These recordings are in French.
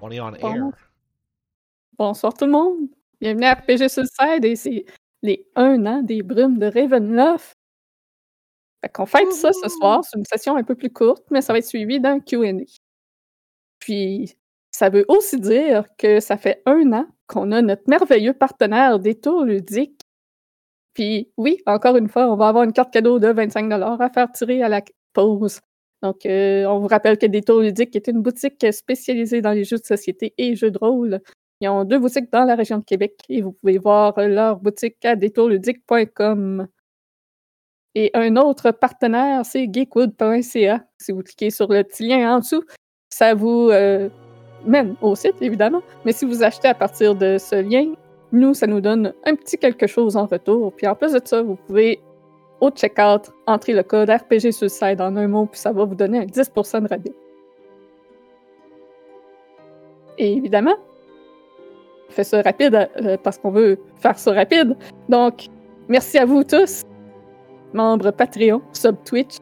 On est Bon. air. Bonsoir tout le monde. Bienvenue à RPG Suicide et c'est les 1 an des brumes de Ravenloft. Fait qu'on fête ça ce soir. C'est une session un peu plus courte, mais ça va être suivi d'un Q&A. Puis, ça veut aussi dire que ça fait un an qu'on a notre merveilleux partenaire Détour Ludique. Puis, oui, encore une fois, on va avoir une carte cadeau de 25 à faire tirer à la pause. Donc, euh, on vous rappelle que Détour Ludique est une boutique spécialisée dans les jeux de société et jeux de rôle. Ils ont deux boutiques dans la région de Québec et vous pouvez voir leur boutique à détourludique.com. Et un autre partenaire, c'est geekwood.ca. Si vous cliquez sur le petit lien en dessous, ça vous euh, mène au site, évidemment. Mais si vous achetez à partir de ce lien, nous, ça nous donne un petit quelque chose en retour. Puis en plus de ça, vous pouvez, au checkout, entrer le code RPG Suicide en un mot, puis ça va vous donner un 10% de rabais. Et évidemment, on fait ça rapide euh, parce qu'on veut faire ça rapide. Donc, merci à vous tous, membres Patreon, sub Twitch,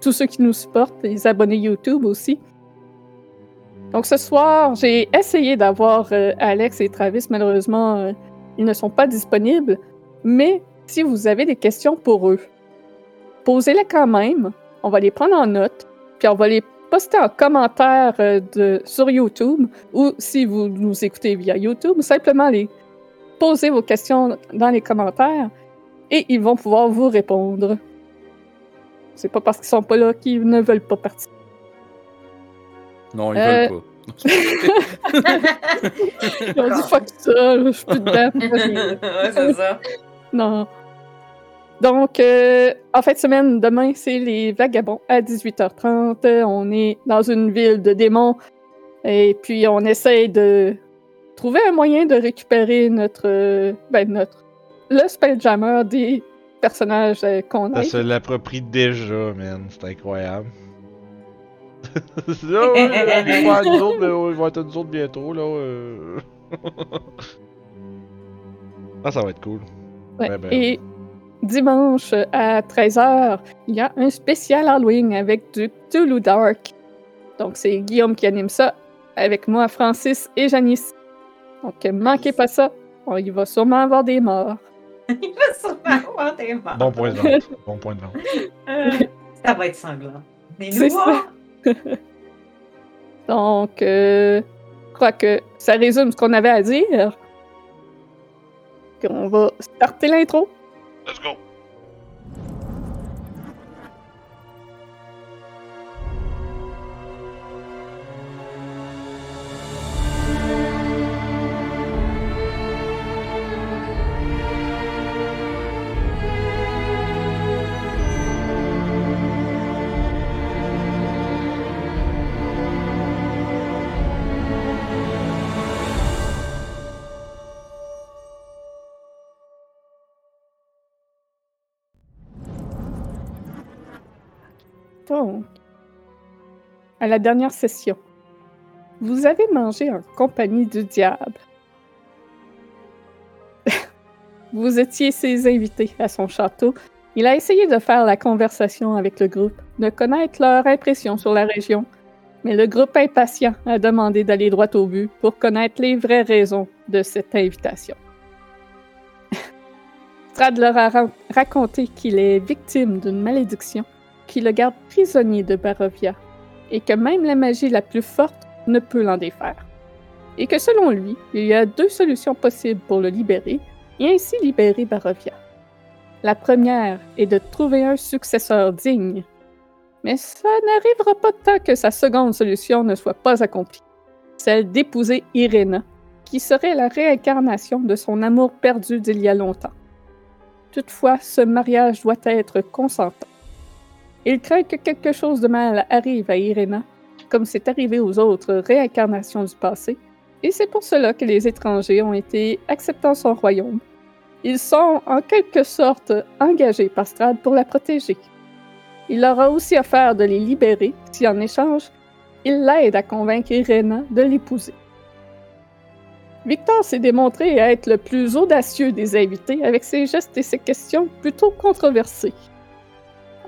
tous ceux qui nous supportent, les abonnés YouTube aussi. Donc ce soir, j'ai essayé d'avoir euh, Alex et Travis. Malheureusement, euh, ils ne sont pas disponibles. Mais si vous avez des questions pour eux, posez-les quand même. On va les prendre en note, puis on va les poster en commentaire euh, de, sur YouTube ou si vous nous écoutez via YouTube, simplement les poser vos questions dans les commentaires et ils vont pouvoir vous répondre. C'est pas parce qu'ils sont pas là qu'ils ne veulent pas participer. Non, ils Euh, veulent pas. Ils ont dit fuck ça, je suis plus dedans. ouais, c'est ça. Non. Donc, euh, en fin de semaine, demain, c'est les Vagabonds à 18h30. Euh, On est dans une ville de démons et puis on essaye de trouver un moyen de récupérer notre. euh, Ben, notre. Le Spelljammer des personnages euh, qu'on Ça a. se l'approprie déjà, man. C'est incroyable. là, ouais, là, ils vont être nous autres, ils vont être nous autres bientôt, là. euh. ah, ça va être cool. Ouais, Ouais, ben, Et dimanche à 13h, il y a un spécial Halloween avec du Cthulhu Dark. Donc, c'est Guillaume qui anime ça avec moi, Francis et Janice. Donc, manquez pas ça. Il va sûrement avoir des morts. Il va sûrement avoir des morts. Bon point de vente. bon point de vente. Euh, ça va être sanglant. Des C'est noirs. Donc, euh, je crois que ça résume ce qu'on avait à dire. On va starter l'intro. Let's go. À la dernière session, vous avez mangé en compagnie du diable. vous étiez ses invités à son château. Il a essayé de faire la conversation avec le groupe, de connaître leur impression sur la région, mais le groupe impatient a demandé d'aller droit au but pour connaître les vraies raisons de cette invitation. Strad leur a ra- raconté qu'il est victime d'une malédiction qui le garde prisonnier de Barovia, et que même la magie la plus forte ne peut l'en défaire. Et que selon lui, il y a deux solutions possibles pour le libérer, et ainsi libérer Barovia. La première est de trouver un successeur digne, mais ça n'arrivera pas tant que sa seconde solution ne soit pas accomplie, celle d'épouser Irena, qui serait la réincarnation de son amour perdu d'il y a longtemps. Toutefois, ce mariage doit être consentant. Il craint que quelque chose de mal arrive à Irena, comme c'est arrivé aux autres réincarnations du passé, et c'est pour cela que les étrangers ont été acceptant son royaume. Ils sont en quelque sorte engagés par Strad pour la protéger. Il leur a aussi offert de les libérer si en échange, il l'aide à convaincre Irena de l'épouser. Victor s'est démontré être le plus audacieux des invités avec ses gestes et ses questions plutôt controversées.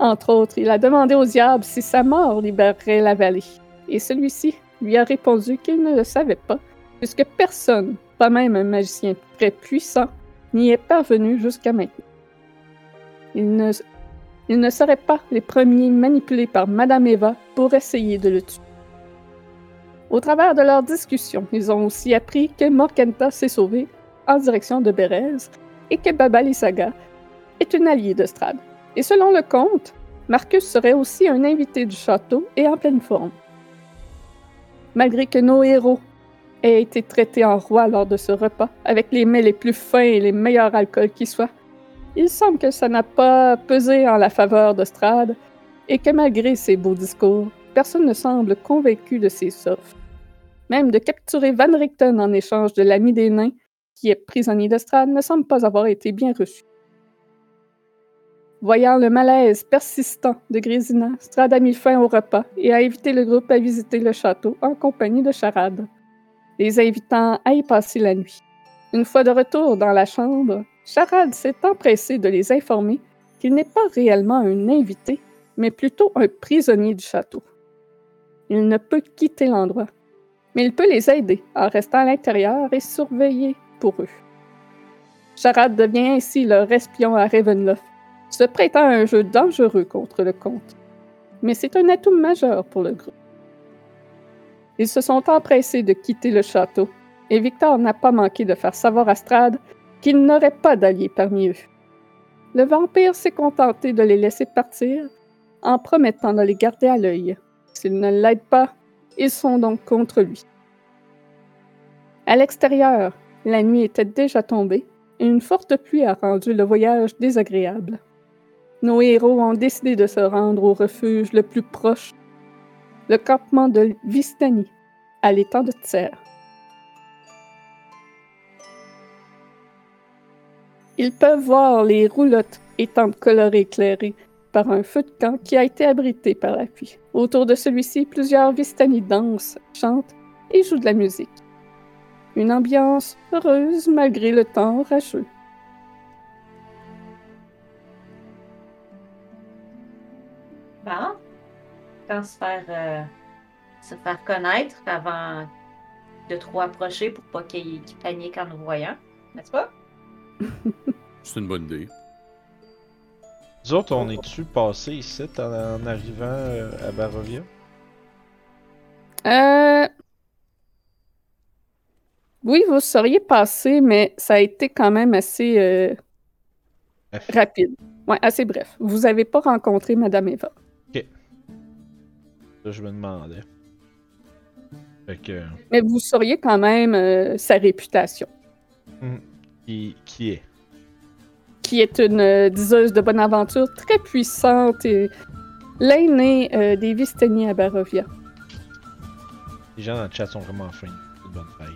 Entre autres, il a demandé au diable si sa mort libérerait la vallée, et celui-ci lui a répondu qu'il ne le savait pas, puisque personne, pas même un magicien très puissant, n'y est parvenu jusqu'à maintenant. Il ne, serait pas les premiers manipulés par Madame Eva pour essayer de le tuer. Au travers de leur discussion, ils ont aussi appris que Morganta s'est sauvée en direction de Bérez et que Baba Lysaga est une alliée de Strad. Et selon le conte, Marcus serait aussi un invité du château et en pleine forme. Malgré que nos héros aient été traités en roi lors de ce repas, avec les mets les plus fins et les meilleurs alcools qui soient, il semble que ça n'a pas pesé en la faveur de et que malgré ses beaux discours, personne ne semble convaincu de ses offres. Même de capturer Van Richten en échange de l'ami des nains, qui est prisonnier de ne semble pas avoir été bien reçu. Voyant le malaise persistant de Grésina, Strad a mis fin au repas et a invité le groupe à visiter le château en compagnie de Charade, les invitant à y passer la nuit. Une fois de retour dans la chambre, Charade s'est empressé de les informer qu'il n'est pas réellement un invité, mais plutôt un prisonnier du château. Il ne peut quitter l'endroit, mais il peut les aider en restant à l'intérieur et surveiller pour eux. Charade devient ainsi leur espion à Ravenloft, se prêtant à un jeu dangereux contre le comte. Mais c'est un atout majeur pour le groupe. Ils se sont empressés de quitter le château, et Victor n'a pas manqué de faire savoir à Strad qu'il n'aurait pas d'alliés parmi eux. Le vampire s'est contenté de les laisser partir en promettant de les garder à l'œil. S'ils ne l'aident pas, ils sont donc contre lui. À l'extérieur, la nuit était déjà tombée et une forte pluie a rendu le voyage désagréable. Nos héros ont décidé de se rendre au refuge le plus proche, le campement de Vistani, à l'étang de Tser. Ils peuvent voir les roulottes tentes colorées éclairées par un feu de camp qui a été abrité par la pluie. Autour de celui-ci, plusieurs Vistani dansent, chantent et jouent de la musique. Une ambiance heureuse malgré le temps orageux. Bon. Quand se faire, euh, se faire connaître avant de trop approcher pour pas qu'il qu'il panique en nous voyant. N'est-ce pas? C'est une bonne idée. Nous autres, on est-tu passé ici en, en arrivant euh, à Barovia? Euh... Oui, vous seriez passé, mais ça a été quand même assez euh, Bref. rapide. Ouais, assez bref. Vous n'avez pas rencontré Madame Eva. Ça, je me demandais. Fait que. Mais vous sauriez quand même euh, sa réputation, Qui, qui est? Qui est une euh, diseuse de bonne aventure très puissante et l'aînée euh, des Vistani à Barovia. Les gens dans le chat sont vraiment fins. C'est bonne faille.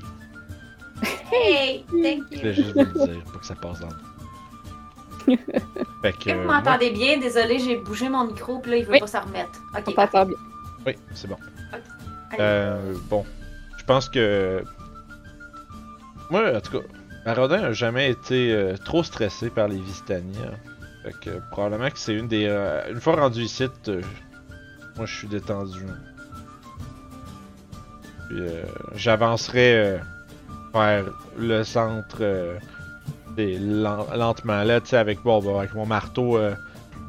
Hey! Thank Je voulais you! juste vous le dire pour que ça passe dans le. fait que. Vous m'entendez bien? Désolé, j'ai bougé mon micro, puis là, il veut Oui. pas s'en remettre. On Ok, t'entend bien. Oui, c'est bon. Euh, bon, je pense que. Moi, en tout cas, Marodin a jamais été euh, trop stressé par les Vistani. hein. Fait que probablement que c'est une des. euh, une fois rendu ici, moi je suis détendu. Puis j'avancerai vers le centre des, lentement là, tu sais, avec, bon, bon, avec mon marteau,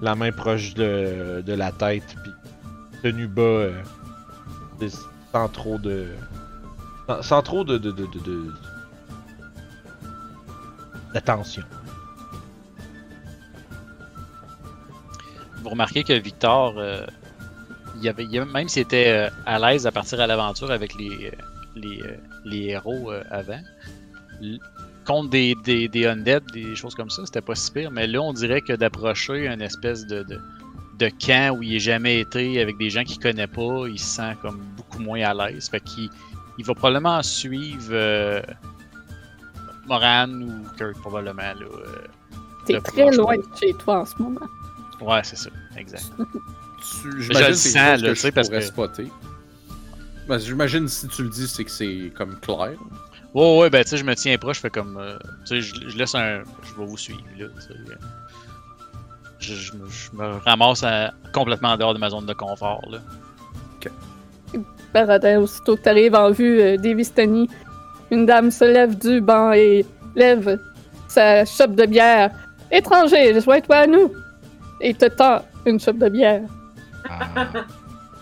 la main proche de, de la tête, puis tenu bas. euh, sans trop de. Sans, sans trop de. de, de, de, de- d'attention. Vous remarquez que Victor, euh, il avait, il même s'il était euh, à l'aise à partir à l'aventure avec les, les, les héros euh, avant, l- contre des, des, des undead, des choses comme ça, c'était pas si pire. Mais là, on dirait que d'approcher une espèce de, de, de camp où il n'a jamais été avec des gens qu'il connaît pas, il se sent comme beaucoup moins à l'aise. Fait qu'il il va probablement suivre euh, Moran ou Kurt, probablement. Là, euh, T'es Le très loin de chez toi en ce moment. ouais, c'est ça, exact. Tu- le J'imagine que sens, là, que je parce que- spotter. Ben, J'imagine si tu le dis, c'est que c'est comme clair. Ouais, ouais, ben tu sais, je me tiens proche, je fais comme. euh, tu sais, je, je laisse un. Je vais vous suivre, là. Je, je me- je me ramasse à- complètement en dehors de ma zone de confort, là. Baradin, aussitôt que t'arrives en vue euh, des Vistani, une dame se lève du banc et lève sa chope de bière. Étranger, joins-toi à nous! Et te tend une chope de bière. Ah.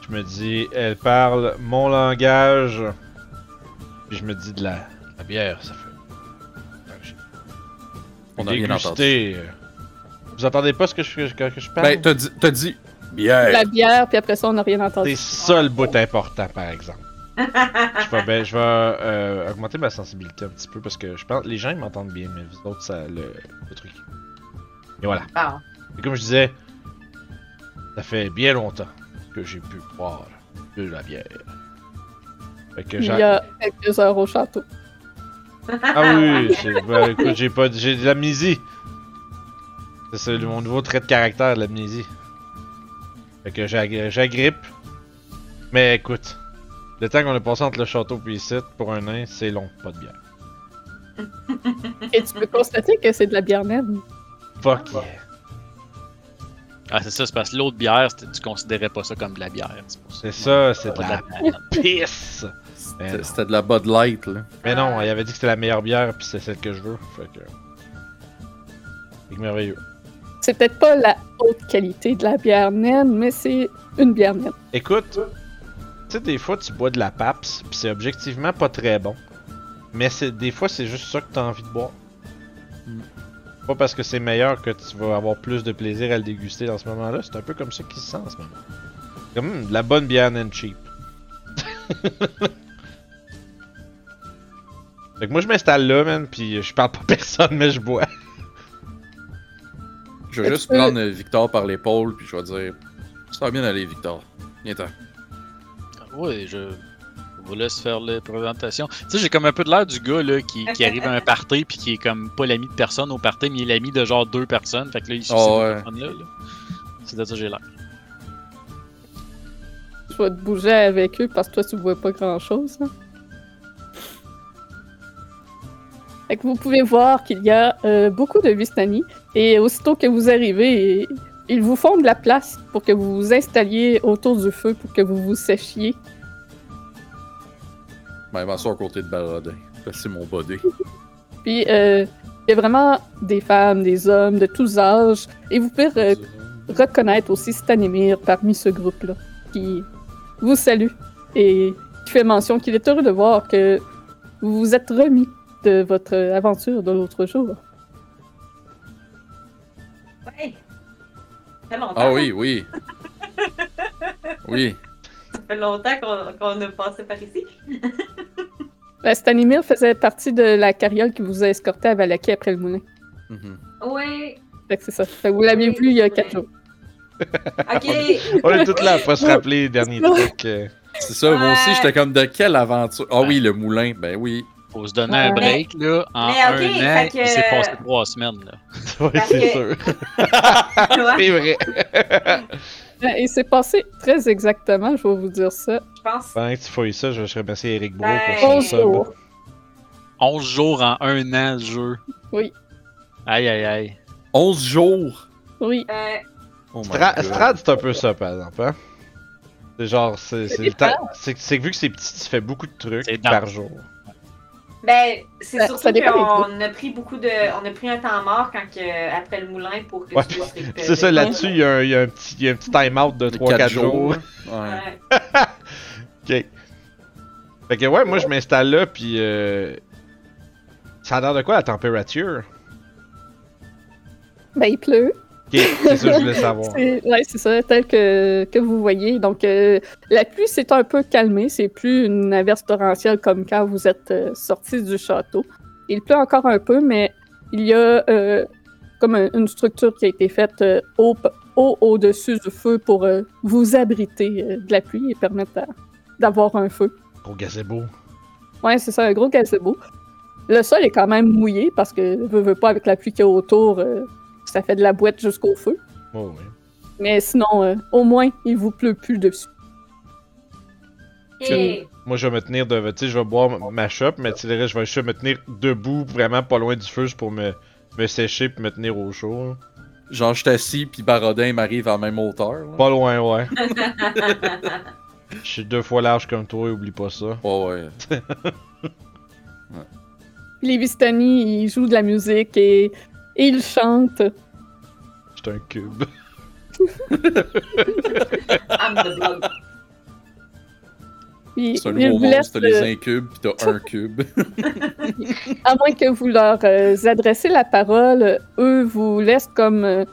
Je me dis, elle parle mon langage. Puis je me dis de la, de la bière, ça fait. On a Dégusté. entendu. Vous entendez pas ce que je, que, que je parle? Ben, t'as dit, t'as dit bière. La bière, puis après ça, on n'a rien entendu. C'est ça le bout important, par exemple. je vais, ben, je vais euh, augmenter ma sensibilité un petit peu parce que je pense les gens ils m'entendent bien, mais vous autres, ça le, le truc. Et voilà. Bon. Et comme je disais, ça fait bien longtemps que j'ai pu boire de la bière. Fait que Il y a quelques heures au château. Ah oui, ben, écoute, j'ai pas, j'ai de l'amnésie. C'est ça, mon nouveau trait de caractère, l'amnésie. Fait que j'ag- j'agrippe. Mais écoute, le temps qu'on a passé entre le château et ici, pour un nain, c'est long, pas de bière. Et tu peux constater que c'est de la bière naine. Fuck yeah. Ah, c'est ça, c'est parce que l'autre bière, tu considérais pas ça comme de la bière. C'est pour ça. C'est ça, c'est de Pas la bière. pisse. C'était de la Bud Light, là. Mais non, il avait dit que c'était la meilleure bière, puis c'est celle que je veux. Fait que. C'est merveilleux. C'est peut-être pas la haute qualité de la bière naine, mais c'est une bière naine. Écoute, tu sais, des fois tu bois de la PAPS, puis c'est objectivement pas très bon. Mais des fois c'est juste ça que t'as envie de boire. Pas parce que c'est meilleur que tu vas avoir plus de plaisir à le déguster dans ce moment-là. C'est un peu comme ça qu'il se sent en ce moment. Comme hum, de la bonne bière naine cheap. fait que moi je m'installe là, man, puis je parle pas à personne, mais je bois. Je vais juste prendre Victor par l'épaule, puis je vais dire Ça va bien aller, Victor. Viens-t'en. Oui, je vous laisse faire la présentation. Tu sais, j'ai comme un peu de l'air du gars là, qui, qui arrive à un party puis qui est comme pas l'ami de personne au party, mais il est l'ami de genre deux personnes. Fait que là, il suit Ah ces deux ouais. personnes-là. là. C'est de ça que j'ai l'air. Je vais te bouger avec eux parce que toi, tu vois pas grand-chose. hein. Fait que vous pouvez voir qu'il y a euh, beaucoup de Vistani. Et aussitôt que vous arrivez, ils vous font de la place pour que vous vous installiez autour du feu pour que vous vous séchiez. Ben, va s'asseoir à côté de Barodin. Ça, C'est mon body. Puis, euh, il y a vraiment des femmes, des hommes de tous âges. Et vous pouvez reconnaître aussi Stanimir parmi ce groupe-là, qui vous salue et qui fait mention qu'il est heureux de voir que vous vous êtes remis de votre aventure de l'autre jour. Ouais. Ça fait longtemps. Ah oui, oui. Oui. Ça fait longtemps qu'on qu'on a passé par ici. Ben, Stanimir faisait partie de la carriole qui vous a escorté à Valaki après le moulin. Mhm. Oui. Fait que c'est ça. Fait que vous l'aviez vu il y a quatre jours. Ok. On est tous là après se rappeler les derniers trucs. euh. C'est ça, moi aussi, j'étais comme de quelle aventure? Ah oui, le moulin, ben oui. Faut se donner un break, là. En Mais un an, que- il s'est passé trois semaines, là. Parce c'est que- sûr. C'est vrai. Ben, Et c'est passé très exactement, je vais vous dire ça. je pense. Pendant que tu fouilles ça, je vais remercier Eric Bro Ben, pour son Onze jours. sub. 11 jours en un an, le jeu. Oui. Aïe, aïe, aïe. 11 jours? Oui. Euh, Oh my Stra- God. Strad, c'est un peu ça, par exemple. Hein? C'est genre, c'est c'est le temps- c'est que vu que c'est petit, tu fais beaucoup de trucs par jour. Ben, c'est Ça- surtout ça qu'on a pris beaucoup de. On a pris un temps mort quand que, après le moulin pour que Ouais, tu. C'est ça, là-dessus, il y, a un- il y a un petit, il y a un petit time-out de De 3-4 quatre jours. Ouais. Ouais. Ok. Fait que ouais, moi je m'installe là, puis euh, ça a l'air de quoi la température? Ben, il pleut. C'est ça que je voulais savoir. Ouais, c'est ça, tel que, que vous voyez. Donc, euh, la pluie s'est un peu calmée. C'est plus une averse torrentielle comme quand vous êtes euh, sorti du château. Il pleut encore un peu, mais il y a euh, comme un- une structure qui a été faite euh, au- au- au-dessus du feu pour vous abriter de la pluie et permettre d'avoir un feu. Gros gazebo. Ouais, c'est ça, un gros gazebo. Le sol est quand même mouillé parce que, veux, veux pas, avec la pluie qu'il y a autour, euh, ça fait de la boîte jusqu'au feu. Oh, oui. Mais sinon, euh, au moins, il vous pleut plus dessus. Et Moi je vais me tenir de. Tu sais, je vais boire ma- shop, mais tu sais, je vais juste me tenir debout, vraiment pas loin du feu, pour me, me sécher puis me tenir au chaud. Genre, je suis assis, puis Barodin m'arrive à la même hauteur. là. Pas loin, ouais. Je suis deux fois large comme toi, oublie pas ça. Ouais, ouais. Puis les Vistani, ils jouent de la musique et, et ils chantent. J'étais un cube. I'm the C'est un ils nouveau vous laissent, monstre, t'as les euh, incubes, pis t'as un cube. à moins que vous leur euh, adressez la parole, eux vous laissent comme euh,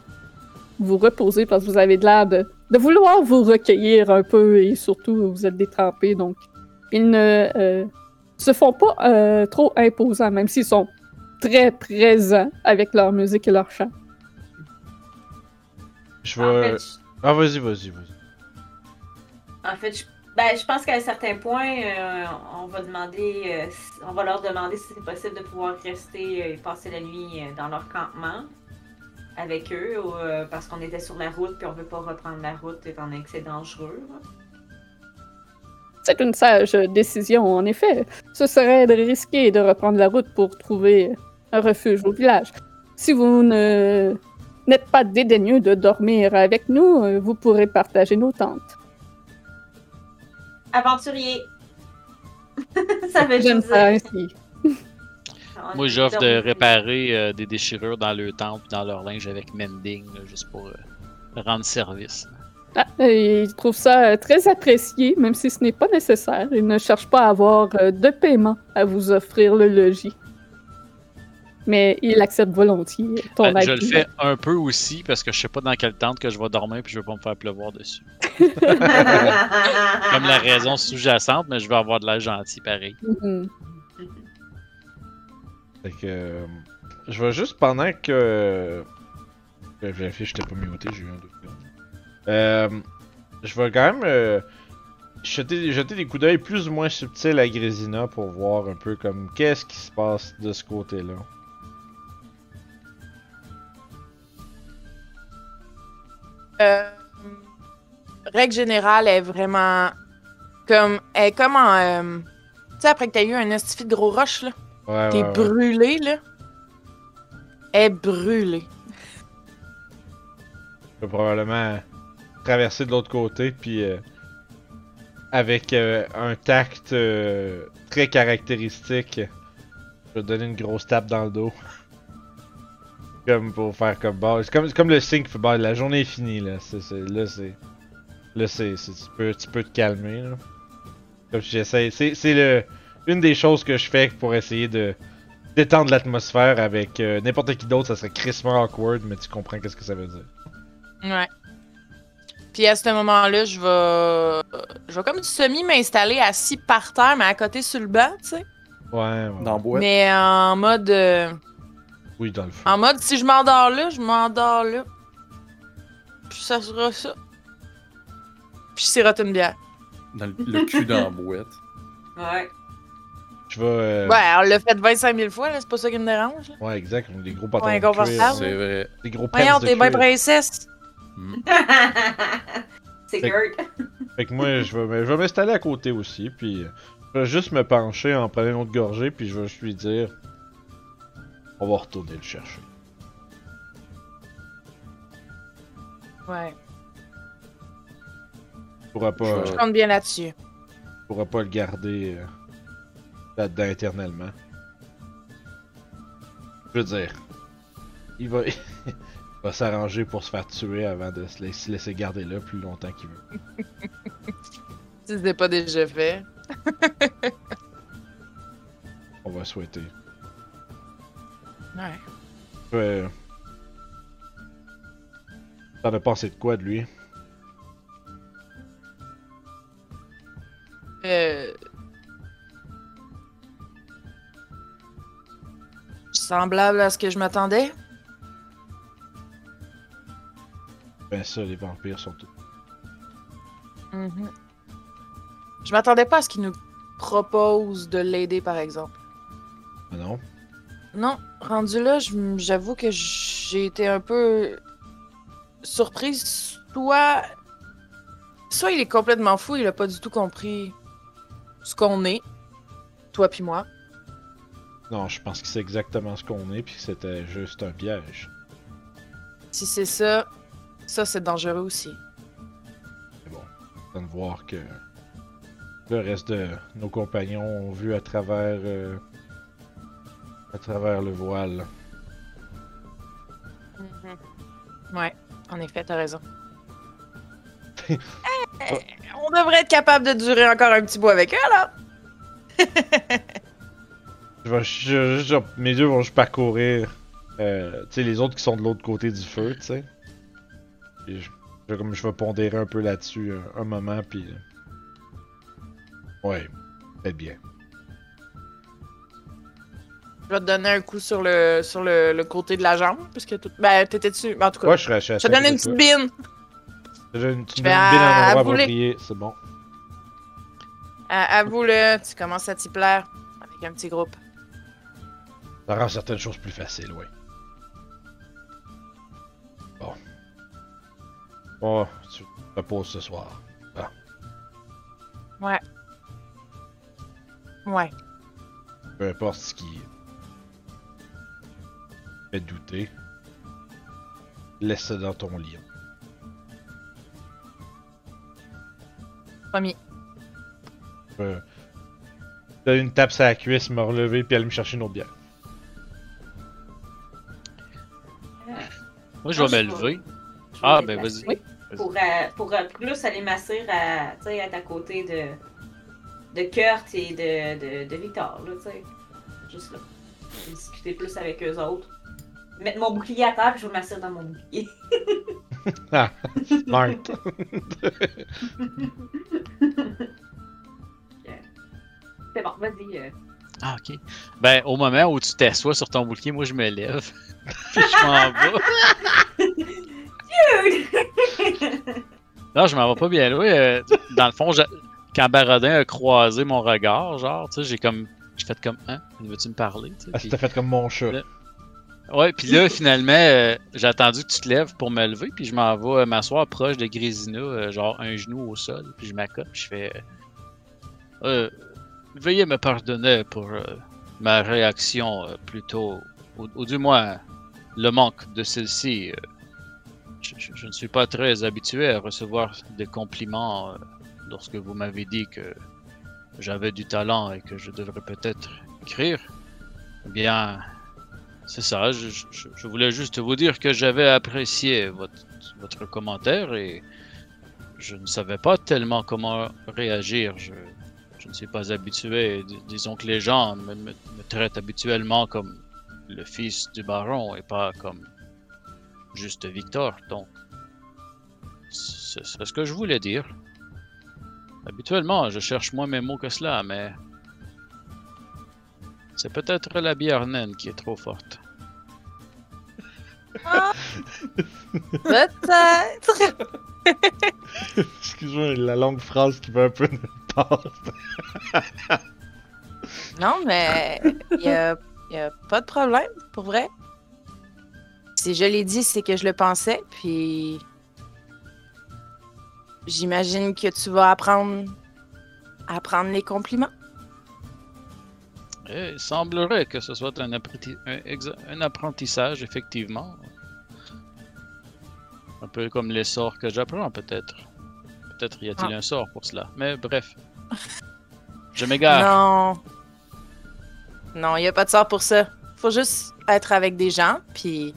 vous reposer parce que vous avez de l'air de, de vouloir vous recueillir un peu et surtout vous êtes détrempés donc ils ne euh, se font pas euh, trop imposants même s'ils sont très présents avec leur musique et leur chant. Je En vais. fait, Ah, vas-y, vas-y, vas-y. En fait, je, ben, je pense qu'à un certain point, euh, on va demander, euh, si- on va leur demander si c'est possible de pouvoir rester euh, et passer la nuit euh, dans leur campement avec eux, ou, euh, parce qu'on était sur la route puis on veut pas reprendre la route étant donné que c'est dangereux. là. C'est une sage décision en effet. Ce serait de risquer de reprendre la route pour trouver un refuge au village. Si vous ne n'êtes pas dédaigneux de dormir avec nous, euh, vous pourrez partager nos tentes. Aventurier! Ça veut ça dire. ainsi. On Moi, j'offre de réparer euh, des déchirures dans le temple, dans leur linge avec mending, là, juste pour euh, rendre service. Ah, et il trouve ça très apprécié, même si ce n'est pas nécessaire. Il ne cherche pas à avoir euh, de paiement à vous offrir le logis. Mais il accepte volontiers ton Ben, aide. je le fais un peu aussi parce que je sais pas dans quelle tente que je vais dormir puis je veux pas me faire pleuvoir dessus. Comme la raison sous-jacente, mais je vais avoir de l'air gentil pareil. Mhm. Fait que. euh, je vais juste pendant que. Je vais vérifier, je t'ai pas muté, j'ai eu un doute. Euh, je vais quand même. euh, jeter, jeter des coups d'œil plus ou moins subtils à Grésina pour voir un peu comme qu'est-ce qui se passe de ce côté-là. Euh, règle générale, elle est vraiment comme. Elle est comme en. euh, tu sais, après que t'as eu un estifi de gros roche, là. Ouais, T'es ouais, ouais. brûlé, là. Elle est brûlée. Je vais probablement traverser de l'autre côté, puis euh, avec un tact très caractéristique, je vais te donner une grosse tape dans le dos. Comme pour faire comme bon. C'est comme, comme le signe qui fait la journée est finie là. C'est, c'est- là c'est. Là c'est. c'est- tu, peux, tu peux te calmer là. Comme j'essaie. C'est, c'est le. Une des choses que je fais pour essayer de détendre l'atmosphère avec euh, n'importe qui d'autre, ça serait crissement awkward, mais tu comprends qu'est-ce que ça veut dire. Ouais. Puis à ce moment-là, je vais. Je vais comme semi m'installer assis par terre, mais à côté sur le banc, tu sais. Ouais, ouais. Dans la boîte. Mais en mode. euh, Oui, dans le feu. En mode, si je m'endors là, je m'endors là. Puis ça sera ça. Puis je sirote une bière. Dans le, le cul dans la boîte. Ouais. Je vais. euh, Ouais, on l'a fait 25 000 fois, là, c'est pas ça qui me dérange. Là. Ouais, exact. on a Des gros patins. Ouais, de cuir, confortable. C'est vrai. Des gros pants Voyons, de t'es bien cuir. princesse. c'est Fait- Gert. Fait que moi, je vais, me- je vais m'installer à côté aussi, puis euh, je vais juste me pencher en prenant une autre gorgée, puis je vais juste lui dire On va retourner le chercher. Ouais, Je pourra pas, Je je compte bien là-dessus. je pourra pas le garder euh, là-dedans éternellement. Je veux dire, il va, il va s'arranger pour se faire tuer avant de se laisser, se laisser garder là plus longtemps qu'il veut. Si ce n'est pas déjà fait. On va souhaiter. Ouais. Euh... T'en as pensé de quoi de lui? Euh... Semblable à ce que je m'attendais. Ben ça, les vampires sont tout. Mhm. Je m'attendais pas à ce qu'il nous propose de l'aider, par exemple. Ah non Non, rendu là, j'avoue que j'ai été un peu surprise. Soit... Soit il est complètement fou, il a pas du tout compris ce qu'on est, toi puis moi. Non, je pense que c'est exactement ce qu'on est, puis que c'était juste un piège. Si c'est ça, ça c'est dangereux aussi. Mais bon, on de voir que le reste de nos compagnons ont vu à travers euh, à travers le voile. Mhm. Ouais, en effet, t'as raison. Eh, on devrait être capable de durer encore un petit bout avec eux, alors. Je vais, je- je- je- mes yeux vont juste parcourir euh, les autres qui sont de l'autre côté du feu, tu sais. Je, je- comme je vais pondérer un peu là-dessus un, un moment, puis. euh, Ouais, peut-être bien. Je vais te donner un coup sur le, sur le, le côté de la jambe, parce que tout... Ben, t'étais dessus. En tout cas, Ouais, je serais je serais je te donne une petite bine. Je te donne une petite bine à un endroit approprié, c'est bon. À- Avoue-le, tu commences à t'y plaire avec un petit groupe. Ça rend certaines choses plus faciles, oui. Bon. Oh, tu te reposes ce soir. Ouais. Ouais. Peu importe ce qui fait douter. Laisse ça dans ton lit. Promis. Euh, Donne une tape sur la cuisse, me relever, puis aller me chercher une autre bière. Moi, je vais me lever. Ah, ben vas-y. Oui. Pour, euh, pour euh, plus aller m'asseoir à, à côté de, de Kurt et de, de, de Victor, là, tu sais. Juste là. Discuter plus avec eux autres. Mettre mon bouclier à terre, puis je vais m'asseoir dans mon bouclier. Smart. C'est bon, vas-y. euh. Ah, ok. Ben, au moment où tu t'assois sur ton bouclier, moi, je me lève. Puis je m'en vais. Non, je m'en vais pas bien loin. euh, dans le fond, je- quand Barodin a croisé mon regard, genre, tu sais, j'ai comme. J'ai fait comme. Hein? Veux-tu me parler? Ah, puis- fait comme mon chat. Là. Ouais, puis là, finalement, euh, j'ai attendu que tu te lèves pour me lever, puis je m'en vais euh, m'asseoir proche de Grésina, euh, genre un genou au sol, puis je m'accote, je fais. euh, veuillez me pardonner pour ma réaction, plutôt, ou, du moins le manque de celle-ci. je, je- ne suis pas très habitué à recevoir des compliments lorsque vous m'avez dit que j'avais du talent et que je devrais peut-être écrire. Eh bien, c'est ça, je, voulais juste vous dire que j'avais apprécié votre, commentaire et je ne savais pas tellement comment réagir. Je, ne suis pas habitué. Dis- disons que les gens me, traitent habituellement comme le fils du baron et pas comme juste Victor. Donc, c'est ce que je voulais dire. Habituellement, je cherche moins mes mots que cela, mais c'est peut-être la bière naine qui est trop forte. Peut-être. Excuse-moi, la longue phrase qui va un peu part. Non, mais il y a, y a pas de problème, pour vrai. Si je l'ai dit, c'est que je le pensais, puis j'imagine que tu vas apprendre à prendre les compliments. Et il semblerait que ce soit un, apprenti- un exa- un apprentissage, effectivement. Un peu comme les sorts que j'apprends, peut-être. Peut-être y a-t-il un sort pour cela. Mais bref. Je m'égare. Non. Non, il n'y a pas de sort pour ça. Faut juste être avec des gens, puis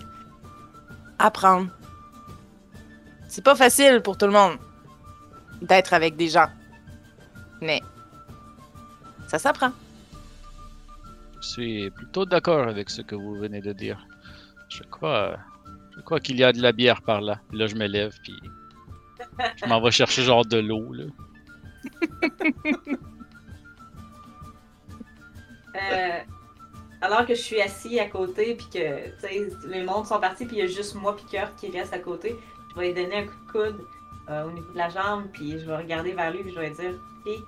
apprendre. C'est pas facile pour tout le monde d'être avec des gens. Mais ça s'apprend. Je suis plutôt d'accord avec ce que vous venez de dire. Je crois, je crois qu'il y a de la bière par là. Puis là, je me lève, puis je m'en vais chercher genre de l'eau, là. Euh, alors que je suis assis à côté, puis que tu sais, les mondes sont partis, puis il y a juste moi puis Kurt qui reste à côté, je vais lui donner un coup de coude euh, au niveau de la jambe, puis je vais regarder vers lui, puis je vais lui dire Hé,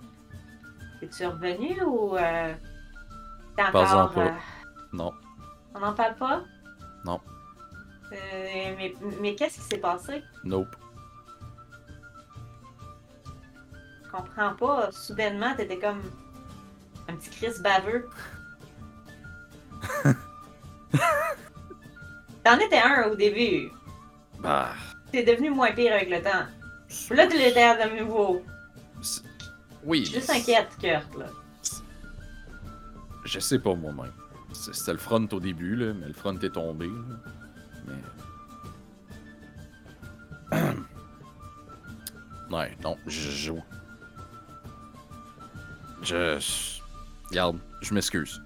es-tu revenu ou euh, Pas encore. euh, Non. on n'en parle pas? Non. Euh, mais mais qu'est-ce qui s'est passé? Nope. Je comprends pas. Soudainement, t'étais comme un petit Chris baveux. T'en étais un au début. Bah. T'es devenu moins pire avec le temps. Là, tu l'étais à nouveau. Oui. Je suis juste inquiète, Kurt, là. Je sais pas moi-même. C'est- C'était le front au début, là, mais le front est tombé. là. Mais. ouais, non, je joue. Je. Regarde, je m'excuse.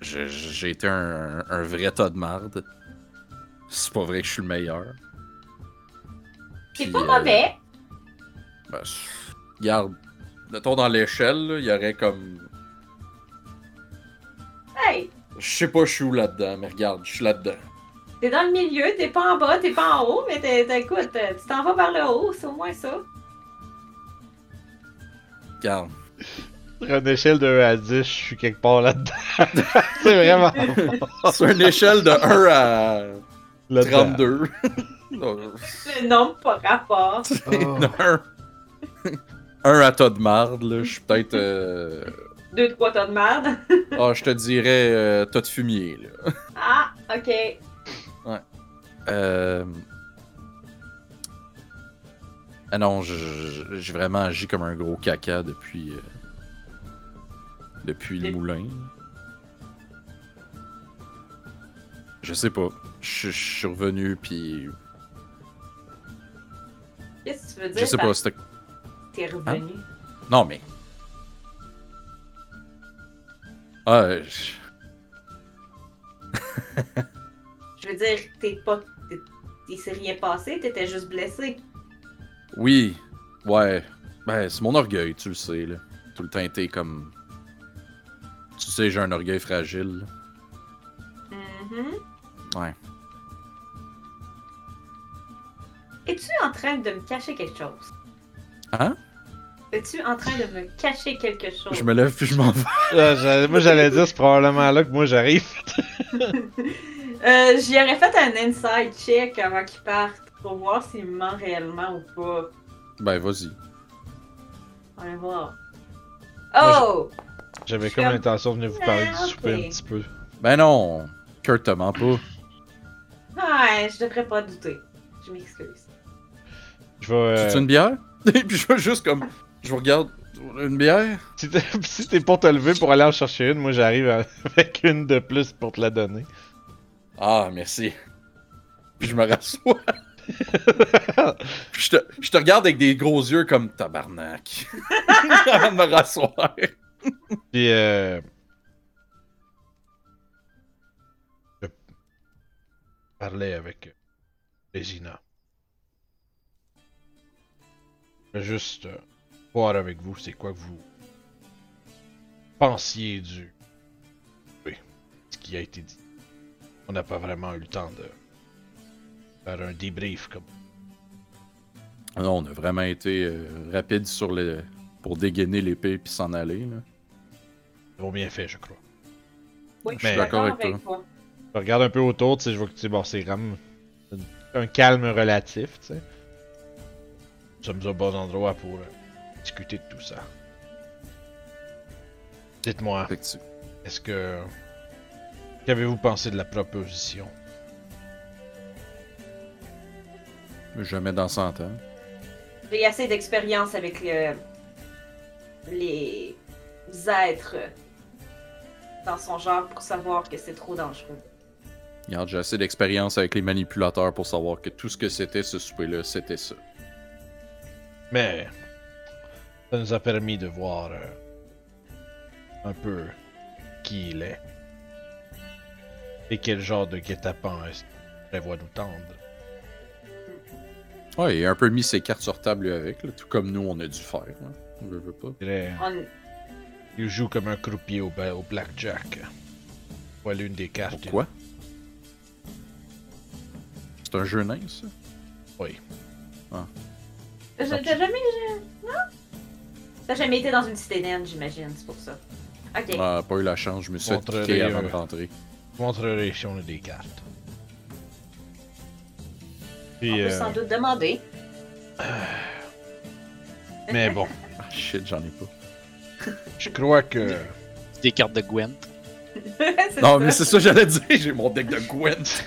J'ai été un, un vrai tas de marde. C'est pas vrai que je suis le meilleur. C'est pas euh, mauvais. ben, je- regarde, mettons dans l'échelle, là, il y aurait comme. Hey, Je sais pas, je suis où là-dedans, mais regarde, je suis là-dedans. t'es dans le milieu, t'es pas en bas, t'es pas en haut, mais t'es- t'es- écoute, euh, tu t'en vas vers le haut, c'est au moins ça. Regarde. Sur une échelle de 1 à 10, je suis quelque part là-dedans. c'est vraiment Sur une échelle de 1 à là-dedans. 32. Non, Le nom pas rapport. Oh. un, un à tas de marde, là. Je suis peut-être. euh, Deux, trois tas de merde. Ah, je te dirais euh, tas de fumier, là. Ah, ok. Euh... Ah non, j'ai vraiment agi comme un gros caca depuis. euh, Depuis le moulin. Je sais pas. Je suis revenu, puis. Qu'est-ce que tu veux dire? Je sais par pas, c'était. T'es revenu. Non, mais. Ah, euh, je- Je veux dire, t'es pas. t'es- Il s'est rien passé, t'étais juste blessé. oui. Ouais. Ben, c'est mon orgueil, tu le sais, là. Tout le temps été comme. Tu sais, j'ai un orgueil fragile. Mhm. Ouais. Es-tu en train de me cacher quelque chose? Hein? Es-tu en train de me cacher quelque chose? Je me lève puis je m'en vais. Moi, j'allais dire, c'est probablement là que moi j'arrive. Euh, J'y aurais fait un inside check avant qu'il parte pour voir s'il me ment réellement ou pas. Ben, vas-y. On va voir. Oh! J'avais comme l'intention de venir vous parler Ah, du souper un petit peu. Ben non, Kurt te ment pas. Ouais, je devrais pas douter. Je m'excuse. Je vais. euh, Tu une bière? Et puis je vais juste comme. Je vous regarde. Une bière? si t'es si pour te lever pour aller en chercher une, moi j'arrive avec une de plus pour te la donner. Ah, merci. Puis je me rassois. Puis je te, je te regarde avec des gros yeux comme tabarnak. Avant de me rasseoir. Puis euh... Je parlais avec Résina. Juste euh, voir avec vous c'est quoi que vous pensiez du... Oui, ce qui a été dit. On n'a pas vraiment eu le temps de faire un débrief comme... Non, on a vraiment été euh, rapide sur le. pour dégainer l'épée puis s'en aller. Là. Ils ont bien fait, je crois. Oui, Je suis d'accord avec toi. Je regarde un peu autour, tu sais, je vois que tu bon, c'est vraiment un calme relatif, tu sais. Nous sommes au bon endroit pour euh, discuter de tout ça. Dites-moi, Effectivement. est-ce que. Qu'avez-vous pensé de la proposition? Jamais dans 100 ans. J'ai assez d'expérience avec le- les êtres dans son genre pour savoir que c'est trop dangereux. Regarde, j'ai assez d'expérience avec les manipulateurs pour savoir que tout ce que c'était ce souper-là, c'était ça. Mais. Ça nous a permis de voir. euh, un peu. qui il est. Et quel genre de guet-apens est-ce qu'il prévoit nous tendre. Ouais, il a un peu mis ses cartes sur table lui avec, là, tout comme nous on a dû faire. Là. On veut, veut pas. Je On- Il joue comme un croupier au, ba- au blackjack. Voilà une des cartes. Pourquoi? C'est un jeu nain, ça? Oui. T'as t'as jamais. Non? T'as jamais été dans une cité naine, j'imagine, c'est pour ça. Ok. Ah, pas eu la chance, je me suis fait avant euh, de rentrer. Je vous montrerai si on a des cartes. On Puis, peut euh, sans doute demander. mais bon, Ah shit, j'en ai pas. je crois que. Des cartes de Gwent. Non, ça. mais c'est ça que j'allais dire, j'ai mon deck de Gwent.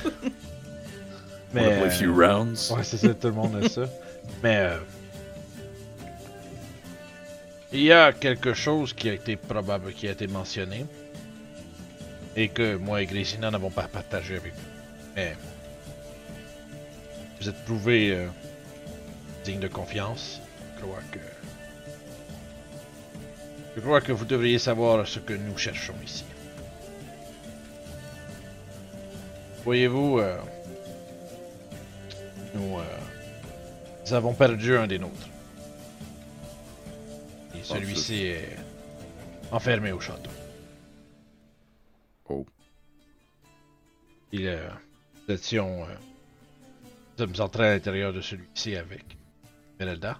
Mais, a euh, few rounds. Ouais, c'est ça, tout le monde a ça. Mais. euh, Il y a quelque chose qui a été probable, qui a été mentionné. Et que moi et Gracina n'avons pas partagé avec vous. Mais. Vous êtes prouvé euh, digne de confiance. Je crois que. Je crois que vous devriez savoir ce que nous cherchons ici. Voyez-vous, euh, euh, nous avons perdu un des nôtres. Et celui-ci est enfermé au château. Oh. Il, euh, nous étions, euh, nous sommes entrés à l'intérieur de celui-ci avec Merelda.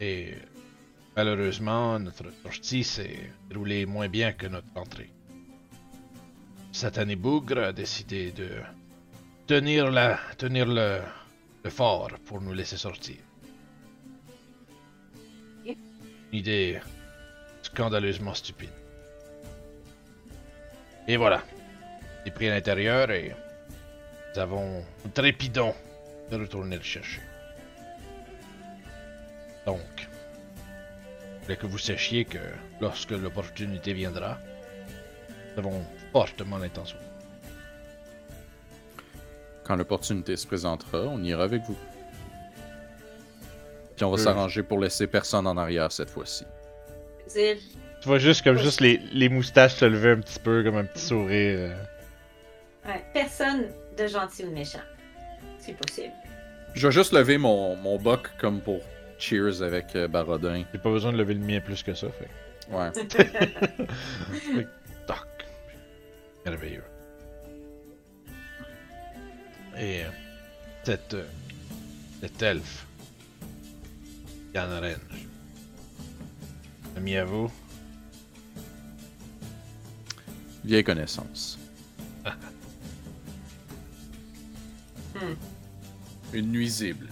Et malheureusement, notre sortie s'est déroulée moins bien que notre entrée. Satané Bougre a décidé de tenir, la, tenir le, le fort pour nous laisser sortir. Idée scandaleusement stupide. Et voilà. Il est pris à l'intérieur et nous avons nous trépidons de retourner le chercher. Donc, je voulais que vous sachiez que lorsque l'opportunité viendra, nous avons fortement l'intention. Quand l'opportunité se présentera, on ira avec vous. Puis on va Euh. s'arranger pour laisser personne en arrière cette fois-ci. Tu vois juste comme juste les, les moustaches se lever un petit peu, comme un petit sourire. euh. ouais, personne de gentil ou de méchant. C'est possible. Je vais juste lever mon, mon buck comme pour cheers avec euh, Barodin. J'ai pas besoin de lever le mien plus que ça, fait. Ouais. Doc. Merveilleux. Et euh, cette, euh, cet elfe, Ami à vous, Vieille connaissance. Hmm. Une nuisible.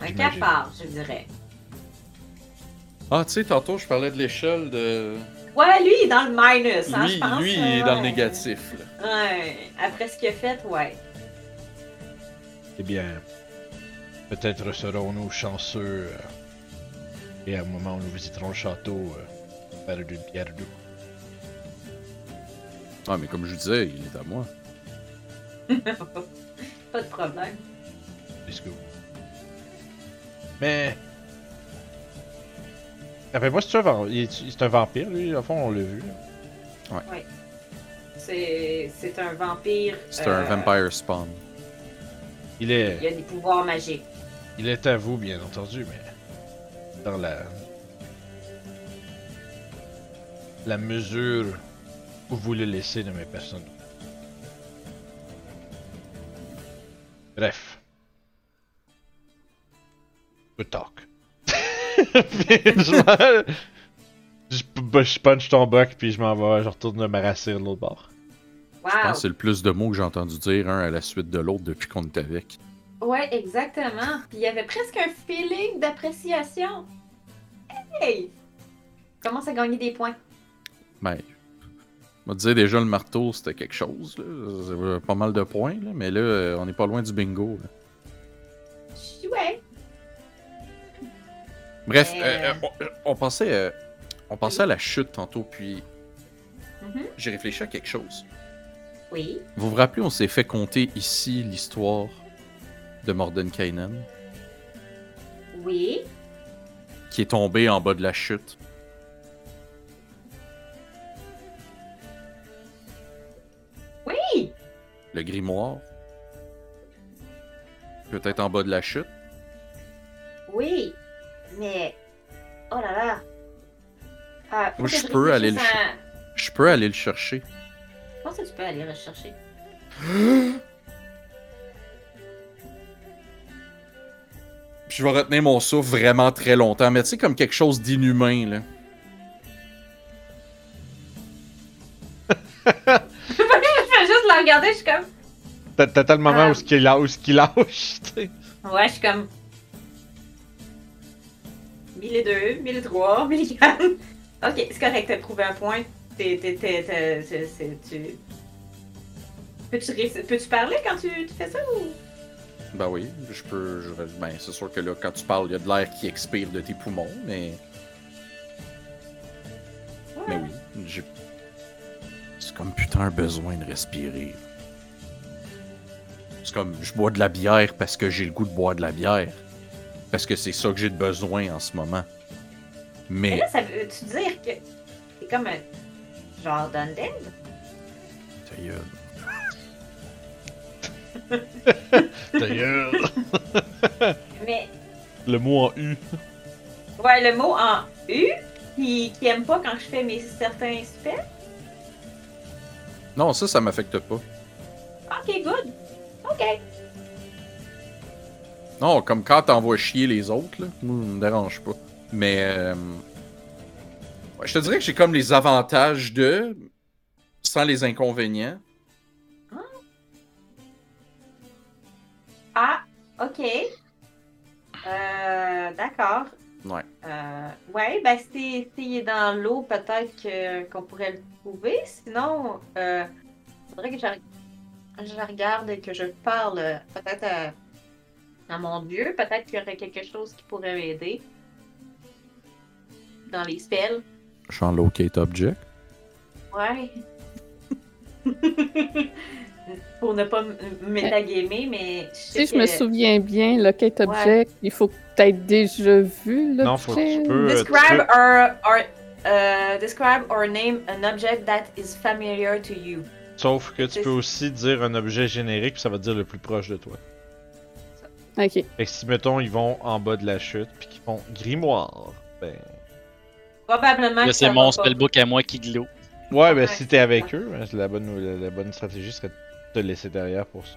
Un cafard, je dirais. Ah, tu sais, tantôt, je parlais de l'échelle de. Ouais, lui, il est dans le minus, hein, Lui, je pense. lui il euh, est dans le négatif. là. Ouais, après ce qu'il a fait, ouais. eh bien, peut-être serons-nous chanceux euh, et à un moment où nous visiterons le château, euh, faire d'une pierre deux. Ah, mais comme je vous disais, il est à moi. Pas de problème. Let's go. Mais. Rappelle-moi, c'est un, c'est un vampire, lui, au fond, on l'a vu. là. C'est c'est un vampire. C'est euh, un vampire spawn. Il est. Il a des pouvoirs magiques. Il est à vous, bien entendu, mais dans la la mesure où vous le laissez de mes personnes. Bref. Good talk. Puis je, je, je punch ton buck puis je m'en vais, je retourne me rasser de l'autre bord. Wow. Je pense que c'est le plus de mots que j'ai entendu dire un à la suite de l'autre depuis qu'on est avec. Ouais, exactement. Puis il y avait presque un feeling d'appréciation. Hey! Commence à gagner des points. Ben, on va dire déjà le marteau, c'était quelque chose. Là. Pas mal de points, là, mais là, euh, on n'est pas loin du bingo. là. Ouais. Bref, Euh. euh, euh, on, on pensait, euh, on pensait à la chute tantôt, puis Mhm. j'ai réfléchi à quelque chose. Oui. Vous vous rappelez, on s'est fait compter ici l'histoire de Mordenkainen, Oui. qui est tombé en bas de la chute. Oui! Le grimoire. Peut-être en bas de la chute. Oui. Mais. Oh là là. Moi, que je peux aller le à- Je peux aller le chercher. Je pense que tu peux aller rechercher. Puis je vais retenir mon souffle vraiment très longtemps, mais tu sais, comme quelque chose d'inhumain, là. je fais juste la regarder, je suis comme. T'as t'as le moment Ah. où ce qu'il lâche, où ce qu'il lâche, tu sais. Ouais, je suis comme. 1002, 1003, 1004. Ok, c'est correct, t'as trouvé un point. T'es. t'es. t'es. t'es- c'est- c'est- tu. Peux-tu, ré- peux-tu parler quand tu, tu fais ça ou? Ben oui, je peux. Je, ben, c'est sûr que là, quand tu parles, il y a de l'air qui expire de tes poumons, mais. Mais oui, j'ai. C'est comme putain un besoin de respirer. C'est comme je bois de la bière parce que j'ai le goût de boire de la bière. Parce que c'est ça que j'ai de besoin en ce moment. Mais Mais. là, ça veut-tu dire que c'est comme un genre d'undead? Ta gueule. D'ailleurs. Mais, Le mot en U. ouais, le mot en U, qui, qui aime pas quand je fais mes certains spells. Non, ça, ça m'affecte pas. Ok, good. Ok. Non, comme quand t'envoies chier les autres, là, moi, ça me dérange pas. Mais. euh, ouais, je te dirais que j'ai comme les avantages de. sans les inconvénients. Ah, ok. Euh, d'accord. Ouais. Euh, ouais, ben si s'il est dans l'eau, peut-être que- qu'on pourrait le trouver. Sinon, euh, faudrait que je, je regarde et que je parle euh, peut-être à, à mon dieu. Peut-être qu'il y aurait quelque chose qui pourrait m'aider. Dans les spells. Je suis en locate object. Ouais. Pour ne pas métagamer, mais je sais Si je me souviens bien, Locate Object, il faut que tu aies déjà vu l'objet. Non, faut que tu peux. euh, tu Describe peux- or, or uh, describe or name an object that is familiar to you. Sauf que tu peux aussi dire un objet générique, puis ça va te dire le plus proche de toi. Ok. Fait que si, mettons, ils vont en bas de la chute, puis qu'ils font grimoire, ben. Probablement. Là, que c'est mon spellbook à moi qui glow. Ouais, ben Ouais. si t'es avec eux, hein, c'est la bonne, la, la bonne stratégie serait de te laisser derrière pour ça.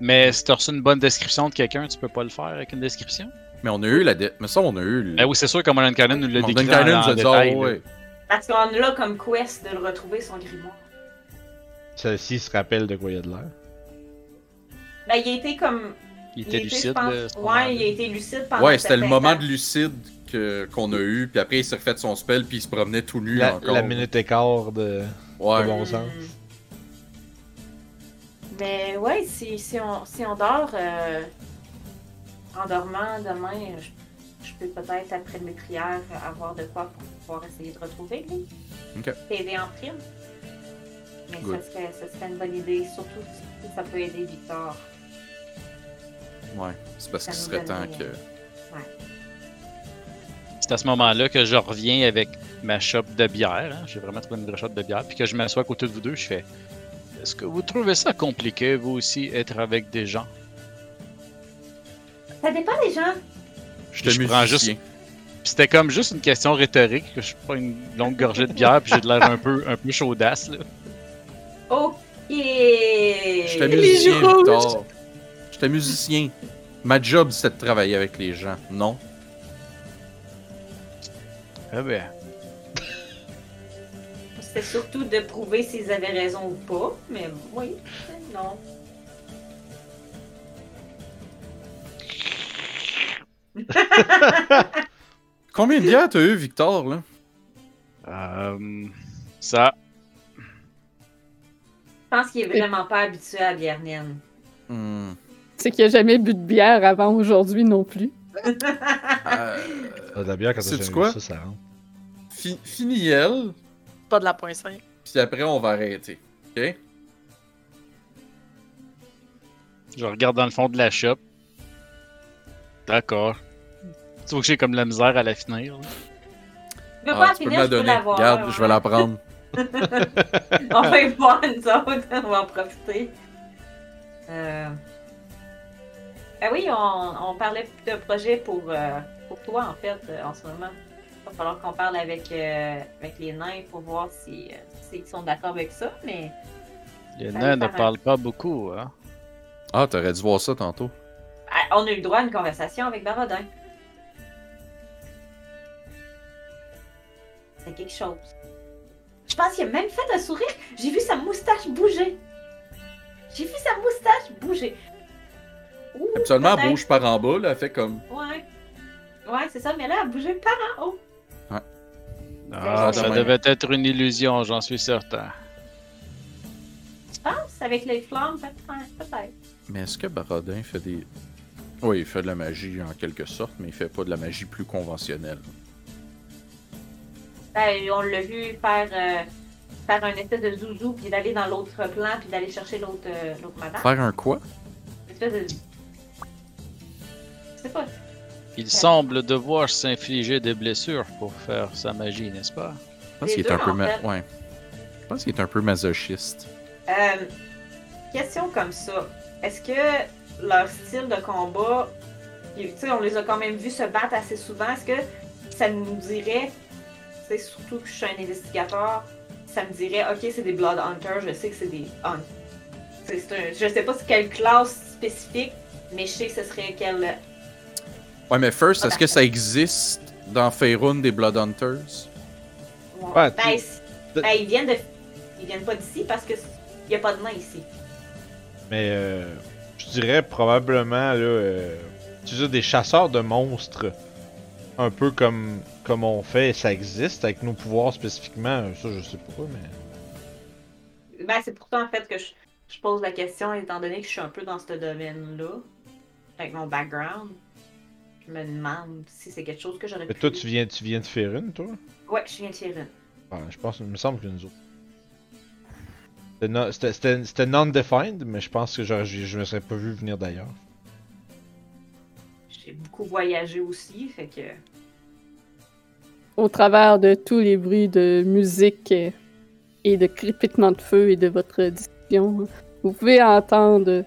Mais si t'as reçu une bonne description de quelqu'un, tu peux pas le faire avec une description? Mais on a eu la. Mais ça, on a eu. le- Ben oui, c'est sûr que Morgan Cannon nous l'a décrit Cannon en, nous a dit, détail. là. ouais. Parce qu'on a là comme quest de le retrouver son grimoire. Celle-ci se rappelle de quoi il y a de l'air. Ben, il a été comme. Il il était lucide, pense- Ouais, il a été lucide pendant. Ouais, c'était le moment temps. de lucide que- qu'on a eu, puis après il s'est refait son spell, puis il se promenait tout nu La, encore. la minute écart de. Ouais. de bon sens. Hmm. Mais ouais, si, si, on, si on dort euh, en dormant demain, je, je peux peut-être après mes prières avoir de quoi pour pouvoir essayer de retrouver lui. Ok. T'aider en prime. Mais Good. ça serait, ça serait une bonne idée, surtout si ça peut aider Victor. Ouais, c'est parce Ça qu'il nous serait temps donnerait, que. C'est à ce moment-là que je reviens avec ma shop de bière. hein. J'ai vraiment trouvé une vraie shop de bière. Puis que je m'assois à côté de vous deux, je fais Est-ce que vous trouvez ça compliqué, vous aussi, être avec des gens? Ça dépend des gens. Je te Je prends musicien. Puis c'était comme juste une question rhétorique, que je prends une longue gorgée de bière, puis j'ai de l'air un peu, un peu chaudasse. Là. Ok. Je Je suis musicien, Victor. Je suis musicien. Ma job, c'est de travailler avec les gens, non? Ah ben. C'était surtout de prouver s'ils avaient raison ou pas, mais oui, non. Combien de bières t'as eu, Victor, là? Euh, ça. Je pense qu'il est vraiment pas habitué à la bière naine. Hmm. C'est qu'il a jamais bu de bière avant aujourd'hui non plus. Euh, Ah, de la bière quand jamais quoi? ça, ça rentre. Pas de la point 5. puis après on va arrêter. Ok? Je regarde dans le fond de la shop. D'accord. Tu vois que j'ai comme la misère à la finir. là. Je veux Ah, pas tu peux finir, me la je peux donner. l'avoir. Regarde, je vais la prendre. On va y voir, nous autres. On va en profiter. Euh... Ben oui, on, on parlait de projet pour, euh, pour toi, en fait, euh, en ce moment. Il va falloir qu'on parle avec, euh, avec les nains pour voir si, euh, s'ils sont d'accord avec ça, mais... Les nains ne parlent pas beaucoup, hein. Ah, t'aurais dû voir ça tantôt. Ah, On a eu le droit à une conversation avec Barodin. C'est quelque chose. Je pense qu'il a même fait un sourire. J'ai vu sa moustache bouger. J'ai vu sa moustache bouger. Ouh, Habituellement, elle bouge par en bas, là, elle fait comme. Ouais. Ouais, c'est ça, mais là, elle a bougé par en haut. Ah, ça de devait être une illusion, j'en suis certain. Je pense, avec les flammes, peut-être? peut-être. Mais est-ce que Barodin fait des. Oui, il fait de la magie en quelque sorte, mais il fait pas de la magie plus conventionnelle. Ben, on l'a vu faire, euh, faire un espèce de zouzou, puis d'aller dans l'autre plan, puis d'aller chercher l'autre euh, l'autre madame. Faire un quoi? Une espèce de. Je sais pas. Il semble devoir s'infliger des blessures pour faire sa magie, n'est-ce pas? Je pense qu'il est un peu ma- ouais. Je pense qu'il est un peu masochiste. Euh, question comme ça. Est-ce que leur style de combat, puis, tu sais, on les a quand même vus se battre assez souvent, est-ce que ça nous dirait, surtout que je suis un investigateur, ça me dirait, ok, c'est des Blood Hunters, je sais que c'est des Hunt. C'est- c'est un- je sais pas c'est quelle classe spécifique, mais je sais que ce serait quelle. Ouais, mais first, est-ce que ça existe dans Faerun des Blood Hunters? Ouais, ben, ben, ils viennent de. Ils viennent pas d'ici parce que y a pas de nain ici. Mais euh, je dirais probablement là, euh, tu sais, des chasseurs de monstres, un peu comme comme on fait, ça existe avec nos pouvoirs spécifiquement. Ça, je sais pas, mais Ben, c'est pourtant en fait que je, je pose la question, étant donné que je suis un peu dans ce domaine-là, avec mon background. Je me demande si c'est quelque chose que j'aurais Mais pu. toi, tu viens, tu viens de faire une, toi? Ouais, je viens de tirer une. Ouais, Je pense, il me semble que nous autres. C'était non- C'était c'était- c'était non-defined, mais je pense que je, je me serais pas vu venir d'ailleurs. J'ai beaucoup voyagé aussi, fait que. Au travers de tous les bruits de musique et de crépitement de feu et de votre discussion, vous pouvez entendre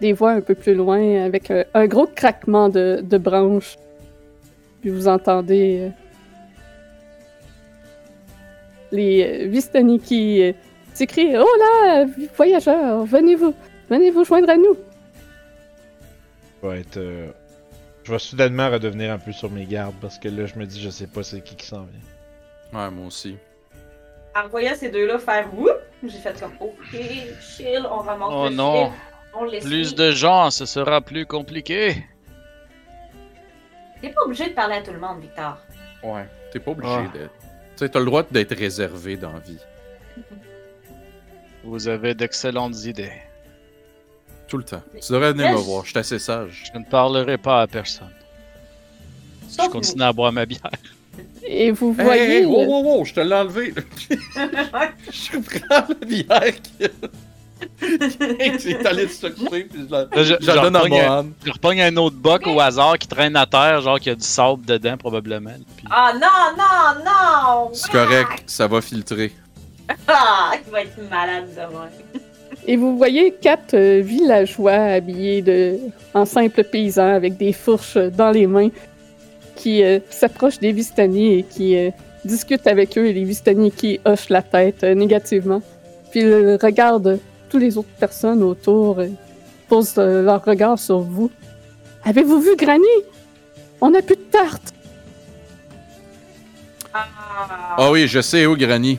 des voix un peu plus loin avec un, un gros craquement de, de branches. Puis vous entendez euh, les euh, Vistani qui euh, s'écrient Oh là, voyageurs, venez-vous, venez vous joindre à nous. Je vais être. euh, Je vais soudainement redevenir un peu sur mes gardes parce que là, je me dis, je sais pas c'est qui qui s'en vient. Ouais, moi aussi. En voyant ces deux-là faire whoop, j'ai fait comme ok, chill, on ramasse Oh le non. fil, on les Plus suit. de gens, ce sera plus compliqué. T'es pas obligé de parler à tout le monde, Victor. Ouais, t'es pas obligé Ah. d'être. Tu sais, t'as le droit d'être réservé dans la vie. Vous avez d'excellentes idées. Tout le temps. Tu devrais venir me voir, je suis assez sage. Je ne parlerai pas à personne. Je continue à boire ma bière. Et vous Hey, voyez. hey, wow, euh, wow, wow, je te l'ai enlevé. je prends la bière J'ai allé se couper, puis je la, je- je la donne à Mohan. Je repogne un autre boc au hasard qui traîne à terre, genre qu'il y a du sable dedans probablement. Puis... Ah non, non, non! C'est correct, ça va filtrer. Ah, il va être malade demain. Et vous voyez quatre euh, villageois habillés de... en simples paysans avec des fourches dans les mains qui euh, s'approchent des Vistani et qui euh, discutent avec eux et les Vistani qui hochent la tête euh, négativement. Puis ils regardent toutes les autres personnes autour posent euh, leur regard sur vous. Avez-vous vu Granny? On n'a plus de tarte! Ah, Ah oui, je sais où, Granny.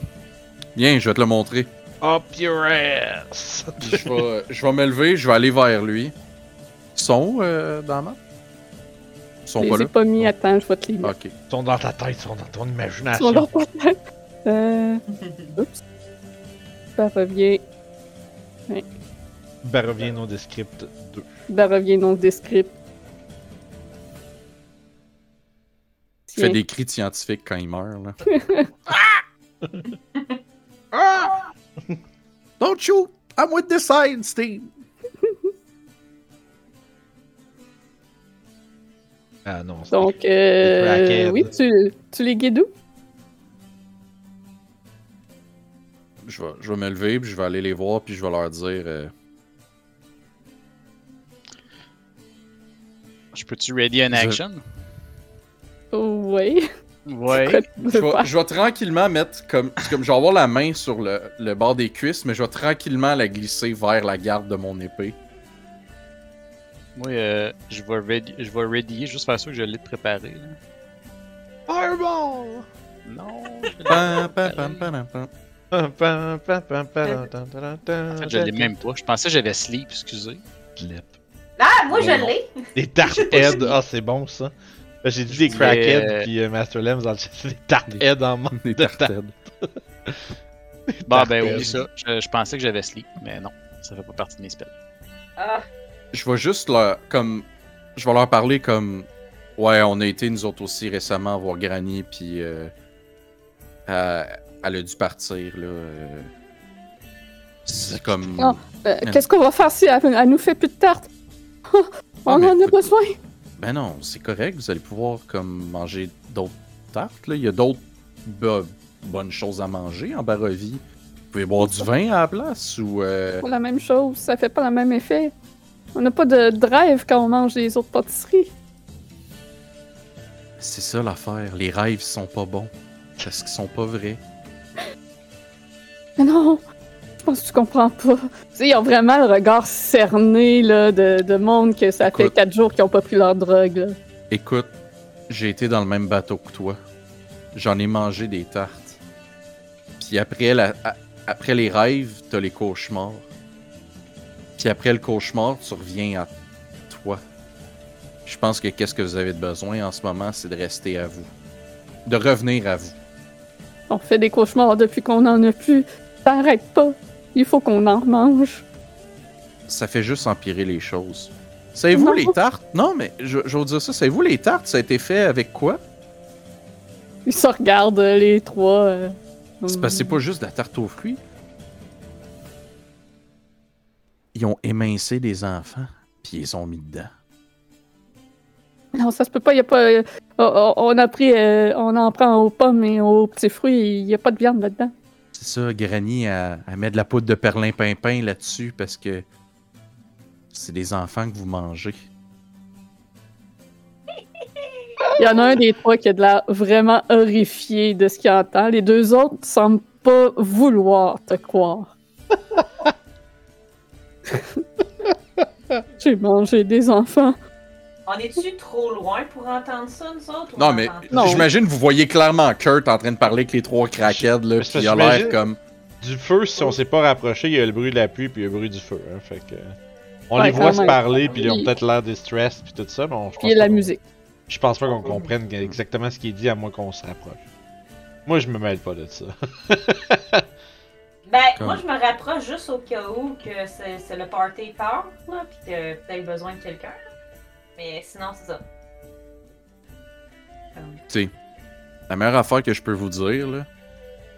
Viens, je vais te le montrer. Up your ass! je, vais, je vais me lever, je vais aller vers lui. Ils sont euh, dans la map? Ils sont Je pas les ai là? pas mis, attends, je vais te les mettre. Ils sont dans ta tête, ils sont dans ton Ils imagination. sont dans ta tête. Euh... Oups. Ça revient. Ben revient au descript 2. Ça revient non descript. Il fait des cris de scientifiques quand il meurt, là. Ah! Don't shoot! I'm with the science team! Ah non, c'est Donc, euh, oui, tu, tu les guides où? Je vais, je vais me lever, puis je vais aller les voir, puis je vais leur dire... euh, Je peux-tu ready an Je- action? Oui. Ouais. Je vais, je tranquillement mettre comme, comme. Je vais avoir la main sur le, le bord des cuisses, mais je vais tranquillement la glisser vers la garde de mon épée. Moi, euh, je vais ready, je vais ready, juste faire sûr que je l'ai préparé. là. Fireball! Non. Pam, En fait, je l'ai même pas. Je pensais que j'avais sleep, excusez. Clip. Ah, moi je l'ai! Des tartheads, ah c'est bon ça. J'ai dit des crackheads puis euh, Master Lems dans le chat, c'est des tartheads en manque Des tartades. Bon, ben Tartheads. oublie ça. Je, je pensais que j'avais sleep, mais non. Ça fait pas partie de mes spells. Ah, je vais juste leur, comme, je vais leur parler comme, ouais, on a été nous autres aussi récemment voir Granny, puis euh, elle a dû partir là. euh. c'est comme, Non. Euh, Qu'est-ce qu'on va faire si elle, elle nous fait plus de tartes? Oh, on Ah, en a besoin. ben non, c'est correct, vous allez pouvoir comme manger d'autres tartes là. Il y a d'autres bo- bonnes choses à manger en Barovie. Vous pouvez boire du vin à la place ou. euh, Pas la même chose, ça fait pas le même effet. On n'a pas de drive quand on mange les autres pâtisseries. C'est ça l'affaire. Les rêves sont pas bons. Parce qu'ils sont pas vrais. Mais non, je pense que tu comprends pas. Tu sais, ils ont vraiment le regard cerné là, de, de monde que ça fait quatre jours qu'ils ont pas pris leur drogue. là. Écoute, j'ai été dans le même bateau que toi. J'en ai mangé des tartes. Puis après, la, a- après les rêves, t'as les cauchemars. Puis après le cauchemar, tu reviens à toi. Je pense que qu'est-ce que vous avez de besoin en ce moment, c'est de rester à vous. De revenir à vous. On fait des cauchemars depuis qu'on en a plus. Ça arrête pas. Il faut qu'on en mange. Ça fait juste empirer les choses. Savez-vous les tartes? Non, mais je, je vous dire ça. Savez-vous les tartes, ça a été fait avec quoi? Ils se regardent les trois. euh, C'est parce que c'est pas juste de la tarte aux fruits. Ils ont émincé des enfants, puis ils les ont mis dedans. Non, ça se peut pas. Y a pas euh, on- a pris, euh, on en prend aux pommes et aux petits fruits. Il y a pas de viande là-dedans. C'est ça, Granny, elle, elle met de la poudre de perlimpinpin là-dessus parce que c'est des enfants que vous mangez. Il y en a un des trois qui a de l'air vraiment horrifié de ce qu'il entend. Les deux autres semblent pas vouloir te croire. J'ai mangé des enfants. On est-tu trop loin pour entendre ça, nous autres? Non, on mais j'imagine vous voyez clairement Kurt en train de parler avec les trois crackheads, là, puis il a l'air comme... Du feu, si on s'est pas rapproché, il y a le bruit de la pluie puis il y a le bruit du feu. Hein, fait que... On Ouais, les voit se parler puis ils ont peut-être l'air distressed puis tout ça, mais on, je Puis il y a pense la pas qu'on- musique. Je pense pas qu'on comprenne exactement ce qui est dit à moins qu'on se rapproche. Moi, je me mêle pas de ça. Ben, Comme- moi, je me rapproche juste au cas où que c'est le party part, là, pis que t'as eu besoin de quelqu'un. Mais sinon, c'est ça. Comme- Tu sais, la meilleure affaire que je peux vous dire, là,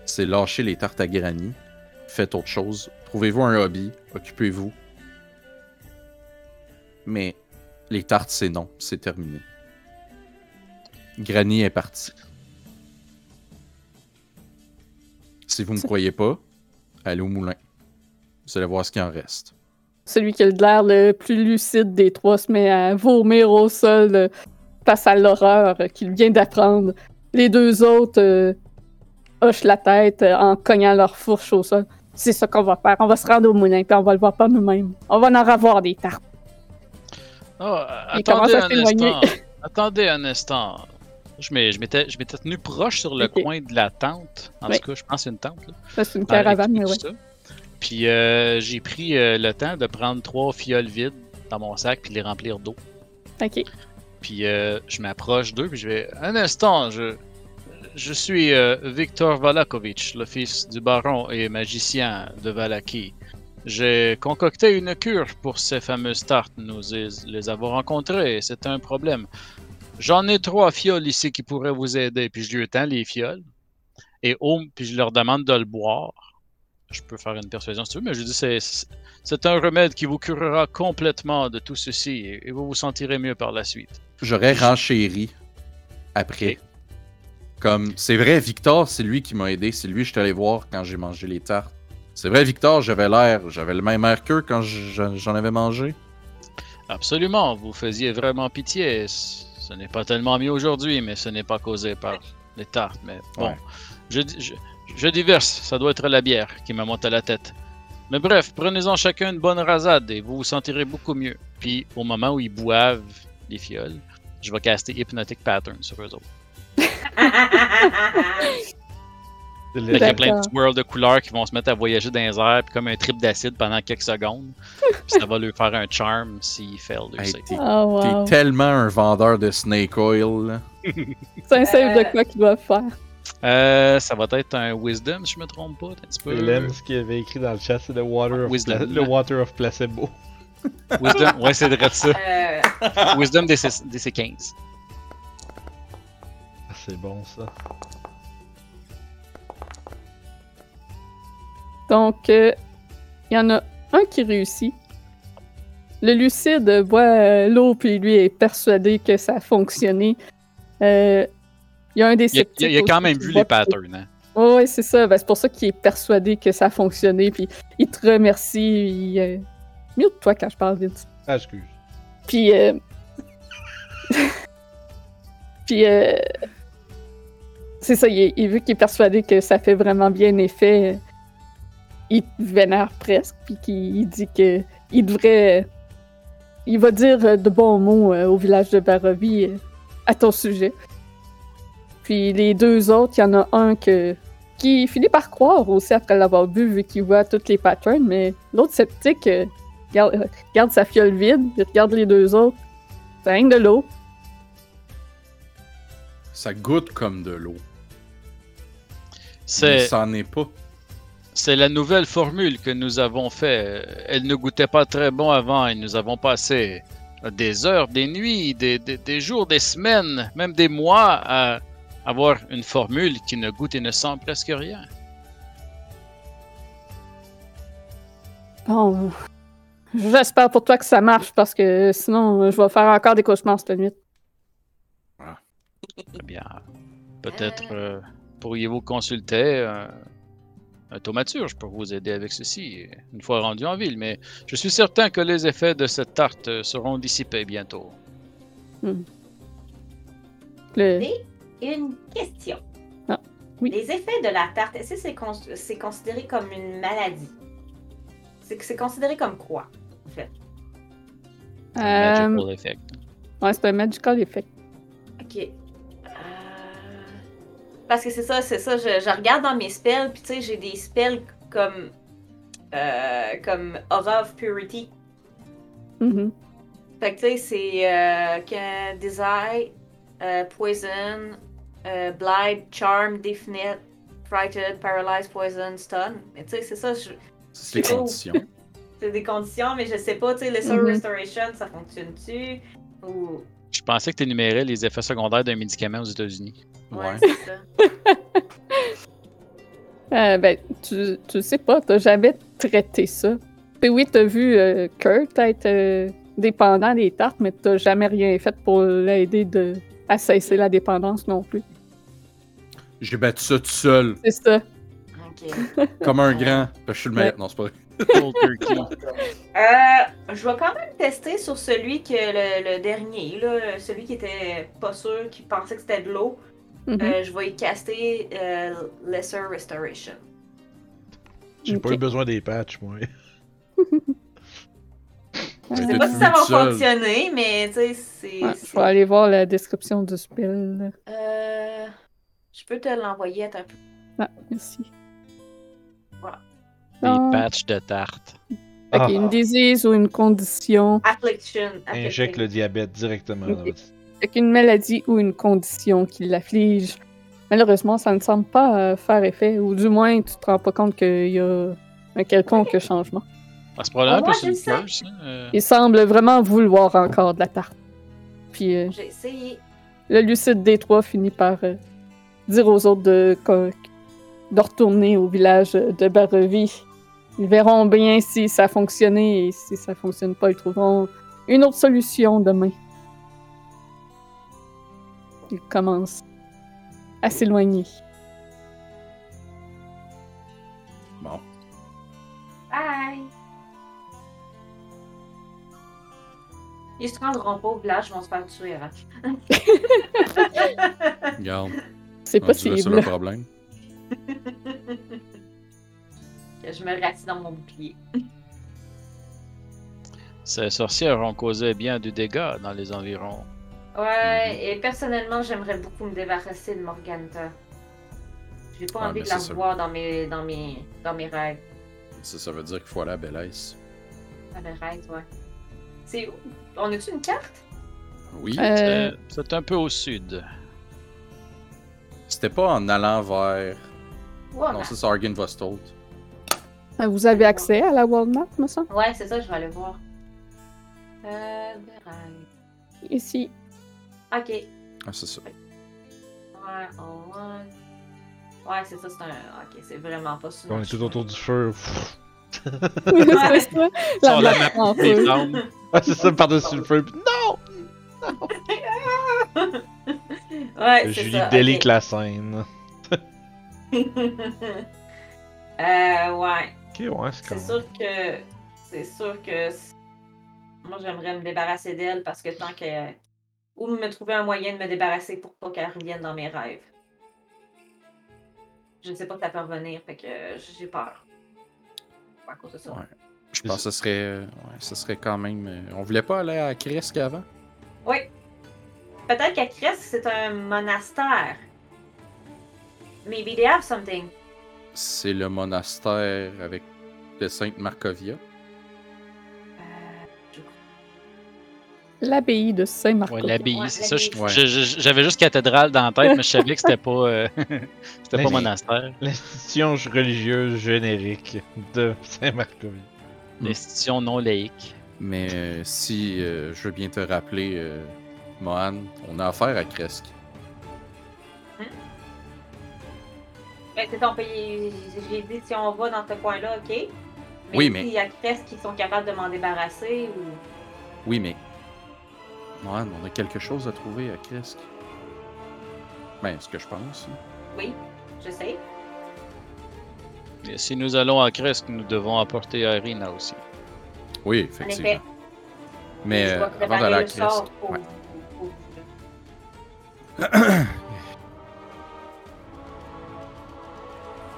c'est lâcher les tartes à granny. Faites autre chose. Trouvez-vous un hobby. Occupez-vous. Mais les tartes, c'est non. C'est terminé. Granny est partie. Si vous me C'est- croyez pas, allez au moulin. Vous allez voir ce qu'il en reste. Celui qui a l'air le plus lucide des trois se met à vomir au sol euh, face à l'horreur qu'il vient d'apprendre. Les deux autres euh, hochent la tête euh, en cognant leur fourche au sol. C'est ça qu'on va faire. On va se rendre au moulin, puis on va le voir par nous-mêmes. On va en avoir des tartes. Oh, attendez un instant. attendez un instant. Je m'étais je m'étais tenu proche sur le coin de la tente. En tout cas, je pense que c'est une tente. Là. Ça, c'est une caravane, mais ouais. ça. Puis euh, j'ai pris euh, le temps de prendre trois fioles vides dans mon sac puis de les remplir d'eau. Ok. Puis euh, je m'approche d'eux puis je vais un instant, je je suis euh, Viktor Valakovitch, le fils du baron et magicien de Valaki. J'ai concocté une cure pour ces fameuses tartes. Nous les- avons rencontrées et c'est un problème. J'en ai trois fioles ici qui pourraient vous aider. Puis je lui tends les fioles. Et oh, puis je leur demande de le boire. Je peux faire une persuasion si tu veux, mais je dis c'est c'est un remède qui vous curera complètement de tout ceci et, et vous vous sentirez mieux par la suite. J'aurais renchéri après. Comme, c'est vrai, Victor, c'est lui qui m'a aidé. C'est lui que je suis allé voir quand j'ai mangé les tartes. C'est vrai, Victor, j'avais l'air, j'avais le même air qu'eux quand je- j'en avais mangé. Absolument, vous faisiez vraiment pitié. Ce n'est pas tellement mieux aujourd'hui, mais ce n'est pas causé par les tartes. Mais bon, Ouais. je, je, je diverse, ça doit être la bière qui me monte à la tête. Mais bref, prenez-en chacun une bonne rasade et vous vous sentirez beaucoup mieux. Puis au moment où ils boivent les fioles, je vais caster Hypnotic Pattern sur eux autres. Qu'il y a plein de swirls de couleurs qui vont se mettre à voyager dans les airs, puis comme un trip d'acide pendant quelques secondes. puis ça va leur faire un charm s'ils fail Hey, t'es, Oh, t'es wow. tellement un vendeur de snake oil. C'est un save Euh, de quoi qu'ils doivent faire. Euh, ça va être un Wisdom, si je me trompe pas, un petit peu. Lens qui avait écrit dans le chat, c'est le water, of Wisdom. Pla- le water of placebo. Wisdom, ouais, c'est vrai de ça. Euh, Wisdom DC, DC 15. Ah, C'est bon ça. Donc, euh, il y en a un qui réussit. Le lucide voit euh, l'eau, puis lui est persuadé que ça a fonctionné. Euh, il y a un des Il a, sceptiques. il a- il a quand même vu les patterns. Hein. Ouais, ouais, c'est ça. Ben, c'est pour ça qu'il est persuadé que ça a fonctionné. Puis il te remercie. Il, euh... Mute-toi quand je parle vite. Ah, excuse. Puis. euh, Puis. euh, C'est ça, il, est- il- vu qu'il est persuadé que ça fait vraiment bien effet, il te vénère presque. Puis qu'il il dit que il devrait. Il va dire de bons mots euh, au village de Barovie euh, à ton sujet. Puis les deux autres, il y en a un que, qui finit par croire aussi après l'avoir vu, vu qu'il voit toutes les patterns, mais l'autre sceptique euh, garde, garde sa fiole vide, il regarde les deux autres, c'est rien que de l'eau. Ça goûte comme de l'eau. C'est ça n'en est pas. c'est la nouvelle formule que nous avons fait. Elle ne goûtait pas très bon avant et nous avons passé des heures, des nuits, des, des- des jours, des semaines, même des mois à avoir une formule qui ne goûte et ne sent presque rien. Bon, j'espère pour toi que ça marche parce que sinon je vais faire encore des cauchemars cette nuit. Eh bien, peut-être euh, pourriez-vous consulter euh, un thaumaturge pour vous aider avec ceci, une fois rendu en ville, mais je suis certain que les effets de cette tarte seront dissipés bientôt. Le- une question. Ah, oui. Les effets de la tarte, est-ce que c'est cons- c'est considéré comme une maladie? C'est c'est considéré comme quoi, en fait? Euh, Magical effect. ouais, c'est un magical effect. Ok. Euh, Parce que c'est ça, c'est ça. Je, je regarde dans mes spells, puis tu sais, j'ai des spells comme. euh, comme Aura of Purity. Mhm. Fait que tu sais, c'est. Euh, que Desire, euh, Poison, euh, Blight, Charm, Definite, Frightened, Paralyzed, Poison, Stun. Mais tu sais, c'est ça. je- C'est les Oh. conditions. C'est des conditions, mais je sais pas, tu sais, le Soul Mhm. Restoration, ça fonctionne-tu? Ou. Je pensais que tu énumérais les effets secondaires d'un médicament aux États-Unis. Ouais, Ouais. c'est ça. Euh, ben, tu, tu sais pas, t'as jamais traité ça. Puis oui, t'as vu euh, Kurt être euh, dépendant des tartes, mais t'as jamais rien fait pour l'aider de... à cesser la dépendance non plus. J'ai battu ça tout seul, C'est ça. Ok. comme un grand. Parce que je suis le meilleur. Non, c'est pas. Euh, je vais quand même tester sur celui que le, le dernier, là, celui qui était pas sûr, qui pensait que c'était de l'eau. Mhm. Euh, je vais y caster euh, Lesser Restoration. J'ai pas eu besoin des patchs, moi. Je sais pas si ça va seul. fonctionner, mais tu sais, c'est. Ouais, je vais aller voir la description du spell. Euh, je peux te l'envoyer attends un peu. Ah, merci. Des Ah, patchs de tarte. ok, Ah. une disease ou une condition. Affliction. Injecte le diabète directement dans votre- Avec une maladie ou une condition qui l'afflige. Malheureusement, ça ne semble pas euh, faire effet, ou du moins, tu te rends pas compte qu'il y a un quelconque changement. Ah, c'est probablement curse. hein, euh. Il semble vraiment vouloir encore de la tarte. Puis euh, J'ai essayé. le lucide des trois finit par euh, dire aux autres de, de retourner au village de Barovie. Ils verront bien si ça a fonctionné et si ça fonctionne pas, ils trouveront une autre solution demain. Ils commencent à s'éloigner. Ils se rendront pas au village, ils vont se faire tuer avant. Regarde. C'est là, C'est possible. le problème. Que je me rassis dans mon bouclier. Ces sorcières ont causé bien du dégât dans les environs. Ouais, et personnellement, j'aimerais beaucoup me débarrasser de Morganta. J'ai pas Ouais, envie de la ça. revoir dans mes, dans mes, dans mes rêves. Ça, ça veut dire qu'il faut aller à. Dans mes rêves, ouais. C'est où? On a-tu une carte? Oui. Euh, C'est- C'est un peu au sud. C'était pas en allant vers. Ouais, Non, ça, c'est Argin Vostold. Ah, Vous avez accès à la world map, me semble? ouais c'est ça, je vais aller voir. Euh. Ici. Ok. Ah, c'est ça. Ouais, oh, ouais. Ouais, c'est ça, c'est un. Ok, c'est vraiment pas sur On est tout autour du feu. c'est ça. Sur la map en feu. Ouais, c'est ça, par-dessus le feu. Non! Ouais, c'est Julie ça. la scène. euh, ouais. Ok, ouais, c'est comme. sûr que. C'est sûr que. Moi, j'aimerais me débarrasser d'elle parce que tant que. Ou me trouver un moyen de me débarrasser pour pas qu'elle revienne dans mes rêves. Je ne sais pas que ça peut revenir, fait que euh, j'ai peur. À cause de ça. Ouais. Je pense que ce serait, euh, ouais, ce serait quand même. euh, On voulait pas aller à Kresk avant? Oui. Peut-être qu'à Kresk, c'est un monastère. Maybe they have something. C'est le monastère avec de Sainte Marcovia. L'abbaye de Saint-Marc. Ouais, l'abbaye, Ouais, c'est ça. je- l'abbaye. je- je- J'avais juste cathédrale dans la tête, mais je savais que c'était pas, euh, c'était pas monastère. L'institution religieuse générique de Saint-Marcovie. Hmm. L'institution non laïque. Mais euh, si euh, je veux bien te rappeler, euh, Mohan, on a affaire à Kresk. Ben, c'est ton pays. J'ai dit si on va dans ce coin-là, ok. Mais Oui, mais- s'il y a Kresk qui sont capables de m'en débarrasser ou. Oui, mais. On a quelque chose à trouver à Kresk. Ben, ce que je pense. Oui, je sais. Et si nous allons à Kresk, nous devons apporter Irina aussi. Oui, En effectivement. effet. Mais euh, avant d'aller à Kresk. pour- ouais. pour-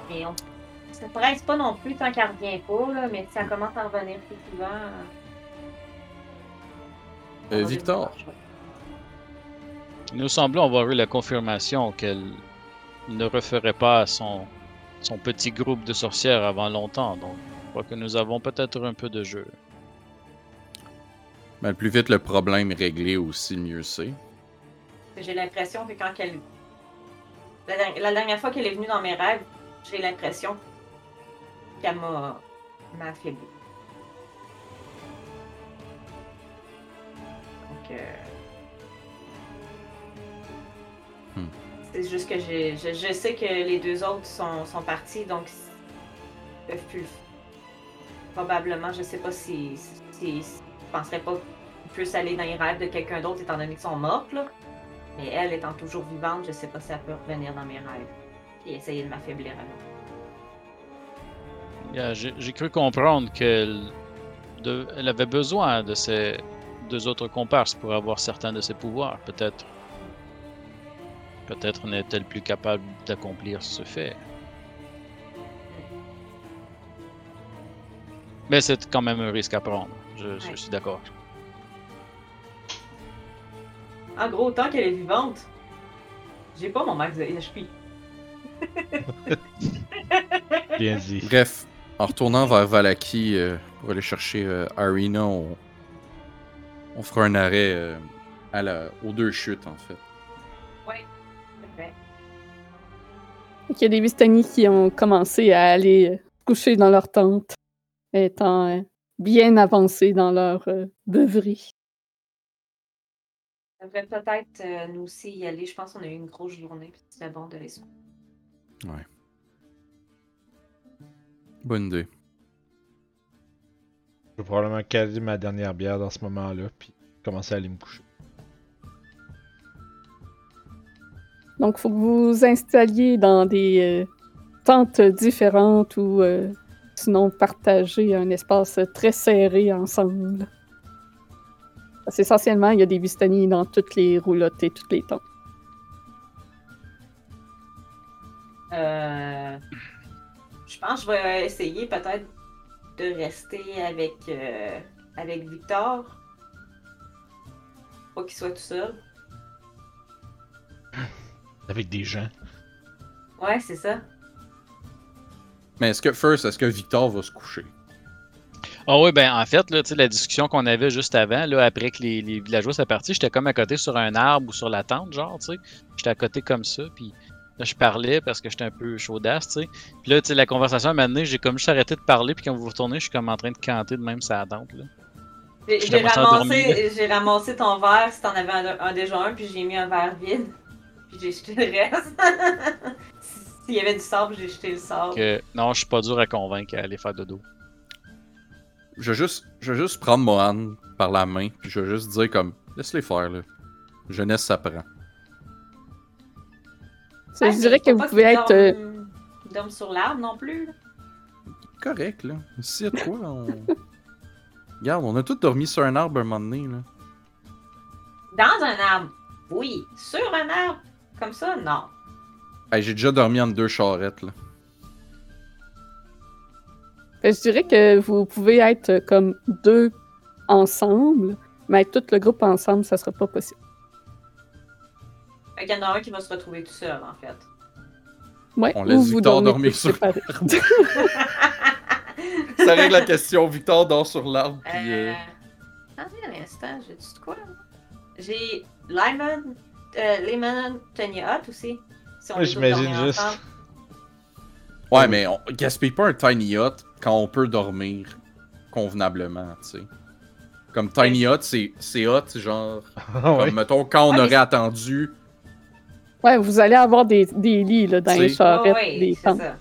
Mais on se presse pas non plus tant qu'elle revient pas, là, mais si ça commence à revenir plus souvent. Euh, va Victor, Nous semblons avoir eu la confirmation qu'elle ne referait pas son, son petit groupe de sorcières avant longtemps, donc je crois que nous avons peut-être un peu de jeu. ben, le plus vite le problème est réglé aussi, mieux c'est. J'ai l'impression que quand elle. La, der- la dernière fois qu'elle est venue dans mes rêves, j'ai l'impression qu'elle m'a m'a affaibli. Hmm. C'est juste que je, je sais que les deux autres sont, sont partis, donc ils peuvent plus. Probablement, je sais pas si. si, si- je penserais pas qu'ils puissent aller dans les rêves de quelqu'un d'autre étant donné qu'ils sont morts, là. Mais elle étant toujours vivante, je sais pas si elle peut revenir dans mes rêves et essayer de m'affaiblir à nouveau. Yeah, J'ai cru comprendre qu'elle elle avait besoin de ses deux autres comparses pour avoir certains de ses pouvoirs, peut-être. Peut-être n'est-elle plus capable d'accomplir ce fait. Mais c'est quand même un risque à prendre. Je, suis d'accord. En gros, tant qu'elle est vivante, j'ai pas mon max de HP. Bien dit. Bref, en retournant vers Valaki euh, pour aller chercher euh, Arena, on, on fera un arrêt euh, à la, aux deux chutes en fait. Parfait. Il y a des Vistani qui ont commencé à aller euh, coucher dans leur tente, étant euh, bien avancés dans leur euh, beuverie. Ça devrait peut-être euh, nous aussi y aller. Je pense qu'on a eu une grosse journée, puis c'est bon de les soigner. Bonne idée. Je vais probablement caler ma dernière bière dans ce moment-là, puis commencer à aller me coucher. Donc, il faut que vous vous installiez dans des euh, tentes différentes ou euh, sinon partager un espace très serré ensemble. Parce qu'essentiellement, il y a des Vistani dans toutes les roulottes et toutes les tentes. Euh, je pense que je vais essayer peut-être de rester avec, euh, avec Victor. Pas qu'il soit tout seul. Avec des gens. Ouais, c'est ça. Mais est-ce que, first, est-ce que Victor va se coucher? Ah oui, ben en fait, là, tu sais, la discussion qu'on avait juste avant, là, après que les, les villageois soient partis, j'étais comme à côté sur un arbre ou sur la tente, genre, tu sais. J'étais à côté comme ça, puis là, je parlais parce que j'étais un peu chaudasse, tu sais. Puis là, tu sais, la conversation, à un moment donné, j'ai comme juste arrêté de parler, puis quand vous retournez, je suis comme en train de canter de même sur la tente, là. J'ai ramassé, j'ai ramassé ton verre si t'en avais un, un déjà un, puis j'ai mis un verre vide. Puis j'ai jeté le reste. S'il y avait du sable, j'ai jeté le sable. Que, non, je suis pas dur à convaincre à aller faire dodo. Je vais juste, je vais juste prendre Mohan par la main, puis je vais juste dire comme, laisse-les faire, là. Jeunesse, ça prend. Ça, Ah, je mais dirais que vous pouvez être. euh, dorme- dorme sur l'arbre non plus. là. Correct, là. Si y a de quoi, on... Regarde, on a tous dormi sur un arbre un moment donné, là. Dans un arbre, oui. Sur un arbre, comme ça, non. Hey, j'ai déjà dormi entre deux charrettes, là. Que je dirais que vous pouvez être euh, comme deux ensemble, mais être tout le groupe ensemble, ça sera pas possible. Fait qu'il y en a un qui va se retrouver tout seul, en fait. Ouais, On laisse Victor dormir sur séparés. Ça règle la question. Victor dort sur l'arbre, puis... euh, Euh... Attendez un instant, j'ai dit de quoi? là? J'ai Lyman, euh, Lemon, Tony Hot aussi. Si les j'imagine juste. ensemble. Ouais, mais on gaspille pas un tiny hut quand on peut dormir convenablement, tu sais. Comme tiny hut, c'est c'est hot, genre. Ah ouais. Comme, mettons, quand on aurait attendu. Ouais, vous allez avoir des, des lits là, dans les charrettes, Ouais, ouais, des c'est tentes. ça.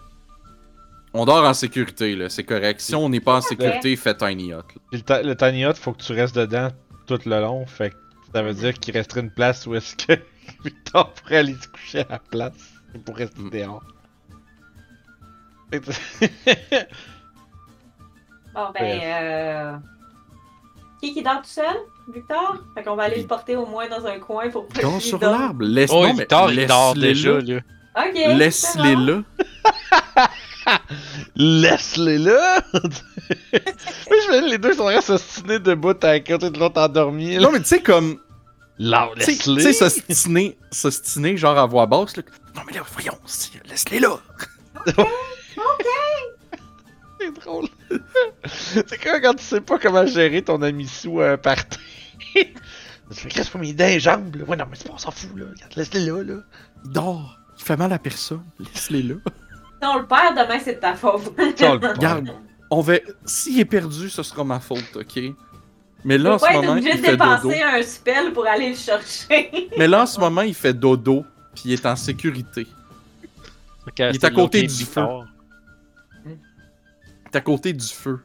On dort en sécurité, là, c'est correct. Si on n'est pas en sécurité, fait tiny hut. le, le tiny hut, faut que tu restes dedans tout le long. Fait que ça veut dire qu'il resterait une place où est-ce que Victor pourrait aller se coucher à la place. Il pourrait rester Mm. dehors. Bon, ben, euh... Qui qui dort tout seul? Victor? Fait qu'on va aller le porter au moins dans un coin pour pas Dors sur l'arbre. Laisse Oh, non, mais Victor, il dort laisse-les déjà, là. là. Ok. Laisse-les là. Laisse-les là! Moi, je me les deux sont restés s'ostiner debout à côté de l'autre endormi. Non, mais tu sais, comme. Là, Tu sais- tu laisse-les! sais, s'ostiner, s'ostiner, genre à voix basse, là. Non, mais là, voyons, laisse-les là. C'est drôle. c'est comme quand tu sais pas comment gérer ton ami sous un party. tu fais, qu'est-ce pas mes dents et jambes, là? Ouais, non, mais c'est pas, on s'en fout, là. Regarde, laisse-les là, là. Il dort. Il fait mal à personne. Laisse-les là. Si on le perd demain, c'est de ta faute. Ça, on le Regarde, on va. S'il est perdu, ce sera ma faute, ok? Mais là, en ce moment, il fait dodo. dépenser un spell pour aller le chercher. Mais là, en ce moment, il fait dodo, puis il est en sécurité. Il est à côté du. Il est à côté du feu.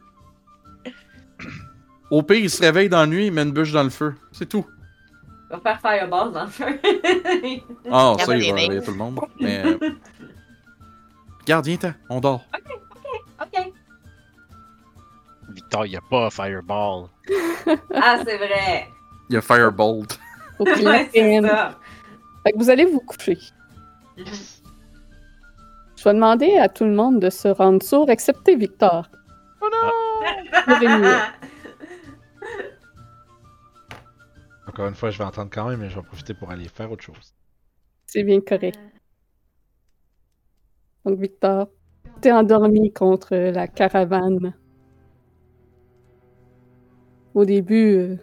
Au pire, il se réveille dans la nuit, il met une bûche dans le feu. C'est tout. On va faire fireball dans le feu. Ah, Il ça, il va réveille. réveiller tout le monde. Mais. euh, Regarde, viens-t'en, on dort. ok. Victor, il a pas Fireball. Ah, c'est vrai. Il y a Firebolt. Qu'il Ouais, c'est ça. Fait que vous allez vous coucher. Je vais demander à tout le monde de se rendre sourd, excepté Victor. Oh non! Nuit. Encore une fois, je vais entendre quand même, mais je vais profiter pour aller faire autre chose. C'est bien correct. Donc, Victor, t'es endormi contre la caravane. Au début, il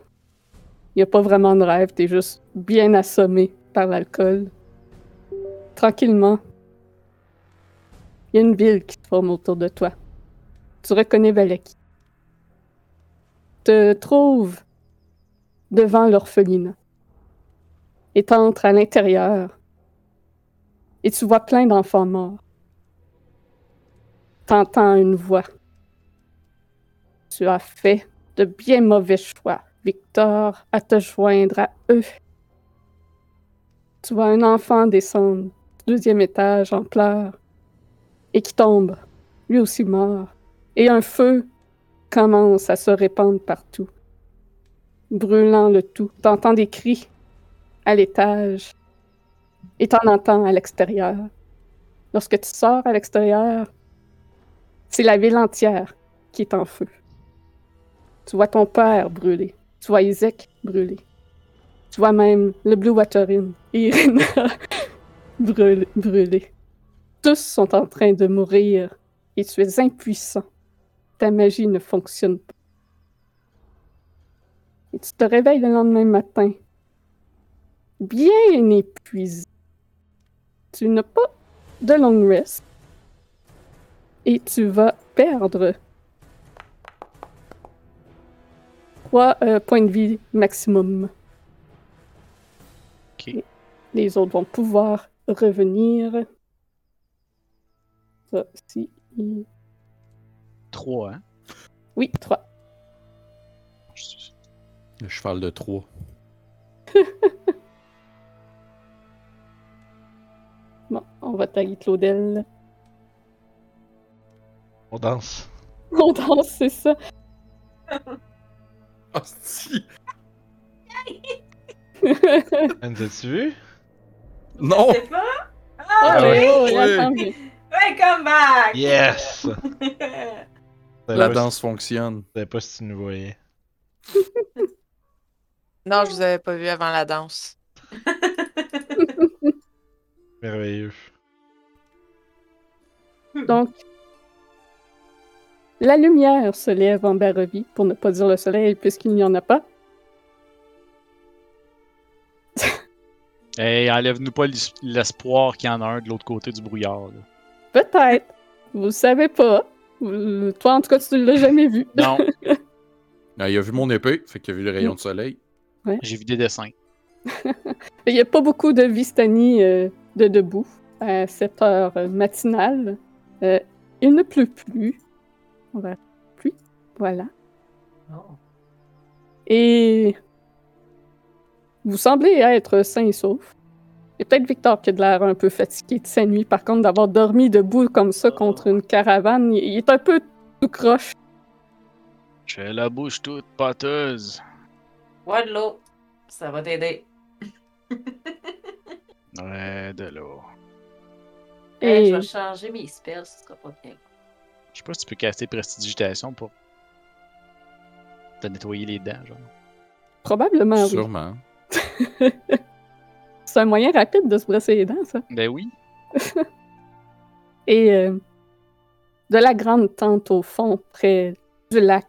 n'y a pas vraiment de rêve, t'es juste bien assommé par l'alcool. Tranquillement, il y a une ville qui se forme autour de toi. Tu reconnais Valaki. Te trouves devant l'orphelinat. Et t'entres à l'intérieur et tu vois plein d'enfants morts. T'entends une voix. Tu as fait de bien mauvais choix, Victor, à te joindre à eux. Tu vois un enfant descendre deuxième étage en pleurs et qui tombe, lui aussi mort. Et un feu commence à se répandre partout, brûlant le tout. T'entends des cris à l'étage et t'en entends à l'extérieur. Lorsque tu sors à l'extérieur, c'est la ville entière qui est en feu. Tu vois ton père brûler. Tu vois Isaac brûler. Tu vois même le Blue Water Inn et Irina brûler, brûler. Tous sont en train de mourir et tu es impuissant. Ta magie ne fonctionne pas. Et tu te réveilles le lendemain matin, bien épuisé. Tu n'as pas de long rest. Et tu vas perdre 3 euh, points de vie maximum. Les autres vont pouvoir revenir. Ça, si. 3, hein? Oui, 3. Le cheval de Troie. Bon, on va tailler Claudel. On danse. On danse, c'est ça. Ah, si! Anne, As-tu vu? Non! Pas? Ah, Ah, oui, oui! oui, mais- Welcome back! Yes! La danse fonctionne. je savais pas si tu nous voyais. Non, je vous avais pas vu avant la danse. Merveilleux. Donc, la lumière se lève en Barovie, pour ne pas dire le soleil, puisqu'il n'y en a pas. Hey, enlève-nous pas l'es- l'espoir qu'il y en a un de l'autre côté du brouillard. là. Peut-être. Vous le savez pas. Vous- Toi, en tout cas, tu ne l'as jamais vu. Non, Ah, il a vu mon épée, fait qu'il a vu le rayon de soleil. j'ai vu des dessins. Il n'y a pas beaucoup de Vistani euh, de debout à cette heure matinale. Euh, il ne pleut plus. On va pluie. Voilà. Oh. Et vous semblez être sain et sauf. Et peut-être Victor qui a de l'air un peu fatigué de sa nuit, par contre, d'avoir dormi debout comme ça contre une caravane. Il est un peu tout croche. J'ai la bouche toute pâteuse. Bois de l'eau. Ça va t'aider. Ouais, de l'eau. Eh, je vais changer mes spells, ce sera pas bien. Je sais pas si tu peux caster prestidigitation pour te nettoyer les dents, genre. probablement, oui. Sûrement. C'est un moyen rapide de se brosser les dents, ça. Ben oui. Et euh, de la grande tente au fond, près du lac,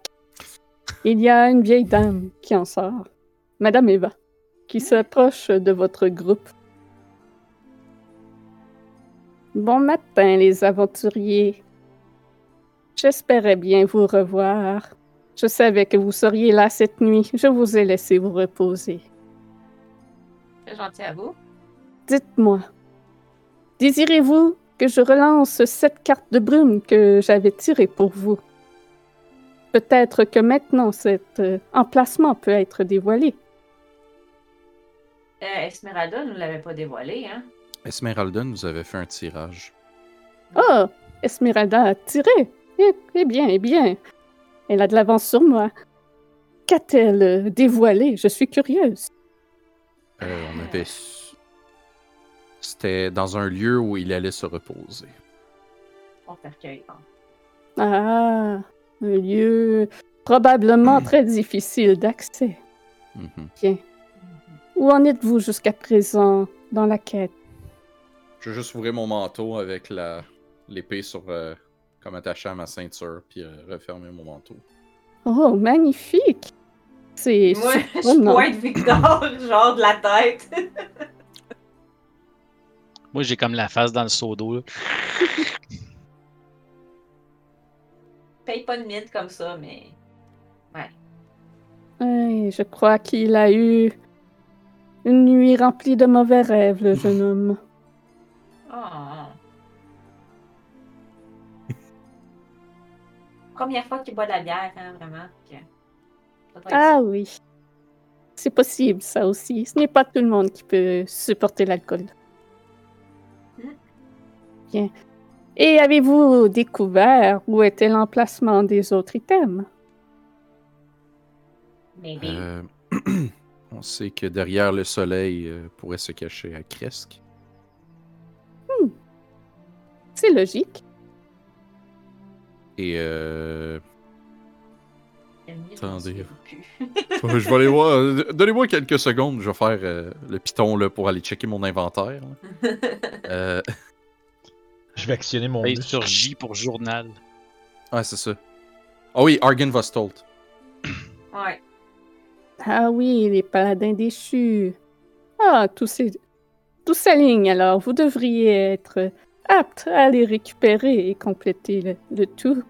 il y a une vieille dame qui en sort, Madame Eva, qui s'approche de votre groupe. Bon matin, les aventuriers. J'espérais bien vous revoir. Je savais que vous seriez là cette nuit. Je vous ai laissé vous reposer. Gentil à vous. Dites-moi, désirez-vous que je relance cette carte de brume que j'avais tirée pour vous? Peut-être que maintenant cet euh, emplacement peut être dévoilé. Euh, Esmeralda ne nous l'avait pas dévoilé, hein? Esmeralda nous avait fait un tirage. Oh, Esmeralda a tiré. Eh, eh bien, eh bien. Elle a de l'avance sur moi. Qu'a-t-elle euh, dévoilé? Je suis curieuse. Euh, on avait. C'était dans un lieu où il allait se reposer. On cercueil. hein. Ah, un lieu probablement très difficile d'accès. Mhm. Bien. Où en êtes-vous jusqu'à présent dans la quête? Je vais juste ouvrir mon manteau avec la l'épée sur euh, comme attachée à ma ceinture, puis euh, refermer mon manteau. Oh, magnifique! C'est Moi, je pointe Victor, genre de la tête. Moi, j'ai comme la face dans le seau d'eau. là. Paye pas de mine comme ça, mais. Ouais, je crois qu'il a eu une nuit remplie de mauvais rêves, le jeune homme. Oh. Première fois qu'il boit de la bière, hein, vraiment. Ah ça. oui. C'est possible, ça aussi. Ce n'est pas tout le monde qui peut supporter l'alcool. Mm. Bien. Et avez-vous découvert où était l'emplacement des autres items? Maybe. Euh, on sait que derrière le soleil euh, pourrait se cacher à Cresque. C'est logique. Et euh, Je attendez. vais aller voir. euh, Donnez-moi quelques secondes, je vais faire euh, le piton là, pour aller checker mon inventaire. Euh, Je vais actionner mon sur J pour journal. ouais, c'est ça. Ah oui, Argen Vostolt. Ouais. Ah oui, les paladins déchus. Ah, tous ces... Tout s'aligne alors. Vous devriez être apte à les récupérer et compléter le, le tout.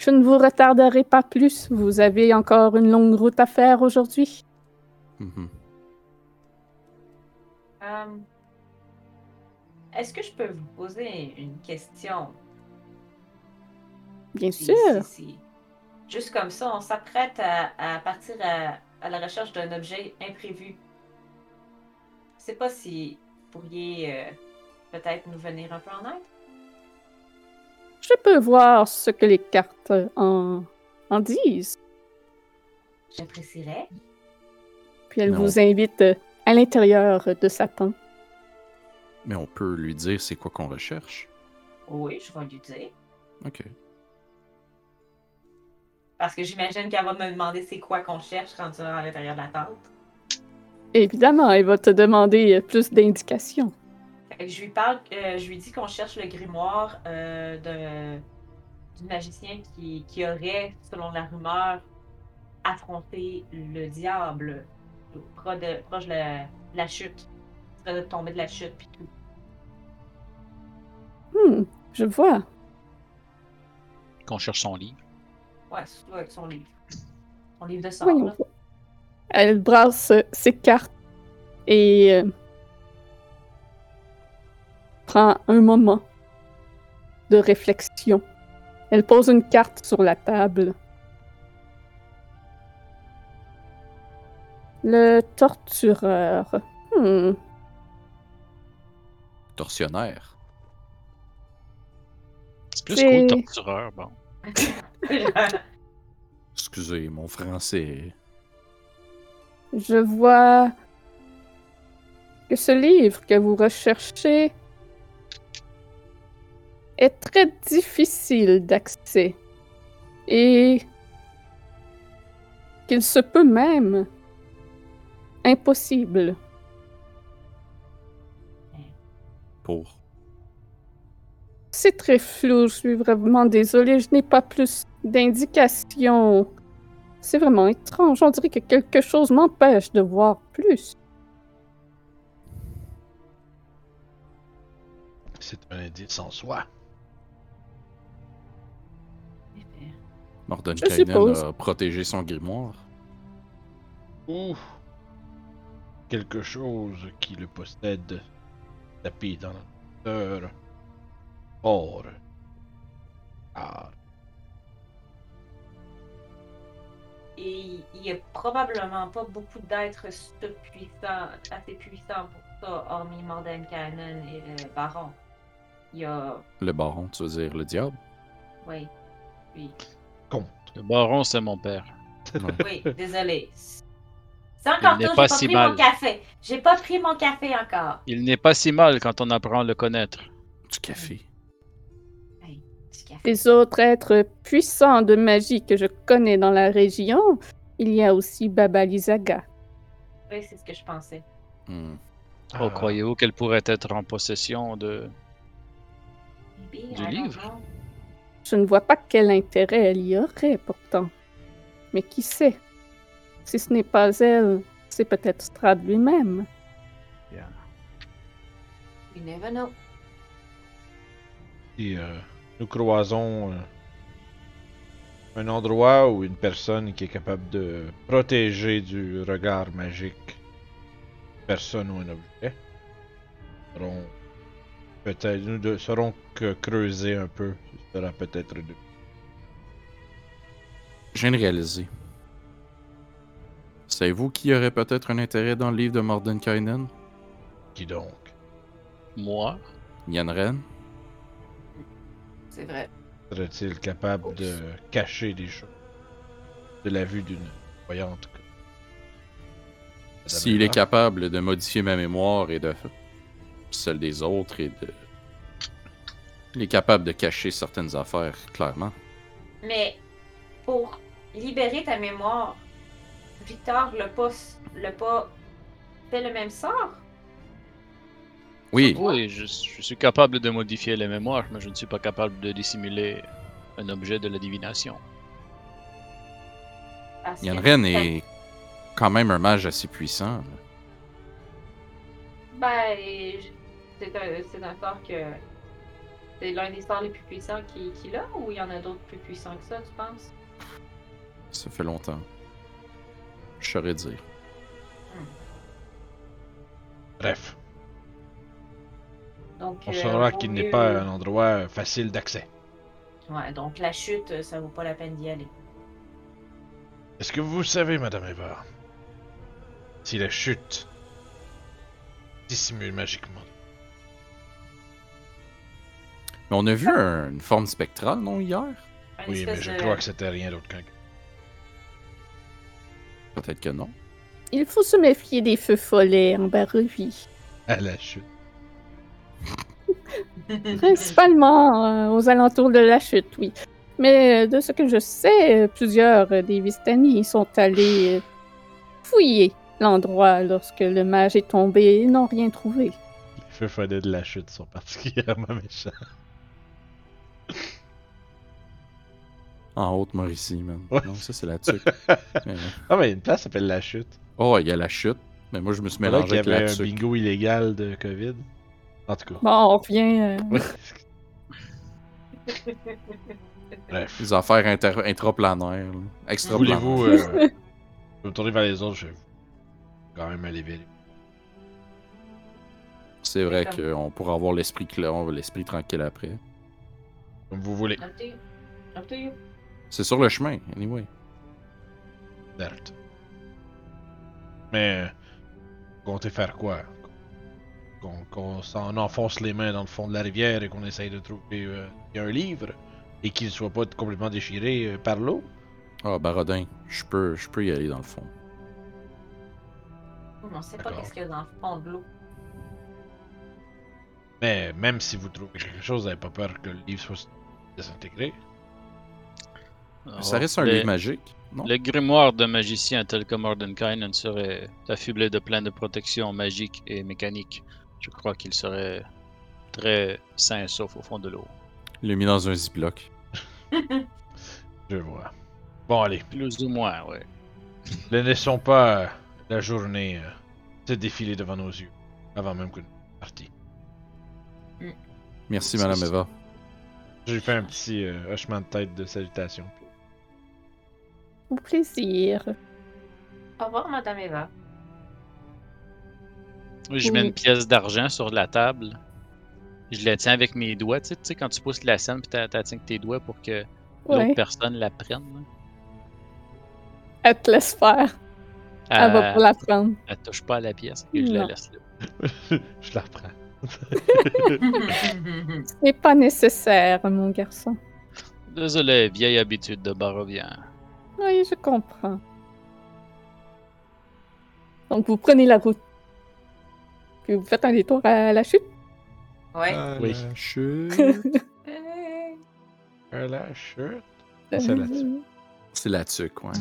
Je ne vous retarderai pas plus. Vous avez encore une longue route à faire aujourd'hui. Mhm. Euh, Est-ce que je peux vous poser une question? Bien Si- sûr. si- si. Juste comme ça, on s'apprête à, à partir à, à la recherche d'un objet imprévu. Je sais pas si vous pourriez euh, peut-être nous venir un peu en aide? Je peux voir ce que les cartes en, en disent. J'apprécierais. Puis elle Non. vous invite à l'intérieur de sa tente. Mais on peut lui dire c'est quoi qu'on recherche? Oui, je vais lui dire. Ok. Parce que j'imagine qu'elle va me demander c'est quoi qu'on cherche rendu à l'intérieur de la tente. Évidemment, elle va te demander plus d'indications. Je lui parle, euh, je lui dis qu'on cherche le grimoire euh, d'un du magicien qui, qui aurait, selon la rumeur, affronté le diable proche de, proche de la, de la chute. Il serait de tomber de la chute puis tout. Hmm, je vois. Qu'on cherche son livre. Ouais, surtout avec son livre. Son livre de sort. Là. Elle brasse ses cartes et euh, prend un moment de réflexion. Elle pose une carte sur la table. Le tortureur. Hmm. Tortionnaire. C'est plus cool, tortureur. Bon. Excusez, mon français. Je vois que ce livre que vous recherchez est très difficile d'accès et qu'il se peut même impossible. Pour. C'est très flou, je suis vraiment désolée, je n'ai pas plus d'indications. C'est vraiment étrange, on dirait que quelque chose m'empêche de voir plus. C'est un indice en soi. Mordenkainen a protégé son grimoire. Ou quelque chose qui le possède tapé dans la terre. Or. Ah. Et il y a probablement pas beaucoup d'êtres surpuissants, assez puissants pour ça, hormis Mordenkainen et le baron. Il y a. Le baron, tu veux dire le diable? Oui. Oui. Compte. Le baron, c'est mon père. Oui, désolé. C'est encore Il n'est tôt, pas j'ai pas si pris mal. mon café. J'ai pas pris mon café encore. Il n'est pas si mal quand on apprend à le connaître. Du café. Du café. Les autres êtres puissants de magie que je connais dans la région, il y a aussi Baba Lizaga. Oui, c'est ce que je pensais. Hmm. Oh, Ah. croyez-vous qu'elle pourrait être en possession de... Maybe, Du livre? know. Je ne vois pas quel intérêt elle y aurait pourtant. Mais qui sait? Si ce n'est pas elle, c'est peut-être Strad lui-même. You never know. Et euh, nous croisons euh, un endroit où une personne qui est capable de protéger du regard magique personne ou un objet. Peut-être nous serons que creuser un peu. Sera peut-être deux. Je viens de réaliser. Savez-vous qui aurait peut-être un intérêt dans le livre de Mordenkainen? Qui donc? Moi? Yanren? C'est vrai. serait-il capable de cacher des choses de la vue d'une voyante S'il est capable de modifier ma mémoire et de celle des autres et de. Il est capable de cacher certaines affaires, clairement. Mais pour libérer ta mémoire, Victor l'a pas, l'a pas fait le même sort? Oui, Oui, je, je suis capable de modifier les mémoires, mais je ne suis pas capable de dissimuler un objet de la divination. Parce Yanren est quand même un mage assez puissant. Ben, c'est un, c'est un sort que C'est l'un des sorts les plus puissants qui- qu'il a ou il y en a d'autres plus puissants que ça, tu penses? Ça fait longtemps. Je saurais dire. Bref, Donc, on euh, saura qu'il n'est pas un endroit facile d'accès. Ouais, donc la chute, ça vaut pas la peine d'y aller. Est-ce que vous savez, Madame Eva, si la chute dissimule magiquement Mais on a vu un- une forme spectrale, non, hier? Une Oui, mais espèce je de- crois que c'était rien d'autre qu'un. Peut-être que non. Il faut se méfier des feux follets en Barovie. À la chute. Principalement euh, aux alentours de la chute, oui. Mais euh, de ce que je sais, euh, plusieurs euh, des Vistani sont allés euh, fouiller l'endroit lorsque le mage est tombé et n'ont rien trouvé. Les feux follets de la chute sont particulièrement méchants. En Haute-Mauricie, man. Ouais. Non, ça, c'est la tuque. Mais- Ah, mais une place s'appelle la chute. Oh, il y a la chute. Mais moi, je me suis mélangé qu'il y avec avait la un tuque. bingo illégal de COVID. En tout cas. Bon, on revient. euh. Bref. Les affaires inter- intraplanaires. là. Extraplanaires. Voulez-vous euh, je vais me tourner vers les autres, je vais quand même aller vérifier. C'est vrai qu'on pourra avoir l'esprit clair, l'esprit tranquille après. Comme vous voulez. C'est sur le chemin, anyway. Certes. Mais, vous comptez faire quoi? Qu'on qu'on s'en enfonce les mains dans le fond de la rivière et qu'on essaye de trouver euh, un livre et qu'il soit pas complètement déchiré euh, par l'eau? Ah, Barodin, je peux, je peux y aller dans le fond. On sait pas qu'est-ce qu'il y a dans le fond de l'eau. Mais même si vous trouvez quelque chose, vous n'avez pas peur que le livre soit désintégré? Ça reste un le, livre magique, non? Le grimoire de magicien tel que Mordenkainen serait affublé de plein de protections magiques et mécaniques. Je crois qu'il serait très sain sauf au fond de l'eau. Il l'a mis dans un ziploc. Je vois. Bon, allez. Plus ou moins, ouais. Ne laissons pas euh, la journée euh, se défiler devant nos yeux avant même que nous partions. Merci, C'est- Madame Eva. J'ai fait un petit euh, hochement de tête de salutation. Au plaisir. Au revoir, Madame Eva. Je mets Oui. une pièce d'argent sur la table. Je la tiens avec mes doigts. Tu sais, tu sais, quand tu pousses la scène, puis t'as t'as tiens avec tes doigts pour que l'autre Ouais. personne la prenne. Elle te laisse faire. Elle va Elle, pas la prendre. elle touche pas à la pièce. Et je la laisse là. Je la reprends. Ce n'est pas nécessaire, mon garçon. Désolé, vieille habitude de Barovien. Oui, je comprends. Donc, vous prenez la route. Puis vous faites un détour à la chute? ouais. Oui. La chute. Euh, la chute. C'est là-dessus. C'est la tuque, ouais.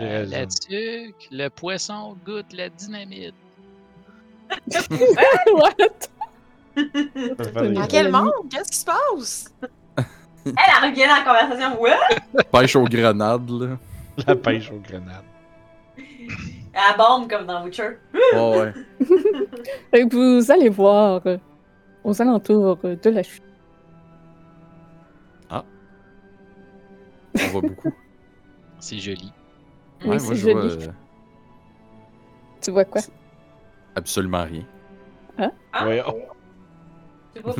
Euh, la tuque, le poisson goûte la dynamite. What? Dans quel monde? Qu'est-ce qui se passe? Elle, elle revient dans la conversation. Ouais! Pêche aux grenades, là. La pêche aux grenades. Elle bombe comme dans Witcher. Oh, ouais. Que vous allez voir euh, aux alentours euh, de la chute. On voit beaucoup. C'est joli. Oui, Ouais, c'est moi, je vois joli. euh, Tu vois quoi? Absolument rien. Ah, Ouais, oh.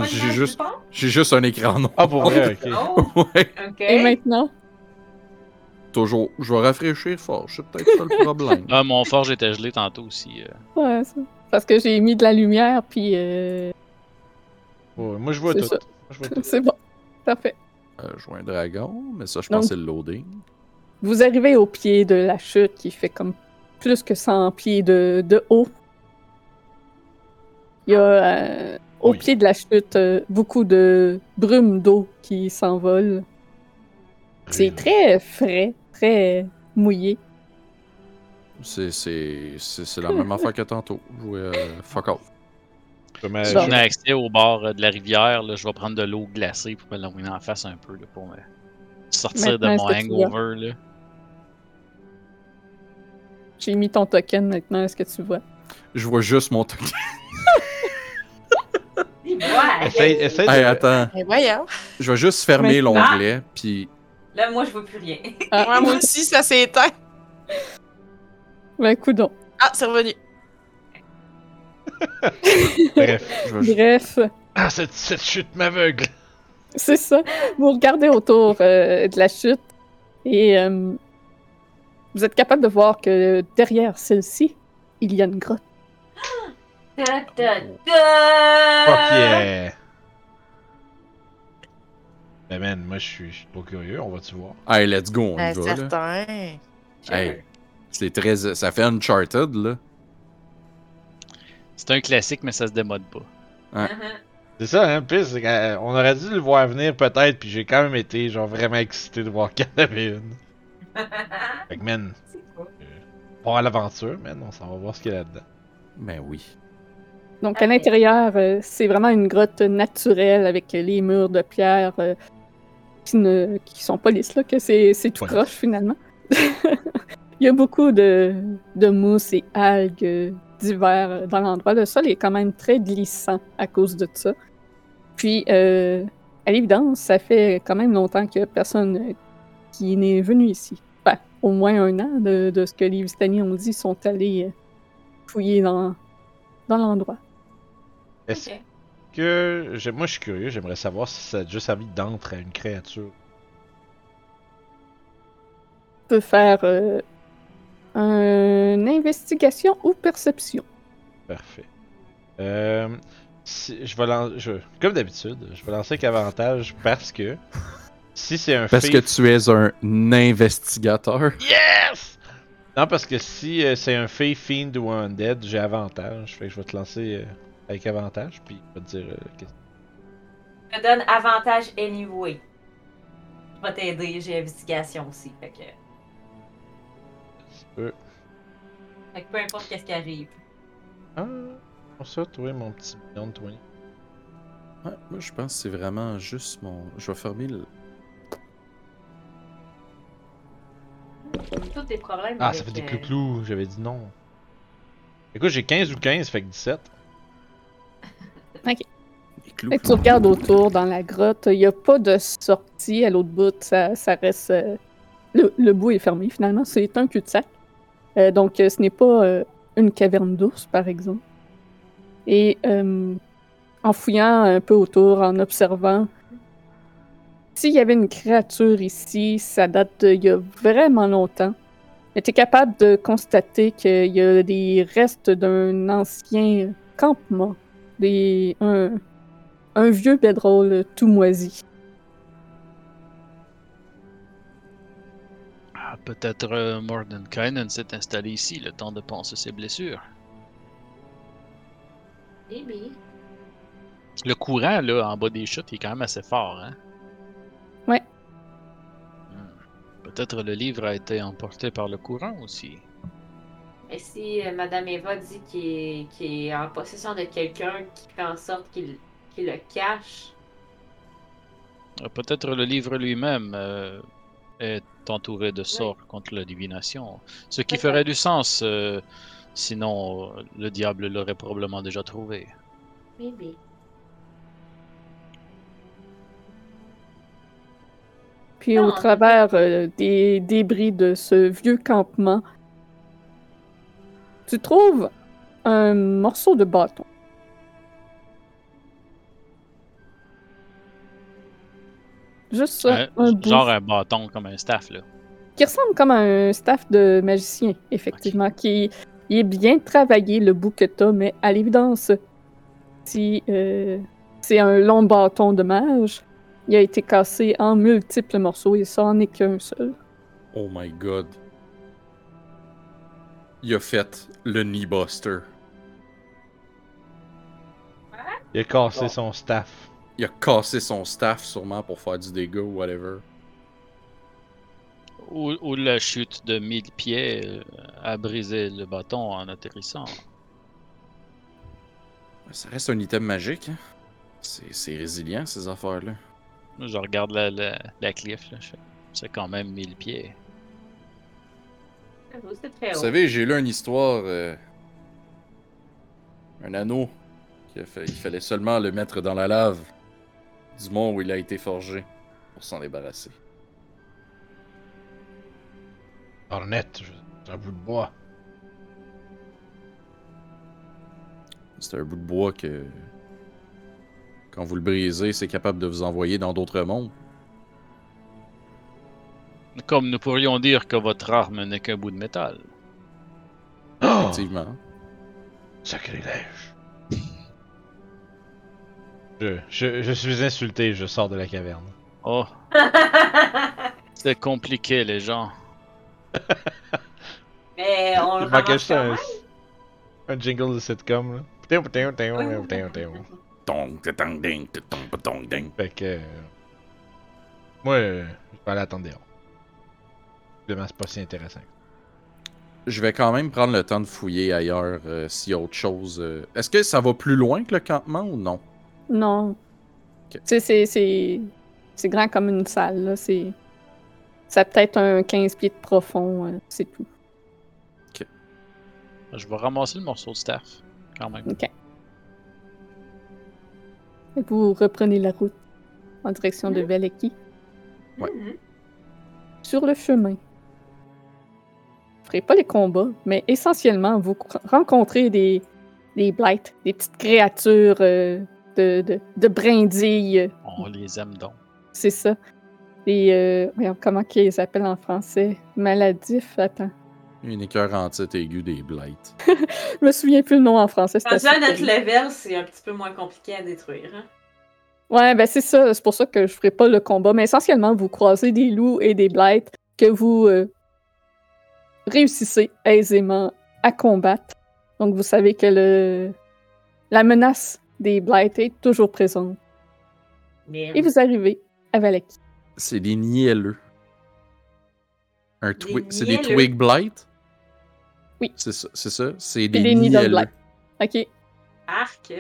J'ai juste-? J'ai juste un écran noir. Ah, pour vrai, ok. Oh, Ouais. ok. Et maintenant? Toujours. Je vais rafraîchir fort. C'est peut-être ça le problème. Ah, mon forge était gelé tantôt aussi. euh. Ouais, ça. Parce que j'ai mis de la lumière, puis euh, Ouais, moi, je vois tout. c'est bon. Parfait. Euh, je vois un dragon, mais ça, je pense que c'est le loading. Vous arrivez au pied de la chute qui fait comme plus que 100 pieds de, de haut. Il y a euh, au Oui. pied de la chute euh, beaucoup de brume d'eau qui s'envole. C'est très frais, très mouillé. C'est, la même affaire que tantôt. Jouer euh, fuck off. Mais Si on a accès au bord de la rivière, là, je vais prendre de l'eau glacée pour me l'envoyer en face un peu là, pour me sortir de mon hangover. J'ai mis ton token maintenant, est-ce que tu vois? Je vois juste mon token. Ouais. Essaye, essaye Hey, attends, Mais voyons. je vais juste fermer l'onglet, puis Là, moi, je vois plus rien. Ouais, moi aussi, ça s'est éteint. Ben, coudon. Ah, c'est revenu. Bref. je vais Bref, Ah, cette, cette chute m'aveugle. c'est ça. Vous regardez autour euh, de la chute et euh, vous êtes capable de voir que derrière celle-ci, il y a une grotte. Ta, ta, Fuck ta. yeah. Ben man, moi je suis trop curieux, on va-tu voir? Hey, let's go, on y Ben, va, là. certain. Hey, c'est très... Ça fait Uncharted, là. C'est un classique, mais ça se démode pas. Uh-huh. C'est ça, hein, pis qu'on- on aurait dû le voir venir peut-être, puis j'ai quand même été genre vraiment excité de voir qu'il y en avait une. Fait que man, cool. pas à l'aventure, man, on s'en va voir ce qu'il y a là-dedans. Ben oui. Donc, à l'intérieur, euh, c'est vraiment une grotte naturelle avec les murs de pierre euh, qui ne qui sont pas lisses, là, que c'est c'est tout Ouais. croche finalement. Il y a beaucoup de, de mousse et algues divers euh, dans l'endroit. Le sol est quand même très glissant à cause de ça. Puis, euh, à l'évidence, ça fait quand même longtemps qu'il n'y a personne qui n'est venu ici. Enfin, au moins un an de, de ce que les visiteurs ont dit, sont allés fouiller dans, dans l'endroit. Est-ce que. Moi je suis curieux, j'aimerais savoir si ça a déjà servi d'entre à une créature. peut faire euh, une investigation ou perception. Parfait. Euh, si, je vais je- Comme d'habitude, je vais lancer avec avantage parce que. Si c'est un Parce que fait- tu es un investigateur. Yes! Non, parce que si euh, c'est un Fey, Fiend ou un Undead, j'ai avantage. Fait que je vais te lancer euh, avec avantage, puis je vais te dire. euh, qu'est-ce- Je te donne avantage anyway. Je vais t'aider, j'ai investigation aussi. Fait que, fait que peu importe qu'est-ce qui arrive. Ah, pour ça, toi, mon petit Beyond 20. Ouais, moi, je pense que c'est vraiment juste mon. Je vais fermer le. Tous tes problèmes. Ah, avec, ça fait des euh, clou-clous, j'avais dit non. Écoute, j'ai 15 ou 15, fait que 17. Les clous. Fait que tu regardes autour dans la grotte, il n'y a pas de sortie à l'autre bout, ça, ça reste. euh, le, le bout est fermé finalement, c'est un cul-de-sac. Euh, donc euh, ce n'est pas euh, une caverne d'ours par exemple. Et en fouillant un peu autour, en observant, s'il y avait une créature ici, ça date d'il y a vraiment longtemps. Mais tu es capable de constater qu'il y a des restes d'un ancien campement, des, un, un vieux bedroll tout moisi. Ah, Peut-être euh, Mordenkainen s'est installé ici le temps de penser ses blessures. Maybe. Le courant, là, en bas des chutes, il est quand même assez fort, hein? Ouais. Hmm. Peut-être le livre a été emporté par le courant aussi. Et si euh, Madame Eva dit qu'il est, qu'il est en possession de quelqu'un qui fait en sorte qu'il qu'il le cache, Euh, Peut-être le livre lui-même euh, est entouré de sorts contre la divination. Ce qui ferait du sens, euh, sinon euh, le diable l'aurait probablement déjà trouvé. maybe. Puis Non, au travers euh, des débris de ce vieux campement, tu trouves un morceau de bâton. Juste ça, Euh, un bout. genre un bâton comme un staff, là. qui ressemble comme à un staff de magicien, effectivement, qui il est bien travaillé, le bout que t'as, mais à l'évidence, si euh, c'est un long bâton de mage, il a été cassé en multiples morceaux et ça en est qu'un seul. Oh my god. Il a fait le knee buster. Il a cassé son staff. Il a cassé son staff sûrement pour faire du dégât ou whatever. Ou, ou la chute de 1000 pieds euh, a brisé le bâton en atterrissant. Ça reste un item magique. hein. C'est résilient ces affaires-là. Moi, Je regarde la, la, la cliff, c'est quand même 1000 pieds. Très Vous savez, j'ai lu une histoire. euh, un anneau qu'il a fait- il fallait seulement le mettre dans la lave du mont où il a été forgé pour s'en débarrasser. Ornette, c'est un bout de bois. C'est un bout de bois que. Quand vous le brisez, c'est capable de vous envoyer dans d'autres mondes. Comme nous pourrions dire que votre arme n'est qu'un bout de métal. Oh! Effectivement. Sacrilège. Je, je, je suis insulté, je sors de la caverne. Oh, c'est compliqué, les gens. Mais on le Il juste quand un, un jingle de sitcom, là. Fait que. euh, Moi, euh, je vais aller attendre dehors. Évidemment, c'est pas si intéressant. Je vais quand même prendre le temps de fouiller ailleurs euh, s'il y a autre chose. euh. Est-ce que ça va plus loin que le campement ou non? Non. Ok. Tu sais, c'est- c'est. C'est grand comme une salle, là. C'est. Ça a peut-être un 15 pieds de profond, euh, c'est tout. Je vais ramasser le morceau de staff, quand même. OK. Et vous reprenez la route en direction de Valaki. Ouais. Mhm. Sur le chemin, ferez pas les combats, mais essentiellement, vous rencontrez des, des blights, des petites créatures euh, de, de, de brindilles. On les aime donc. C'est ça. Des. euh, voyons, comment qu'ils les appellent en français? Maladifs, attends. Une écœur en titre aiguë des blights. Je me souviens plus le nom en français. à notre level, c'est un petit peu moins compliqué à détruire. Hein? Ouais, ben c'est ça. C'est pour ça que je ferai pas le combat. Mais essentiellement, vous croisez des loups et des blights que vous euh, réussissez aisément à combattre. Donc, vous savez que le... la menace des blights est toujours présente. Mais Et vous arrivez à Valaki. C'est des nielleux. Un twi- c'est des twig blight? Oui. C'est ça, c'est ça? C'est Et des, des nielleux. blights. OK. arc.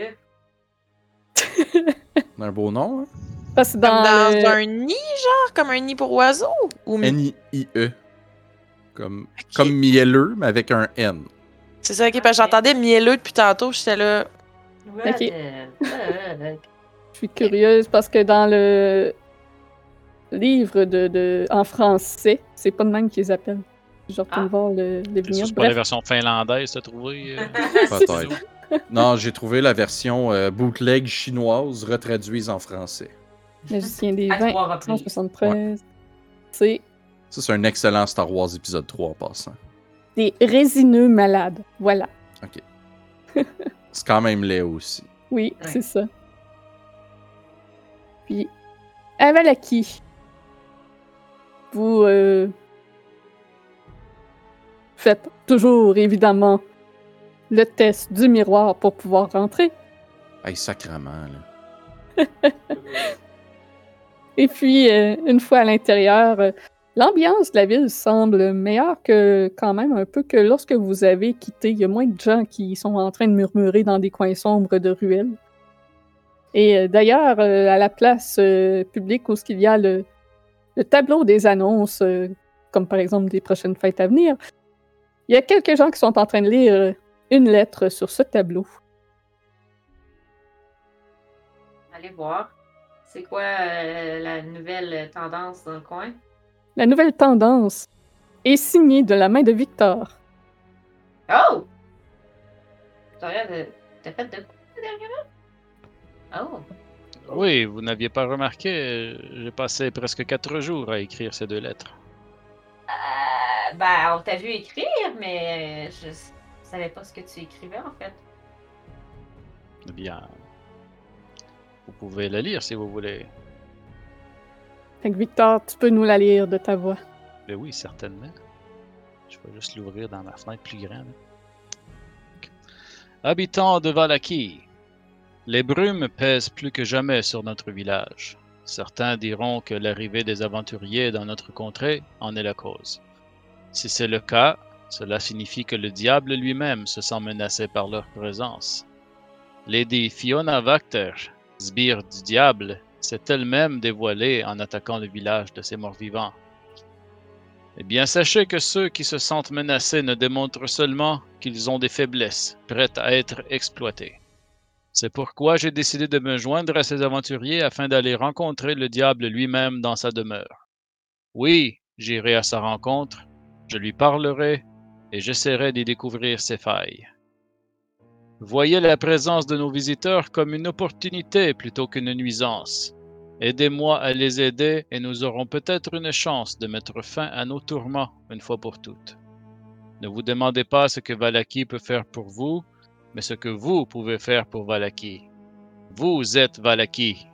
Un beau nom, hein? Parce que Comme dans, le- un nid, genre, comme un nid pour oiseaux? Ou... N-I-I-E. Comme, comme mielleux, mais avec un N. C'est ça, ok, parce que j'entendais mielleux depuis tantôt, j'étais là. Ok. the fuck? Je suis curieuse parce que dans le livre de, de... en français, c'est pas de même qu'ils appellent. Je retourne Ah. voir le, le C'est pas la version finlandaise, t'as trouvé? euh? Peut-être. non, j'ai trouvé la version euh, bootleg chinoise retraduite en français. Magicien des vins, trois reprises. 173. C'est Ça, c'est un excellent Star Wars épisode 3 en passant. des résineux malades. Voilà. C'est quand même laid aussi. Oui, Ouais. c'est ça. Puis, à Valaki, vous euh, faites toujours, évidemment, le test du miroir pour pouvoir rentrer. Hey, sacrement, là. Et puis, euh, une fois à l'intérieur, euh, l'ambiance de la ville semble meilleure que quand même un peu que lorsque vous avez quitté. Il y a moins de gens qui sont en train de murmurer dans des coins sombres de ruelles. Et euh, d'ailleurs, euh, à la place euh, publique où il y a le, le tableau des annonces, comme par exemple des prochaines fêtes à venir, il y a quelques gens qui sont en train de lire une lettre sur ce tableau. Allez voir. C'est quoi la nouvelle tendance dans le coin? La nouvelle tendance est signée de la main de Victor. Oh! Victoria, t'as fait de dernièrement? Oh! Oui, vous n'aviez pas remarqué, euh, j'ai passé presque quatre jours à écrire ces deux lettres. Euh, ben, on t'a vu écrire, mais je savais pas ce que tu écrivais en fait. Eh bien, vous pouvez la lire si vous voulez. Victor, tu peux nous la lire de ta voix. Ben oui, certainement. Je vais juste l'ouvrir dans ma fenêtre plus grande. Habitants de Valaki, les brumes pèsent plus que jamais sur notre village. Certains diront que l'arrivée des aventuriers dans notre contrée en est la cause. Si c'est le cas, cela signifie que le diable lui-même se sent menacé par leur présence. Lady Fiona Vacter, sbire du diable, s'est elle-même dévoilée en attaquant le village de ses morts-vivants. Eh bien, sachez que ceux qui se sentent menacés ne démontrent seulement qu'ils ont des faiblesses, prêtes à être exploitées. C'est pourquoi j'ai décidé de me joindre à ces aventuriers afin d'aller rencontrer le diable lui-même dans sa demeure. Oui, j'irai à sa rencontre, je lui parlerai et j'essaierai d'y découvrir ses failles. Voyez la présence de nos visiteurs comme une opportunité plutôt qu'une nuisance. Aidez-moi à les aider et nous aurons peut-être une chance de mettre fin à nos tourments une fois pour toutes. Ne vous demandez pas ce que Valaki peut faire pour vous, mais ce que vous pouvez faire pour Valaki. Vous êtes Valaki.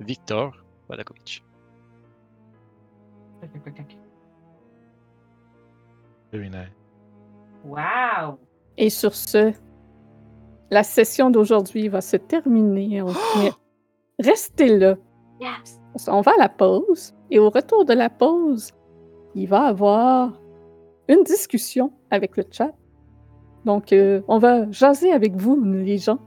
Victor Valakovic. Very nice. Wow! Et sur ce, la session d'aujourd'hui va se terminer. On- restez là. Yes! On va à la pause. Et au retour de la pause, il va y avoir une discussion avec le chat. Donc, euh, on va jaser avec vous, les gens.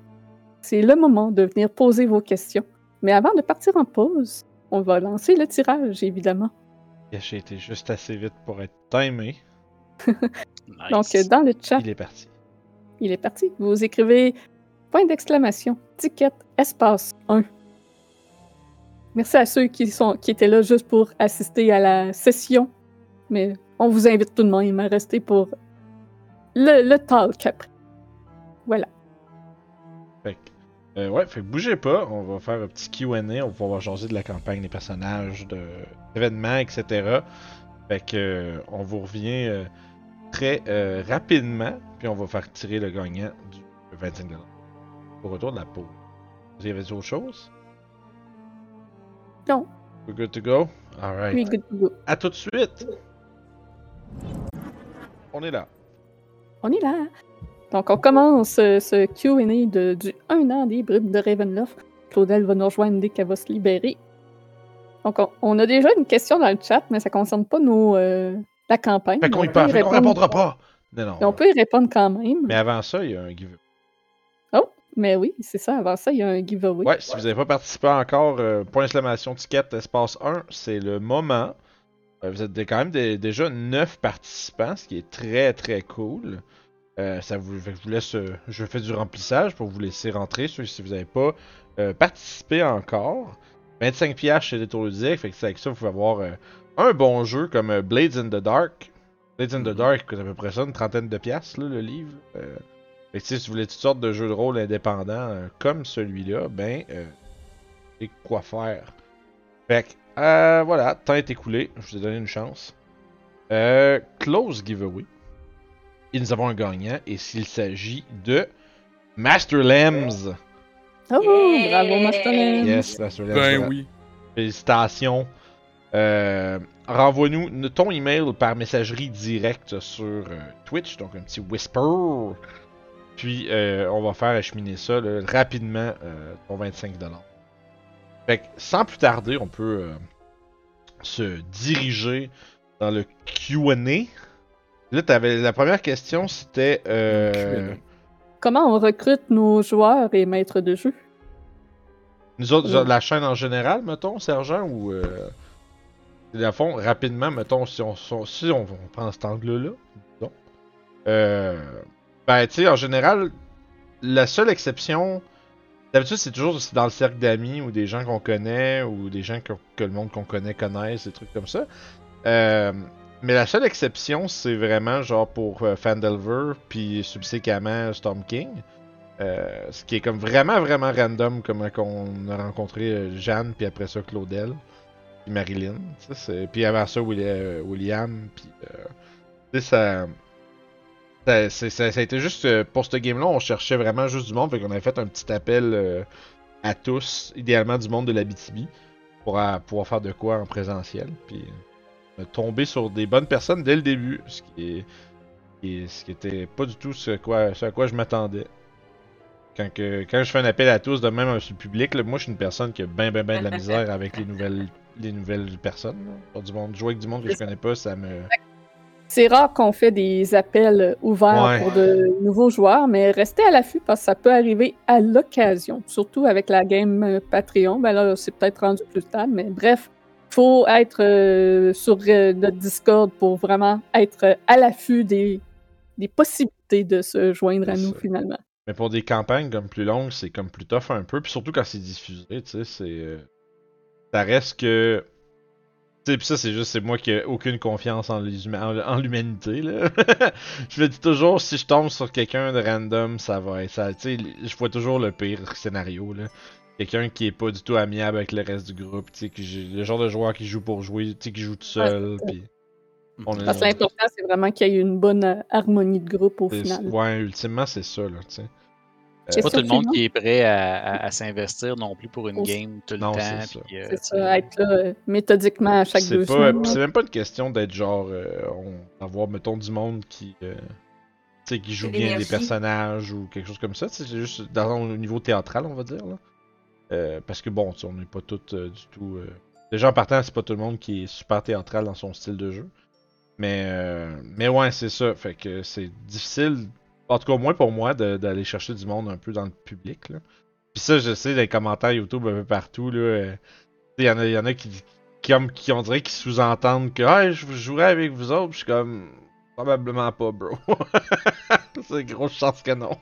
C'est le moment de venir poser vos questions. Mais avant de partir en pause, on va lancer le tirage, évidemment. J'ai été juste assez vite pour être timé. Nice. Donc, euh, dans le chat, Il est parti. Il est parti. Vous écrivez point d'exclamation, ticket, espace 1. Merci à ceux qui, sont, qui étaient là juste pour assister à la session. Mais on vous invite tout de même à rester pour le, le talk après. Voilà. Fait que, euh, ouais, fait que bougez pas, on va faire un petit QA, on va pouvoir jaser de la campagne, des personnages, de d'événements, etc. Fait que euh, on vous revient euh, très euh, rapidement, puis on va faire tirer le gagnant du 25$. Au retour de la pause. Vous y avez autre chose? Non. We're good to go? Alright. Oui, good to go. À tout de suite! On est là. On est là. Donc, on commence euh, ce QA du 1 an des bribes de Ravenloft. Claudel va nous rejoindre dès qu'elle va se libérer. Donc, on, on a déjà une question dans le chat, mais ça ne concerne pas nos, euh, la campagne. Fait qu'on On y parle, répondra pas! Non, non. Mais on peut y répondre quand même. Mais avant ça, il y a un giveaway. Mais oui, c'est ça. Avant ça, il y a un giveaway. Ouais, si vous n'avez pas participé encore, euh, point d'exclamation ticket espace 1, c'est le moment. Euh, vous êtes des- quand même des- déjà 9 participants, ce qui est très très cool. Euh, ça vous, fait que je vous laisse, euh, je fais du remplissage pour vous laisser rentrer, ceux si vous n'avez pas euh, participé encore. 25 pièces chez les tours ludiques, fait que c'est avec ça vous pouvez avoir euh, un bon jeu comme euh, Blades in the Dark. Blades in the Dark coûte à peu près ça, une trentaine de pièces le livre. Euh, fait que, tu sais, si vous voulez toutes sortes de jeux de rôle indépendants euh, comme celui-là, ben, euh, c'est quoi faire. Fait que, euh, voilà, temps est écoulé, je vous ai donné une chance. Euh, close giveaway. Et nous avons un gagnant, et s'il s'agit de Master Lems. Oh, Yeah! bravo, Masterland. Yes, Master Lems. Ben voilà. oui. Félicitations. Euh, Renvoie-nous ton email par messagerie directe sur euh, Twitch, donc un petit whisper. Puis euh, on va faire acheminer ça là, rapidement, ton 25$. Fait que sans plus tarder, on peut se diriger dans le QA. Là, t'avais la première question, c'était. Comment on recrute nos joueurs et maîtres de jeu? Nous autres, la chaîne en général, mettons, sergent, ou. Dans fond, rapidement, mettons, si on, si on- prend cet angle-là, disons. Euh, ben, tu sais, en général, la seule exception. D'habitude, c'est toujours dans le cercle d'amis ou des gens qu'on connaît ou des gens que, le monde qu'on connaît connaissent, des trucs comme ça. Euh, mais la seule exception, c'est vraiment genre pour euh, Fandelver puis subséquemment Storm King. Euh, ce qui est comme vraiment, vraiment random, comme on a rencontré Jeanne, puis après ça Claudel, Marilyn. Puis avant ça, euh, William, puis. euh, ça. Ça, ça- a été juste. euh, pour ce game-là, on cherchait vraiment juste du monde, fait qu'on avait fait un petit appel à tous, idéalement du monde de la BTB, pour pouvoir faire de quoi en présentiel. Puis on a tombé sur des bonnes personnes dès le début, ce qui est. ce qui était pas du tout ce, à quoi je m'attendais. Quand, quand je fais un appel à tous, de même sur le public, moi je suis une personne qui a ben ben ben de la misère avec les nouvelles les nouvelles personnes. là. Du monde, jouer avec du monde que je connais pas, ça me. C'est rare qu'on fait des appels ouverts Ouais. pour de nouveaux joueurs, mais restez à l'affût parce que ça peut arriver à l'occasion. Surtout avec la game euh, Patreon. Ben là, c'est peut-être rendu plus stable, mais bref, faut être euh, sur euh, notre Discord pour vraiment être euh, à l'affût des, des possibilités de se joindre à nous ça. finalement. Mais pour des campagnes comme plus longues, c'est comme plus tough un peu. Puis surtout quand c'est diffusé, tu sais, c'est. Ça reste que. Tu sais, pis ça, c'est juste, c'est moi qui ai aucune confiance en l'humanité, là. je me dis toujours, si je tombe sur quelqu'un de random, ça va être ça. Tu sais, je vois toujours le pire scénario, là. Quelqu'un qui est pas du tout amiable avec le reste du groupe, tu sais, le genre de joueur qui joue pour jouer, tu sais, qui joue tout seul, pis. Parce que l'important, c'est vraiment qu'il y ait une bonne euh, harmonie de groupe au final. Ouais, ultimement, c'est ça, là, tu sais. C'est pas tout le monde Question qui est prêt à, à- à s'investir non plus pour une Aussi. game tout le Non, temps. c'est ça. euh, C'est ça, être là euh, méthodiquement à chaque C'est deux pas, semaines. c'est même pas une question d'être genre, euh, on, avoir mettons du monde qui, euh, tu sais, qui joue bien des personnages ou quelque chose comme ça. C'est juste dans au niveau théâtral, on va dire là. Euh, parce que bon, tu sais, on n'est pas tous euh, du tout. Euh... Déjà en partant, c'est pas tout le monde qui est super théâtral dans son style de jeu. Mais, euh, mais ouais, c'est ça. Fait que c'est difficile, en tout cas au moins pour moi, d'aller chercher du monde un peu dans le public. Là. Puis ça, je sais, dans les commentaires YouTube un peu partout, là. euh, il y en a, y en a qui, qui, qui on dirait qui sous-entendent que ah, je jouerai avec vous autres. Puis je suis comme probablement pas, bro. c'est grosse chance que non.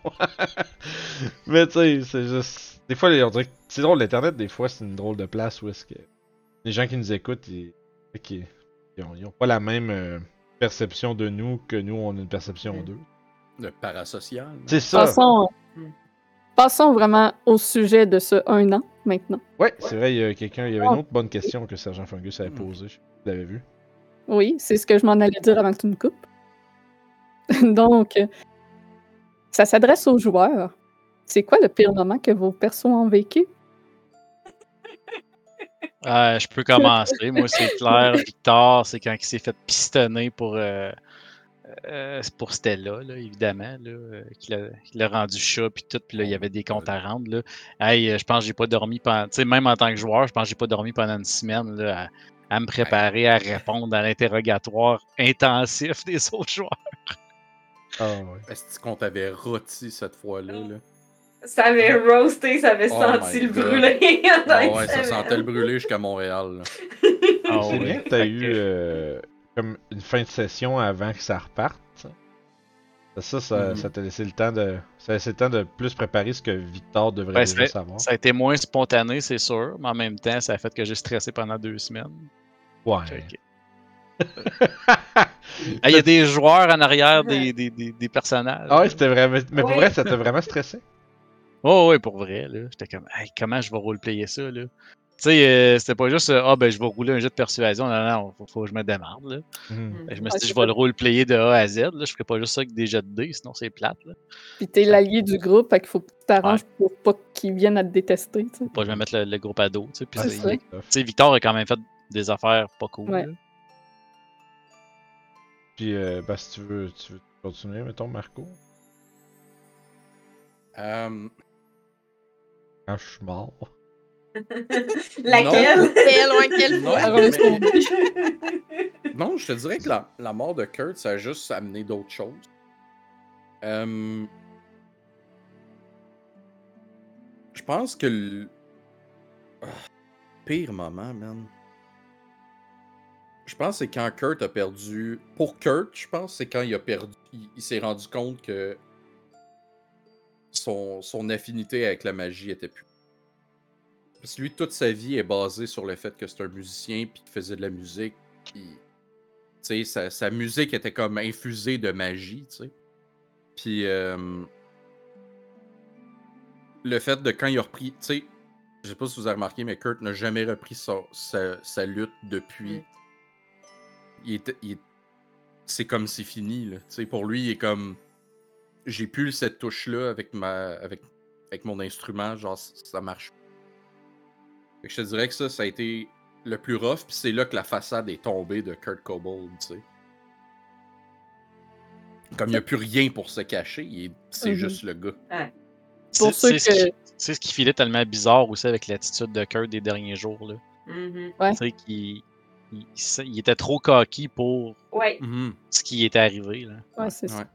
Mais tu sais, c'est juste. Des fois, on dirait que c'est drôle, l'internet, des fois, c'est une drôle de place où est-ce que les gens qui nous écoutent, ils, ils ont, ils ont pas la même euh, perception de nous que nous, on a une perception Mm. d'eux. Le parasocial. C'est ça. Passons, Mm. passons vraiment au sujet de ce un an maintenant. Ouais, c'est vrai, il y a quelqu'un, il y avait une autre bonne question que Sergent Fungus avait posée. Pas si vous l'avez vu. Oui, c'est ce que je m'en allais dire avant que tu me coupes. Donc, ça s'adresse aux joueurs. C'est quoi le pire moment que vos persos ont vécu? Euh, je peux commencer. Moi, c'est clair. Victor, c'est quand il s'est fait pistonner pour, euh, euh, pour Stella, là, évidemment. Là, euh, qu'il, a, qu'il a rendu chat, puis tout. Puis là, il y avait des comptes à rendre. Là. Hey, euh, je pense que j'ai pas dormi pendant. Tu sais, même en tant que joueur, je pense que j'ai pas dormi pendant une semaine là, à, à me préparer à répondre à l'interrogatoire intensif des autres joueurs. Ah ouais. Est-ce qu'on t'avait rôti cette fois-là? Là? Ça avait roasté, ça avait Oh senti le brûler. Ah ouais, ça sentait le brûler jusqu'à Montréal. Ah c'est ouais. bien que t'as eu euh, comme une fin de session avant que ça reparte. ça. Mhm. ça t'a laissé le temps de. Ça a laissé le temps de plus préparer ce que Victor devrait Ben, déjà savoir. Ça a été moins spontané, c'est sûr, mais en même temps, ça a fait que j'ai stressé pendant deux semaines. Ouais. Il y a des joueurs en arrière des, des, des, des personnages. Ah ouais, c'était vraiment. Mais pour Oui. vrai, ça t'a vraiment stressé? Oh, ouais, pour vrai, là. J'étais comme, hey, comment je vais roleplayer ça, là? Tu sais, euh, c'était pas juste, euh, ah, ben, je vais rouler un jeu de persuasion. Non, non, faut, faut que je me démarre, là. Fait que Je me Ouais, suis dit, je vais le roleplayer de A à Z, là. Je ferai pas juste ça avec des jets de dés, sinon c'est plate, là. Puis t'es l'allié du groupe, fait qu'il faut que tu t'arranges pour pas qu'ils viennent à te détester. Faut pas que je me mette le, le groupe à dos, tu sais. Victor a quand même fait des affaires pas cool, Ouais. Puis, euh, bah, si tu veux, tu veux continuer, mettons, Marco? Euh, Quand je suis mort. Laquelle? Quelle fois? Est-ce qu'on- Non, je te dirais que la, la mort de Kurt, ça a juste amené d'autres choses. Euh, Je pense que le Ah, pire moment, man. Je pense que c'est quand Kurt a perdu. Pour Kurt, je pense que c'est quand il a perdu. Il, il s'est rendu compte que son, son affinité avec la magie était plus. Parce que lui, toute sa vie est basée sur le fait que c'est un musicien puis qu'il faisait de la musique. Puis, tu sais, sa, sa musique était comme infusée de magie, tu sais. Puis, euh, le fait de quand il a repris, tu sais, je sais pas si vous avez remarqué, mais Kurt n'a jamais repris sa, sa- sa lutte depuis. Mm. Il il c'est comme c'est fini, là. Tu sais, pour lui, il est comme. J'ai plus cette touche-là avec, ma, avec, avec mon instrument, genre, ça marche. Fait que je te dirais que ça, ça a été le plus rough, puis c'est là que la façade est tombée de Kurt Cobold, tu sais. Comme il n'y a plus rien pour se cacher, c'est Mhm. juste le gars. Pour C'est- ceux c'est ce qui- C'est ce qui filait tellement bizarre aussi avec l'attitude de Kurt des derniers jours, là. Mhm. Ouais. Tu sais, qu'il il, il- il était trop coquille pour Ouais. Mhm. ce qui était arrivé, là. Ouais, c'est ça. Ouais.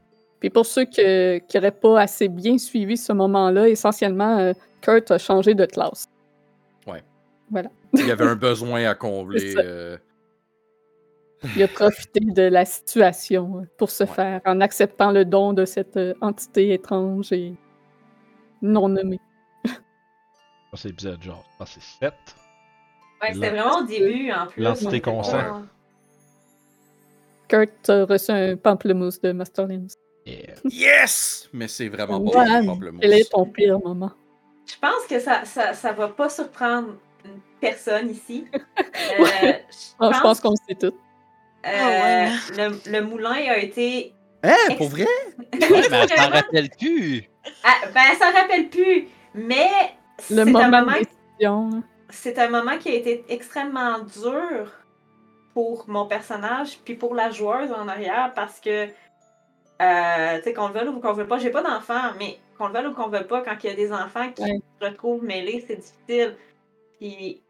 Puis pour ceux que- qui n'auraient pas assez bien suivi ce moment-là, essentiellement, euh, Kurt a changé de classe. Il y avait un besoin à combler. Euh, Il a profité de la situation pour se Ouais. faire, en acceptant le don de cette euh, entité étrange et non nommés. C'est l'épisode genre, que c'est 7. Ouais, c'était vraiment au début en plus. L'entité consent. Kurt a reçu un pamplemousse de Masterlings. Yeah. Yes! Mais c'est vraiment pas Voilà, bon, pamplemousse. Quel est ton pire moment? Je pense que ça, ça, ça va pas surprendre personne ici. Euh, Ah, je pense qu'on le sait tout. euh, Ah ouais. le, le moulin a été. Hein, pour vrai? Ouais, mais elle s'en extrêmement- rappelle plus. Ah, ben, elle s'en rappelle plus, mais c'est un moment c'est un moment qui a été extrêmement dur pour mon personnage, puis pour la joueuse en arrière, parce que, euh, tu sais, qu'on le veuille ou qu'on le veuille pas, j'ai pas d'enfants, mais qu'on le veuille ou qu'on le veuille pas, quand il y a des enfants qui Ouais. se retrouvent mêlés, c'est difficile. Puis,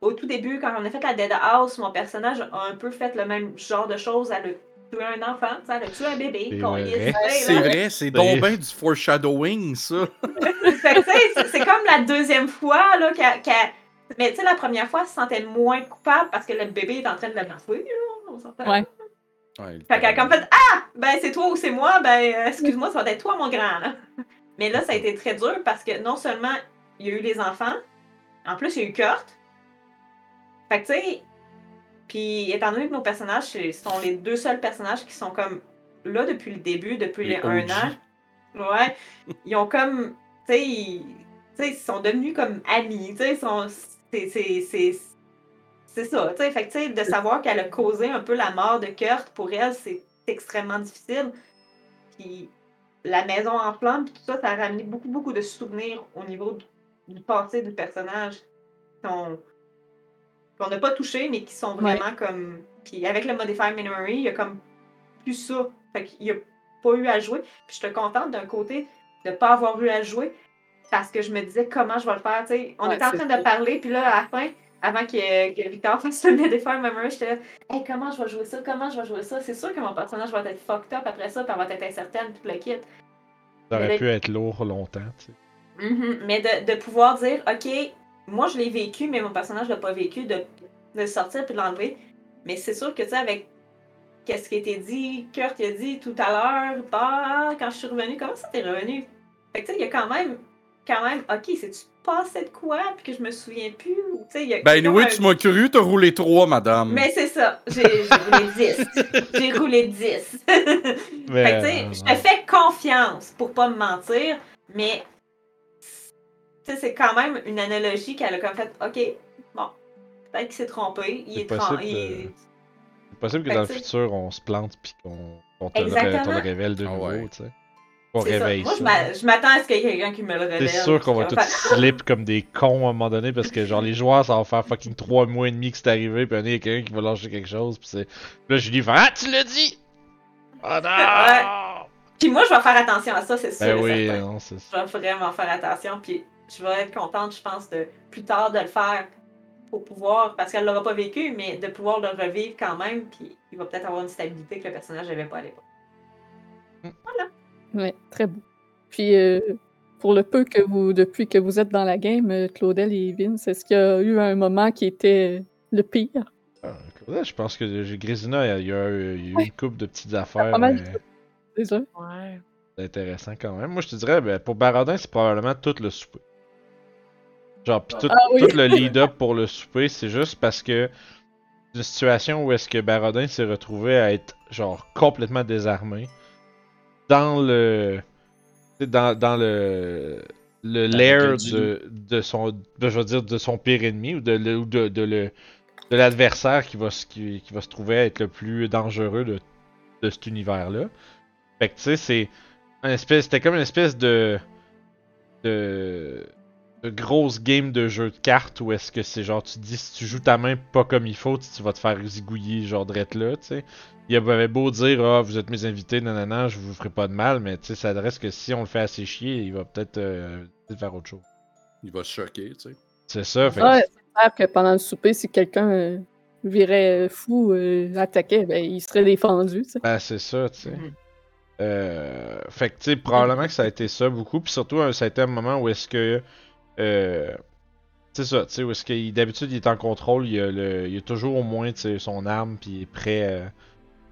au tout début, quand on a fait la Dead House, mon personnage a un peu fait le même genre de choses. Elle a tué un enfant, elle a tué un bébé. C'est vrai. C'est donc bien du foreshadowing, ça. C'est- comme la deuxième fois là, qu'elle. Mais tu sais, la première fois, elle se sentait moins coupable parce que le bébé est en train de la on s'entend. Ouais. Ouais, Fait qu'elle a comme fait Ah! Ben c'est toi ou c'est moi, ben euh, excuse-moi, ça va être toi mon grand là. Mais là, ça a été très dur parce que non seulement il y a eu les enfants, en plus il y a eu Kurt. Fait que tu sais, puis étant donné que nos personnages sont les deux seuls personnages qui sont comme là depuis le début, depuis Les les un an. Ouais. Ils ont comme. Tu sais, ils, sont devenus comme amis. Tu sais. C'est. ça, tu sais. Fait que, tu sais, de savoir qu'elle a causé un peu la mort de Kurt, pour elle, c'est extrêmement difficile. Puis la maison en flammes, tout ça, ça a ramené beaucoup, beaucoup de souvenirs au niveau du, passé du personnage. qu'on n'a pas touché, mais qui sont Ouais. vraiment comme. Puis avec le Modifier Memory, il y a comme plus ça. Fait qu'il n'y a pas eu à jouer. Puis je suis contente d'un côté de ne pas avoir eu à jouer parce que je me disais comment je vais le faire. tu sais? On Ouais, était en train ça. de parler, puis là, à la fin, avant que, que Victor fasse le Modifier Memory, j'étais là, hey, comment je vais jouer ça, comment je vais jouer ça? C'est sûr que mon personnage va être fucked up après ça, puis elle va être incertaine, puis tout le kit. Ça aurait pu être lourd longtemps, tu sais. Mhm. Mais de, de pouvoir dire, OK, moi je l'ai vécu, mais mon personnage l'a pas vécu, de, de sortir puis de l'enlever. Mais c'est sûr que, tu sais, avec qu'est-ce qui a été dit, Kurt a dit tout à l'heure, bah, quand je suis revenue, comment ça t'es revenu? Fait que, tu sais, il y a quand même, quand même, OK, c'est-tu passé de quoi, puis que je me souviens plus? ou, Tu sais, il y a Ben, oui, tu m'as cru, t'as roulé trois, madame. Mais c'est ça, j'ai roulé 10. J'ai roulé 10. Mais, Fait que, tu sais, euh, je te fais confiance pour pas me mentir, mais c'est quand même une analogie qu'elle a comme fait, OK, bon, peut-être qu'il s'est trompé. Il C'est est trom- possible il de- est- C'est possible que Fait dans que, le futur, on se plante puis qu'on qu'on te, le, révèle de Ah nouveau, ouais. tu sais. Qu'on c'est ça. réveille Moi, ça. je m'a- je m'attends à ce qu'il y ait quelqu'un qui me le révèle. C'est sûr qu'on va tous slip comme des cons à un moment donné parce que genre les joueurs ça va faire fucking 3 mois et demi que c'est arrivé puis un il y a quelqu'un qui va lâcher quelque chose puis c'est puis là Julie fait Ah tu l'as dit! Ah non! Puis moi, je vais faire attention à ça, c'est sûr. Ben oui, non, c'est Je vais vraiment faire attention, puis je vais être contente, je pense, de plus tard de le faire pour pouvoir, parce qu'elle l'aura pas vécu, mais de pouvoir le revivre quand même, puis il va peut-être avoir une stabilité que le personnage n'avait pas à l'époque. Ouais, très beau. Puis, euh, pour le peu que vous, depuis que vous êtes dans la game, euh, Claudel et Vince, est-ce qu'il y a eu un moment qui était le pire? Ah, ouais, je pense que j'ai Grisina, il y a, eu- il y a eu une couple de petites affaires pas mal mais Déjà? Ouais. c'est intéressant quand même. Moi je te dirais, ben, pour Baradin, c'est probablement tout le souper. Genre, pis tout, Ah oui. tout le lead-up pour le souper, c'est juste parce que une situation où est-ce que Barodin s'est retrouvé à être genre complètement désarmé dans le tu sais, dans, dans le le lair de, de son de- je veux dire de son pire ennemi ou de le- ou de, de le de l'adversaire qui va se qui, qui va se trouver à être le plus dangereux de, de cet univers là. Fait que tu sais c'est un espèce c'était comme une espèce de de grosse game de jeu de cartes où est-ce que c'est genre tu te dis si tu joues ta main pas comme il faut tu, vas te faire zigouiller genre drette là tu sais il avait beau dire ah vous êtes mes invités nanana je vous ferai pas de mal mais tu sais ça adresse que si on le fait assez chier il va peut-être euh, faire autre chose Il va se choquer, tu sais. c'est ça fait que- Ouais, c'est clair que pendant le souper, si quelqu'un euh, virait fou, euh, attaquait, ben, il serait défendu. tu sais. Ben, c'est ça, tu sais. Mhm. Euh, fait que, tu sais, probablement que ça a été ça beaucoup. Puis surtout, euh, ça a été un moment où est-ce que. Euh, c'est ça, tu sais, où est-ce d'habitude il est en contrôle, il a, le, il a toujours au moins son arme, puis il est prêt. euh,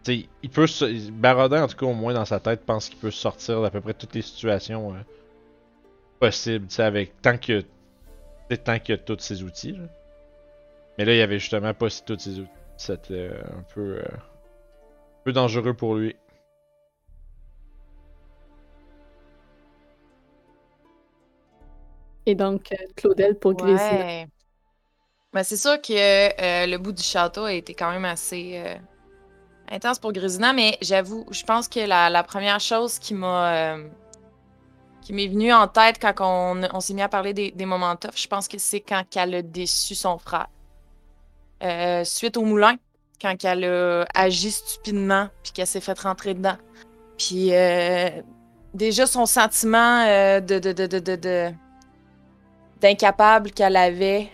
tu sais, il peut. Barodin, en tout cas, au moins dans sa tête, pense qu'il peut sortir d'à peu près toutes les situations. euh, possible, tu sais, avec tant que tant qu'il a tous ces outils. Mais là, il avait justement pas tous ces outils. C'était un peu, un peu dangereux pour lui. Et donc, euh, Claudel pour Grésina. Ouais. Ben, c'est sûr que euh, le bout du château a été quand même assez euh, intense pour Grésina, mais j'avoue, je pense que la, première chose qui m'a qui m'est venue en tête quand on, s'est mis à parler des, moments tough, je pense que c'est quand elle a déçu son frère. Suite au moulin, quand elle a agi stupidement, puis qu'elle s'est fait rentrer dedans. Puis déjà son sentiment de, de, de, de- de- d'incapable qu'elle avait.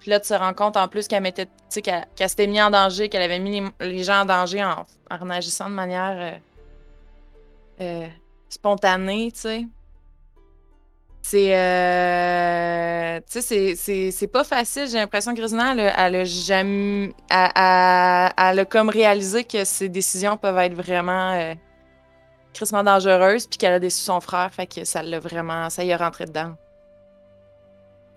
Puis là, tu te rends compte en plus qu'elle mettait, qu'elle, s'était mis en danger, qu'elle avait mis les, gens en danger en, en agissant de manière euh, euh, spontanée, tu sais. C'est, euh, tu sais, c'est, pas facile. J'ai l'impression que Grisina, elle, a- jamais, elle, a comme réalisé que ses décisions peuvent être vraiment crissement dangereuses, puis qu'elle a déçu son frère, fait que ça l'a vraiment, ça y est rentré dedans.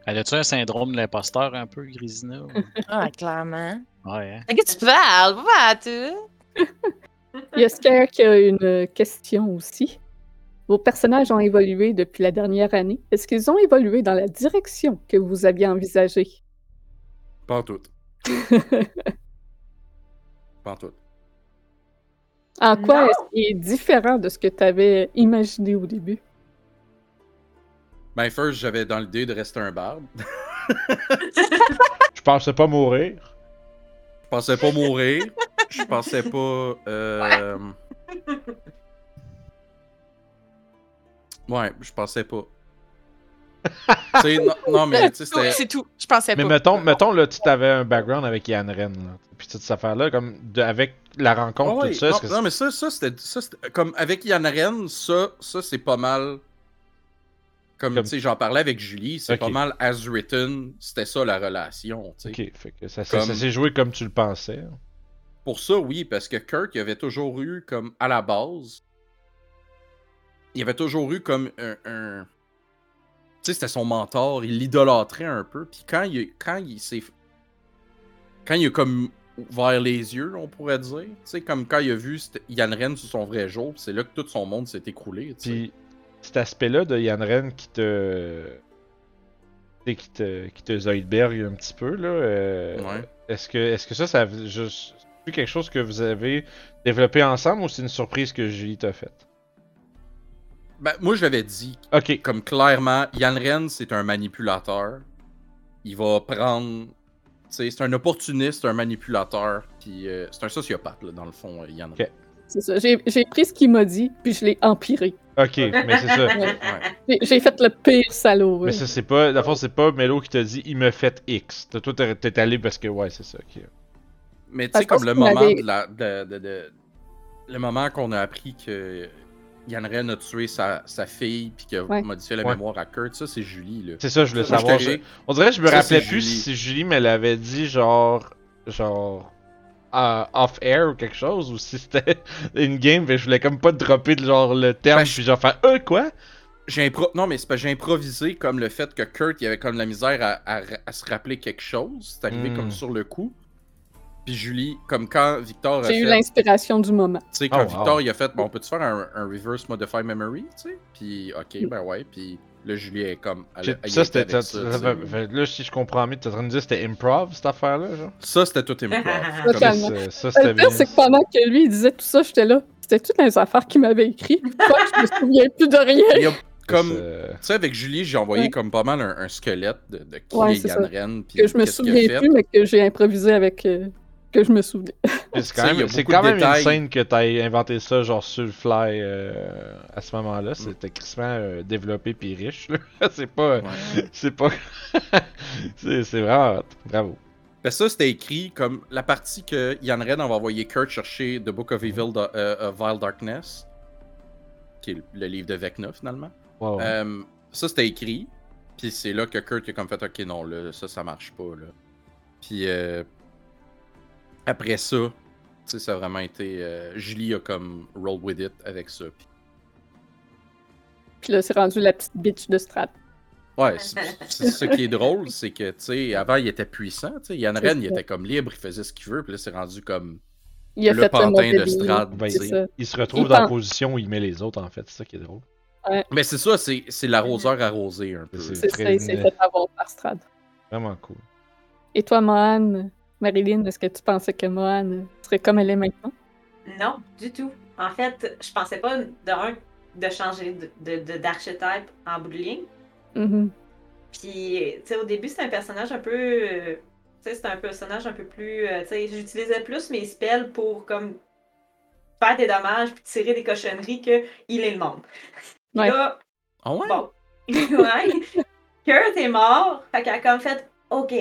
Elle a-tu un syndrome de l'imposteur un peu, Grisina? ou- Ah, clairement. ouais, hein? Que tu parles? Pas tout. Il y a Scare qui a une question aussi. Vos personnages ont évolué depuis la dernière année. Est-ce qu'ils ont évolué dans la direction que vous aviez envisagée? Pas en tout. Pas en tout. En quoi est-ce qu'il est différent de ce que tu avais imaginé au début? Ben, first, j'avais dans l'idée de rester un barde. Je pensais pas mourir. Je pensais pas mourir. Je pensais pas. Euh... Ouais, je pensais pas. non, non, mais. C'est tout. Je pensais Mais pas. mettons, mettons là, tu avais un background avec Yann Ren, là. Puis toute cette affaire-là, comme de- avec la rencontre, Ah tout ça. non, est-ce que non, mais ça, ça c'était. ça, c'était- Comme avec Yann Ren, ça, ça c'est pas mal. Comme, Comme- tu sais, j'en parlais avec Julie, c'est pas mal as written, c'était ça la relation. Ok, fait que ça, ça- ça Comme- s'est joué comme tu le pensais. Pour ça, oui, parce que Kurt, il avait toujours eu comme à la base, il avait toujours eu comme un. un- Tu sais, c'était son mentor, il l'idolâtrait un peu. Puis quand il, quand il s'est. Quand il a comme ouvert les yeux, on pourrait dire, tu sais, comme quand il a vu Yann Ren sous son vrai jour, c'est là que tout son monde s'est écroulé. Puis cet aspect-là de Yann Ren qui te. qui te, qui te Zoidberg un petit peu, là. euh, Ouais. Est-ce que, est-ce que ça, ça a juste. Quelque chose que vous avez développé ensemble ou c'est une surprise que Julie t'a faite? Ben, moi, je l'avais dit, Ok. comme clairement, Yann Ren, c'est un manipulateur. Il va prendre. Tu sais, c'est un opportuniste, un manipulateur. Puis euh, c'est un sociopathe, là, dans le fond, euh, Yann Ren. C'est ça. J'ai j'ai pris ce qu'il m'a dit, puis je l'ai empiré. Ok, mais c'est ça. Ouais. J'ai- J'ai fait le pire salaud. Mais ça, c'est pas. D'abord, c'est pas Melo qui t'a dit il me fait X. Toi, t'es t'es allé parce que, ouais, c'est ça. ok. Mais tu sais, comme le moment m'avait- de la. De, de- de- le moment qu'on a appris que Yann Ren a tué sa, sa fille puis qu'il a Ouais. modifié la Ouais. mémoire à Kurt, ça, c'est Julie, là. C'est ça, je voulais savoir. Je- On dirait que je me Ça, rappelais plus Julie. si Julie me l'avait dit, genre. Genre. Euh, off-air ou quelque chose, ou si c'était une game, mais je voulais comme pas dropper de genre le terme, Ben, je- puis genre faire euh, quoi? J'ai impro- Non, mais c'est que j'ai improvisé comme le fait que Kurt, il avait comme la misère à, à- à se rappeler quelque chose. C'est arrivé Hmm. comme sur le coup. Puis Julie, comme quand Victor a J'ai eu fait. l'inspiration du moment. Tu sais, quand Oh, wow. Victor il a fait, bon, on peut-tu faire un, un reverse modify memory, tu sais? Puis, ok, ben ouais, puis là, Julie est comme. elle- Ça, était c'était. avec ça, ça, ça tu sais. fait- fait- Là, si je comprends mieux, t'es en train de dire que c'était improv, cette affaire-là, genre? Ça, c'était tout improv. Totalement. Comme-. Ça, Le c'était bien. pire, c'est que pendant que lui, il disait tout ça, j'étais là. C'était toutes les affaires qu'il m'avait écrit. Fuck, je me souviens plus de rien. Il y a comme. Tu sais, avec Julie, j'ai envoyé Ouais. comme pas mal un, un squelette de, de qui Ouais, est c'est Yann ça. Ren. puis Que je me souviens plus, mais que j'ai improvisé avec. euh, que je me souvenais. C'est quand même, c'est quand une scène que t'as inventé ça genre sur le fly euh, à ce moment-là. C'était crissement euh, développé puis riche. là. c'est pas. Ouais. C'est pas. c'est c'est vraiment hot. Bravo. Ben, ça, c'était écrit comme la partie que Yann Ren on va envoyer Kurt chercher The Book of Evil, de, euh, of Vile Darkness, qui est le- livre de Vecna finalement. Wow. Euh, ça, c'était écrit. Puis c'est là que Kurt a comme fait Ok, non, là, ça, ça marche pas. Là. Puis euh, après ça, tu sais, ça a vraiment été. euh, Julie a comme roll with it avec ça. Puis, Puis là, c'est rendu la petite bitch de Strat. Ouais, c'est c'est ce qui est drôle, c'est que, tu sais, avant, il était puissant, tu sais. Yann Ren, il était comme libre, il faisait ce qu'il veut, puis là, c'est rendu comme Il a le fait pantin de Strad, Ben. Il se retrouve Il dans la position où il met les autres, en fait. C'est ça qui est drôle. Mais c'est ça, c'est c'est l'arroseur arrosé un peu. C'est- C'est très ça, il s'est fait avoir par Strad. Vraiment cool. Et toi, Mohan, Marilyn, est-ce que tu pensais que Mohan serait comme elle est maintenant? Non, du tout. En fait, je pensais pas de un de changer de- de- en bout de ligne. Mhm. Puis, tu sais, au début, c'était un personnage un peu. euh, tu sais, c'était un personnage un peu plus. euh, tu sais, j'utilisais plus mes spells pour, comme, faire des dommages puis tirer des cochonneries que healer le monde. Ouais. Là, Ah ouais? bon. ouais. Kurt est mort. Fait qu'elle a comme fait OK.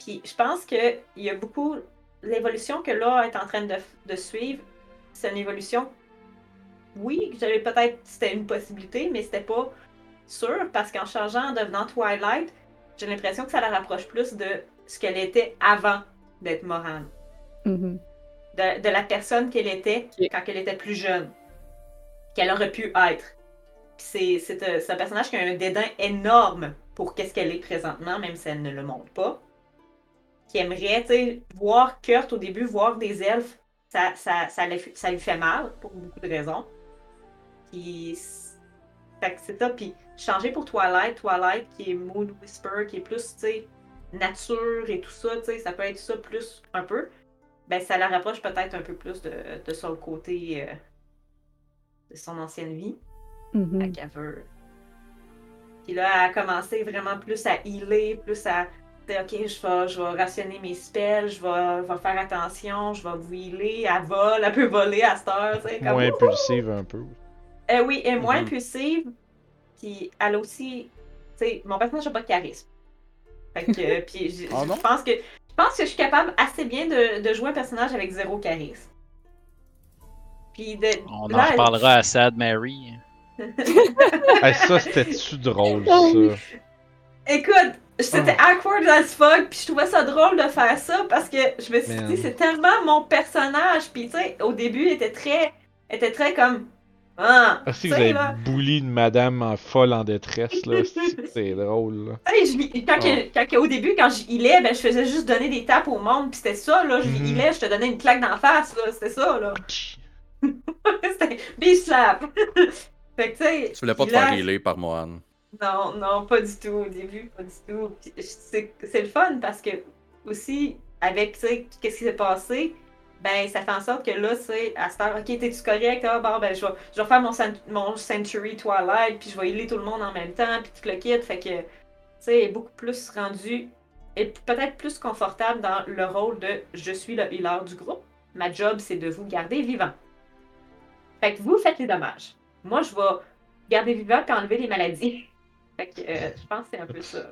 Puis, je pense qu'il y a beaucoup. L'évolution que là est en train de, de suivre, c'est une évolution. Oui, j'avais peut-être. C'était une possibilité, mais c'était pas sûr parce qu'en changeant, en devenant Twilight, j'ai l'impression que ça la rapproche plus de ce qu'elle était avant d'être Moran. Mhm. De, de la personne qu'elle était quand elle était plus jeune. Qu'elle aurait pu être. Puis C'est un, c'est un personnage qui a un dédain énorme pour qu'est-ce qu'elle est présentement, même si elle ne le montre pas. Qui aimerait, tu sais, voir Kurt au début, voir des elfes, ça, ça, ça, lui- ça lui fait mal pour beaucoup de raisons. Puis, c'est- fait que c'est ça. Puis, changer pour Twilight, Twilight qui est Moon Whisper, qui est plus, tu sais, nature et tout ça, tu sais, ça peut être ça plus un peu. Ben, ça la rapproche peut-être un peu plus de, de son côté euh, de son ancienne vie. Fait qu'elle veut. Puis là, elle a commencé vraiment plus à healer, plus à. Ok, je vais, je vais rationner mes spells, je vais, je vais faire attention, je vais vous healer. Elle vole, elle peut voler à cette heure, tu sais. Comme... Moins impulsive un peu. Euh, oui, elle est moins Mhm. impulsive. Puis elle a aussi. Tu sais, mon personnage n'a pas de charisme. Fait que. euh, puis je Ah pense que. Je pense que je suis capable assez bien de, de jouer un personnage avec zéro charisme. Puis de. On en elle- reparlera à Sad Mary. Hey, ça, c'était-tu drôle, ça? Écoute, c'était Ah. awkward as fuck, puis je trouvais ça drôle de faire ça parce que je me suis Man. dit, c'est tellement mon personnage. Puis tu sais, au début, il était très. était très comme. Ah! Ah, si tu vous avez là. bully une madame en folle en détresse, là, c'est drôle, là. Hey, je quand, que- quand que- au début, quand je healais, ben, je faisais juste donner des tapes au monde, puis c'était ça, là. Je Mhm. healais, je te donnais une claque d'en face, là. C'était ça, là. c'était beast slap. fait que, tu sais. Tu voulais pas te faire healer par Mohan. Non, non, pas du tout au début, pas du tout. C'est le fun parce que aussi, avec, qu'est-ce qui s'est passé, ben, ça fait en sorte que là, c'est à cette heure, ok, t'es-tu correct? Ah, bon, ben, je vais, je faire mon, cent- mon Century Twilight, puis je vais healer tout le monde en même temps, puis tout le kit. Fait que, tu sais, est beaucoup plus rendu, et peut-être plus confortable dans le rôle de je suis le healer du groupe. Ma job, c'est de vous garder vivant. Fait que vous faites les dommages. Moi, je vais garder vivant puis enlever les maladies. Fait que euh, je pense que c'est un peu ça.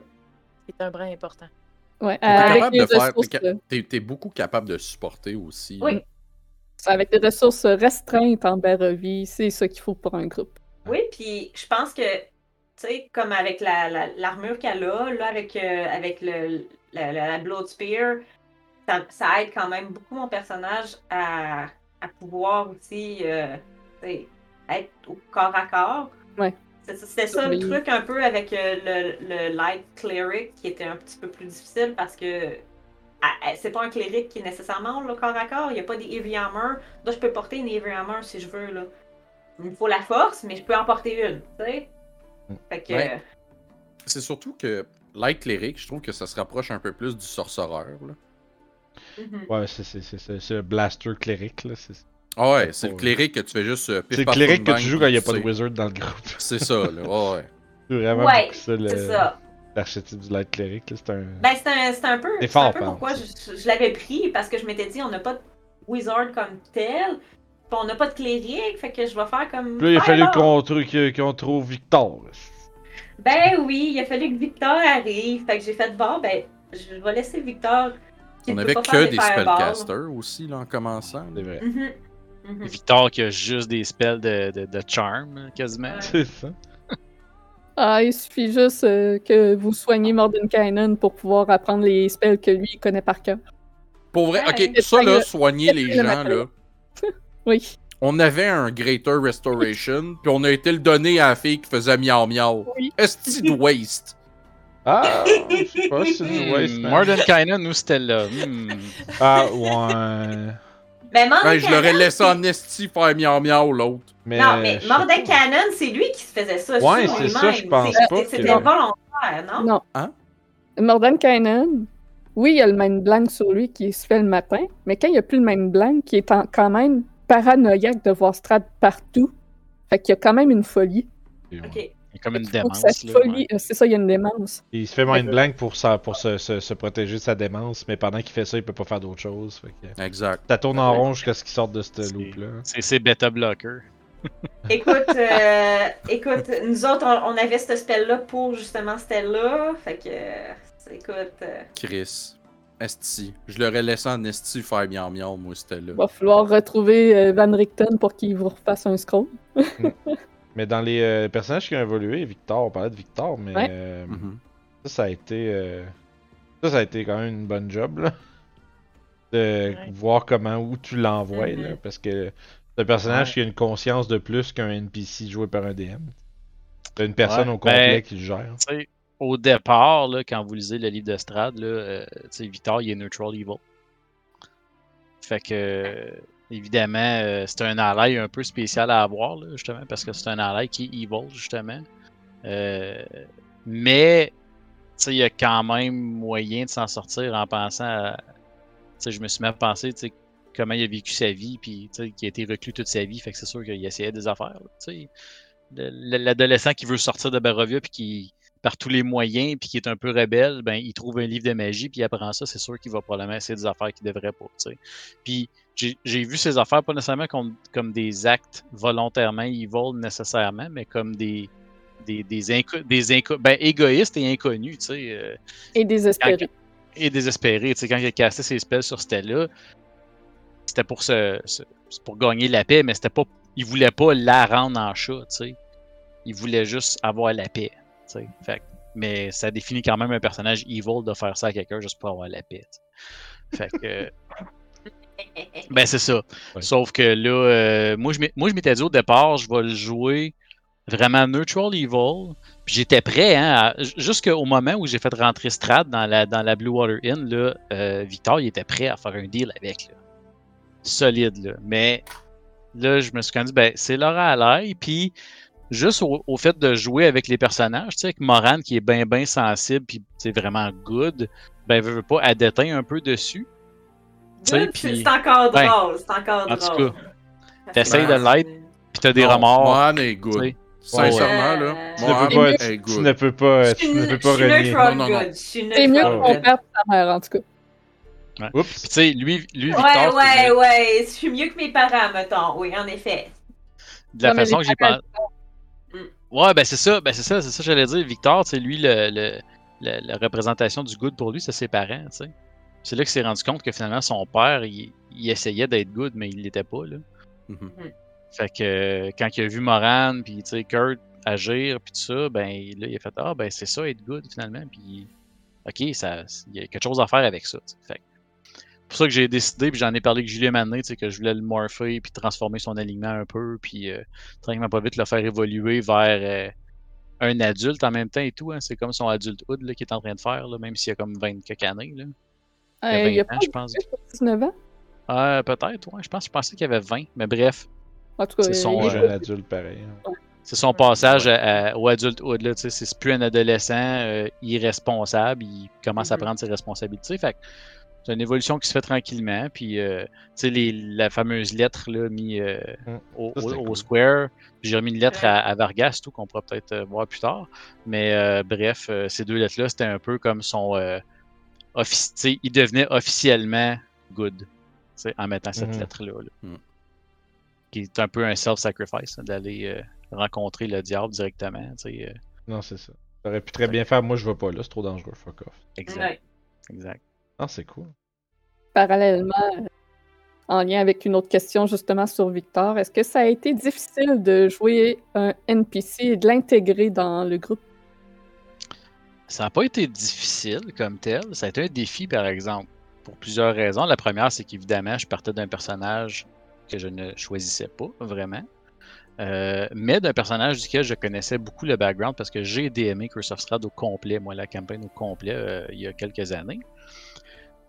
C'est un brin important. Ouais, T'es euh, T'es t'es beaucoup capable de supporter aussi. Oui. avec des ressources restreintes en Barovie, c'est ça qu'il faut pour un groupe. Oui, puis je pense que, tu sais, comme avec la- la- l'armure qu'elle a, là, avec, euh, avec le, la, la, la Blood Spear, ça, ça aide quand même beaucoup mon personnage à, à pouvoir aussi euh, être au corps à corps. Ouais. C'est- C'était ça le truc un peu avec euh, le, le Light Cleric qui était un petit peu plus difficile parce que ah, ah, c'est pas un cléric qui est nécessairement le corps à corps. Il n'y a pas des Heavy Armor. Là, je peux porter une Heavy Armor si je veux. Là. Il me faut la force, mais je peux en porter une. Fait que. Ouais. C'est surtout que Light Cleric, je trouve que ça se rapproche un peu plus du sorcereur. Là. euh, mhm. Ouais, c'est- c'est blaster cléric, là. C'est Ah ouais, C'est le cléric que tu fais juste. euh, c'est le cléric que tu joues quand il n'y a pas de wizard dans le groupe. C'est ça, là. Ouais, ouais. C'est vraiment Ouais, ça, le- C'est ça. l'archétype du light cleric, là. C'est un. Ben, c'est un, c'est un peu, C'est un peu pourquoi je, je l'avais pris, parce que je m'étais dit, on n'a pas de wizard comme tel, puis on n'a pas de cléric, fait que je vais faire comme. Puis là, il a fallu Fireball. qu'on qu'on trouve Victor. Ben oui, il a fallu que Victor arrive, fait que j'ai fait, bon, ben, je vais laisser Victor. qui On ne avait peut pas faire que des spellcasters aussi, là, en commençant. C'est vrai. Victor qui a juste des spells de, de, de charm, quasiment. Ouais. C'est ça. Ah, il suffit juste euh, que vous soigniez Mordenkainen pour pouvoir apprendre les spells que lui il connaît par cœur. Pour vrai, Ouais. ok, ça là, soigner les Le gens, là. Oui. On avait un Greater Restoration, puis on a été le donner à la fille qui faisait miau miau. Oui. Est-ce de waste? Ah, je sais pas si c'est du Hmm, waste. hein. Mordenkainen ou Stella? Hmm. Ah, ouais. Ben. Ouais, je l'aurais laissé en esti faire miau miau l'autre. Mais, Non, mais pas. Mordecai, c'est lui qui se faisait ça. Ouais, sur c'est ça, je pense C'est- pas C'était que- volontaire, non? Non. Hein? Mordenkainen, oui, il y a le main blanc sur lui qui se fait le matin, mais quand il n'y a plus le main blanc, qui est en- quand même paranoïaque de voir Strad partout, fait qu'il y a quand même une folie. Ok. Il y a comme une démence. ouais. euh, c'est ça, il y a une démence. Il se fait mind blank pour, ça, pour se, se, se protéger de sa démence, mais pendant qu'il fait ça, il peut pas faire d'autre chose. Que... Exact. Ça tourne en rond jusqu'à ce qu'il sorte de cette loop-là. C'est c'est beta blocker. Écoute, euh, écoute, nous autres, on, on avait ce spell-là pour justement Stella. Fait que, euh, écoute, euh, Chris. Esti. Je l'aurais laissé en esti faire miau miau, moi, c'était là. Il va falloir retrouver Van Richten pour qu'il vous refasse un scroll. Mais dans les euh, personnages qui ont évolué, Victor, on parlait de Victor, mais Ouais. euh, Mhm. ça, ça a été. euh, Ça, ça a été quand même une bonne job, là. De Ouais. voir comment, où tu l'envoies, là. Mhm. Parce que c'est un personnage Ouais. qui a une conscience de plus qu'un NPC joué par un DM. C'est une personne Ouais, au complet ben- qui le gère. Au départ, là, quand vous lisez le livre de Strad, là, euh, Victor, il est neutral evil. Fait que, évidemment, euh, c'est un ally un peu spécial à avoir, justement, parce que c'est un ally qui est evil, justement. Euh, mais, tu sais, il y a quand même moyen de s'en sortir en pensant à. Tu sais, je me suis tu sais, comment il a vécu sa vie, puis, qu'il a été reclus toute sa vie, fait que c'est sûr qu'il essayait des affaires, tu sais. Le- le- L'adolescent qui veut sortir de Barovia, puis qui par tous les moyens, puis qui est un peu rebelle, ben, il trouve un livre de magie, puis il apprend ça, c'est sûr qu'il va probablement essayer des affaires qu'il devrait pas. Puis j'ai vu ces affaires pas nécessairement comme, comme des actes volontairement evil nécessairement, mais comme des des, des, inco- des inco- ben, égoïstes et inconnus, tu sais, euh, Et désespéré. et désespérés. Tu sais, quand il a cassé ses spells sur Stella, c'était pour se, pour gagner la paix, mais c'était pas, il voulait pas la rendre en chat, tu sais. Il voulait juste avoir la paix, tu sais. Fait mais ça définit quand même un personnage evil de faire ça à quelqu'un juste pour avoir la paix. Fait que, ben c'est ça. Ouais. Sauf que là, euh, moi je m'étais dit au départ, je vais le jouer vraiment neutral evil. Puis j'étais prêt, hein, à- jusqu'au moment où j'ai fait rentrer Strad dans la, dans la Blue Water Inn, là, euh, Victor, il était prêt à faire un deal avec. Là. Solide, là. Mais là, je me suis quand même dit, ben, c'est Laura Allaire, puis juste au, au fait de jouer avec les personnages, tu sais, avec Moran qui est bien, bien sensible, puis c'est vraiment good, ben, veut, veut pas, elle déteint un peu dessus. Tu Good, c'est c'est encore ben, drôle, c'est encore en tout drôle. cas, t'essayes de l'être, Puis t'as des Non, remords. Mohan est tu good. Sincèrement, là. Tu ne Mohan peux pas, est tu, tu good. ne peux pas, Je tu ne peux pas je suis renier. good, C'est mieux neutral que ton good. père et ta mère, en tout cas. Oups. Puis tu sais, lui, lui Ouais, Victor, ouais, c'est ouais, je suis mieux que mes parents, mettons, oui, en effet. de la Non, façon que j'ai parents, pas. Ouais, ben c'est ça, ben c'est ça, c'est ça que j'allais dire. Victor, c'est lui le, le- le- la représentation du good pour lui, c'est ses parents, tu sais. C'est là qu'il s'est rendu compte que finalement son père, il, il essayait d'être good, mais il l'était pas là. Mhm. Fait que quand il a vu Moran puis tu sais Kurt agir puis tout ça, ben là il a fait ah ben c'est ça être good finalement puis ok ça il y a quelque chose à faire avec ça. Fait c'est pour ça que j'ai décidé puis j'en ai parlé avec Julien sais que je voulais le morpher puis transformer son alignement un peu puis euh, tranquillement pas vite le faire évoluer vers euh, un adulte en même temps et tout. hein. C'est comme son adulthood là, qu'il est en train de faire là, même s'il a comme 20 quelques années là. Il Euh, y a il y a 20 pas ans, je pense. 19 ans? Euh, peut-être, ouais. Je pense, je pensais qu'il y avait 20, mais bref. En tout cas, C'est son, euh, un adulte pareil. hein. C'est son passage à- au adulthood, là, tu sais, c'est plus un adolescent euh, irresponsable, il commence à Mhm. prendre ses responsabilités. Fait que c'est une évolution qui se fait tranquillement. Puis, euh, tu sais, les- la fameuse lettre là, mise euh, Mhm. au, Ça, c'était au- au cool. Square. J'ai remis une lettre à, à Vargas, tout, qu'on pourra peut-être euh, voir plus tard. Mais euh, bref, euh, ces deux lettres-là, c'était un peu comme son. Offici- il devenait officiellement good en mettant cette Mhm. lettre-là. là. Mhm. Qui est un peu un self-sacrifice, hein, d'aller euh, rencontrer le diable directement. euh, Non, c'est ça. J'aurais pu très bien faire. Moi, je vais pas là, c'est trop dangereux. Fuck off. exact. Ouais. exact. Non, c'est cool. parallèlement, euh, en lien avec une autre question justement sur Victor, est-ce que ça a été difficile de jouer un NPC et de l'intégrer dans le groupe? Ça n'a pas été difficile comme tel. Ça a été un défi, par exemple, pour plusieurs raisons. La première, c'est qu'évidemment, je partais d'un personnage que je ne choisissais pas vraiment. Euh, mais d'un personnage duquel je connaissais beaucoup le background parce que j'ai DMé Curse of au complet, moi, la campagne au complet, euh, il y a quelques années.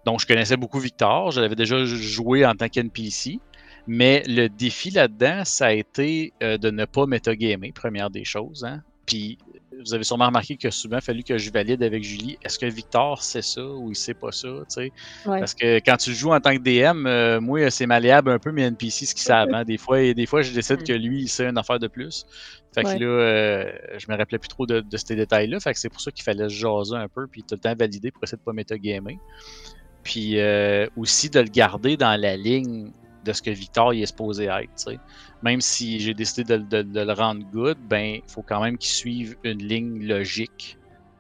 Donc, je connaissais beaucoup Victor, je l'avais déjà joué en tant qu'NPC. Mais le défi là-dedans, ça a été euh, de ne pas metagamer, première des choses. Hein. Puis, vous avez sûrement remarqué que souvent, il a fallu que je valide avec Julie. Est-ce que Victor sait ça ou il sait pas ça? Ouais. Parce que quand tu joues en tant que DM, euh, moi, c'est malléable un peu mes NPC, ce qu'ils savent. hein. Des, fois, et des fois, je décide que lui, il sait une affaire de plus. Fait que Ouais. là, euh, je me rappelais plus trop de, de ces détails-là. Fait que c'est pour ça qu'il fallait se jaser un peu, puis tout le temps valider pour essayer de pas metagamer. Puis euh, aussi de le garder dans la ligne de ce que Victor il est supposé être. Même si j'ai décidé de, de- de le rendre good, ben il faut quand même qu'il suive une ligne logique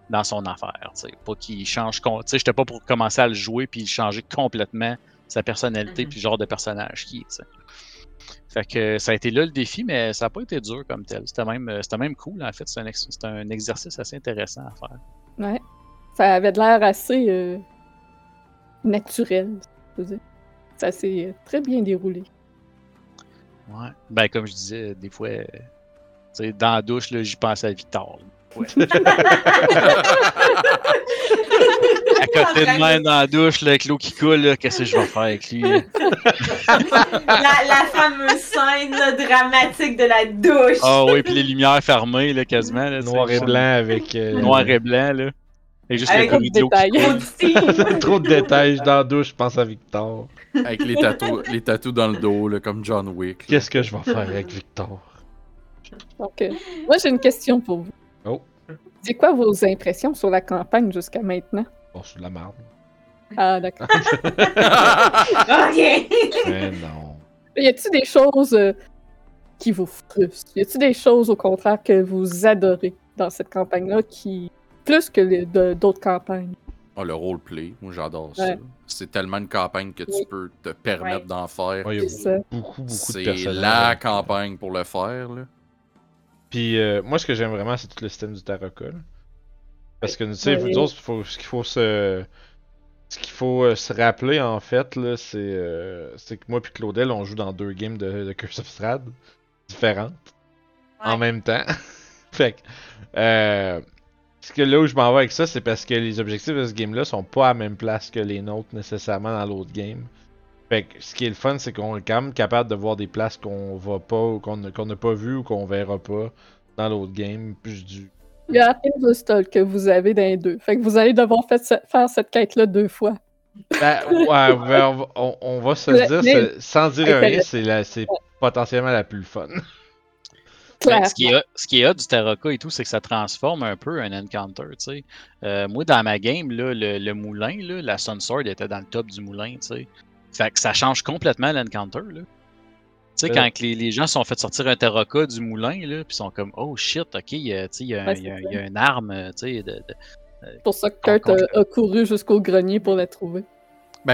dans son affaire. tu sais. Pas qu'il change. sais, j'étais pas pour commencer à le jouer puis changer complètement sa personnalité Mhm. puis le genre de personnage qui est. Fait que ça a été là le défi, mais ça n'a pas été dur comme tel. C'était même, euh, c'était même cool en fait. C'est un, ex- un exercice assez intéressant à faire. Ouais. Ça avait de l'air assez euh, naturel, je veux dire. Ça s'est très bien déroulé. Ouais. Ben, comme je disais, des fois, euh, tu sais, dans la douche, là, j'y pense à Victor. là. Ouais. à côté de moi, dans la douche, là, avec l'eau qui coule, là, qu'est-ce que je vais faire avec lui? la, la fameuse scène là, dramatique de la douche. Ah oui, puis les lumières fermées, là, quasiment. Là, Noir et blanc avec. euh, Noir et blanc, là. Et juste Avec le trop de détails dans la douche, je pense à Victor. Avec les tatous, les tatous dans le dos, là, comme John Wick. Qu'est-ce que je vais faire avec Victor? Donc, euh, moi, j'ai une question pour vous. Oh. C'est quoi vos impressions sur la campagne jusqu'à maintenant? Bon, de la merde. Ah, d'accord. ok. Mais non. Y a-t-il des choses euh, qui vous frustrent? Y a-t-il des choses, au contraire, que vous adorez dans cette campagne-là qui. Plus que les- de- d'autres campagnes? Ah, le roleplay, moi j'adore ça. C'est tellement une campagne que tu Oui. peux te permettre Ouais. d'en faire. Ouais, C'est ça. beaucoup, beaucoup de C'est la campagne pour le faire. Là. Puis euh, moi, ce que j'aime vraiment, c'est tout le système du Taraka. là. Parce que, tu sais, vous autres, faut, ce qu'il faut se... Ce qu'il faut euh, se rappeler, en fait, là, c'est euh, c'est que moi puis Claudel, on joue dans deux games de, de Curse of Strahd différentes en même temps. fait que... Euh, ce que là où je m'en vais avec ça, c'est parce que les objectifs de ce game-là sont pas à la même place que les nôtres nécessairement dans l'autre game. Fait que ce qui est le fun, c'est qu'on est quand même capable de voir des places qu'on va pas ou qu'on n'a pas vu ou qu'on verra pas dans l'autre game. Puis du... Il y a Arcane que vous avez dans les deux. Fait que vous allez devoir faire cette quête-là deux fois. Ben, ouais, ben, on, va- on- on va se le dire, sans dire rien, c'est potentiellement la plus fun. Ben, ce, qui est, hot- ce qui est hot du Taraka et tout, c'est que ça transforme un peu un encounter. tu sais. Euh, moi, dans ma game, là, le, le moulin, là, la Sunsword était dans le top du moulin. tu sais. Fait que ça change complètement l'encounter. là. Tu sais, Euh. quand que les, les gens sont fait sortir un Taraka du moulin, là, puis sont comme Oh shit, ok, il y a, il y a, un- Ouais, il y a- c'est il y a une arme euh, C'est pour ça que Kurt a couru jusqu'au grenier pour la trouver.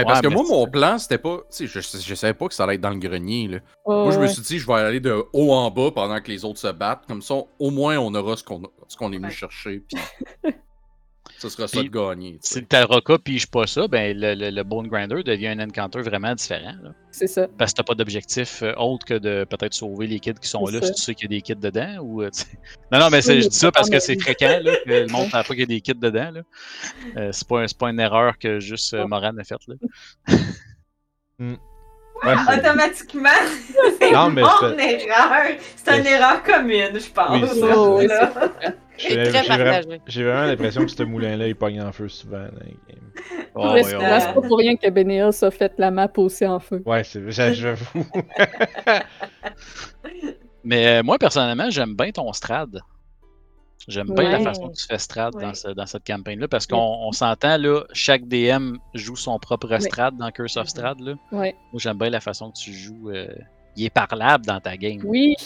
Ben, parce Ouais, que moi, mon plan, c'était pas. Tu sais, je, je savais pas que ça allait être dans le grenier. Là. Oh, moi, je me suis dit, je vais aller de haut en bas pendant que les autres se battent. Comme ça, au moins, on aura ce qu'on ce qu'on est venu Ouais. chercher. Puis ça sera ça de gagner. tu Si le Taraka pige pas ça, ben le, le- le Bone Grinder devient un encounter vraiment différent. là. C'est ça. Parce que t'as pas d'objectif euh, autre que de peut-être sauver les kids qui sont là ça. si tu sais qu'il y a des kids dedans ou euh. Non, non, mais c'est- Oui, je dis ça parce que c'est fréquent là, que le monde ne pas qu'il y a des kids dedans. Là. Euh, c'est pas, pas une erreur que juste euh. Moran a faite là. Ouais, c'est- Automatiquement, c'est mon erreur. C'est une erreur commune, je pense. Oui, Oh, j'ai Et très j'ai vraiment, partagé. j'ai vraiment l'impression que ce moulin-là, il pogne en feu souvent dans les games. Oh, Ouais, ouais, c'est c'est pas pour rien que Beneos a fait la map aussi en feu. Ouais, j'avoue. Mais euh, moi personnellement, j'aime bien ton strad. J'aime bien la façon que tu fais strad dans, Ouais. ce- dans cette campagne-là parce qu'on on s'entend là, chaque DM joue son propre strad dans Curse of Strad. Là. Ouais. Moi j'aime bien la façon que tu joues. euh, il est parlable dans ta game. Oui,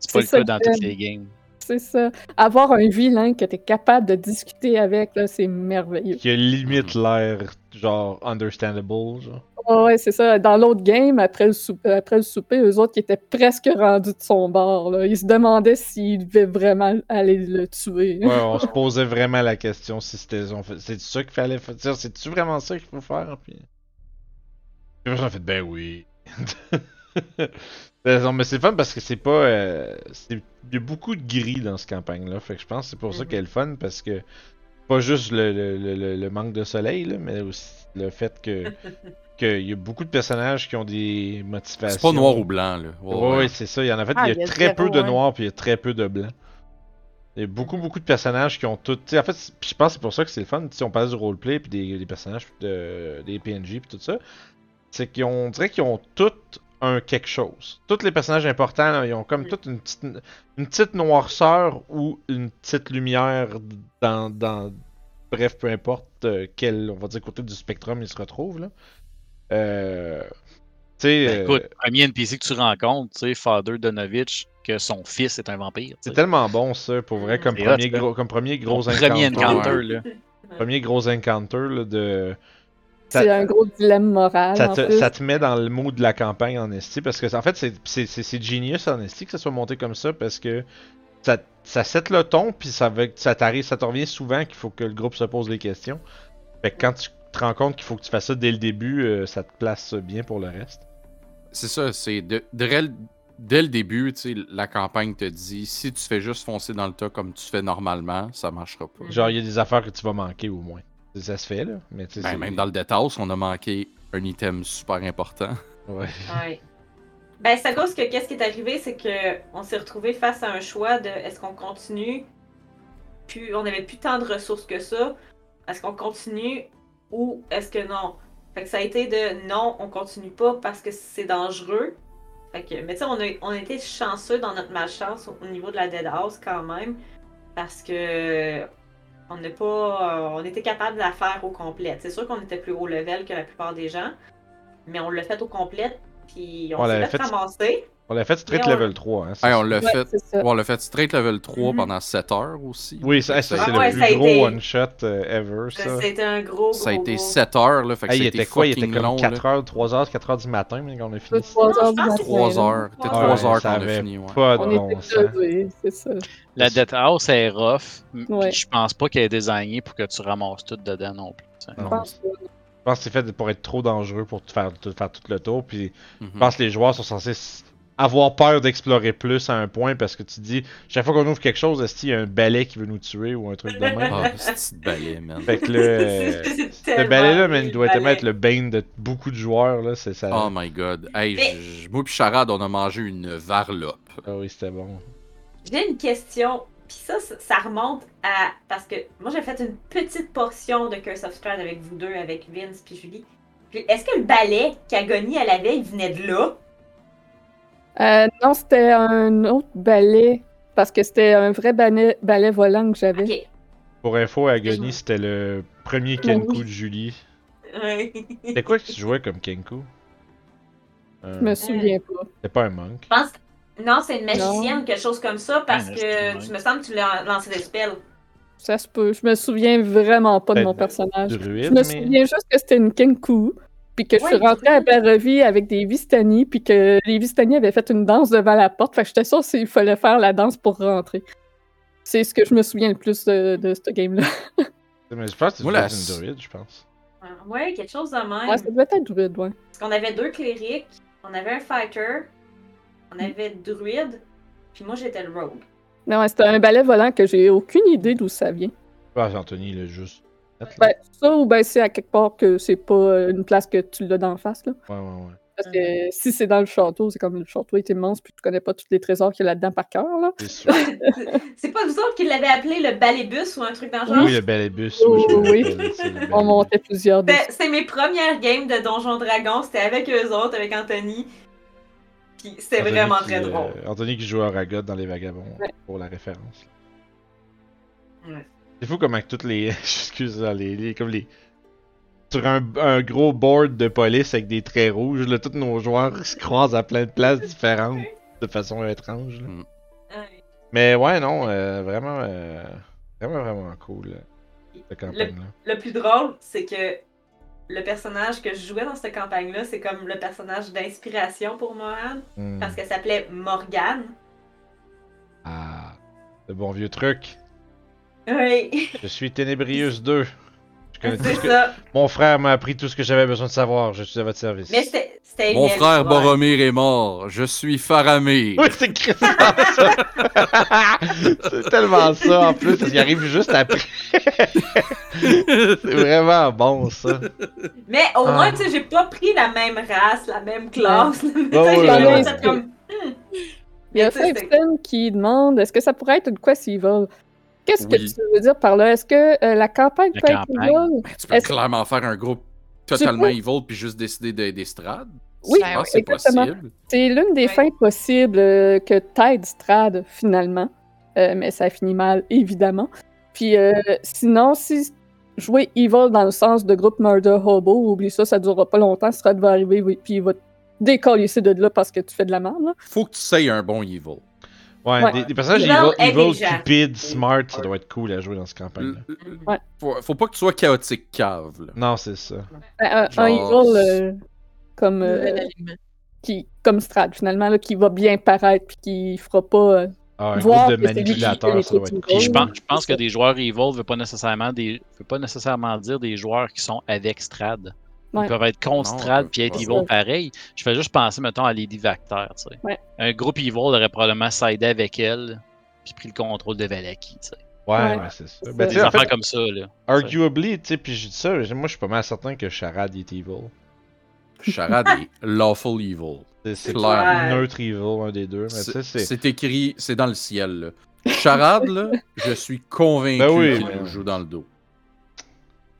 C'est pas le ça cas dans toutes les games. C'est ça. Avoir un vilain que t'es capable de discuter avec, là, c'est merveilleux. Qui a limite l'air, genre, understandable, genre. Ouais, c'est ça. Dans l'autre game, après le, sou- euh, après le souper, eux autres qui étaient presque rendus de son bord. Là. Ils se demandaient s'ils devaient vraiment aller le tuer. Ouais, on se posait vraiment la question si c'était. C'est ça qu'il fallait faire. C'est-tu vraiment ça qu'il faut faire? Puis. Puis a fait, ben oui. Ben, non, mais c'est fun parce que c'est pas. euh, c'est- Il y a beaucoup de gris dans cette campagne-là. Fait que je pense que c'est pour ça Mhm. qu'elle est fun parce que. Pas juste le, le- le- le- manque de soleil, là, mais aussi le fait que. qu'il y a beaucoup de personnages qui ont des motivations. C'est pas noir ou blanc, là. Ouais, Ouais, ouais. ouais, c'est ça. Il y en a fait, Ah, il y a très zéro, peu de noir puis il y a très peu de blanc. Il y a beaucoup, beaucoup de personnages qui ont tout. tu sais, en fait, je pense que c'est pour ça que c'est le fun. Si on parle du roleplay puis des, des personnages, de, des PNJ puis tout ça, c'est qu'ils ont, on dirait qu'ils ont tout un quelque chose. Tous les personnages importants, là, ils ont comme Mm. toute une petite, une petite noirceur ou une petite lumière dans. dans bref, peu importe euh, quel, on va dire, côté du spectrum ils se retrouvent. Là. Euh. Ben, euh, écoute, premier NPC que tu rencontres, tu sais, Father Donovich, que son fils est un vampire. C'est tellement bon ça, pour vrai, comme premier, gros, comme premier gros premier encounter. encounter, Ouais. là. Premier gros encounter là, de. C'est un gros dilemme moral. Ça en te, plus. ça te met dans le mood de la campagne en esti parce que en fait c'est- c'est c'est- c'est genius en esti que ça soit monté comme ça parce que ça, ça set le ton puis ça, veut- ça t'arrive ça te revient souvent qu'il faut que le groupe se pose des questions. Fait que quand tu te rends compte qu'il faut que tu fasses ça dès le début, euh, ça te place bien pour le reste. C'est ça, c'est de, dès le- dès le début, tu sais, la campagne te dit si tu fais juste foncer dans le tas comme tu fais normalement, ça marchera pas. Genre il y a des affaires que tu vas manquer au moins. Ça se fait là, mais tu sais Ben, même dans le détail, on a manqué un item super important. ouais. Ouais. Ben, c'est à cause que qu'est-ce qui est arrivé, c'est que on s'est retrouvé face à un choix de est-ce qu'on continue, puis on avait plus tant de ressources que ça, est-ce qu'on continue ou est-ce que non? Fait que ça a été de non, on continue pas parce que c'est dangereux. Fait que, mais tu sais, on a, on a été chanceux dans notre malchance au, au niveau de la Dead House quand même, parce que on n'a pas, euh, on était capable de la faire au complet. C'est sûr qu'on était plus haut level que la plupart des gens, mais on l'a fait au complet, puis on On s'est fait fait- ramasser. On l'a fait straight on- level 3. Hein, c'est Hey, on l'a Ouais, fait. c'est ouais, on l'a fait straight level 3 Mhm. pendant 7 heures aussi. Oui, ça, c'est Ah ouais, le a plus gros été- one shot ever ça. C'était un gros, gros, Ça a été gros. 7 heures, là. Fait que Hey, il était quoi? Il était comme long, 4 là. heures, 3 heures, 4 heures du matin, mais quand on a fini. ça. 3 Non, heures je du pense matin. que 3 heures. C'était Ouais, 3 heures qu'on a fini, ouais. Pas de On bon sens. c'est. La Death House est rough, je pense pas qu'elle est désignée pour que tu ramasses tout dedans non plus. Je pense que- c'est fait pour être trop dangereux pour te faire, faire tout le tour. Puis je pense que les joueurs sont censés avoir peur d'explorer plus à un point parce que tu te dis, chaque fois qu'on ouvre quelque chose, est-ce qu'il y a un balai qui veut nous tuer ou un truc de même? Ah, ce petit balai, man? Fait que euh, ce tellement balai-là, man, il le doit tellement être le bane de beaucoup de joueurs. Là, c'est ça. Oh my god. Hey, Mais- moi pis Charade, on a mangé une varlope. Ah oui, c'était bon. J'ai une question, puis ça, ça- remonte à. Parce que moi, j'ai fait une petite portion de Curse of Strahd avec vous deux, avec Vince puis Julie. Puis est-ce que le balai qu'Agonie elle avait, il venait de là? Euh, non, c'était un autre balai, parce que c'était un vrai balai, balai volant que j'avais. Pour info, Agony, c'était le premier Ben Kenku oui. de Julie. Ouais. C'était quoi que tu jouais comme Kenku? Euh, Je me souviens pas. C'était pas un monk. Je pense que. Non, c'est une magicienne, quelque chose comme ça, parce Un que tu me semble que tu l'as lancé des spells. Ça se peut. Je me souviens vraiment pas de mon personnage. Druide, Je me mais... souviens juste que c'était une Kenku, puis que je suis rentrée à. Barovie avec des Vistani, puis que les Vistani avaient fait une danse devant la porte. Fait que j'étais sûre qu'il fallait faire la danse pour rentrer. C'est ce que je me souviens le plus de, de ce game-là. Mais je pense que la- une druide, je pense. Ah, Ouais, quelque chose de même. Ouais, ça devait être druide, ouais. Parce qu'on avait deux clérics, on avait un fighter, on avait druide, puis moi j'étais le rogue. Non, ouais, c'était un balai volant que j'ai aucune idée d'où ça vient. Ah, Anthony, il a juste. Ben, ça ou ben c'est à quelque part que c'est pas euh, une place que tu l'as d'en face, là. Ouais, ouais, ouais. Parce que si c'est dans le château, c'est comme le château est immense, puis tu connais pas tous les trésors qu'il y a là-dedans par cœur, là. C'est sûr. c'est pas vous autres qui l'avez appelé le balébus ou un truc dans le genre? Oui, le balébus. Oui, oui, On montait plusieurs dessus. C'est- C'est mes premières games de Donjon Dragon, c'était avec eux autres, avec Anthony. Puis c'était Anthony vraiment qui, très euh, drôle. Anthony qui joue à Ragot dans Les Vagabonds, Ouais. pour la référence. Ouais. C'est fou comment toutes les. Excuse, les, les- comme les. Sur un, un gros board de police avec des traits rouges, là, tous nos joueurs se croisent à plein de places différentes de façon étrange. là. Ouais. Mais ouais, non, euh, vraiment, euh, vraiment, vraiment cool, euh, cette campagne-là. Le plus drôle, c'est que le personnage que je jouais dans cette campagne-là, c'est comme le personnage d'inspiration pour Mohan, Hmm. parce qu'elle s'appelait Morgane. Ah, le bon vieux truc. Oui. Je suis Ténébrius 2. Je connais tout C'est ce que- ça. Mon frère m'a appris tout ce que j'avais besoin de savoir. Je suis à votre service. Mais c'était Mon frère ouais. Boromir est mort. Je suis Faramir. Oui, c'est ça. c'est tellement ça en plus, qu'il arrive juste après. c'est vraiment bon ça. Mais au Ah. moins, tu sais, j'ai pas pris la même race, la même classe. Comme. Il y a Simpson qui demande est-ce que ça pourrait être une quest evil Qu'est-ce que tu veux dire par là? Est-ce que euh, la campagne La peut campagne. être evil Tu peux clairement faire un groupe peux- totalement evil puis juste décider d'aider Strad. Oui, c'est exactement. possible. C'est l'une des Ouais. fins possibles euh, que t'aides Strad finalement, Euh, mais ça finit mal évidemment. Puis euh, sinon, si jouer evil dans le sens de groupe murder hobo, oublie ça, ça durera pas longtemps. Strad va arriver, oui, puis il va te décoller ici de là parce que tu fais de la merde. là. Faut que tu sais un bon evil. Ouais, Ouais. Des, des personnages Evil cupid, smart, ça doit être cool à jouer dans cette campagne-là. Ouais. Faut, faut pas que tu sois chaotique cave. Là. Non, c'est ça. Un, un- evil euh, comme, euh, qui, comme Strad finalement, là, qui va bien paraître puis qui fera pas. euh, Ah, un Voir de les ça doit être cool. Je pense, je pense que des joueurs Evil veut pas nécessairement des veut pas nécessairement dire des joueurs qui sont avec Strad. Ils Ouais. peuvent être contre Strad puis être. Evil pareil. Je fais juste penser mettons à Lady Vactor, tu sais. Ouais. Un groupe Evil aurait probablement sidé avec elle puis pris le contrôle de Valaki, tu sais. Ouais, c'est ça. C'est Ben, Des affaires fait, comme ça là. arguably, tu sais, puis je dis ça, moi je suis pas mal certain que Charade est evil. Charade est lawful evil. C'est- Clair. neutre evil, un des deux. C'est écrit, c'est dans le ciel. Là. Charade, là, je suis convaincu Ben oui, qu'il nous joue dans le dos.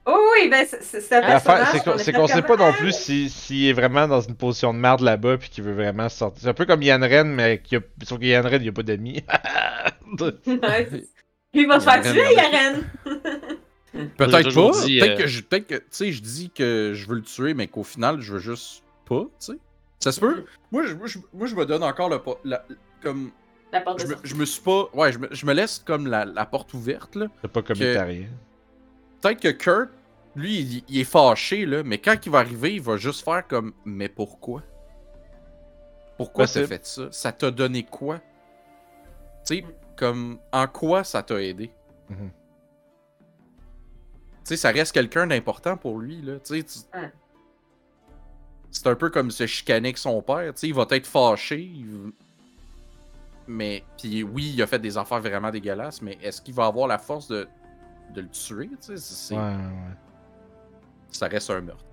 Oh oui, ben c'est c'est ça. C'est qu'on c'est qu'on sait pas non plus s'il si, est vraiment dans une position de merde là-bas puis qu'il veut vraiment sortir. C'est un peu comme Yann Ren, mais qui a... sauf que Yann Ren, il a pas d'amis. Il va se faire tuer, Yaren. Yaren. Peut-être pas. dit, Peut-être euh, que, je, que, tu sais, je dis que je veux le tuer, mais qu'au final, je veux juste pas, tu sais. Ça se peut. Moi, je, moi, je, moi, je me donne encore le, po- la- comme, La porte je de me, je me suis pas, ouais, je me, je me laisse comme la, la porte ouverte là. C'est pas Que- rien. Peut-être que Kurt, lui, il, il est fâché là, mais quand il va arriver, il va juste faire comme, mais pourquoi? Pourquoi t'as Possible. fait ça? Ça t'a donné quoi? Tu sais, comme, en quoi ça t'a aidé? Mhm. Tu sais, ça reste quelqu'un d'important pour lui, là. Tu sais, c'est un peu comme se chicaner avec son père. Tu sais, il va être fâché. il- Mais, puis oui, il a fait des affaires vraiment dégueulasses, mais est-ce qu'il va avoir la force de, de le tuer? Tu sais, c'est- Ouais, ouais. Ça reste un meurtre.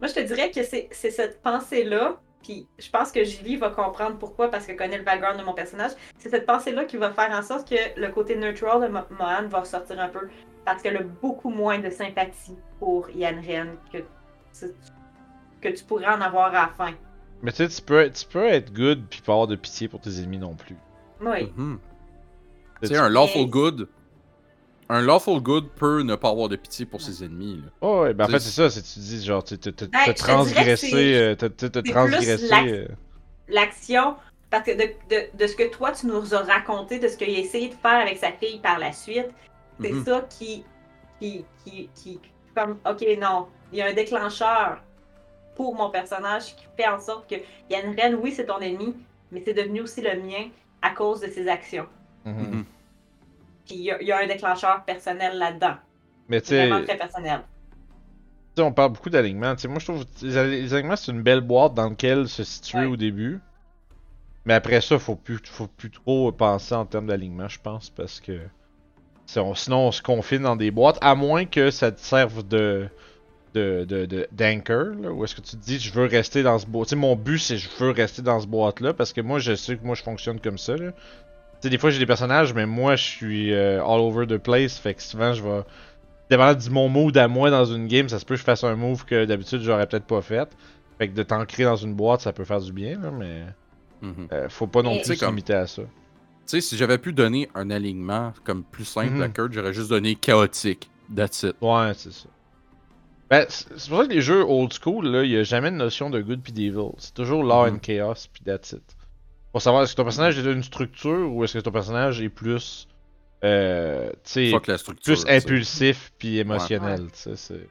Moi, je te dirais que c'est c'est cette pensée-là, puis je pense que Julie va comprendre pourquoi, parce qu'elle connaît le background de mon personnage. C'est cette pensée-là qui va faire en sorte que le côté neutral de Mo- Mohan va ressortir un peu, parce qu'elle a beaucoup moins de sympathie pour Yann Ren que, tu- que tu pourrais en avoir à la fin. Mais tu sais, tu peux, tu peux être good puis pas avoir de pitié pour tes ennemis non plus. Oui. Tu Tu sais, un lawful good. Un lawful good peut ne pas avoir de pitié pour ses ennemis. Là. Oh, ouais, ben en fait, c'est ça, c'est tu dis, genre, tu t'as Ben, transgressé, c'est- t'as transgressé. l'ac- L'action, parce que de, de- de ce que toi, tu nous as raconté, de ce qu'il a essayé de faire avec sa fille par la suite, c'est Mhm. ça qui, qui, qui, qui, comme, ok, non, il y a un déclencheur pour mon personnage qui fait en sorte que Yann Ren, oui, c'est ton ennemi, mais c'est devenu aussi le mien à cause de ses actions. mhm. Mhm. Puis il y, a- il y a un déclencheur personnel là-dedans, Mais tu sais, vraiment très personnel. Tu sais, on parle beaucoup d'alignement. Tu sais, moi, je trouve que les ali- les alignements, c'est une belle boîte dans laquelle se situer Ouais. au début. Mais après ça, faut plus, faut plus trop penser en termes d'alignement, je pense, parce que on- sinon on se confine dans des boîtes, à moins que ça te serve de de de- de- d'anchor, là, où est-ce que tu te dis je veux rester dans ce boîte. Tu sais, mon but c'est je veux rester dans ce boîte là, parce que moi je sais que moi je fonctionne comme ça. Là. Tu sais, des fois j'ai des personnages, mais moi je suis euh, all over the place, fait que souvent je vais dépendant du mon mood à moi dans une game, ça se peut que je fasse un move que d'habitude j'aurais peut-être pas fait. Fait que de t'ancrer dans une boîte, ça peut faire du bien, là, mais Mhm. euh, faut pas non plus se limiter à ça. Tu sais, si j'avais pu donner un alignement comme plus simple Mhm. à Kurt, j'aurais juste donné chaotique. That's it. Ouais, c'est ça. Ben, c'est pour ça que les jeux old school, là, il y a jamais de notion de good puis d'evil. C'est toujours law Mhm. and chaos puis that's it. Pour savoir est-ce que ton personnage est une structure ou est-ce que ton personnage est plus, euh, la plus impulsif puis émotionnel. c'est-.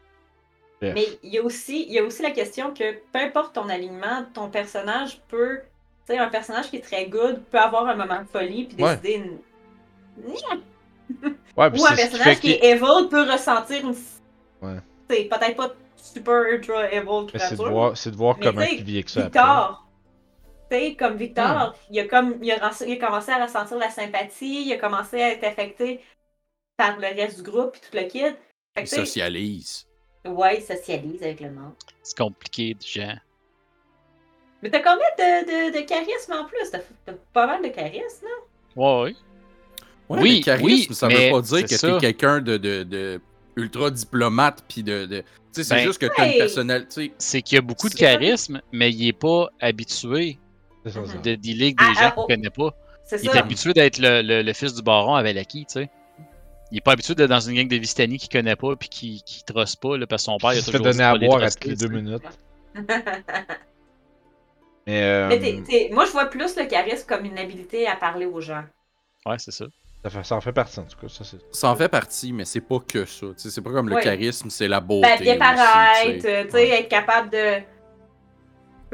Mais il y, a aussi, il y a aussi la question que peu importe ton alignement, ton personnage peut. Tu sais, un personnage qui est très good peut avoir un moment de folie puis Ouais. décider. une- Ouais, Ou un personnage qui est evil peut ressentir une. Ouais. C'est peut-être pas super ultra evil Mais c'est de voir, c'est de voir comment tu vit avec ça comme Victor, Hmm. il, a comme, il, a, ren- il a commencé à ressentir la sympathie, il a commencé à être affecté par le reste du groupe, puis tout le kit. Il socialise. ouais, il socialise avec le monde. C'est compliqué, gens. Mais t'as combien de, de, de charisme en plus? T'as t'as pas mal de charisme, là? Ouais, Oui, mais charisme, oui, ça veut pas dire que ça. t'es quelqu'un de, de, de ultra diplomate puis de. de... Tu sais, c'est Ben, juste que t'as une personnalité. C'est qu'il y a beaucoup de charisme, mais il est pas habitué. De dealer avec des Ah, gens ah, qu'il oh. connaît pas. Il est habitué d'être le, le- le fils du baron avec Lucky, tu sais. Il est pas habitué d'être dans une gang de Vistani qu'il connaît pas puis qui, qui trosse pas là, parce que son père il Il a se fait toujours dit donner à boire à toutes les deux minutes. Mais, euh, Mais moi, je vois plus le charisme comme une habilité à parler aux gens. Ouais, c'est ça. ça, fait- ça en fait partie en tout cas. Ça, en fait partie, mais c'est pas que ça. Tu sais, c'est pas comme le charisme, c'est la beauté. Ben, bien paraître, Ouais. être capable de.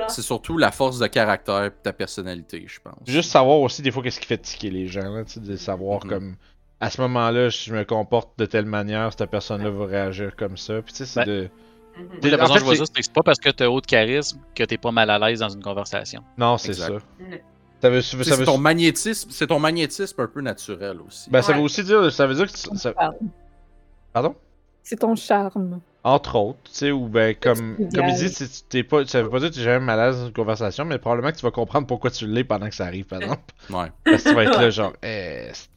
C'est surtout la force de caractère et ta personnalité, je pense. Juste savoir aussi des fois qu'est-ce qui fait tiquer les gens. Là, de savoir Mhm. comme. À ce moment-là, si je me comporte de telle manière, cette personne-là va réagir comme ça. Puis tu sais, c'est Ben, de. Mhm. La façon dont je vois c'est- ça, c'est que c'est pas parce que t'as haut de charisme que t'es pas mal à l'aise dans une conversation. Non, c'est ça. Non. Ça veut, C'est ton magnétisme, c'est ton magnétisme un peu naturel aussi. ben, ça veut aussi dire. Ça veut dire que. tu- ça-. Pardon? C'est ton charme. Entre autres, tu sais, ou ben comme, comme il dit, tu sais, t'es pas, ça veut pas dire que tu es jamais mal à l'aise dans une conversation, mais probablement que tu vas comprendre pourquoi tu l'es pendant que ça arrive, par exemple. Ouais. Parce que tu vas être là, genre, eh, c'est-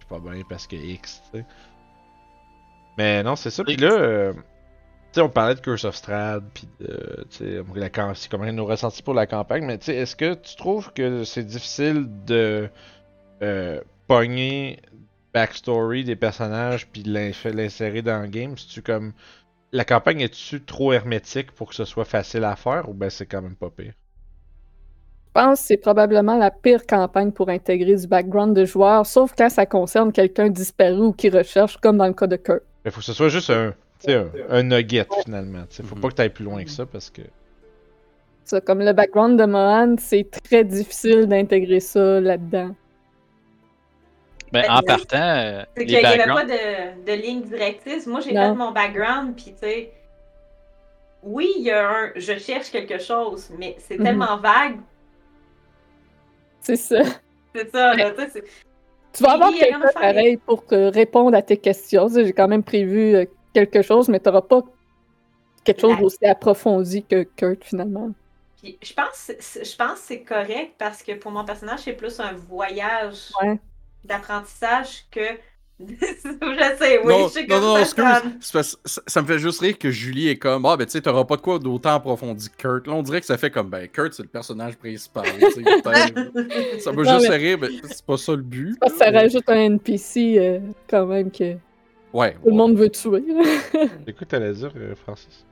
je suis pas bien parce que X, tu sais. Mais non, c'est ça. Puis là, euh, tu sais, on parlait de Curse of Strahd, puis de, tu sais, comment nos ressentis pour la campagne, mais tu sais, est-ce que tu trouves que c'est difficile de euh, pogner backstory des personnages puis l'in- l'insérer dans le game? Si tu comme. La campagne est-tu trop hermétique pour que ce soit facile à faire ou ben c'est quand même pas pire? Je pense que c'est probablement la pire campagne pour intégrer du background de joueurs, sauf quand ça concerne quelqu'un disparu ou qui recherche, comme dans le cas de Kurt. Il faut que ce soit juste un, nugget finalement. sais. Faut Mhm. pas que tu ailles plus loin que ça parce que. Ça, comme le background de Mohan, c'est très difficile d'intégrer ça là-dedans. Ben, en c'est- partant, euh, les n'y avait backgrounds. pas de, de ligne directrice. Moi, j'ai fait mon background, puis tu sais. Oui, il y a un. Je cherche quelque chose, mais c'est Mhm. tellement vague. C'est ça. C'est ça, là. tu sais, Tu vas avoir il vraiment fallu. pareil pour répondre à tes questions. J'ai quand même prévu euh, quelque chose, mais tu n'auras pas quelque chose aussi approfondi que Kurt finalement. Puis je pense, je pense que c'est correct parce que pour mon personnage, c'est plus un voyage Ouais. D'apprentissage que. je sais, oui, non, je suis non, comme non, ça. excuse. ça, ça me fait juste rire que Julie est comme Ah, ben tu sais, t'auras pas de quoi d'autant approfondi que Kurt. Là, on dirait que ça fait comme Ben, Kurt, c'est le personnage principal. sais, ça m'a Non, juste mais- fait rire, mais c'est pas ça le but. Que ça rajoute un NPC euh, quand même que Ouais. tout le monde veut tuer. quoi t'allais dire, euh, Francis?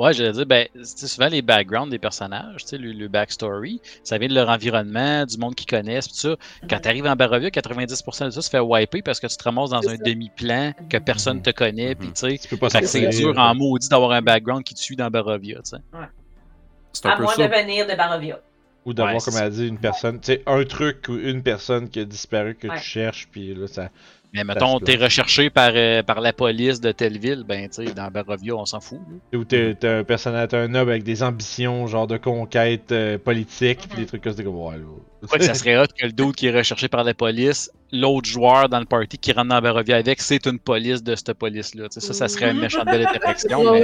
Ouais, j'allais dire, ben, tu souvent les backgrounds des personnages, tu sais, le, le backstory, ça vient de leur environnement, du monde qu'ils connaissent, pis tout ça. Quand t'arrives en Barovia, 90% de ça se fait wiper parce que tu te ramasses dans un demi-plan que personne Mhm. te connaît, puis Mhm. tu sais. Tu c'est dur en maudit d'avoir un background qui te suit dans Barovia, tu sais. C'est un À peu moins ça. de venir de Barovia. Ou d'avoir, Ouais, comme elle a dit, une personne, tu sais, un truc ou une personne qui a disparu que Ouais. tu cherches, puis là, ça. Mais mettons, t'es recherché par, euh, par la police de telle ville, ben, tu sais, dans Barovia, on s'en fout. là. Ou t'es t'es un personnage, t'es un noble avec des ambitions, genre de conquête euh, politique, puis des trucs comme ça, ouais. Ouais, que ça serait hot que le dude qui est recherché par la police, l'autre joueur dans le party qui rentre dans Barovia avec, c'est une police de cette police-là. Tu sais, ça, ça serait une méchante belle interaction. Mais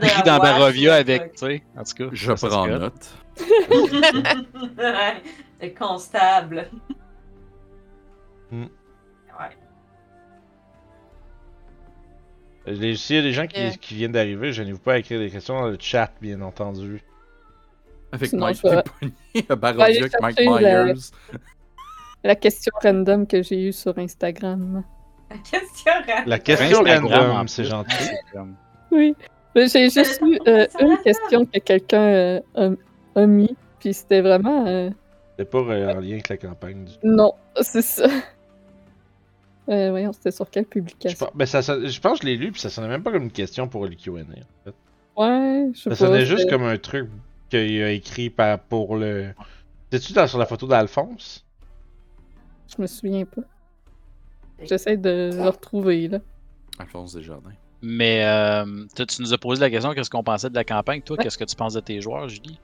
pris dans Barovia avec, tu sais, en tout cas. Je ça, prends note. Ouais, Le constable. Hmm. S'il y a des gens qui, Yeah. qui viennent d'arriver, je n'ai pas à écrire des questions dans le chat, bien entendu. Avec Sinon, Mike je vais- Pogné à aller Barovia avec Mike la- Myers. La question random que j'ai eue sur Instagram. La question rare. La question random, c'est gentil. Oui. Mais J'ai juste eu euh, une question que quelqu'un euh, a, a mis, puis c'était vraiment. euh, C'est pas euh, en lien avec la campagne du Non, c'est ça. Euh, voyons, c'était sur quelle Je publication? pense, ben, ça, je pense que je l'ai lu, puis ça sonnait même pas comme une question pour le QA. En fait. Ouais, je sais Ça pas. sonnait juste comme un truc qu'il a écrit par, pour le. C'est-tu dans- sur la photo d'Alphonse? Je me souviens pas. J'essaie de le retrouver, là. Alphonse Desjardins. Mais euh, tu nous as posé la question qu'est-ce qu'on pensait de la campagne? Toi, Ouais. qu'est-ce que tu penses de tes joueurs, Julie?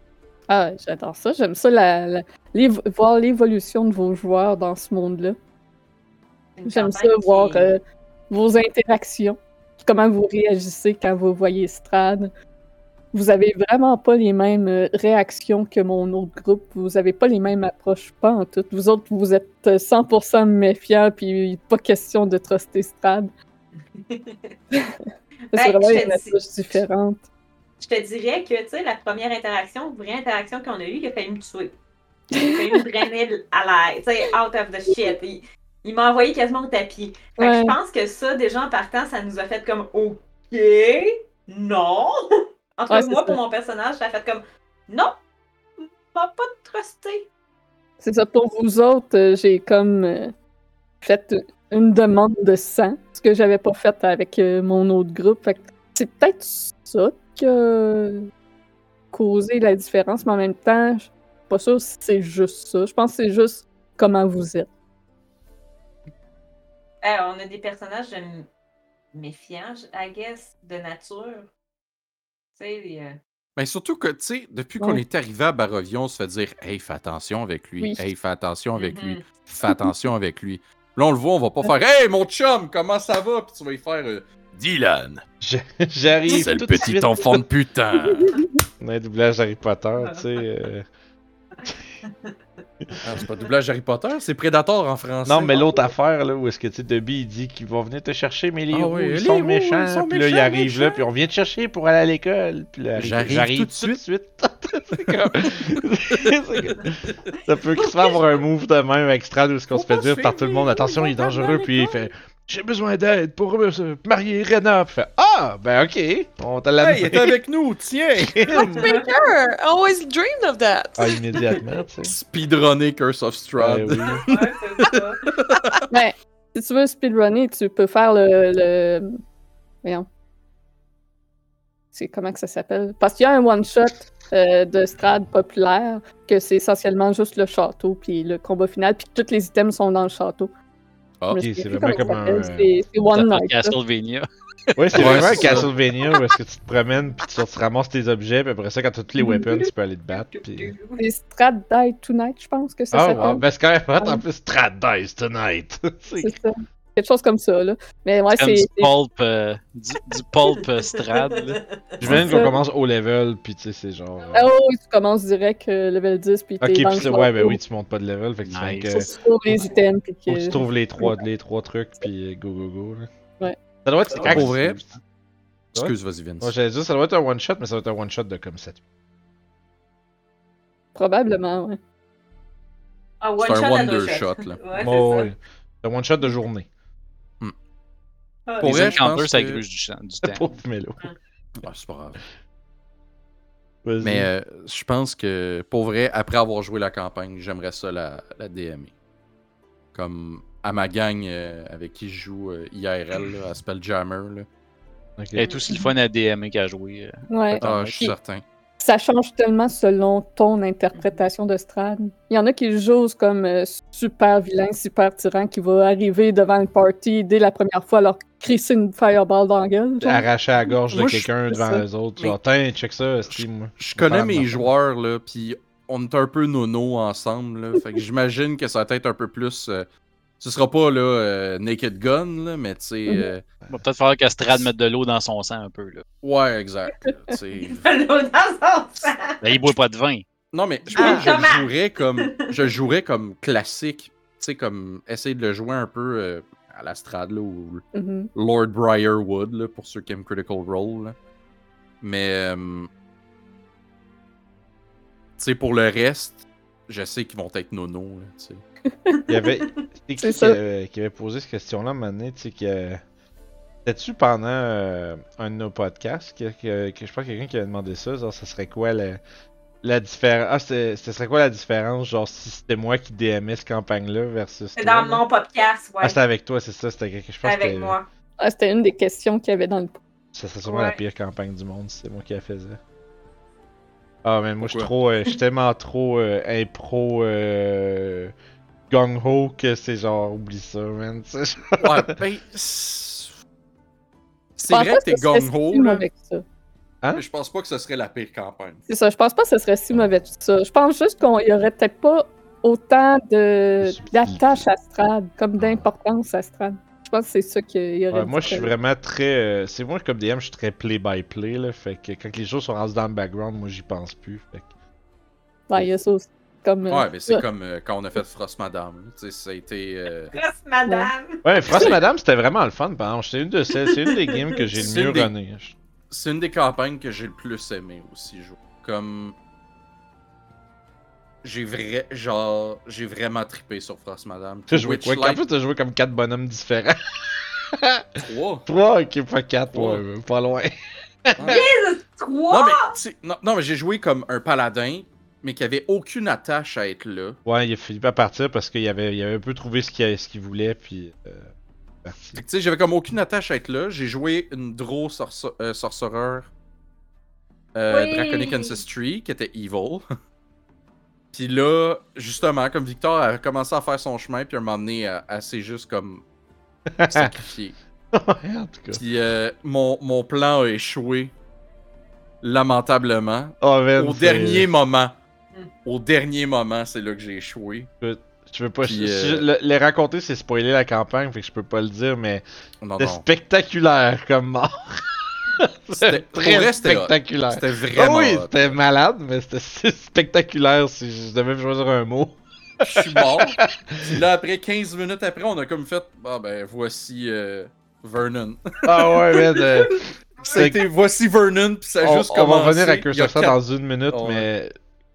Ah, j'adore ça. J'aime ça, la, la- l'évo- voir l'évolution de vos joueurs dans ce monde-là. J'aime ça, qui voir euh, vos interactions, comment vous réagissez quand vous voyez Strad. Vous avez vraiment pas les mêmes euh, réactions que mon autre groupe. Vous avez pas les mêmes approches, pas en tout. Vous autres, vous êtes euh, 100% méfiants, puis pas question de truster Strad. C'est Ben, vraiment une approche différente. Je te dirais que, tu sais, la première interaction, vraie interaction qu'on a eue, il a failli me tuer. Il a failli me drainer à l'air, tu sais, out of the shit. Il, il m'a envoyé quasiment au tapis. Fait que je pense que ça, déjà en partant, ça nous a fait comme OK, non. En tout Ouais, moi, ça. pour mon personnage, ça a fait comme non, m'a pas trusté. C'est ça, pour vous autres, euh, j'ai comme euh, fait une demande de sang, ce que j'avais pas fait avec euh, mon autre groupe. Fait c'est peut-être ça qui a causé la différence, mais en même temps, je suis pas sûre si c'est juste ça. Je pense que c'est juste comment vous êtes. Euh, on a des personnages méfiants, I guess, de nature. Tu sais, les, euh, Mais surtout que, tu sais, depuis Ouais. qu'on est arrivé à Barovia, on se fait dire Hey, fais attention avec lui. Oui. Hey, fais attention avec lui. mhm. Fais attention avec lui. Là, on le voit, on va pas faire Hey, mon chum, comment ça va? Puis tu vas y faire euh, Dylan, J'arrive c'est le petit suite. enfant de putain. Ouais, doublage Harry Potter, tu sais. euh. Ah, c'est pas doublage Harry Potter, c'est Predator en français. Non, mais l'autre affaire, là, où est-ce que, tu sais, Debbie, il dit qu'il va venir te chercher, mais les Ah oui, ils les sont méchants. ils sont puis là, il méchants, arrive là, puis on vient te chercher pour aller à l'école. Puis là, J'arrive tout de suite. c'est comme... Ça peut qu'il se fait avoir un move de même Strad où est-ce qu'on se fait dire par faire tout le monde, attention, il est dangereux, puis il fait... J'ai besoin d'aide pour euh, marier Rena. Fait Ah, ben ok, on t'a la Hey, il est avec nous, tiens! Baker! Always dreamed of that! Ah, immédiatement, tu sais. Speedrunner Curse of Strahd. Ouais, oui. ouais, c'est ça. Mais si tu veux speedrunner, tu peux faire le. le... Voyons. C'est comment que ça s'appelle? Parce qu'il y a un one-shot euh, de Strad populaire, que c'est essentiellement juste le château, puis le combat final, puis que tous les items sont dans le château. Ah, c'est vraiment comme un-. C'est c'est One Night. Castlevania. Ouais, c'est vraiment un c'est. Castlevania où est-ce que tu te promènes puis tu, tu ramasses tes objets puis après ça quand t'as tous les weapons tu peux aller te battre puis... C'est Strad Die Tonight, je pense que ça Ah s'appelle. ouais, ben c'est quand même hot en plus Strad dies tonight! C'est- C'est ça. Quelque chose comme ça, là. Mais ouais, c'est. du c'est- pulp, euh, du, du pulp euh, strad. là. J'imagine C'est qu'on commence au level puis tu sais c'est genre... euh, Ah oui, tu commences direct euh, level 10, puis Ok puis c'est- ouais ben oui tu montes pas de level fait que tu fais que... Tu trouves les items, puis que tu trouves les trois, les trois trucs puis go go go là. Ouais. Ça doit être... Pour vrai? Excuse, vas-y, Vince. J'allais dire ça doit être un one shot mais ça doit être un one shot de comme 7. Probablement, ouais. Ah, C'est one un shot à wonder deux shot, là. Ouais, c'est Oh, ça. ouais. C'est un one shot de journée. Ah, Pour Les vrai, je encounters, pense ça que- gruge du, temps- du temps. Pauvre Mélo. Ah, c'est pas grave. Mais euh, je pense que, pour vrai, après avoir joué la campagne, j'aimerais ça la, la DMer. Comme à ma gang euh, avec qui je joue euh, IRL, là, à Spelljammer. Là. Ok. Elle est aussi le fun à DM qu'à jouer. euh. Ouais. Ah, je suis Puis- certain. Ça change tellement selon ton interprétation de Strad. Il y en a qui le jouent comme euh, super vilain, super tyran, qui va arriver devant le party dès la première fois, leur crisser une fireball dans la gueule. genre. arracher la gorge de Moi, je- quelqu'un devant ça. eux autres. Genre, tiens, check ça, Steam. Je connais Faire mes joueurs, là, puis on est un peu nono ensemble. Là, fait que j'imagine que ça va être un peu plus. euh, ce sera pas là, euh, Naked Gun, là, mais tu sais. Mhm. euh, Il va peut-être falloir qu'Astrad mette de l'eau dans son sang un peu. Là. ouais, exact. là, sais. L'eau dans son sang. Ben, il boit pas de vin. Non, mais je Ah, pense que je jouerais comme. Je le jouerais comme classique. Tu sais, comme essayer de le jouer un peu euh, à la Strad, là, ou Mhm. Lord Briarwood, là, pour ceux qui aiment Critical Role. là. Mais. euh, tu sais, pour le reste, je sais qu'ils vont être nono. Là, tu sais. Il y avait. C'est qui C'est qui avait, qui avait posé cette question-là à un moment donné, tu sais, que. C'était-tu pendant euh, un de nos podcasts que, que, que je pense que quelqu'un qui avait demandé ça, genre, ça serait quoi la, la différence. Ah, c'était- ce serait quoi la différence, genre, si c'était moi qui DMais cette campagne-là versus. C'est toi, dans mon podcast, ouais. Ah, c'était avec toi, c'est ça, c'était quelque je pense que avec c'était- moi. Ah, C'était une des questions qu'il y avait dans le. Ça serait sûrement la pire campagne du monde si c'est moi qui la faisais. Ah, mais moi, je suis trop. euh, je suis tellement trop euh, impro. Euh, Gung-ho que c'est genre, oublie ça, man. Ouais, ben. c'est- vrai que t'es gung-ho, là, ça. Hein? mais je pense pas que ce serait la pire campagne. C'est ça, je pense pas que ce serait si mauvais que ça. Je pense juste qu'il y aurait peut-être pas autant de d'attache à Strad, comme d'importance à Strad. Je pense que c'est ça qu'il y aurait. Ouais, moi, je suis vraiment très. euh, c'est moi, comme DM, je suis très play-by-play, là. Fait que quand les choses sont dans le background, moi, j'y pense plus. Fait que... Ouais, il y a ça aussi. Comme, euh, Ouais, mais c'est comme euh, quand on a fait Frost Madame. Tu sais, ça a été. euh, Grâce, madame. Ouais, Frost Madame, c'était vraiment le fun, par exemple. C'est une, de ces- c'est une des games que j'ai le mieux des- runné. C'est une des campagnes que j'ai le plus aimé aussi jouer. Comme. J'ai vrai. Genre. J'ai vraiment trippé sur Frost Madame. T'as joué quoi? En plus, t'as joué comme 4 bonhommes différents. 3. 3, ok, pas 4, Trois. ouais, pas loin. Trois! Non, mais, tu sais, non, non, mais j'ai joué comme un paladin, mais qui avait aucune attache à être là. Ouais, il a fini par partir parce qu'il avait, il avait un peu trouvé ce qu'il ce qu'il voulait, puis. Euh, Tu sais, j'avais comme aucune attache à être là. J'ai joué une Draw sorce- euh, Sorcerer euh, Oui. Draconic Ancestry, qui était evil. puis là, justement, comme Victor a commencé à faire son chemin, puis à un moment donné, juste comme sacrifiée. ouais, en tout cas. Puis euh, mon, mon plan a échoué lamentablement. Oh, man, Au c'est- dernier moment. Au dernier moment, c'est là que j'ai échoué. Je veux pas. Puis, si- si euh, le- les raconter, c'est spoiler la campagne, fait que je peux pas le dire, mais c'était spectaculaire comme mort. C'était très c'était spectaculaire. C'était Ah vraiment. oui, hot. c'était malade, mais c'était spectaculaire si je devais choisir un mot. Je suis mort. Puis là, après 15 minutes après, on a comme fait. Ah ben, voici euh, Vernon. Ah ouais, mais de- C'était voici Vernon, puis ça a on, juste on commencé. va revenir à Il y Curse a of Strahd quatre- dans une minute, mais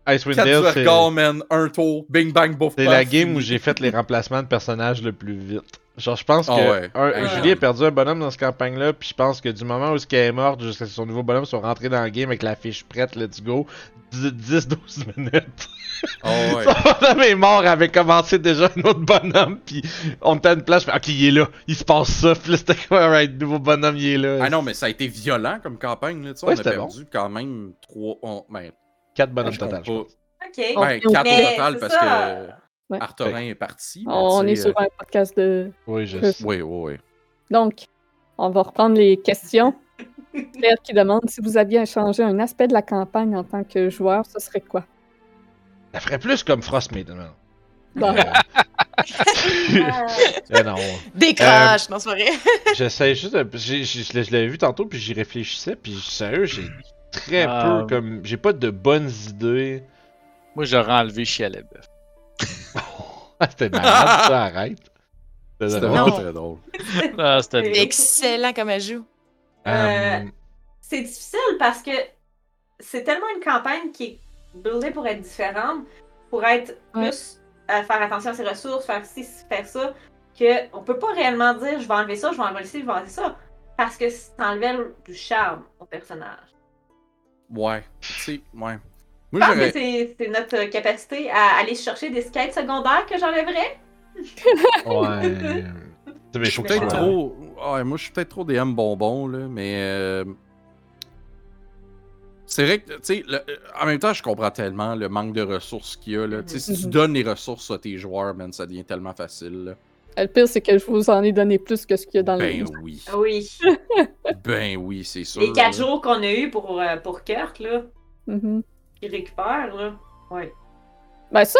Icewind Dale, c'est regards, man, un tour, bing bang, bouf, c'est la game où j'ai fait les remplacements de personnages le plus vite. Genre, je pense que Ah ouais. un- Ah. Julie a perdu un bonhomme dans cette campagne-là, puis je pense que du moment où ce qu'elle est morte jusqu'à ce que son nouveau bonhomme soit rentré dans le game avec la fiche prête, let's go, 10-12 minutes. Ah ouais. Son bonhomme est mort, avait commencé déjà un autre bonhomme, puis on était à une place, je fais, ok, il est là, il se passe ça, puis là c'était comme, alright, nouveau bonhomme, il est là. Ah non, mais ça a été violent comme campagne, là. Tu sais, Ouais, on a perdu quand même 3. On... Ben, 4 bonhommes total. pas. Ok. Ben, on- 4 Mais au total parce ça. que Ouais. Arthurin est parti. On est sur un podcast de. Oui, je Euh, sais. Oui, oui, oui. Donc, on va reprendre les questions. Claire qui demande si vous aviez à changer un aspect de la campagne en tant que joueur, ce serait quoi? Ça ferait plus comme? Bon. Ah. Eh non. Décroche, non, c'est vrai. J'essaie juste de. je l'avais vu tantôt, puis j'y réfléchissais, puis sérieux, j'ai très Ah. peu comme. J'ai pas de bonnes idées. Moi, j'aurais enlevé Chialeb. Ah, C'était malade, ça, arrête. C'était vraiment très drôle. Ah, c'était Et- Excellent comme ajout. Euh, Euh, C'est difficile parce que c'est tellement une campagne qui est buildée pour être différente, pour être Ouais. plus à faire attention à ses ressources, faire ci, faire ça, que on peut pas réellement dire je vais enlever ça, je vais enlever ci, je vais enlever ça, parce que ça enlevait le- du charme au personnage. Ouais. Tu sais, ouais. Moi, j'aurais. c'est c'est notre capacité à aller chercher des skates secondaires que j'enlèverais. ouais. Mais Je suis peut-être trop. Ouais, moi, je suis peut-être trop DM bonbon, là, mais. euh, C'est vrai que, tu sais, le- en même temps, je comprends tellement le manque de ressources qu'il y a, là. Tu sais, si tu Mhm. donnes les ressources à tes joueurs, man, ça devient tellement facile, là. Le pire, c'est que je vous en ai donné plus que ce qu'il y a dans le Ben livre. oui. Oui. Ben oui, c'est sûr. Les quatre là. jours qu'on a eu pour, euh, pour Kurt, là, Mhm. qui récupère, là. Ouais. Ben ça,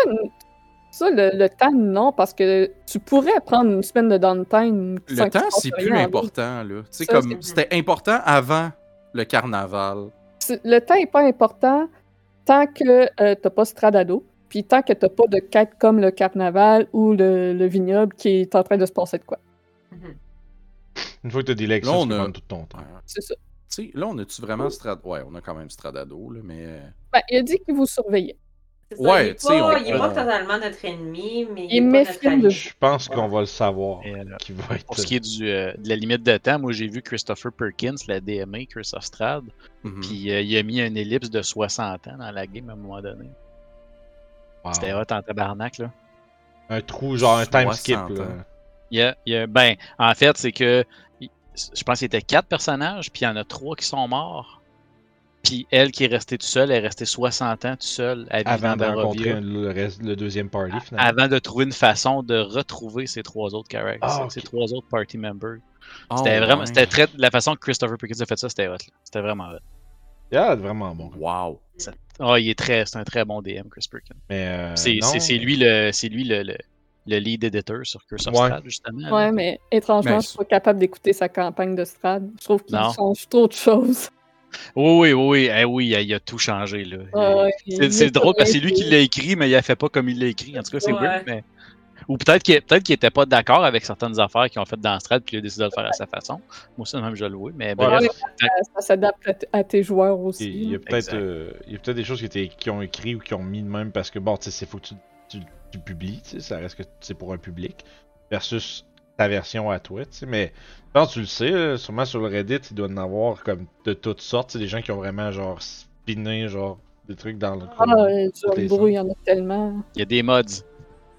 ça le, le temps, non, parce que tu pourrais prendre une semaine de downtime. Le temps, c'est plus important, là. Tu sais, comme. C'était important avant le carnaval. Le temps n'est pas important tant que euh, t'as pas Stradado, puis tant que t'as pas de quête comme le carnaval ou le, le vignoble qui est en train de se passer de quoi. Mhm. Une fois que t'as des Là, ça on a- tout ton temps. C'est ça. Tu sais, là, on a-tu vraiment Strad... Ouais, on a quand même Stradado, là, mais. euh, Ben, il a dit qu'il vous surveillait. C'est ça, Ouais, il est tu sais, pas, on- il est pas on- totalement notre ennemi, mais Il il, est pas de-. Je pense qu'on va le savoir. Qui va être. Pour ce qui est du, euh, de la limite de temps, moi j'ai vu Christopher Perkins, la DMA, Chris of Strad, mhm. puis euh, il a mis un ellipse de 60 ans dans la game à un moment donné. Wow. C'était hot en tabarnak, là. Un trou, genre un time skip. 60 Là. ans. Il y a, il y a- ben, en fait, c'est que je pense qu'il y était quatre personnages, puis il y en a trois qui sont morts. Puis elle qui est restée toute seule, elle est restée 60 ans toute seule à vivre Avant de rencontrer le, reste, le deuxième party, finalement. avant de trouver une façon de retrouver ces trois autres caractères, Ah, ces trois autres party members. Ah, C'était vraiment, ouais. c'était très, la façon que Christopher Pickens a fait ça, c'était hot. là. C'était vraiment hot. Il a l'air vraiment bon. Wow. Ah, il est très, c'est un très bon DM, Chris Perkins. Mais euh, c'est, non. c'est, c'est lui le, c'est lui le, le, le lead editor sur Curse of Ouais. Strahd, justement. là. Ouais, mais étrangement, Ben, je suis pas capable d'écouter sa campagne de Strad. Je trouve qu'il change trop de choses. Oui, oui, oui, oui, eh oui, il a, tout changé là. Ouais, C'est, drôle parce que c'est lui qui l'a écrit, mais il a fait pas comme il l'a écrit. En tout cas, c'est Ouais. weird, mais. Ou peut-être qu'il, peut-être qu'il était pas d'accord avec certaines affaires qu'ils ont faites dans Strad, puis il a décidé de le faire à sa façon. Moi aussi, même, je le vois. Mais Ouais, bref, ça, ça s'adapte à, tes joueurs aussi. Il y a peut-être euh, il y a peut-être des choses qui, ont écrit ou qui ont mis de même parce que bon, tu sais, c'est faut que tu, tu, tu publies, tu sais, ça reste que c'est pour un public versus ta version à toi, tu sais, mais que tu le sais, là, sûrement sur le Reddit, il doit y en avoir comme de toutes sortes, des gens qui ont vraiment genre spiné genre des trucs dans le Ah, les John Brew, il y en a tellement. il y a des mods.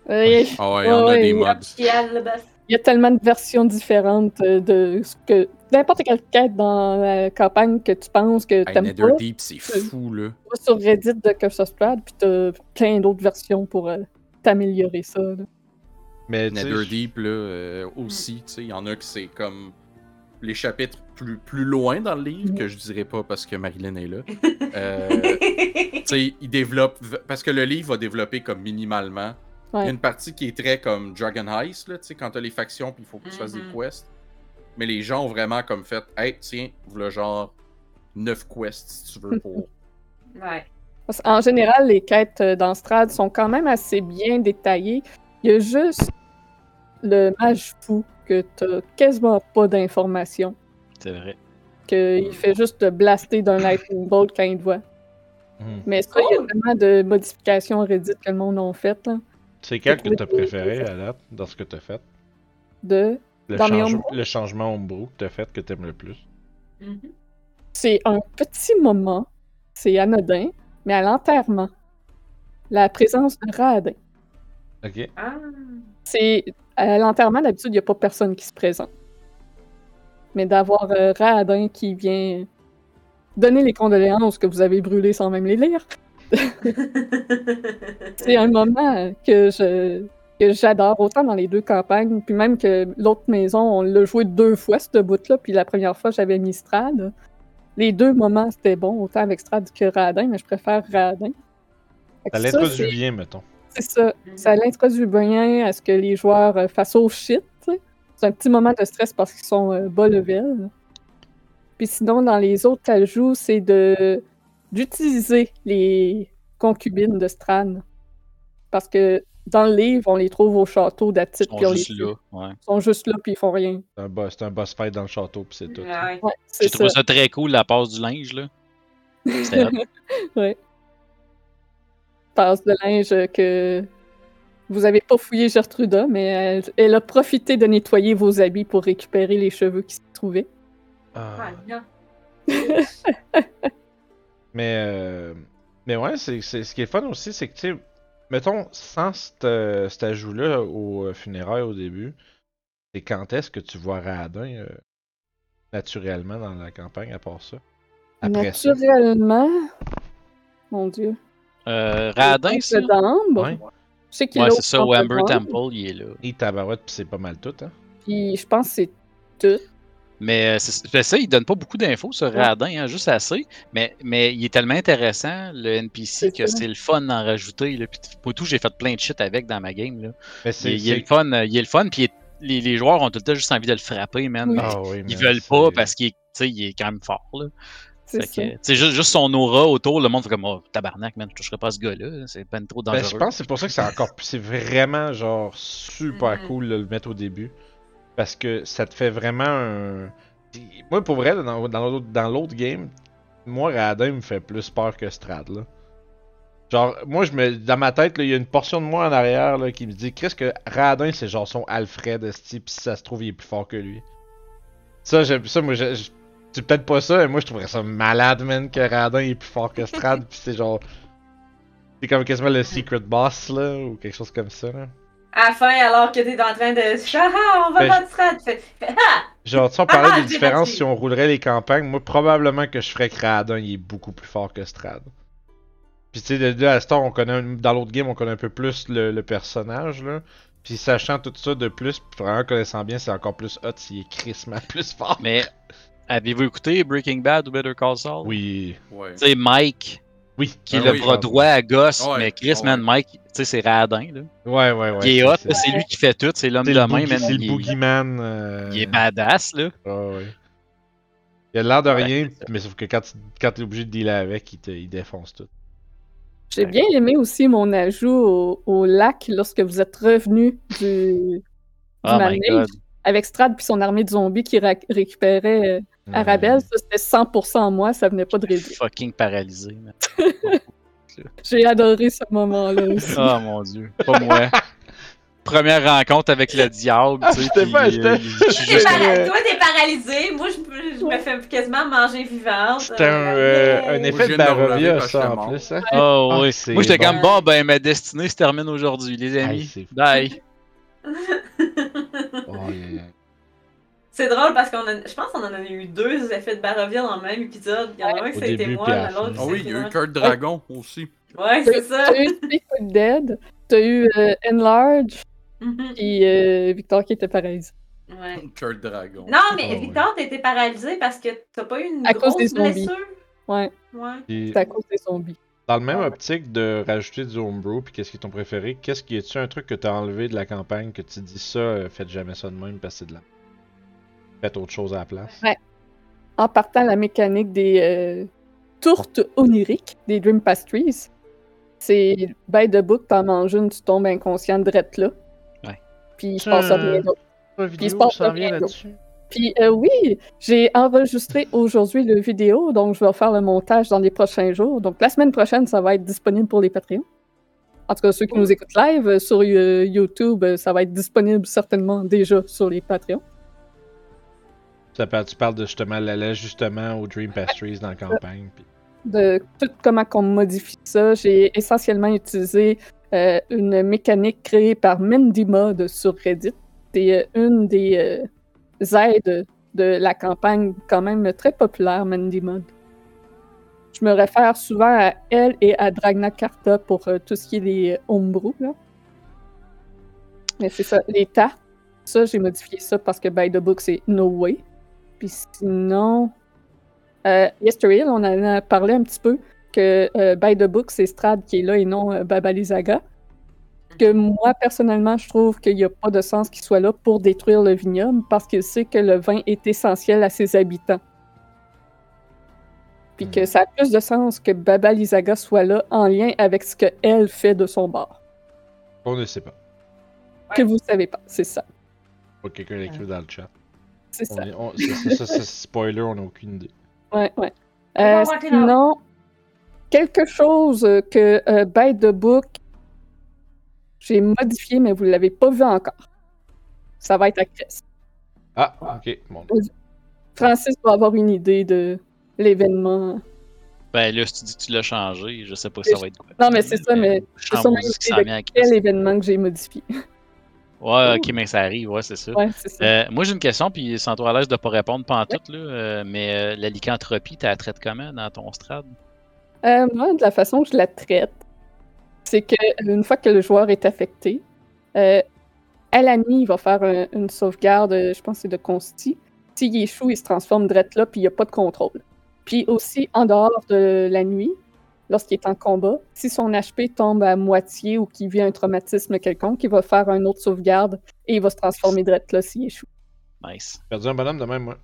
Il y a- ouais, on a Ouais, des il y mods. Officiel, là, il y a tellement de versions différentes de ce que. N'importe quelle quête dans la campagne que tu penses que Hey, t'aimes pas, Netherdeep, c'est fou, là. tu vas sur Reddit de Curse of Strahd, puis t'as plein d'autres versions pour euh, t'améliorer ça. là. Mais tu Netherdeep, là, euh, aussi, tu sais, il y en a que c'est comme les chapitres plus, plus loin dans le livre, que je dirais pas parce que Marilyn est là. Euh, tu sais, il développe, parce que le livre va développer comme minimalement. Il y a une partie qui est très comme Dragon Heist, là, tu sais, quand t'as les factions puis il faut que tu fasses des Mhm. quests. Mais les gens ont vraiment comme fait, hey, tiens, voilà genre 9 quests si tu veux pour. ouais. Parce qu'en général, les quêtes euh, dans Strad sont quand même assez bien détaillées. Il y a juste le mage fou que t'as quasiment pas d'informations. C'est vrai. Qu'il fait juste te blaster d'un lightning bolt quand il te voit. mhm. Mais ça, il y a Cool. tellement de modifications Reddit que le monde a faites. C'est quel que t'as préféré à date dans ce que t'as fait? De... le, Dans mes change- homebrew? le changement Homebrew que t'as fait que t'aimes le plus? Mhm. C'est un petit moment, c'est anodin, mais à l'enterrement, la présence de Radin. Ok. Ah. C'est à l'enterrement, d'habitude, il n'y a pas personne qui se présente. Mais d'avoir euh, Radin qui vient donner les condoléances que vous avez brûlées sans même les lire, c'est un moment que je que j'adore autant dans les deux campagnes, puis même que l'autre maison, on l'a joué deux fois ce bout-là, puis la première fois j'avais mis Strad. Les deux moments c'était bon, autant avec Strad que Radin, mais je préfère Radin. Ça l'introduit bien, mettons. c'est ça. Ça l'introduit bien à ce que les joueurs euh, fassent au shit. C'est un petit moment de stress parce qu'ils sont euh, bas level. Puis sinon, dans les autres ajouts, c'est de d'utiliser les concubines de Stran. Parce que dans le livre, on les trouve au château Ils d'Atit. sont puis on juste les... là. Ouais. Ils sont juste là, puis ils font rien. C'est un, boss, c'est un boss fight dans le château, puis c'est tout. Ouais. Ouais, J'ai trouvé ça. ça très cool, la passe du linge, là. C'était hot. Passe de linge que vous avez pas fouillé Gertruda, mais elle, elle a profité de nettoyer vos habits pour récupérer les cheveux qui s'y trouvaient. Ah. Ah, non. Mais, euh, mais ouais, c'est, c'est- ce qui est fun aussi, c'est que, tu sais, mettons, sans cet, euh, ajout-là au euh, funérailles au début, c'est quand est-ce que tu vois Radin euh, naturellement dans la campagne, à part ça? Après ça? Naturellement? Mon dieu. Euh, Radin, d'ambre. Ouais. Je sais qu'il y a Ouais, c'est ça, au Amber Temple, il est là. Et tabarouette, puis c'est pas mal tout, hein? Puis je pense que c'est tout. Mais euh, c'est ça, il donne pas beaucoup d'infos sur. Radin, hein, juste assez. Mais, mais il est tellement intéressant, le NPC, que c'est le fun d'en rajouter. Là. Puis pour tout, j'ai fait plein de shit avec dans ma game. Là. Mais Il, c'est. il est le fun, euh, il est le fun, puis il est- les, les joueurs ont tout le temps juste envie de le frapper, man. Oui. mais Ah oui, Ils mais veulent pas parce qu'il est, tu sais, il est quand même fort. Là. Fait que, juste, juste son aura autour, le monde fait comme oh, tabarnak, man, je toucherai pas à ce gars-là, c'est pas trop Ben, dangereux. je pense que c'est pour ça que c'est encore plus- c'est vraiment genre super Mhm. cool de le mettre au début parce que ça te fait vraiment un moi pour vrai dans l'autre game moi Radin me fait plus peur que Strad là. Genre moi je me dans ma tête il y a une portion de moi en arrière là, qui me dit Chris que Radin c'est genre son Alfred pis si ça se trouve il est plus fort que lui. Ça ça moi je- c'est peut-être pas ça mais moi je trouverais ça malade man que Radin est plus fort que Strad pis c'est genre c'est comme quasiment le secret boss là, ou quelque chose comme ça là. À la fin, alors que t'es en train de. Ah, ah, on va Ben, tu fais, ah! Genre, tu sais, on parlait Ah, des différences si on roulerait les campagnes. Moi, probablement que je ferais que Radon, il est beaucoup plus fort que Strad. Puis, tu sais, de deux à Star, on connaît, un- dans l'autre game, on connaît un peu plus le, le personnage, là. Puis, sachant tout ça de plus, puis vraiment connaissant bien, c'est encore plus hot s'il est crissement plus fort. Mais avez-vous écouté Breaking Bad ou Better Call Saul? Oui. Ouais. Tu sais, Mike, Oui. qui est Ah le oui, bras ah, droit à gosse, Ouais, mais Chris, ouais. man, Mike, tu sais, c'est Radin, là. Ouais, ouais, ouais. il est hot, c'est- là, c'est lui qui fait tout, c'est l'homme C'est de le, main, man. c'est le Il, est- boogeyman. euh, il est badass, là. Ouais, ouais. Il a l'air de Ouais, rien, mais sauf que quand, tu, quand t'es obligé de dealer avec, il, te, il défonce tout. J'ai bien aimé aussi mon ajout au, au lac lorsque vous êtes revenu du, du Oh my manège god. Avec Strad puis son armée de zombies qui ra- récupérait euh, Arabelle. Ça, c'était 100% moi, ça venait pas de Reddit. Fucking paralysé. J'ai adoré ce moment-là aussi. Oh mon dieu. Pas moi. Première rencontre avec le diable, Ah, tu sais. puis, pas- euh, T'es juste- para- Toi, t'es paralysé. Moi, je, me fais quasiment manger vivante. C'était un, euh, un effet de Barovia, ça, en plus. Hein? Oh, Ah, oui. c'est Moi, j'étais comme, bon, ben, ma destinée se termine aujourd'hui, les amis. Bye. C'est drôle parce qu'on a, je pense qu'on en a eu deux effets de Barovia dans le même épisode. Il y en a un qui Au ça a été début, moi, l'autre. Ah oui, il y a eu c'était Cœur Dragon aussi. Ouais, c'est ça. T'as eu Speak with Dead, t'as eu euh, Enlarge, Mhm. puis euh, Victor qui était paralysé. Ouais. Cœur Dragon. Non, mais Oh, ouais. Victor, t'as été paralysé parce que t'as pas eu une À cause grosse blessure? Ouais, Ouais. C'est à cause des zombies. Dans le même optique de rajouter du homebrew, puis qu'est-ce qui est ton préféré, qu'est-ce qui est-tu un truc que t'as enlevé de la campagne, que tu dis ça, euh, faites jamais ça de même parce que c'est de la. Faites autre chose à la place. En partant la mécanique des euh, tourtes oniriques, des Dream Pastries, c'est by the book, t'en manges une, tu tombes inconscient de là. Ouais. Puis il se passe rien d'autre. La il se passe ça rien d'autre. Puis euh, oui, j'ai enregistré aujourd'hui le vidéo, donc je vais faire le montage dans les prochains jours. Donc la semaine prochaine, ça va être disponible pour les Patreons. En tout cas, ceux qui nous écoutent live euh, sur euh, YouTube, ça va être disponible certainement déjà sur les Patreons. Ça parle- tu parles de justement l'ajustement aux Dream Pastries dans la campagne. puis- de tout comment on modifie ça. J'ai essentiellement utilisé euh, une mécanique créée par Mindy Mod sur Reddit. C'est une des euh, aides de la campagne quand même très populaire, Mindy Mod. Je me réfère souvent à elle et à Dragna Carta pour euh, tout ce qui est les homebrew. Là. Mais c'est ça, les tartes, ça j'ai modifié ça parce que by the book c'est no way. Puis sinon, euh, Yesterday, on en a parlé un petit peu que euh, By the Book, c'est Strad qui est là et non euh, Babalizaga. Que moi, personnellement, je trouve qu'il n'y a pas de sens qu'il soit là pour détruire le vignoble parce qu'il sait que le vin est essentiel à ses habitants. Puis que ça a plus de sens que Babalizaga soit là en lien avec ce qu'elle fait de son bar. On ne sait pas. Que vous savez pas, c'est ça. Que quelqu'un l'écrive dans le chat. C'est ça. est- on- c'est- c'est- ça, c'est spoiler, on n'a aucune idée. Ouais, ouais. Euh, sinon, quelque chose que euh, By the Book, j'ai modifié, mais vous ne l'avez pas vu encore. Ça va être à Chris. Ah, ok. Bon. Francis va avoir une idée de l'événement. Ben là, si tu dis que tu l'as changé, je sais pas si ça va être quoi. Non, mais c'est ça, mais je c'est sûrement une idée Quel événement que j'ai modifié? Ouais, ok, mais ça arrive, ouais, c'est ça. ouais, c'est ça. Euh, moi, j'ai une question, puis sans toi à l'aise de pas répondre pas en tout, là, euh, mais euh, la lycanthropie, tu la traites comment dans ton strad? Euh, moi, de la façon que je la traite, c'est que euh, une fois que le joueur est affecté, euh, à la nuit, il va faire un- une sauvegarde, je pense que c'est de consti. S'il échoue, il se transforme direct là, puis il n'y a pas de contrôle. Puis aussi, en dehors de la nuit, lorsqu'il est en combat, si son HP tombe à moitié ou qu'il vit un traumatisme quelconque, il va faire un autre sauvegarde et il va se transformer direct là s'il échoue. Nice. Perdu un bonhomme de même, moi.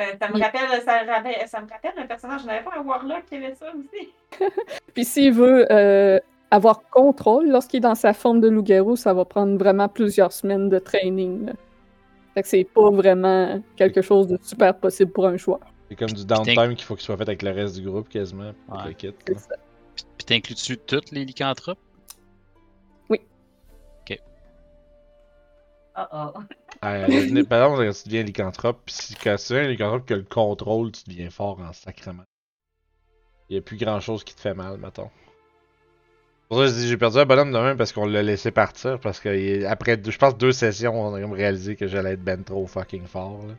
Euh, ça, me Oui. rappelle, ça, me rappelle un personnage. Je n'avais pas un Warlock qui avait ça aussi. Puis s'il veut euh, avoir contrôle lorsqu'il est dans sa forme de loup-garou, ça va prendre vraiment plusieurs semaines de training. là. Fait que c'est pas vraiment quelque chose de super possible pour un joueur. C'est comme du downtime qu'il faut qu'il soit fait avec le reste du groupe quasiment. Pour Ouais. kit. Puis, t'inclus-tu toutes les lycanthropes? Oh oh. Euh, par exemple, quand tu deviens lycanthrope, pis si quand tu deviens lycanthrope qui a le contrôle, tu deviens fort en sacrement. Il n'y a plus grand chose qui te fait mal, mettons. Pour ça, j'ai perdu un bonhomme de parce qu'on l'a laissé partir. Parce que après, je pense, deux sessions, on a réalisé que j'allais être ben trop fucking fort. Là.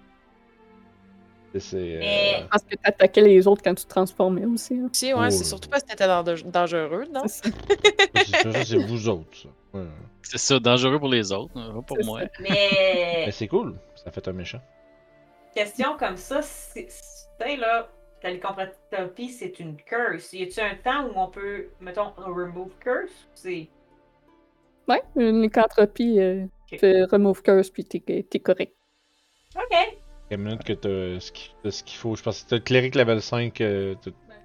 Euh, Mais- Parce que t'attaquais les autres quand tu te transformais aussi. hein. Si, ouais, Oh. c'est surtout parce que t'étais dang- dangereux, non? C'est vous autres, ça. Ouais. C'est ça, dangereux pour les autres, pas pour moi. Mais Mais c'est cool, ça fait un méchant. question comme ça, c'est tu sais, là, la lycanthropie, c'est une curse. Y a-tu un temps où on peut, mettons, remove curse? C'est. Ouais, une lycanthropie, euh, Ok. fais remove curse, puis t'es t'es correct. Ok. Quelques minutes que t'as ce qu'il t'as ce qu'il faut. Je pense que t'as le cléric level 5. euh,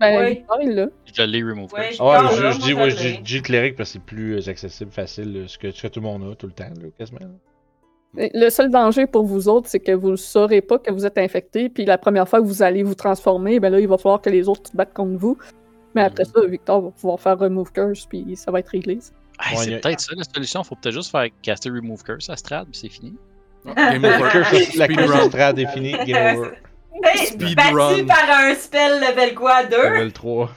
Ben, Ouais. Est là. Je l'ai remove Ouais, curse. Ah je, je dis, je ouais, je dis- je cléric parce que c'est plus euh, accessible, facile, euh, ce que, ce que tout le monde a tout le temps, là, quasiment. Le seul danger pour vous autres, c'est que vous ne saurez pas que vous êtes infecté, puis la première fois que vous allez vous transformer, ben là, il va falloir que les autres se battent contre vous. Mais après ça, Victor va pouvoir faire remove curse, puis ça va être réglé. c'est a- peut-être ça la solution. Faut peut-être juste faire caster remove curse à Strad, puis c'est fini. Game La over. curse, la curse Speedrun. Est finie, game over. Hey, Speed battu run. par un spell level quoi? 2? Level 3.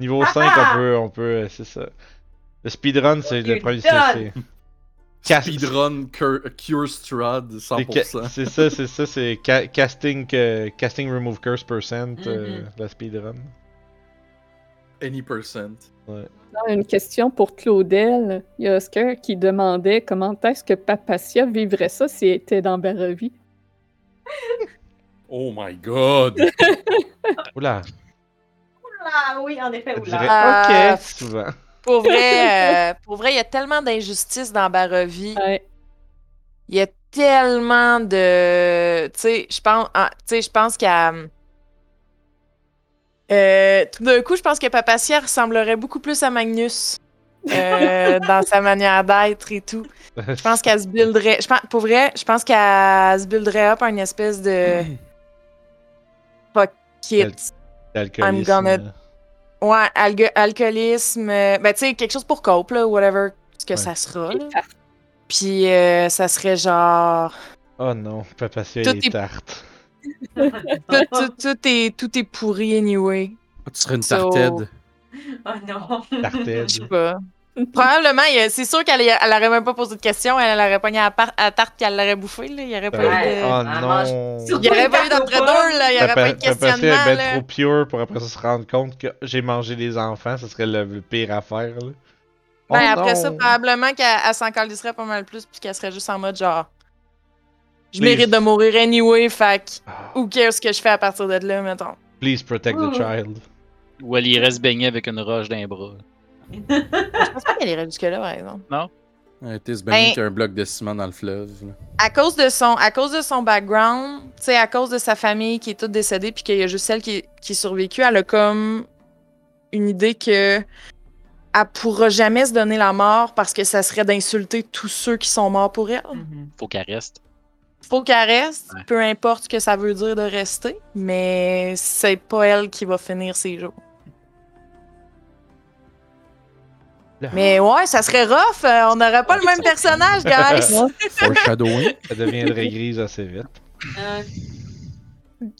Niveau 5, on peut, on peut, euh, c'est ça. Le speedrun, c'est le premier, Cast- Speedrun Cure, Strad, c'est ca- 100%. C'est ça, c'est ça, c'est ca- casting, euh, casting remove curse percent, euh, Mhm. la speedrun. Any percent. Ouais. Une question pour Claudel. Il y a Oscar qui demandait comment est-ce que Papacia vivrait ça s'il était dans Barovie. Oh my god! Oula, Ah oui, en effet, oula. dirais Ah, ok, souvent. Pour vrai, euh, pour vrai, il y a tellement d'injustices dans Barovie. Ouais. Il y a tellement de. Tu sais, je pense, ah, tu sais, je pense qu'à. Euh, tout d'un coup, je pense que Papacia ressemblerait beaucoup plus à Magnus euh, dans sa manière d'être et tout. Je pense qu'elle se builderait. Je pense, pour vrai, je pense qu'elle se builderait up une espèce de. Fuck it. I'm gonna- Ouais, alcoolisme. euh, ben, tu sais, quelque chose pour cope, là, whatever, ce que Ouais. ça sera. là. Puis, euh, ça serait genre. Oh non, Papacia est est- tarte. Tout, est, tout est pourri anyway. Tu serais une So- tartède. Oh non. Tartède. Je sais pas. Probablement, c'est sûr qu'elle elle aurait même pas posé de questions. Elle, elle aurait pogné à la à tarte qu'elle l'aurait bouffée. Là. Il y aurait pas eu de. Oh Elle non. Il y aurait pas eu d'entre-deux, là. Il y aurait pas eu de questionnement, est ben là. trop pure pour après ça se rendre compte que j'ai mangé des enfants, ce serait le, le pire affaire. Là. Ben, Oh après ça, probablement qu'elle elle s'en calisserait pas mal plus, puis qu'elle serait juste en mode genre. Je Please. mérite de mourir anyway, fait que Ah, who cares ce que je fais à partir de là, mettons. Please protect the child. Ou elle irait se baigner avec une roche d'un bras. Je pense pas qu'elle irait jusque-là, par exemple. Ouais, T'es se baigner Ben- avec un bloc de ciment dans le fleuve. là. À cause de son, à cause de son background, tu sais, à cause de sa famille qui est toute décédée, puis qu'il y a juste celle qui, est- qui est survécue, elle a comme une idée que elle pourra jamais se donner la mort parce que ça serait d'insulter tous ceux qui sont morts pour elle. Mhm. Faut qu'elle reste. Faut qu'elle reste, Ouais. peu importe ce que ça veut dire de rester, mais c'est pas elle qui va finir ses jours. Là. Mais ouais, ça serait rough, euh, on n'aurait pas le même personnage, guys! Foreshadowing. Ça deviendrait grise assez vite. Euh,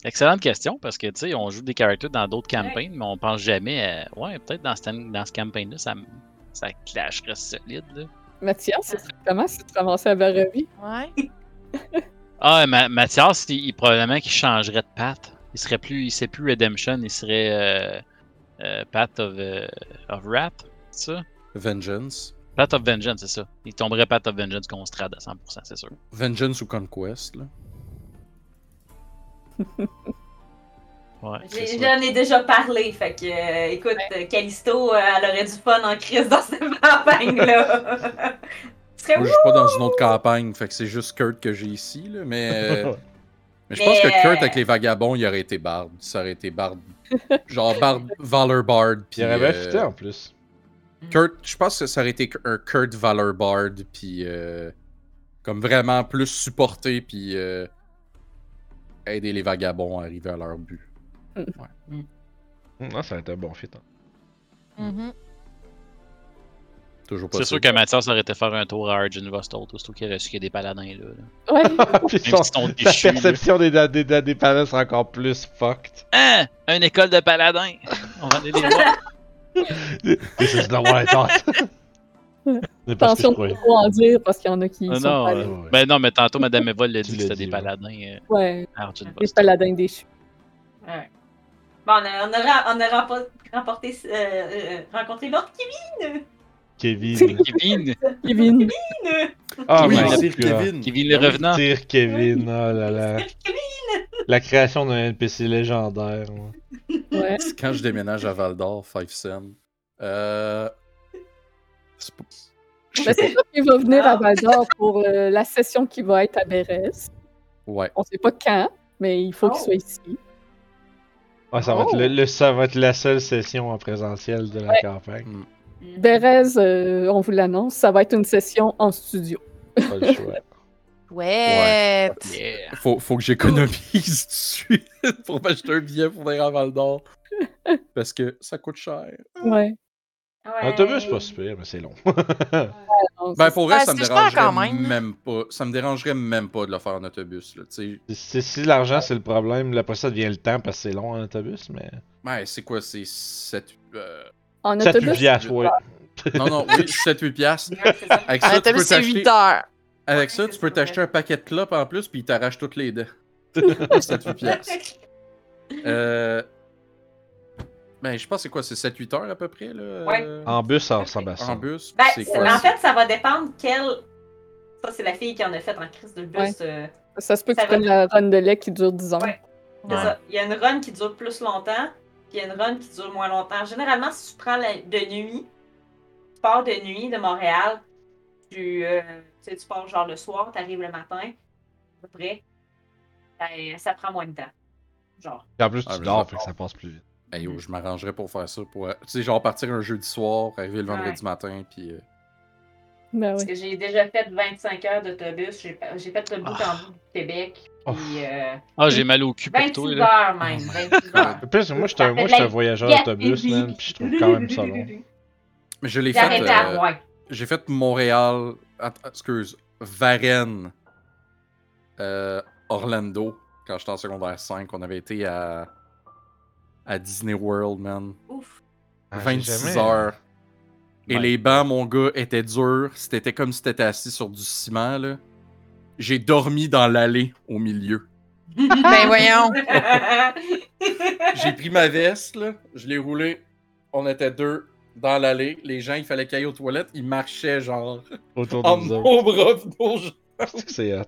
Excellente question, parce que, tu sais, on joue des characters dans d'autres campagnes, mais on pense jamais à... Ouais, peut-être dans, cette- dans ce campagne-là, ça, clasherait solide, là. Mathias, ce serait comment si tu te ramassais à Barovie? Ouais. Ah, Ma- Mathias, il, il- probablement qu'il changerait de patte. Il serait plus, il serait plus Redemption, il serait euh, euh, Path of, euh, of Wrath, c'est ça? Vengeance. Path of Vengeance, c'est ça. Il tomberait Path of Vengeance contre Strad à 100%, c'est sûr. Vengeance ou Conquest. Là. Ouais. J'en ai déjà parlé, fait que, euh, écoute, Callisto, euh, elle aurait du fun en crise dans cette campagne-là. Moi, je suis pas dans une autre campagne, fait que c'est juste Kurt que j'ai ici. Là, mais, euh, mais je pense Mais, que Kurt, euh, avec les vagabonds, il aurait été Bard. Ça aurait été Bard. Genre Bard, Valor Bard. Puis, Il aurait bien euh, fité en plus. Kurt, je pense que ça aurait été un Kurt Valor Bard, puis euh, comme vraiment plus supporté, puis euh, aider les vagabonds à arriver à leur but. Hum, Non, ça aurait été un bon fit. hein. Mhm. Toujours pas C'est sûr que Mathias aurait été faire un tour à Argent Vostol, surtout qu'il aurait su qu'il y a des paladins là. là. Ouais, Puis son- si ton sa perception des, des, des, des parents sera encore plus fucked. Hein? Une école de paladins! On va aller les voir. This is not what I thought. Attention de trop en dire parce qu'il y en a qui Ah, sont non, pas euh, ouais. Ben non, mais tantôt, Madame Eva l'a dit que c'était des paladins euh, Ouais, Arjun Boss. paladins déchus. Ouais. Bon, on a, on a, on a rempo- remporté, euh, euh, rencontré Lord Kevin. Kevin. Kevin, Kevin. Ah, oui, my c'est God. Kevin. Kevin le revenant. Tire Kevin, oh là là. La création d'un NPC légendaire. ouais. Ouais. Quand je déménage à Val d'Or, 5 cents. Euh. c'est pas- Mais sais c'est ça qui va venir à Val d'Or pour euh, la session qui va être à Bérez. pas. Ouais. On sait pas quand, mais il faut qu'il Oh. soit ici. Ouais, ça, va Oh. être le, le- ça va être la seule session en présentiel de la Ouais. campagne. Mm. Bérez, euh, on vous l'annonce, ça va être une session en studio. Pas le choix. Ouais. Yeah. Faut, faut que j'économise tout de suite pour m'acheter un billet pour venir à Val d'Or. Parce que ça coûte cher. Ouais. Ouais. Autobus, pas super, mais c'est long. Ben pour vrai, Ah, ça me dérangerait même. même pas. Ça me dérangerait même pas de le faire en autobus. Là. Si- si, si l'argent c'est le problème, là, après ça devient le temps parce que c'est long en autobus, mais. Ouais, c'est quoi, c'est 7... euh, en 7 autobus, piastres, ouais. Non, non, oui, 7-8 piastres. Ouais, c'est ça. Avec En ça, tu peux autobus, c'est t'acheter... 8 heures. Avec ça, tu peux t'acheter un paquet de clopes en plus, puis il t'arrache toutes les dents. 7-8 piastres. Euh... Ben, je pense que c'est quoi, c'est 7-8 heures à peu près, là? Ouais. euh, En bus, ça ressemble à ça. En bus, Ben, c'est c'est- quoi? en fait, ça va dépendre quelle. Ça, c'est la fille qui en a fait en crise de bus. Ouais. euh, ça se peut que tu prennes la run de lait qui dure 10 ans. Ouais. c'est Ouais. ça. Il y a une run qui dure plus longtemps, puis il y a une run qui dure moins longtemps. Généralement, si tu prends la... de nuit, tu pars de nuit de Montréal, tu, euh, tu sais, tu pars genre le soir, tu arrives le matin, à peu près, ben, ça prend moins de temps. Genre. Et en plus, tu Ah, dors, ça fait que ça passe plus vite. Hey, yo, je m'arrangerais pour faire ça. Pour... euh, Tu sais, genre partir un jeudi soir, arriver le vendredi Ouais. matin, puis... euh, Ben Parce oui. que j'ai déjà fait 25 heures d'autobus, j'ai fait le bout Ah. en bout du Québec, Oh. Puis euh, Ah, j'ai mal au cul pour toi, 26 là. heures même, 26 heures. En plus, moi, fait j'étais un voyageur d'autobus, man, puis je trouve quand même ça long. Mais je l'ai J'ai fait... euh. J'ai fait Montréal... Excuse, Varennes, euh, Orlando, quand j'étais en secondaire 5. On avait été à... à Disney World, man. Ouf. Ah, j'ai 26 jamais- heures. Et Ouais. les bancs, mon gars, étaient durs. C'était comme si t'étais assis sur du ciment, là. J'ai dormi dans l'allée au milieu. Ben voyons. J'ai pris ma veste, là. Je l'ai roulée. On était deux dans l'allée. Les gens, il fallait qu'ils aillent aux toilettes. Ils marchaient, genre, Autour en de bras, nos jambes. C'est que c'est hot.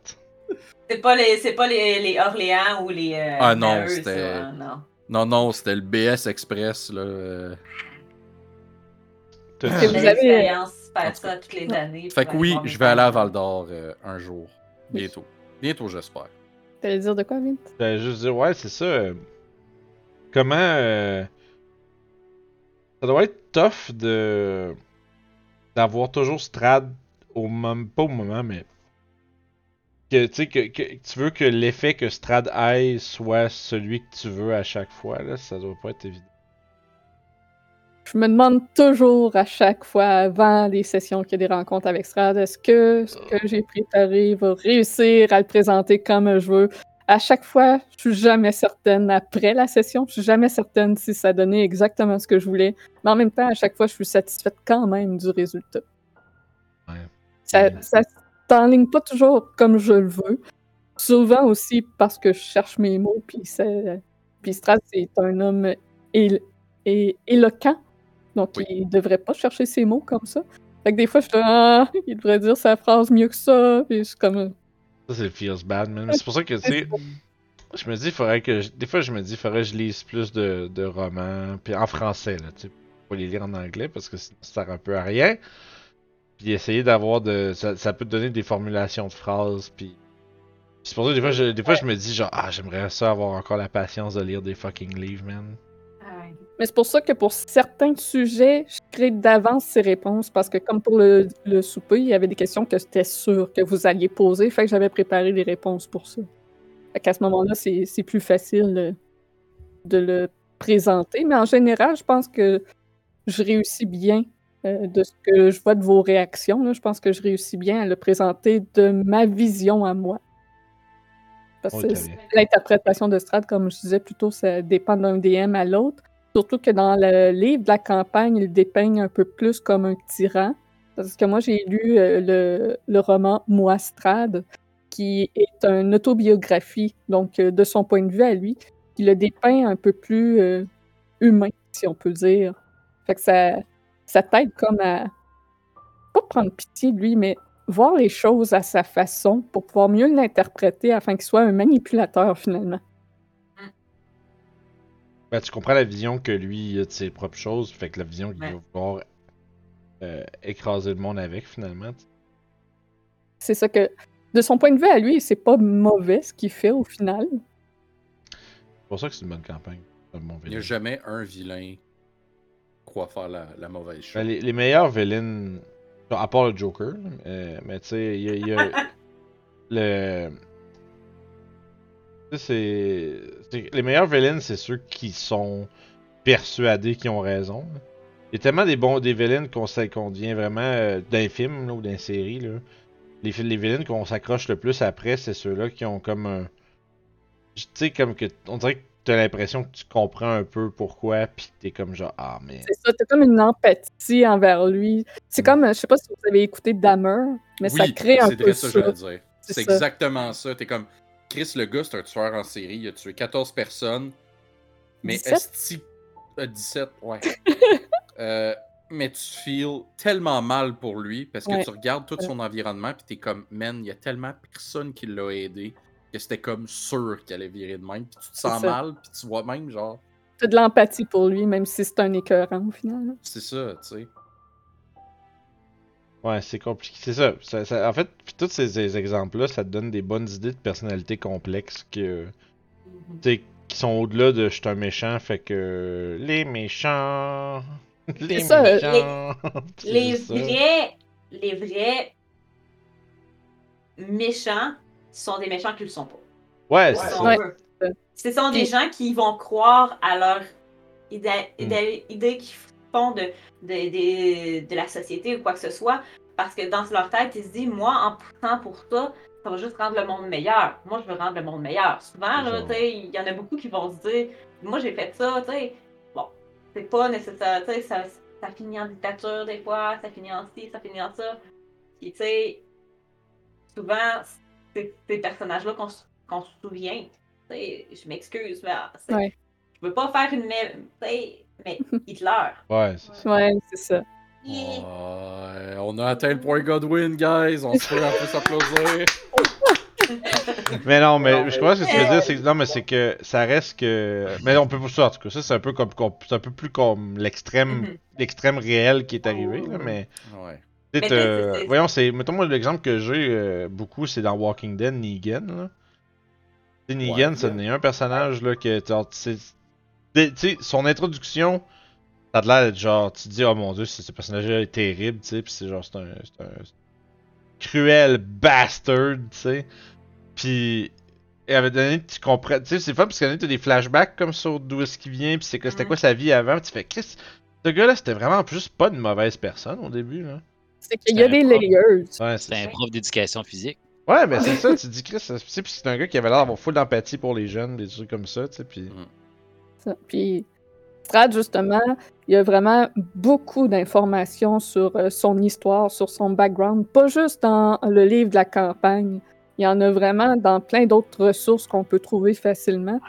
C'est pas les, c'est pas les, les Orléans ou les. euh, Ah non, c'était- hein, non. Non, non, c'était le BS Express, là. euh. L'expérience de En faire ça toutes les années. Fait que oui, je vais aller à. Val d'Or euh, un jour. Bientôt. Bientôt, j'espère. T'allais dire de quoi, Vint? J'allais juste dire, ouais, c'est ça. euh, comment. euh, ça doit être tough de. d'avoir toujours Strad au moment. Pas au moment, mais. Que, tu sais, que, que tu veux que l'effet que Strad aille soit celui que tu veux à chaque fois, là, ça doit pas être évident. Je me demande toujours à chaque fois avant les sessions qu'il y a des rencontres avec Strad, est-ce que ce que j'ai préparé va réussir à le présenter comme je veux? À chaque fois, je suis jamais certaine après la session, je suis jamais certaine si ça donnait exactement ce que je voulais. Mais en même temps, à chaque fois, je suis satisfaite quand même du résultat. Ouais. Ça, ça s'enligne pas toujours comme je le veux. Souvent aussi parce que je cherche mes mots, puis Strad, c'est un homme éloquent. Donc, Oui. il devrait pas chercher ses mots comme ça. Fait que des fois, je suis ah, il devrait dire sa phrase mieux que ça. Puis je suis comme, Ça, c'est feels bad, man. C'est pour ça que, tu sais, je me dis, il faudrait que. je- Des fois, je me dis, il faudrait que je lise plus de, de romans, puis en français, là, tu sais. Pas les lire en anglais parce que sinon, ça sert un peu à rien. Puis essayer d'avoir de. Ça, ça peut te donner des formulations de phrases, puis. C'est pour ça que des fois, je, des fois, je me dis, genre, ah, j'aimerais ça avoir encore la patience de lire des fucking livres, man. Mais c'est pour ça que pour certains sujets, je crée d'avance ces réponses parce que comme pour le, le souper, il y avait des questions que c'était sûr que vous alliez poser, fait que j'avais préparé les réponses pour ça. Fait qu'à ce moment-là, c'est plus facile de le présenter. Mais en général, je pense que je réussis bien euh, de ce que je vois de vos réactions. là. Je pense que je réussis bien à le présenter de ma vision à moi. Parce que l'interprétation de Strad, comme je disais plus tôt, ça dépend d'un DM à l'autre. Surtout que dans le livre de la campagne, il dépeigne un peu plus comme un tyran. Parce que moi, j'ai lu euh, le, roman Moistrade, qui est une autobiographie, donc euh, de son point de vue à lui, qui le dépeint un peu plus euh, humain, si on peut dire. Fait que ça, ça t'aide comme à pas prendre pitié de lui, mais voir les choses à sa façon pour pouvoir mieux l'interpréter afin qu'il soit un manipulateur finalement. Ben, tu comprends la vision que lui il a de ses propres choses, fait que la vision qu'il Ouais. va vouloir euh, écraser le monde avec finalement. C'est ça que, de son point de vue à lui, c'est pas mauvais ce qu'il fait au final. C'est pour ça que c'est une bonne campagne. C'est un bon Il n'y a jamais un vilain qui croit faire la, la mauvaise chose. Ben, les, les meilleurs villains, à part le Joker, euh, mais tu sais, il y a, il y a le. C'est. Les meilleurs villains, c'est ceux qui sont persuadés qu'ils ont raison. là. Il y a tellement des bons des villains qu'on sait- qu'on devient vraiment euh, d'un film là, ou d'une série. Là. Les, les villains qu'on s'accroche le plus après, c'est ceux-là qui ont comme un. Tu sais, comme que. On dirait que t'as l'impression que tu comprends un peu pourquoi, pis t'es comme genre, ah, mais. C'est ça, t'as comme une empathie envers lui. C'est Mm. comme, je sais pas si vous avez écouté Dahmer, mais ça crée un c'est peu vrai ça, ça. je veux dire. C'est exactement ça. T'es comme, Chris, le gars, c'est un tueur en série. Il a tué 14 personnes. Mais 17? esti... euh, 17, ouais. Euh, mais tu feels tellement mal pour lui parce que Ouais. tu regardes tout son environnement puis t'es comme, man, il y a tellement personne qui l'a aidé que c'était comme sûr qu'il allait virer de même. Puis tu te sens mal puis tu vois même, genre, T'as de l'empathie pour lui, même si c'est un écœurant au final. c'est ça, tu sais. Ouais, c'est compliqué. C'est ça. Ça- ça- En fait, puis tous ces, ces exemples-là, ça te donne des bonnes idées de personnalité complexes que, Mhm. qui sont au-delà de je suis un méchant, fait que les méchants. Les C'est ça, méchants. Les ça. vrais, les vrais méchants sont des méchants qui le sont pas. Ouais, c'est ça. Ouais. Ce sont des gens qui vont croire à leur idée, Hmm. idée, idée qu'ils font de, de, de, de la société ou quoi que ce soit. Parce que dans leur tête, ils se disent Moi, en poussant pour ça, ça va juste rendre le monde meilleur. Moi, je veux rendre le monde meilleur. Souvent, là, ça. tu sais, il y en a beaucoup qui vont se dire Moi, j'ai fait ça, tu sais. Bon, c'est pas nécessaire, tu sais, ça, ça finit en dictature des fois, ça finit en ci, ça finit en ça. Puis, tu sais, souvent, c'est ces personnages-là qu'on se souvient. Tu sais, je m'excuse, mais Ouais. je veux pas faire une. Mais Hitler. Ouais, c'est ça. Ouais, c'est ça. Yeah. Ouais, on a atteint le point Godwin, guys. On se peut un peu s'applaudir. Mais non, mais Non, je mais- crois que ce que tu veux dire, c'est que non, mais c'est que ça reste que. Mais on peut pas ça en tout cas. Ça, c'est un peu comme, c'est un peu plus comme l'extrême, Mhm. l'extrême réel qui est arrivé là, mais. Ouais. c'est- voyons, c'est. Mettons moi l'exemple que j'ai euh, beaucoup, c'est dans Walking Dead, Negan. Là. Negan, Ouais. c'est un personnage là que sais, son introduction, ça a l'air d'être genre, tu te dis oh mon dieu, ce personnage-là est terrible, tu sais, puis c'est genre c'est un, c'est un cruel bastard, tu sais. Puis et moment donné, tu comprends, tu sais, c'est fun parce qu'à t'as des flashbacks comme sur d'où est-ce qu'il vient, puis c'est que c'était Mhm. quoi sa vie avant, puis tu fais Chris, ce gars-là, c'était vraiment juste pas une mauvaise personne au début là. C'est qu'il y a des layers. Ouais, C'est un prof d'éducation physique. Ouais, mais c'est ça, tu te dis Chris, tu sais, puis c'est un gars qui avait l'air d'avoir full d'empathie pour les jeunes, des trucs comme ça, tu sais, puis. Ça. Puis Strad, justement, il y a vraiment beaucoup d'informations sur euh, son histoire, sur son background, pas juste dans le livre de la campagne. Il y en a vraiment dans plein d'autres ressources qu'on peut trouver facilement.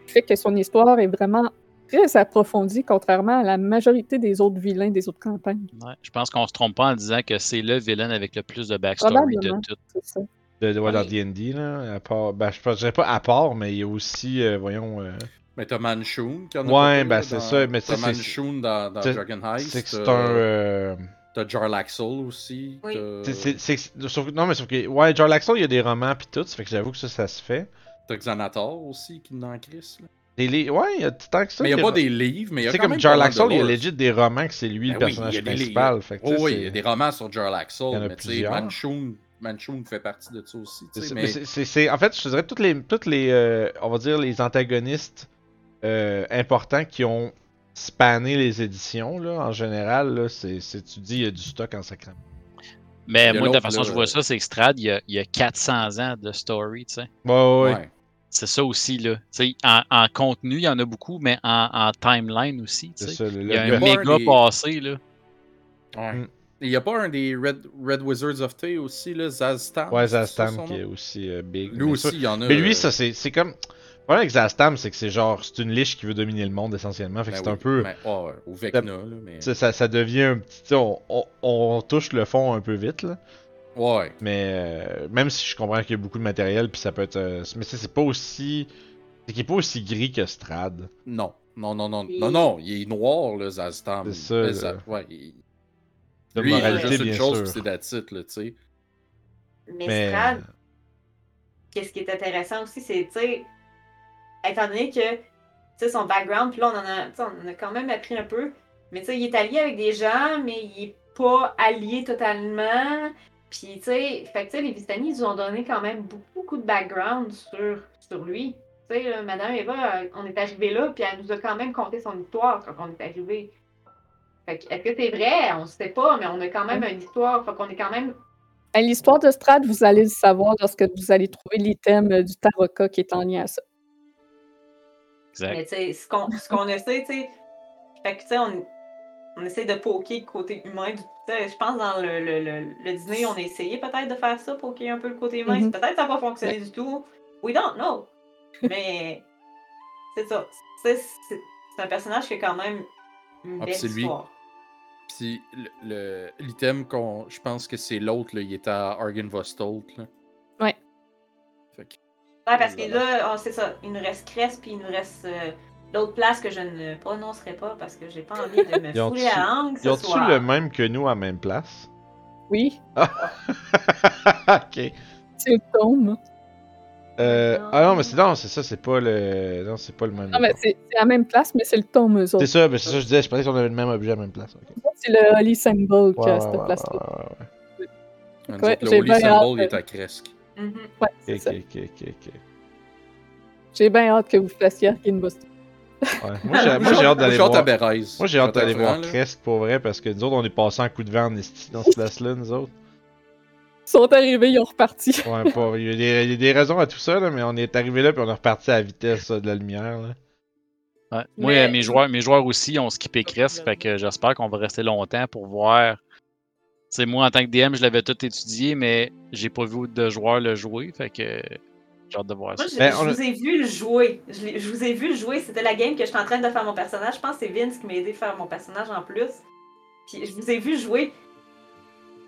Ce qui fait que son histoire est vraiment très approfondie, contrairement à la majorité des autres vilains des autres campagnes. Ouais, Je pense qu'on se trompe pas en disant que c'est le villain avec le plus de backstory de tout. Ça. De, de, ouais, dans Ouais. D&D, là, à part, ben, je ne dirais pas à part, mais il y a aussi, euh, voyons, euh, Mais t'as Manchun qui en a Ouais, pas ben, c'est dans- ça, mais T'as c'est- Manchun dans, dans c'est- Dragon Heist. c'est que c'est t'as- un... euh, T'as Jarlaxle aussi. Oui. c'est- c'est- c'est- c'est- sauf- non, mais sauf que, ouais, Jar Laxon, il y a des romans pis tout, ça fait que j'avoue que ça, ça se fait. T'as Xanator aussi qui est dans Chris. là. Des li- ouais, il y a tant que ça. Mais il n'y a pas des livres, mais il y Tu a sais, quand comme même Jar pas mal de Laxon, il y a legit des romans que c'est lui Ben le personnage principal. Fait que, Oh oui, c'est- il y a des romans sur Jarlaxle, Il y en a mais tu sais, plusieurs. Manchun, Manchun fait partie de ça aussi. c'est- sais, mais Mais c'est- c'est- c'est- en fait, je te dirais, toutes les, toutes les euh, on va dire, les antagonistes euh, importants qui ont spanné les éditions, là, en général, là, c'est, c'est- tu dis, il y a du stock en sacrament. Mais moi, de la façon que je vois euh, ça, c'est que Strad, il y a, il y a 400 ans de story, tu sais. Ouais, ouais. C'est ça aussi, là. Tu sais, en, en contenu, il y en a beaucoup, mais en, en timeline aussi. tu C'est sais. ça, le, Il y a un méga des- passé, là. Ouais. Mm. Il y a pas un des Red, Red Wizards of Tay aussi, là, Zaztam? Ouais, son qui est aussi euh, big. Lui aussi, il y en a. Mais lui, ça, c'est c'est comme. Problème avec Zastam, c'est que c'est genre. C'est une liche qui veut dominer le monde essentiellement. Fait que ben c'est oui, un peu. ben, ouais, ouais, au Vecna, là, mais. Ça, ça devient un petit. On, on, on touche le fond un peu vite, là. Ouais. Mais euh, même si je comprends qu'il y a beaucoup de matériel, puis ça peut être. euh, mais c'est c'est pas aussi. C'est qu'il est pas aussi gris que Strad. Non. Non, non, non. Non, non, il est noir, là, Zastam. C'est ça, Ouais. il- De Lui, il a moralité, une bien chose, puis c'est d'attitude, là, tu sais. Mais, Mais. Strad, qu'est-ce qui est intéressant aussi, c'est, tu sais, étant donné que, son background, puis là, on en a, on a quand même appris un peu, mais tu sais, il est allié avec des gens, mais il est pas allié totalement. Puis, tu sais, fait que, les Vistani, ils nous ont donné quand même beaucoup, de background sur, sur lui. Tu sais, Madame Eva, on est arrivé là, puis elle nous a quand même conté son histoire quand on est arrivé. Fait que, est-ce que c'est vrai? On sait pas, mais on a quand même une histoire. Fait qu'on est quand même L'histoire de Strad, vous allez le savoir lorsque vous allez trouver l'item du Taraka qui est en lien à ça. Exact. Mais tu sais, ce qu'on ce qu'on essaie, tu sais, fait que tu sais, on, on essaie de poker le côté humain. du- tu sais, Je pense dans le, le, le, le dîner, on a essayé peut-être de faire ça, poker un peu le côté humain. Mhm. Peut-être que ça n'a pas fonctionné du tout. We don't know. Mais c'est ça. C'est c'est- c'est un personnage qui a quand même une Ah, belle puis c'est lui. histoire. Puis le- le- l'item qu'on. Je pense que c'est l'autre, là, il est à Argenvostolt, là. Ouais. Parce que là, oh, c'est ça. Il nous reste Crest, puis il nous reste euh, l'autre place que je ne prononcerai pas parce que j'ai pas envie de me fouler la langue ce Ils ont-tu le même que nous à même place? Oui, ok. c'est le tome. Euh, Non. ah non, mais c'est non, c'est ça, c'est pas le. Non, c'est pas le même. Non, mais c'est c'est la même place, mais c'est le tome, eux C'est ça, mais c'est ça que je disais, je pensais qu'on avait le même objet à la même place. C'est le Holy Symbol qui Ouais, a ouais, cette ouais, place-là. ouais, ouais, ouais. Nous Ouais, autres, le Holy Symbol euh, est à Cresque. Mhm. Ouais, ça. ok, ok, ok, ok. J'ai bien hâte que vous fassiez Arkin Boston. Ouais. Moi, j'ai moi, j'ai hâte d'aller J'ai hâte à voir. Moi, j'ai hâte d'aller voir. Crest pour vrai parce que nous autres, on est passé en coup de vent dans cette place-là, nous autres. Ils sont arrivés, ils ont reparti. Ouais, pas. Il y, a des, il y a des raisons à tout ça, là, mais on est arrivé là puis on est reparti à la vitesse ça, de la lumière. Là. Ouais. Moi, Mais- euh, mes, joueurs, mes joueurs aussi ont skippé Crest, fait que j'espère qu'on va rester longtemps pour voir. C'est moi, en tant que DM, je l'avais tout étudié, mais j'ai pas vu de joueurs le jouer, fait que j'ai hâte de voir ça. Moi, je, Ben, je vous ai vu le jouer. Je, je vous ai vu le jouer. C'était la game que j'étais en train de faire mon personnage. Je pense que c'est Vince qui m'a aidé à faire mon personnage en plus. Puis je vous ai vu jouer.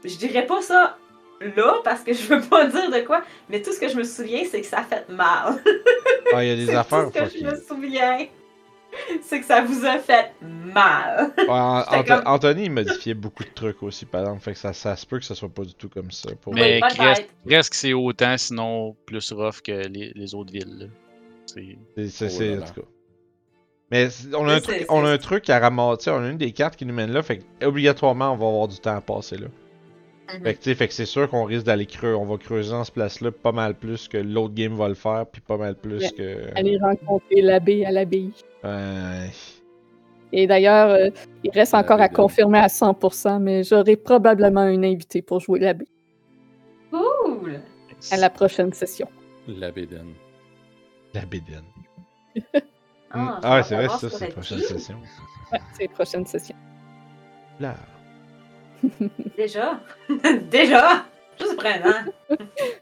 Je dirais pas ça là parce que je veux pas dire de quoi, mais tout ce que je me souviens, c'est que ça a fait mal. Ah, il y a des affaires. Tout ce que je me souviens, c'est que ça vous a fait mal. Ouais, Anto- comme- Anthony il modifiait beaucoup de trucs aussi, par exemple. Fait que ça, ça se peut que ça soit pas du tout comme ça. Pour Mais Oui, peut-être. Crest, Crest, c'est autant, sinon plus rough que les, les autres villes. C'est- Oh en tout cas. Mais on a, un truc, on a un truc à ramasser, on a une des cartes qui nous mène là, fait que obligatoirement on va avoir du temps à passer là. Mhm. Fait que, c'est sûr qu'on risque d'aller creuser, on va creuser dans ce place-là pas mal plus que l'autre game va le faire, puis pas mal plus Ouais. que. Aller rencontrer l'abbé à l'abbaye. Euh, Et d'ailleurs, euh, il reste encore à L'abbé confirmer à 100%, mais j'aurai probablement une invité pour jouer l'abbé Cool. à la prochaine session. La Bédène. la bédaine. Ah, Mm. Ah, c'est vrai, c'est ça, c'est la prochaine session. Ouais, c'est la prochaine session. Là. Déjà? Déjà? Juste après un an.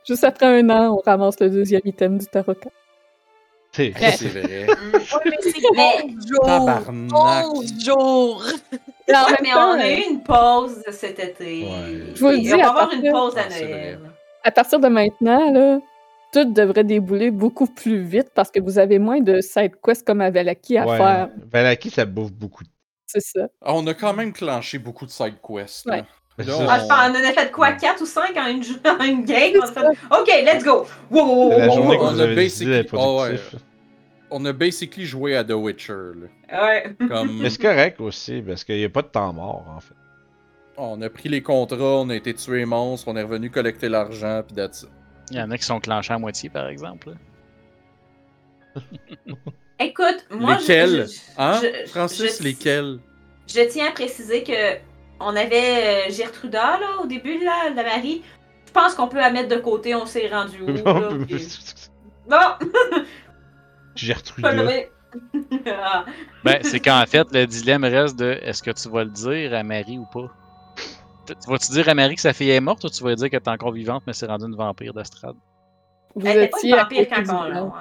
Juste après un an, on ramasse le deuxième item du Tarot. C'est vrai. Mais- 11 jours! Tabarnak. 11 jours! Et en Ouais, même mais on a eu une pause cet été. Ouais. Je vous dis, on à va avoir partir- une pause à Ah, Noël. à partir de maintenant, là, tout devrait débouler beaucoup plus vite parce que vous avez moins de side quests comme à Valaki à ouais. faire. Valaki, ça bouffe beaucoup de C'est ça. Ah, on a quand même clenché beaucoup de side quests. là. Ouais. Là, C'est on- Ah, je pense, on en a fait quoi, 4 ou 5 en une, en une game? On a fait, OK, let's go! Wow, wow, wow, C'est la journée on a basically- oh, on a basically joué à The Witcher. là. Ouais. Comme... Mais c'est correct aussi, parce qu'il n'y a pas de temps mort, en fait. on a pris les contrats, on a été tuer les monstres, on est revenu collecter l'argent, puis that's it. Il y en a qui sont clenchés à moitié, par exemple. Écoute, moi, je- lesquels? je, Hein? je- Francis, je- lesquels? Je tiens à préciser que on avait euh, Gertruda, là, au début, là, la Marie. Je pense qu'on peut la mettre de côté, on s'est rendu où, là, puis- Bon! Levé. Ah, Ben, c'est qu'en fait, le dilemme reste de est-ce que tu vas le dire à Marie ou pas? Tu tu vas-tu dire à Marie que sa fille est morte ou tu vas lui dire qu'elle est encore vivante mais c'est rendu une vampire d'estrade? Vous Elle était pas étiez une vampire quand on l'a. village.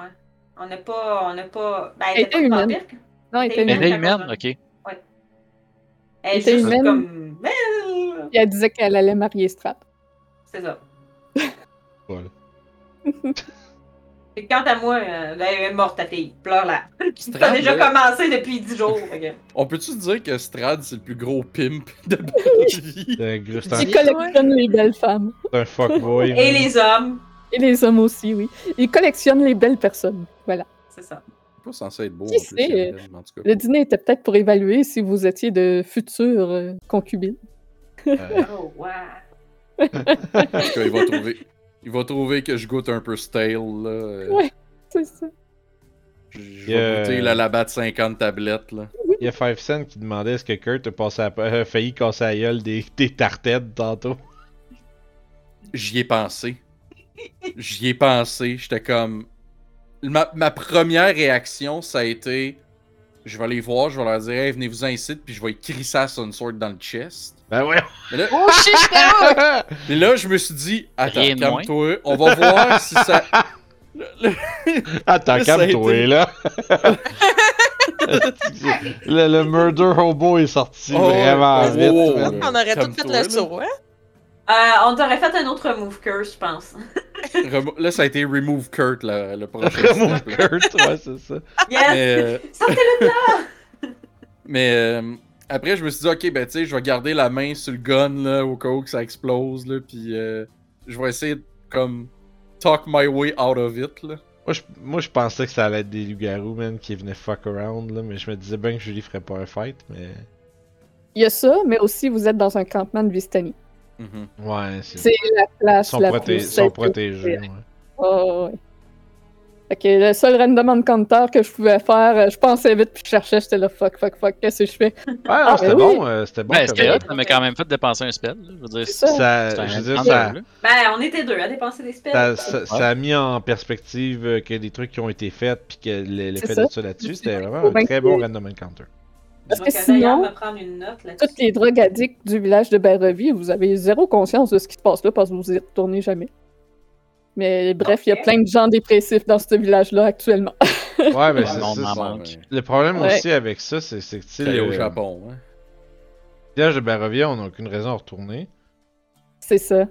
Ouais. On n'a pas. On n'a pas. Ben, Elle elle était pas était humaine. vampire. Non, elle était Elle Elle humaine. est Humaine, humaine? Ok. Elle est était juste humaine. comme. Elle disait qu'elle allait marier Strat. C'est ça. Voilà. Et quant à moi, euh, ben, elle est morte, ta fille. Pleure-la. Ça a Strad, déjà commencé depuis 10 jours. que- On peut-tu dire que Strad, c'est le plus gros pimp de Belleville? C'est un gros- c'est un, Il collectionne les belles femmes. c'est un fuckboy. Et les hommes. Et les hommes aussi, oui. Il collectionne les belles personnes. Voilà. C'est ça. pas censé être beau Qui en plus. sait, en tout cas. Le dîner était peut-être pour évaluer si vous étiez de futures euh, concubines. Euh, Oh, wow. En tout cas, il va trouver. Il va trouver que je goûte un peu stale, là. euh, Ouais. C'est ça. Je vais goûter la labat de 50 tablettes, là. Il y a Five Cent qui demandait est-ce que Kurt a, passé à- a failli casser la gueule des, des tartèdes tantôt. J'y ai pensé. J'y ai pensé. J'étais comme. Ma, ma première réaction, ça a été. Je vais aller voir, je vais leur dire, hey, venez-vous-en ici, puis je vais écrire ça à Sunsword dans le chest. Ben ouais. Mais là, Oh shit, là! mais là, je me suis dit, attends, calme-toi, on va voir si ça. Attends, calme-toi été- là. le, le murder hobo est sorti Oh, vraiment oh, vite. oh, oh. On aurait tout fait le saut, hein? Euh, on t'aurait fait un autre move curse, je pense. Là, ça a été Remove Kurt, là, le prochain Remove. Kurt, ouais, c'est ça. Yes! Mais, euh, Sortez-le de là! mais euh, après, je me suis dit, ok, ben tu sais, je vais garder la main sur le gun, là, au cas où que ça explose, là, puis euh, je vais essayer de, comme, talk my way out of it, là. Moi je, moi, je pensais que ça allait être des loups-garous, man, qui venaient fuck around, là, mais je me disais bien que Julie ferait pas un fight, mais. Il y a ça, mais aussi vous êtes dans un campement de Vistani. Mhm. Ouais, c'est. C'est la Ils place sont, la proté- plus sont protégés, ouais. Oh, ouais. Que le seul random encounter que je pouvais faire, euh, je pensais vite puis je cherchais, j'étais là fuck, fuck, fuck, qu'est-ce que je fais? Ouais, non, Ah, c'était ben oui. bon, euh, c'était bon. Ben, c'était hot, ça m'a quand même fait dépenser un spell. là. Je veux dire, C'est ça. ça, c'est un je veux dire, handle, ça, là. Ben, on était deux à dépenser des spells. ça, ça- ça a mis en perspective euh, que des trucs qui ont été faits, puis que l'effet de ça là-dessus, c'était vraiment un très bon random encounter. Parce que sinon, me prendre une note là-dessus. toutes les drogues addicts du village de Barrevie, vous avez zéro conscience de ce qui se passe là parce que vous y retournez jamais. Mais bref, il y a plein de gens dépressifs dans ce village-là actuellement. Ouais, mais c'est ça. manque. Le problème Ouais. aussi avec ça, c'est que, tu sais, C'est le au Japon, hein. village de Barovia, on n'a aucune raison à retourner. C'est ça.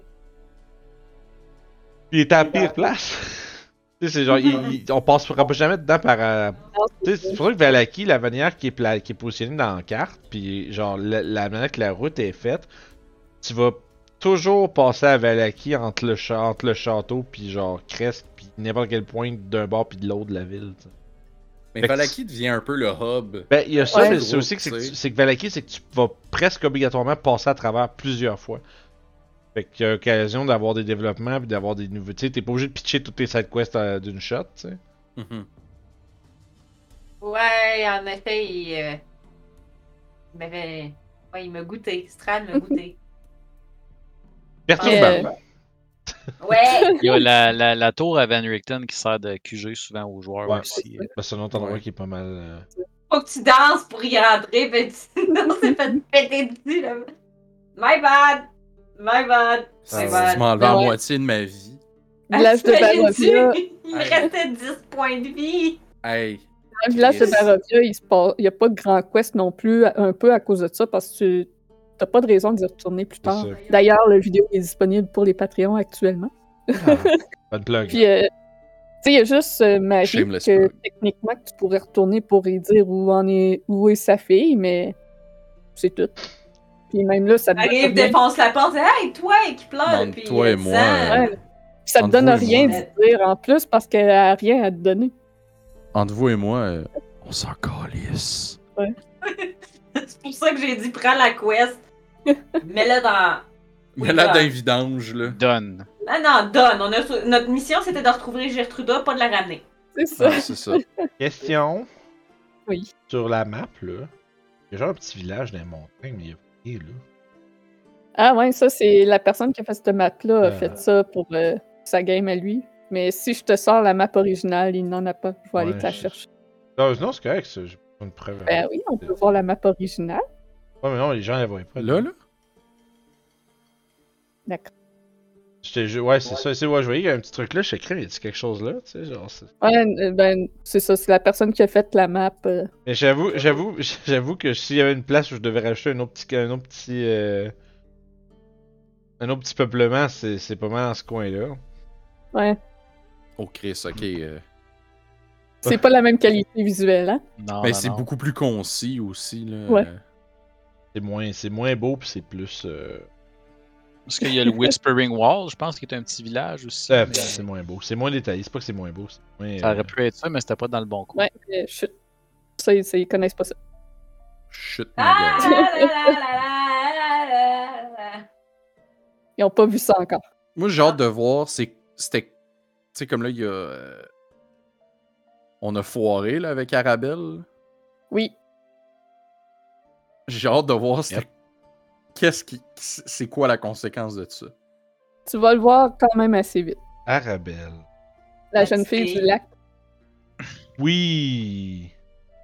Puis il était à la pire place. tu sais, c'est genre, il- il- on passera pas jamais dedans par. euh, Tu sais, c'est pour ça que Valaki, la manière qui est, pla- qui est positionnée dans la carte, puis genre, la, la manière que la route est faite, tu vas toujours passer à Valaki entre le, cha- entre le château, puis genre, Crest, puis n'importe quel point d'un bord puis de l'autre de la ville. tu sais. Mais Fait Valaki devient un peu le hub. Ben, il y a ça, Ouais. mais c'est aussi que c'est que, tu- c'est que Valaki, c'est que tu vas presque obligatoirement passer à travers plusieurs fois. Fait qu'il y a occasion d'avoir des développements puis d'avoir des nouveaux. Tu sais, t'es pas obligé de pitcher toutes tes side quests euh, d'une shot, tu sais. Mhm. Ouais, en effet, il, euh, il m'avait. Ouais, il m'a goûté. Strad m'a goûté. Perturbant. Ouais! Il y a la, la, la tour à Van Richten qui sert de QG souvent aux joueurs Ouais. aussi. C'est un autre endroit Ouais. qui est pas mal. euh, Faut que tu danses pour y rentrer, ben tu... Non, c'est fait péter dessus, là. My bad! My bad! My bad. Ouais. moitié de ma vie. Village de? Barovia, Il me restait 10 points de vie! Hey, Dans le village de Barovia, il n'y a pas de grand quest non plus, un peu à cause de ça, parce que tu n'as pas de raison d'y retourner plus tard. D'ailleurs, la vidéo est disponible pour les Patreons actuellement. Ah, bonne plug. Puis, euh, tu sais, il y a juste euh, Marie que plug. techniquement que tu pourrais retourner pour lui dire où en est où est sa fille, mais c'est tout. Puis même là, ça te donne Arrive, défonce la porte, dit Hey, toi qui pleure toi et euh, moi, 10 ans. euh, Ouais. Ça te donne rien de dire en plus parce qu'elle a rien à te donner. entre vous et moi, euh, on s'en calisse. c'est pour ça que j'ai dit prends la quest, mets-la dans. Mais là, d'un vidange, là. Donne. Ah non, donne. On a... Notre mission c'était de retrouver Gertruda, pas de la ramener. C'est ça. Ah, c'est ça. Question. Oui. Sur la map, là. Il y a genre un petit village dans les montagnes, mais il y a là? Ah ouais, ça c'est la personne qui a fait cette map-là a Euh. fait ça pour euh, sa game à lui. Mais si je te sors la map originale, il n'en a pas. Je vais aller Ouais, te la chercher. Non, non, c'est correct, ça. J'ai pas une preuve. Ben oui, on peut voir la map originale. Ouais, mais non, les gens la voient pas. Là, là? D'accord. Ouais, c'est ça. Ouais, je voyais qu'il y a un petit truc là. Je sais il y a quelque chose là, tu sais, genre. c'est- Ouais, ben, c'est ça, c'est la personne qui a fait la map. euh, Mais j'avoue, j'avoue, j'avoue que s'il y avait une place où je devais rajouter un autre petit, un autre petit, euh, un autre petit peuplement, c'est, c'est pas mal dans ce coin-là. Ouais. Oh, Chris, ok. euh. C'est pas la même qualité visuelle, hein? Non, Ben, non, c'est non. beaucoup plus concis aussi, là. Ouais. C'est moins, c'est moins beau puis c'est plus, euh, Parce qu'il y a le Whispering Wall, je pense, qui est un petit village aussi. euh, mais c'est moins beau. C'est moins détaillé. C'est pas que c'est moins beau. C'est moins, Ça euh, aurait pu être ça, mais c'était pas dans le bon coin. Ouais, euh, chut. Ça, ils, connaissent pas ça. Chut, Ah. Ils ont pas vu ça encore. Moi, j'ai hâte de voir. c'est- C'était. Tu sais, comme là, il y a. euh, On a foiré, là, avec Arabelle. Oui. J'ai hâte de voir c'était- Yep. Qu'est-ce qui. C'est quoi la conséquence de ça? Tu vas le voir quand même assez vite. Arabelle. La jeune fille du lac. Oui.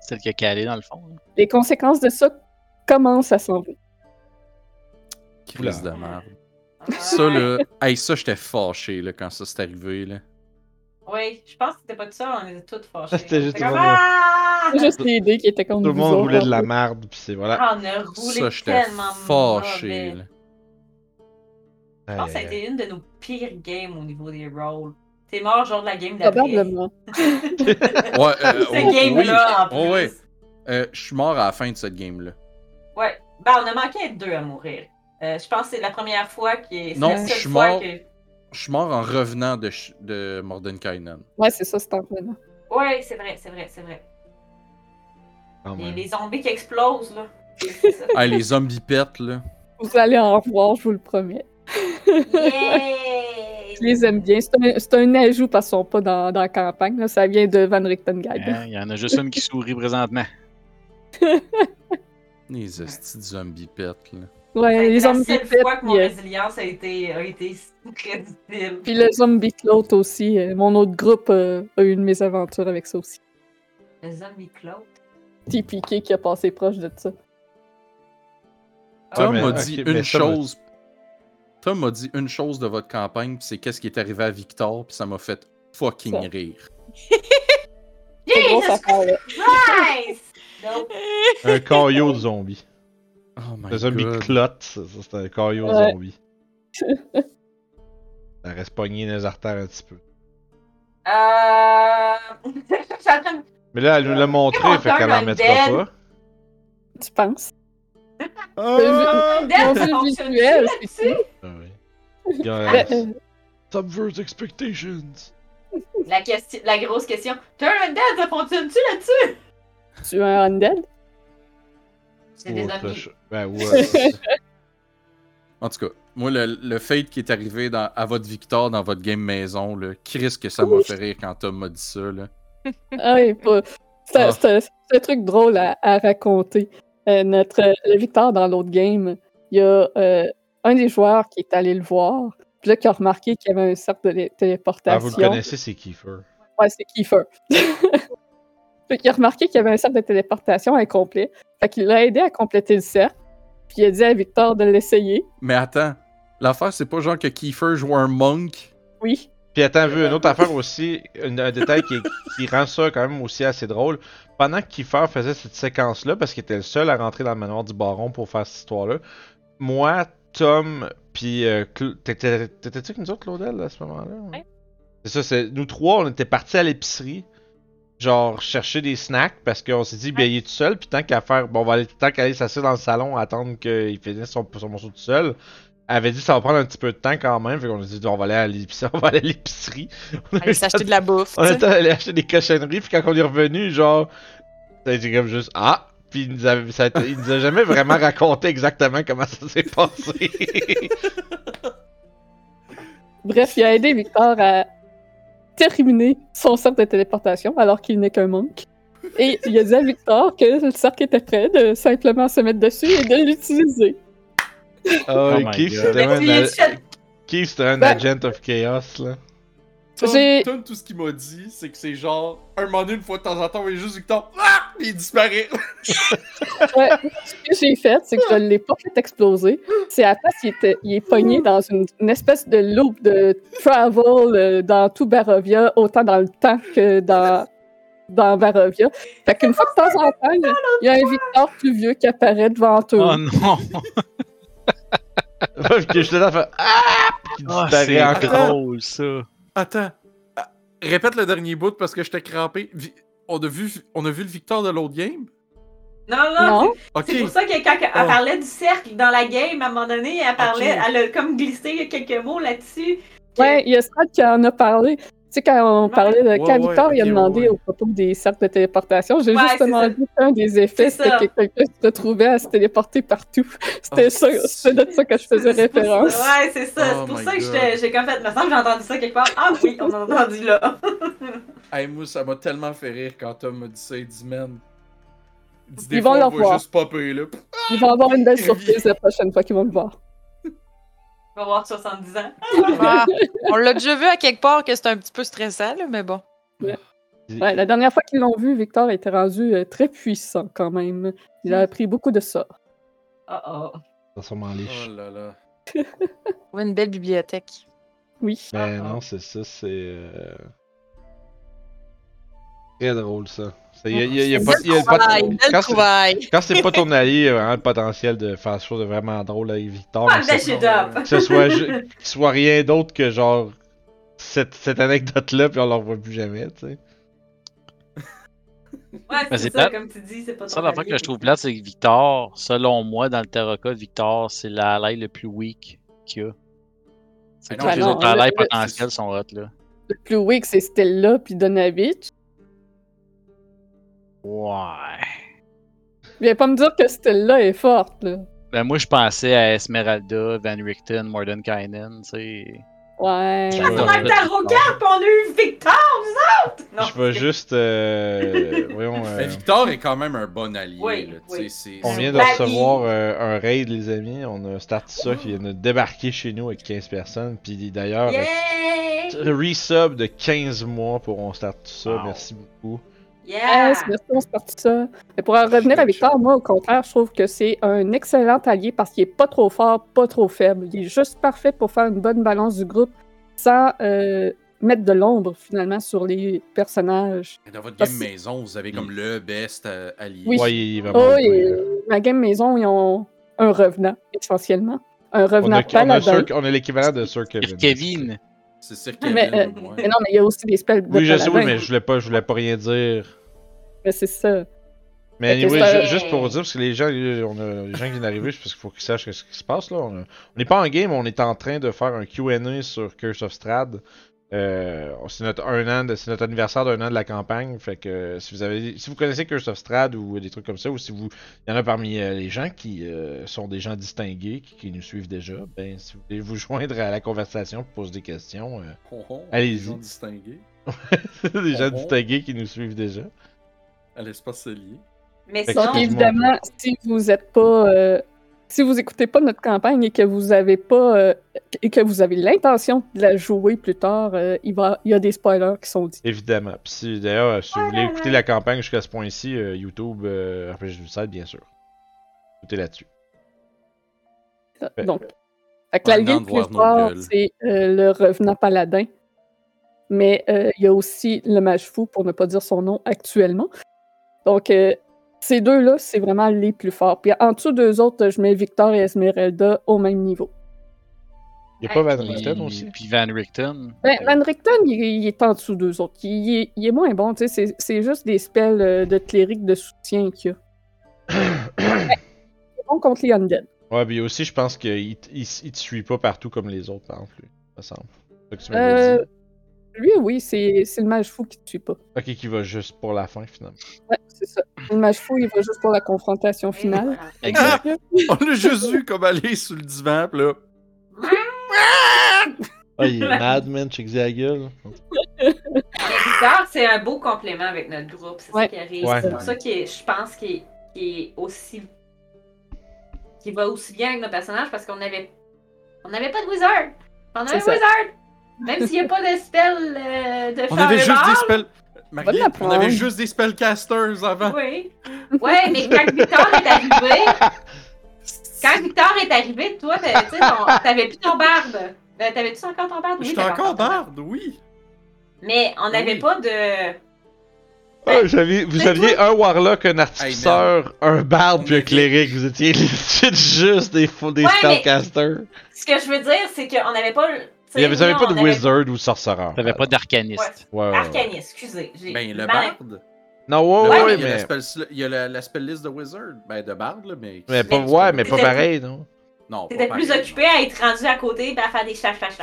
Celle qui a calé dans le fond. là. Les conséquences de ça commencent à s'en venir. Crise de merde. Ça, là. Hey, ça, j'étais fâché, là, quand ça s'est arrivé, là. Oui, je pense que c'était pas de ça, on était toutes fâchées. C'était juste comme, tout. Ah! Juste l'idée qui était comme Tout le monde autres, voulait de la merde puis c'est voilà. Ah, on a roulé Ça, j'étais tellement fâché, là. Je pense que ça a été une de nos pires games au niveau des rolls. T'es mort genre de la game d'après. Probablement. Ouais, euh, Ce oh, game-là, oui. en plus. Oh, ouais. Euh, je suis mort à la fin de cette game-là. Ouais. Ben, on a manqué d'être deux à mourir. Euh, je pense que c'est la première fois qui est. c'est Non, je suis mort. Que... Je suis mort en revenant de, de Mordenkainen. Ouais, c'est ça, c'est en venant. Ouais, c'est vrai, c'est vrai, c'est vrai. quand Les, même. les zombies qui explosent, là. Ça. Ah, les zombies pètent, là. Vous allez en revoir, je vous le promets. Yay! Je les aime bien. C'est un, c'est un ajout parce qu'ils sont pas dans, dans la campagne. là. Ça vient de Van Richten Guide. Hein, Il y en a juste une qui sourit présentement. Les de zombies pètent, là. Ouais, C'est les la zombies seule pètent, fois que mon résilience a été, a été très difficile. Puis le zombie clout aussi. euh, mon autre groupe euh, a eu une mésaventure avec ça aussi. Le zombie cloud. TPK qui a passé proche de ça. Tom m'a dit une chose. Tom m'a dit une chose de votre campagne, puis c'est qu'est-ce qui est arrivé à Victor, puis ça m'a fait fucking Ça. rire. Jesus. Christ! Nope. Un caillot de zombies. Oh my Le zombie god. clot, ça, ça, c'est un caillot Ouais. zombies. Ça reste pogné dans les artères un petit peu. Euh... Mais là, elle nous l'a montré, on fait qu'elle en mettra pas. Tu penses? Ah! Visuel, là-dessus? c'est tout. Ah oui. Il y a- Ben, euh, Subvert expectations. La, question... la grosse question. Turn Undead, ça fonctionne-tu là-dessus? tu es un undead? C'est des chose. Ben ouais. En tout cas, moi, le, le fate qui est arrivé dans- à votre Victor dans votre game maison, là, Chris, que ça m'a fait rire quand Tom m'a dit ça, là? Ah oui, pas- c'est un- Ah. c'est un, truc drôle à, à raconter. Euh, notre le Victor dans l'autre game, il y a euh, un des joueurs qui est allé le voir, puis là qui a remarqué qu'il y avait un cercle de lé- Ah, téléportation. vous le connaissez, c'est Kiefer. Ouais, c'est Kiefer. fait qu'il a remarqué qu'il y avait un cercle de téléportation incomplet. Fait qu'il l'a aidé à compléter le cercle. Puis il a dit à Victor de l'essayer. Mais attends, l'affaire, c'est pas genre que Kiefer joue un monk? Oui. Puis attends, vu une autre affaire aussi, un, un détail qui, qui rend ça quand même aussi assez drôle. Pendant que Kiefer faisait cette séquence-là, parce qu'il était le seul à rentrer dans le manoir du baron pour faire cette histoire-là, moi, Tom, puis euh, t'étais-tu avec nous autres, Claudel, à ce moment-là? Ouais. C'est ça, c'est nous trois, on était partis à l'épicerie, genre chercher des snacks, parce qu'on s'est dit, bien, il est tout seul, puis tant qu'à faire, bon, on va aller, tant qu'à aller s'asseoir dans le salon, attendre qu'il finisse son, son morceau tout seul, elle avait dit ça va prendre un petit peu de temps quand même, fait qu'on a dit on va aller à l'épicerie, on va aller à l'épicerie. On s'acheter de la bouffe. on était allé acheter des cochonneries, puis quand on est revenu, genre, ça a été comme juste ah, puis il nous, ça a il nous a jamais vraiment raconté exactement comment ça s'est passé. Bref, il a aidé Victor à terminer son cercle de téléportation alors qu'il n'est qu'un monk. Et il a dit à Victor que le cercle était prêt de simplement se mettre dessus et de l'utiliser. Oh my Keith, God. c'était un, un Ben- agent of chaos, là. Tom, J'ai- Tom, tout ce qu'il m'a dit, c'est que c'est genre, un moment donné, une fois de temps en temps, on est juste Victor, ah! Puis il disparaît. Ouais, ce que j'ai fait, c'est que je ne l'ai pas fait exploser. C'est à la place, il, était, il est pogné dans une, une espèce de loop de travel euh, dans tout Barovia, autant dans le temps que dans, dans Barovia. Fait qu'une fois de temps en temps, il y a- il y a un Victor plus vieux qui apparaît devant eux. Oh non! Que j'étais là, fait Ah! Ah, disparaît c'est encore. drôle, ça. Attends. Ah, Répète le dernier bout parce que j'étais crampé. On a, vu, on a vu le Victor de l'autre game? Non, non, Non? C'est pour ça que quand elle Oh. parlait du cercle dans la game, à un moment donné, elle parlait, elle a comme glissé quelques mots là-dessus. Ouais, il y a qui en a parlé. Tu sais, quand on parlait de. Ouais, quand ouais, il a demandé ouais, ouais. au propos des cercles de téléportation, j'ai Ouais, justement dit qu'un des effets, c'était que quelqu'un se retrouvait à se téléporter partout. C'était Oh, ça, c'était de ça que je faisais pour ça- référence. Ouais, c'est ça. Oh c'est pour my ça que God. j'ai comme fait. Me semble que j'ai entendu ça quelque part. Ah oui, on a entendu là. Hey, moi, ça m'a tellement fait rire quand Tom m'a dit ça. Il dit, man. Il dit, Ils des vont fois, le revoir. juste popper, là. Ils vont avoir une belle surprise la prochaine fois qu'ils vont le voir. On va avoir 70 ans. Ah, on l'a déjà vu à quelque part que c'est un petit peu stressant, là, mais bon. Ouais, la dernière fois qu'ils l'ont vu, Victor était rendu euh, très puissant quand même. Il a appris beaucoup de ça. Oh oh. Ça sûrement liche. Oh là là. On a une belle bibliothèque. Oui. Mais Ah, non, c'est ça, c'est. euh, Très drôle ça. Il y a, quand c'est- pas ton allié, il y a vraiment le potentiel de faire quelque chose de vraiment drôle avec Victor. mais shit up. que ce soit, ju- qu'il soit rien d'autre que genre cette, cette anecdote-là, puis on la revoit plus jamais, tu sais. Ouais, c'est ça, plate. comme tu dis, c'est pas Ça, l'affaire allié. que je trouve plate, c'est que Victor, selon moi, dans le Terraca, Victor, c'est l'ally le plus weak qu'il y a. C'est Ah tous non, les non, autres le- potentiels sont hot, là. Le plus weak, c'est Stella puis Donavich. Ouais. Viens pas me dire que Stella est forte, là. Ben, moi, je pensais à Esmeralda, Van Richten, Mordenkainen, tu sais. Ouais. Je Ah, vais- on a été arrogant, on a eu Victor, vous autres! Non, Je vais juste. euh, voyons. euh, Mais Victor est quand même un bon allié, Oui, là. oui. tu sais, c'est- on vient de Ben, recevoir euh, un raid, les amis. On a starté ça qui vient de débarquer chez nous avec 15 personnes. Puis d'ailleurs, Yeah! euh, resub de 15 mois pour on start tout ça. Wow. Merci beaucoup. Yeah! Yes, merci, on se partit ça. Mais pour en revenir à Victor, moi, au contraire, je trouve que c'est un excellent allié parce qu'il est pas trop fort, pas trop faible. Il est juste parfait pour faire une bonne balance du groupe sans euh, mettre de l'ombre, finalement, sur les personnages. Dans votre Parce- game maison, vous avez comme le best euh, allié. Oui. Ouais, il vraiment. Oh, et là. ma game maison, ils ont un revenant, essentiellement. Un On revenant on a, paladin. On a l'équivalent de Sir Kevin. Kevin. C'est Sir Mais, Kevin, euh. Mais non, mais il y a aussi des spells de Oui, je sais, oui, mais je voulais pas, je voulais pas rien dire. Mais c'est ça. Mais anyway, ju- juste pour dire, parce que les gens, on a, les gens qui viennent d'arriver, parce qu'il faut qu'ils sachent ce qui se passe là. On n'est pas en game, on est en train de faire un Q&A sur Curse of Strad. Euh, c'est notre un an, de- c'est notre anniversaire d'un an de la campagne. Fait que euh, si vous avez, si vous connaissez Curse of Strad ou des trucs comme ça, ou si vous, il y en a parmi euh, les gens qui euh, sont des gens distingués, qui, qui nous suivent déjà, ben si vous voulez vous joindre à la conversation pour poser des questions, euh, Oh, oh, Allez-y. des gens distingués des gens Oh, distingués qui nous suivent déjà. à l'espace cellier. Mais sinon, évidemment, si vous êtes pas. Si vous écoutez pas notre campagne et que vous avez pas. euh, et que vous avez l'intention de la jouer plus tard, euh, il, va, il y a des spoilers qui sont dits. Évidemment. Puis si, d'ailleurs, euh, si vous voulez écouter la campagne jusqu'à ce point-ci, euh, YouTube, RPG du site, bien sûr. Écoutez là-dessus. Donc, le de voir plus fort, c'est euh, le revenant paladin. Mais euh, il y a aussi le mage fou, pour ne pas dire son nom actuellement. Donc, euh, ces deux-là, c'est vraiment les plus forts. Puis en dessous d'eux autres, je mets Victor et Esmeralda au même niveau. Il n'y a pas Van Richten aussi? Puis Van Richten. Ben, Van Richten, il, il est en dessous d'eux autres. Il, il est, il est moins bon, tu sais. c'est- C'est juste des spells euh, de cléric de soutien qu'il y a. Ben, il est bon contre les undead. Ouais, puis aussi, je pense qu'il il te suit pas partout comme les autres, par exemple, lui, me semble. C'est ça que tu m'avais Euh, dit. Lui, oui, c'est c'est le mage fou qui ne tue pas. Ok, qui va juste pour la fin, finalement. Ouais, c'est ça. Le mage fou, il va juste pour la confrontation finale. Exact. On l'a juste vu comme aller sur le divan, pis là. Ah, il est mad, man, check la gueule. Victor, c'est un beau complément avec notre groupe. C'est Ouais. ça qui arrive. Ouais. C'est pour ça que je pense qu'il est, aussi. qu'il va aussi bien avec nos personnages parce qu'on avait. On n'avait pas de wizard! On a C'est un ça. wizard! Même s'il n'y a pas de spell euh, de On avait juste des spells. Marie, on avait juste des spellcasters avant. Oui. Ouais, mais quand Victor est arrivé, quand Victor est arrivé, toi, t'avais plus ton barbe. Euh, T'avais-tu encore ton barbe? Oui, J'étais encore ton barbe. barde, oui. Mais on n'avait Oui. pas de. Ah, j'avais- vous aviez un warlock, un artificeur, un bard On puis un cléric. Vous étiez juste des, faux- des Ouais, mais- spellcasters. Ce que je veux dire, c'est qu'on n'avait pas. Il y avait, vous avez non, pas de avait- wizard ou sorcereur. T'avais pas d'arcaniste. Ouais, ouais, ouais. Arcaniste, excusez. Ben, le barde. Non, ouais, ouais, barde, ouais, il y a la mais. spell, il y a la, spell list de wizard. Ben, de barde, là, mais. Mais pas, Mais- ouais, mais pas pareil, non? Non, T'étais plus pareil. occupé à être rendu à côté et à faire des slash slash.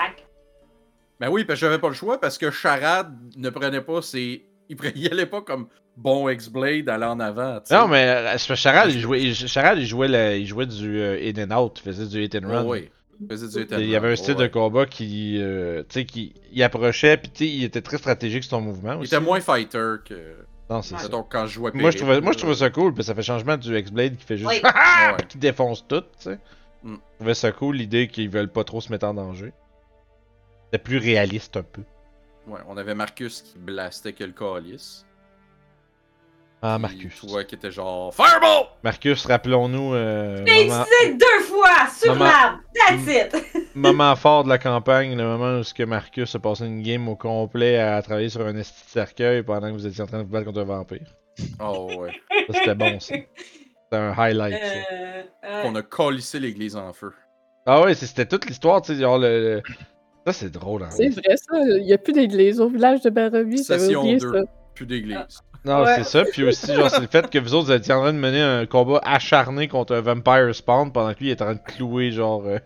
Ben oui, parce que j'avais pas le choix parce que Charade ne prenait pas ses. Il, pre- il allait pas comme bon X-Blade aller en avant. tu sais. Non, mais c'est parce que Charade, il jouait, il- Charade, il jouait, le- il jouait du euh, in and out, il faisait du hit and Oh, run. oui. Il Il y avait un style ouais. de combat qui, euh, tu sais, qui il approchait, puis tu sais, il était très stratégique sur son mouvement Il aussi. était moins fighter que. Non, c'est ça. Mettons, quand je jouais Moi je, trouvais, moi, je trouvais ça cool, puis ça fait changement du X-Blade qui fait juste. Oui. Ouais. qui défonce tout, tu sais. Mm. Je trouvais ça cool, l'idée qu'ils veulent pas trop se mettre en danger. C'était plus réaliste un peu. Ouais, on avait Marcus qui blastait que le calice. Ah, Marcus. Toi qui étais genre Fireball! Marcus, rappelons-nous. Euh, J'ai moment, deux fois sur l'arbre. That's it. moment fort de la campagne, le moment où ce que Marcus a passé une game au complet à travailler sur un esti de cercueil pendant que vous étiez en train de vous battre contre un vampire. Oh ouais. Ça, c'était bon, ça. C'était un highlight, ça. Euh, euh, On a calissé l'église en feu. Ah ouais, c'était toute l'histoire, tu sais, genre le... le- Ça, c'est drôle, hein. C'est vrai, ça. Il n'y a plus d'église au village de. J'avais Session oublié 2. ça. Plus d'église. Non, Ouais. c'est ça, puis aussi, genre, c'est le fait que vous autres, vous étiez en train de mener un combat acharné contre un vampire spawn pendant que lui, il était en train de clouer, genre... euh,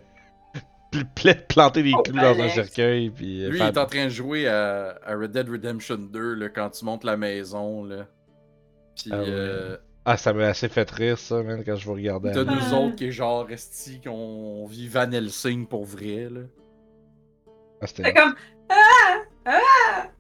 pl- pl- planter des Oh, clous dans un cercueil, puis... euh, Lui, il est en train de jouer à, à Red Dead Redemption 2 là, quand tu montes la maison. Là. Puis Ah ouais. euh, Ah, ça m'a assez fait rire, ça, man, quand je vous regardais. t'as nous autres qui est genre resti, qu'on vit Van Helsing pour vrai. Là. Ah, c'était... C'est comme. Ah! Ah!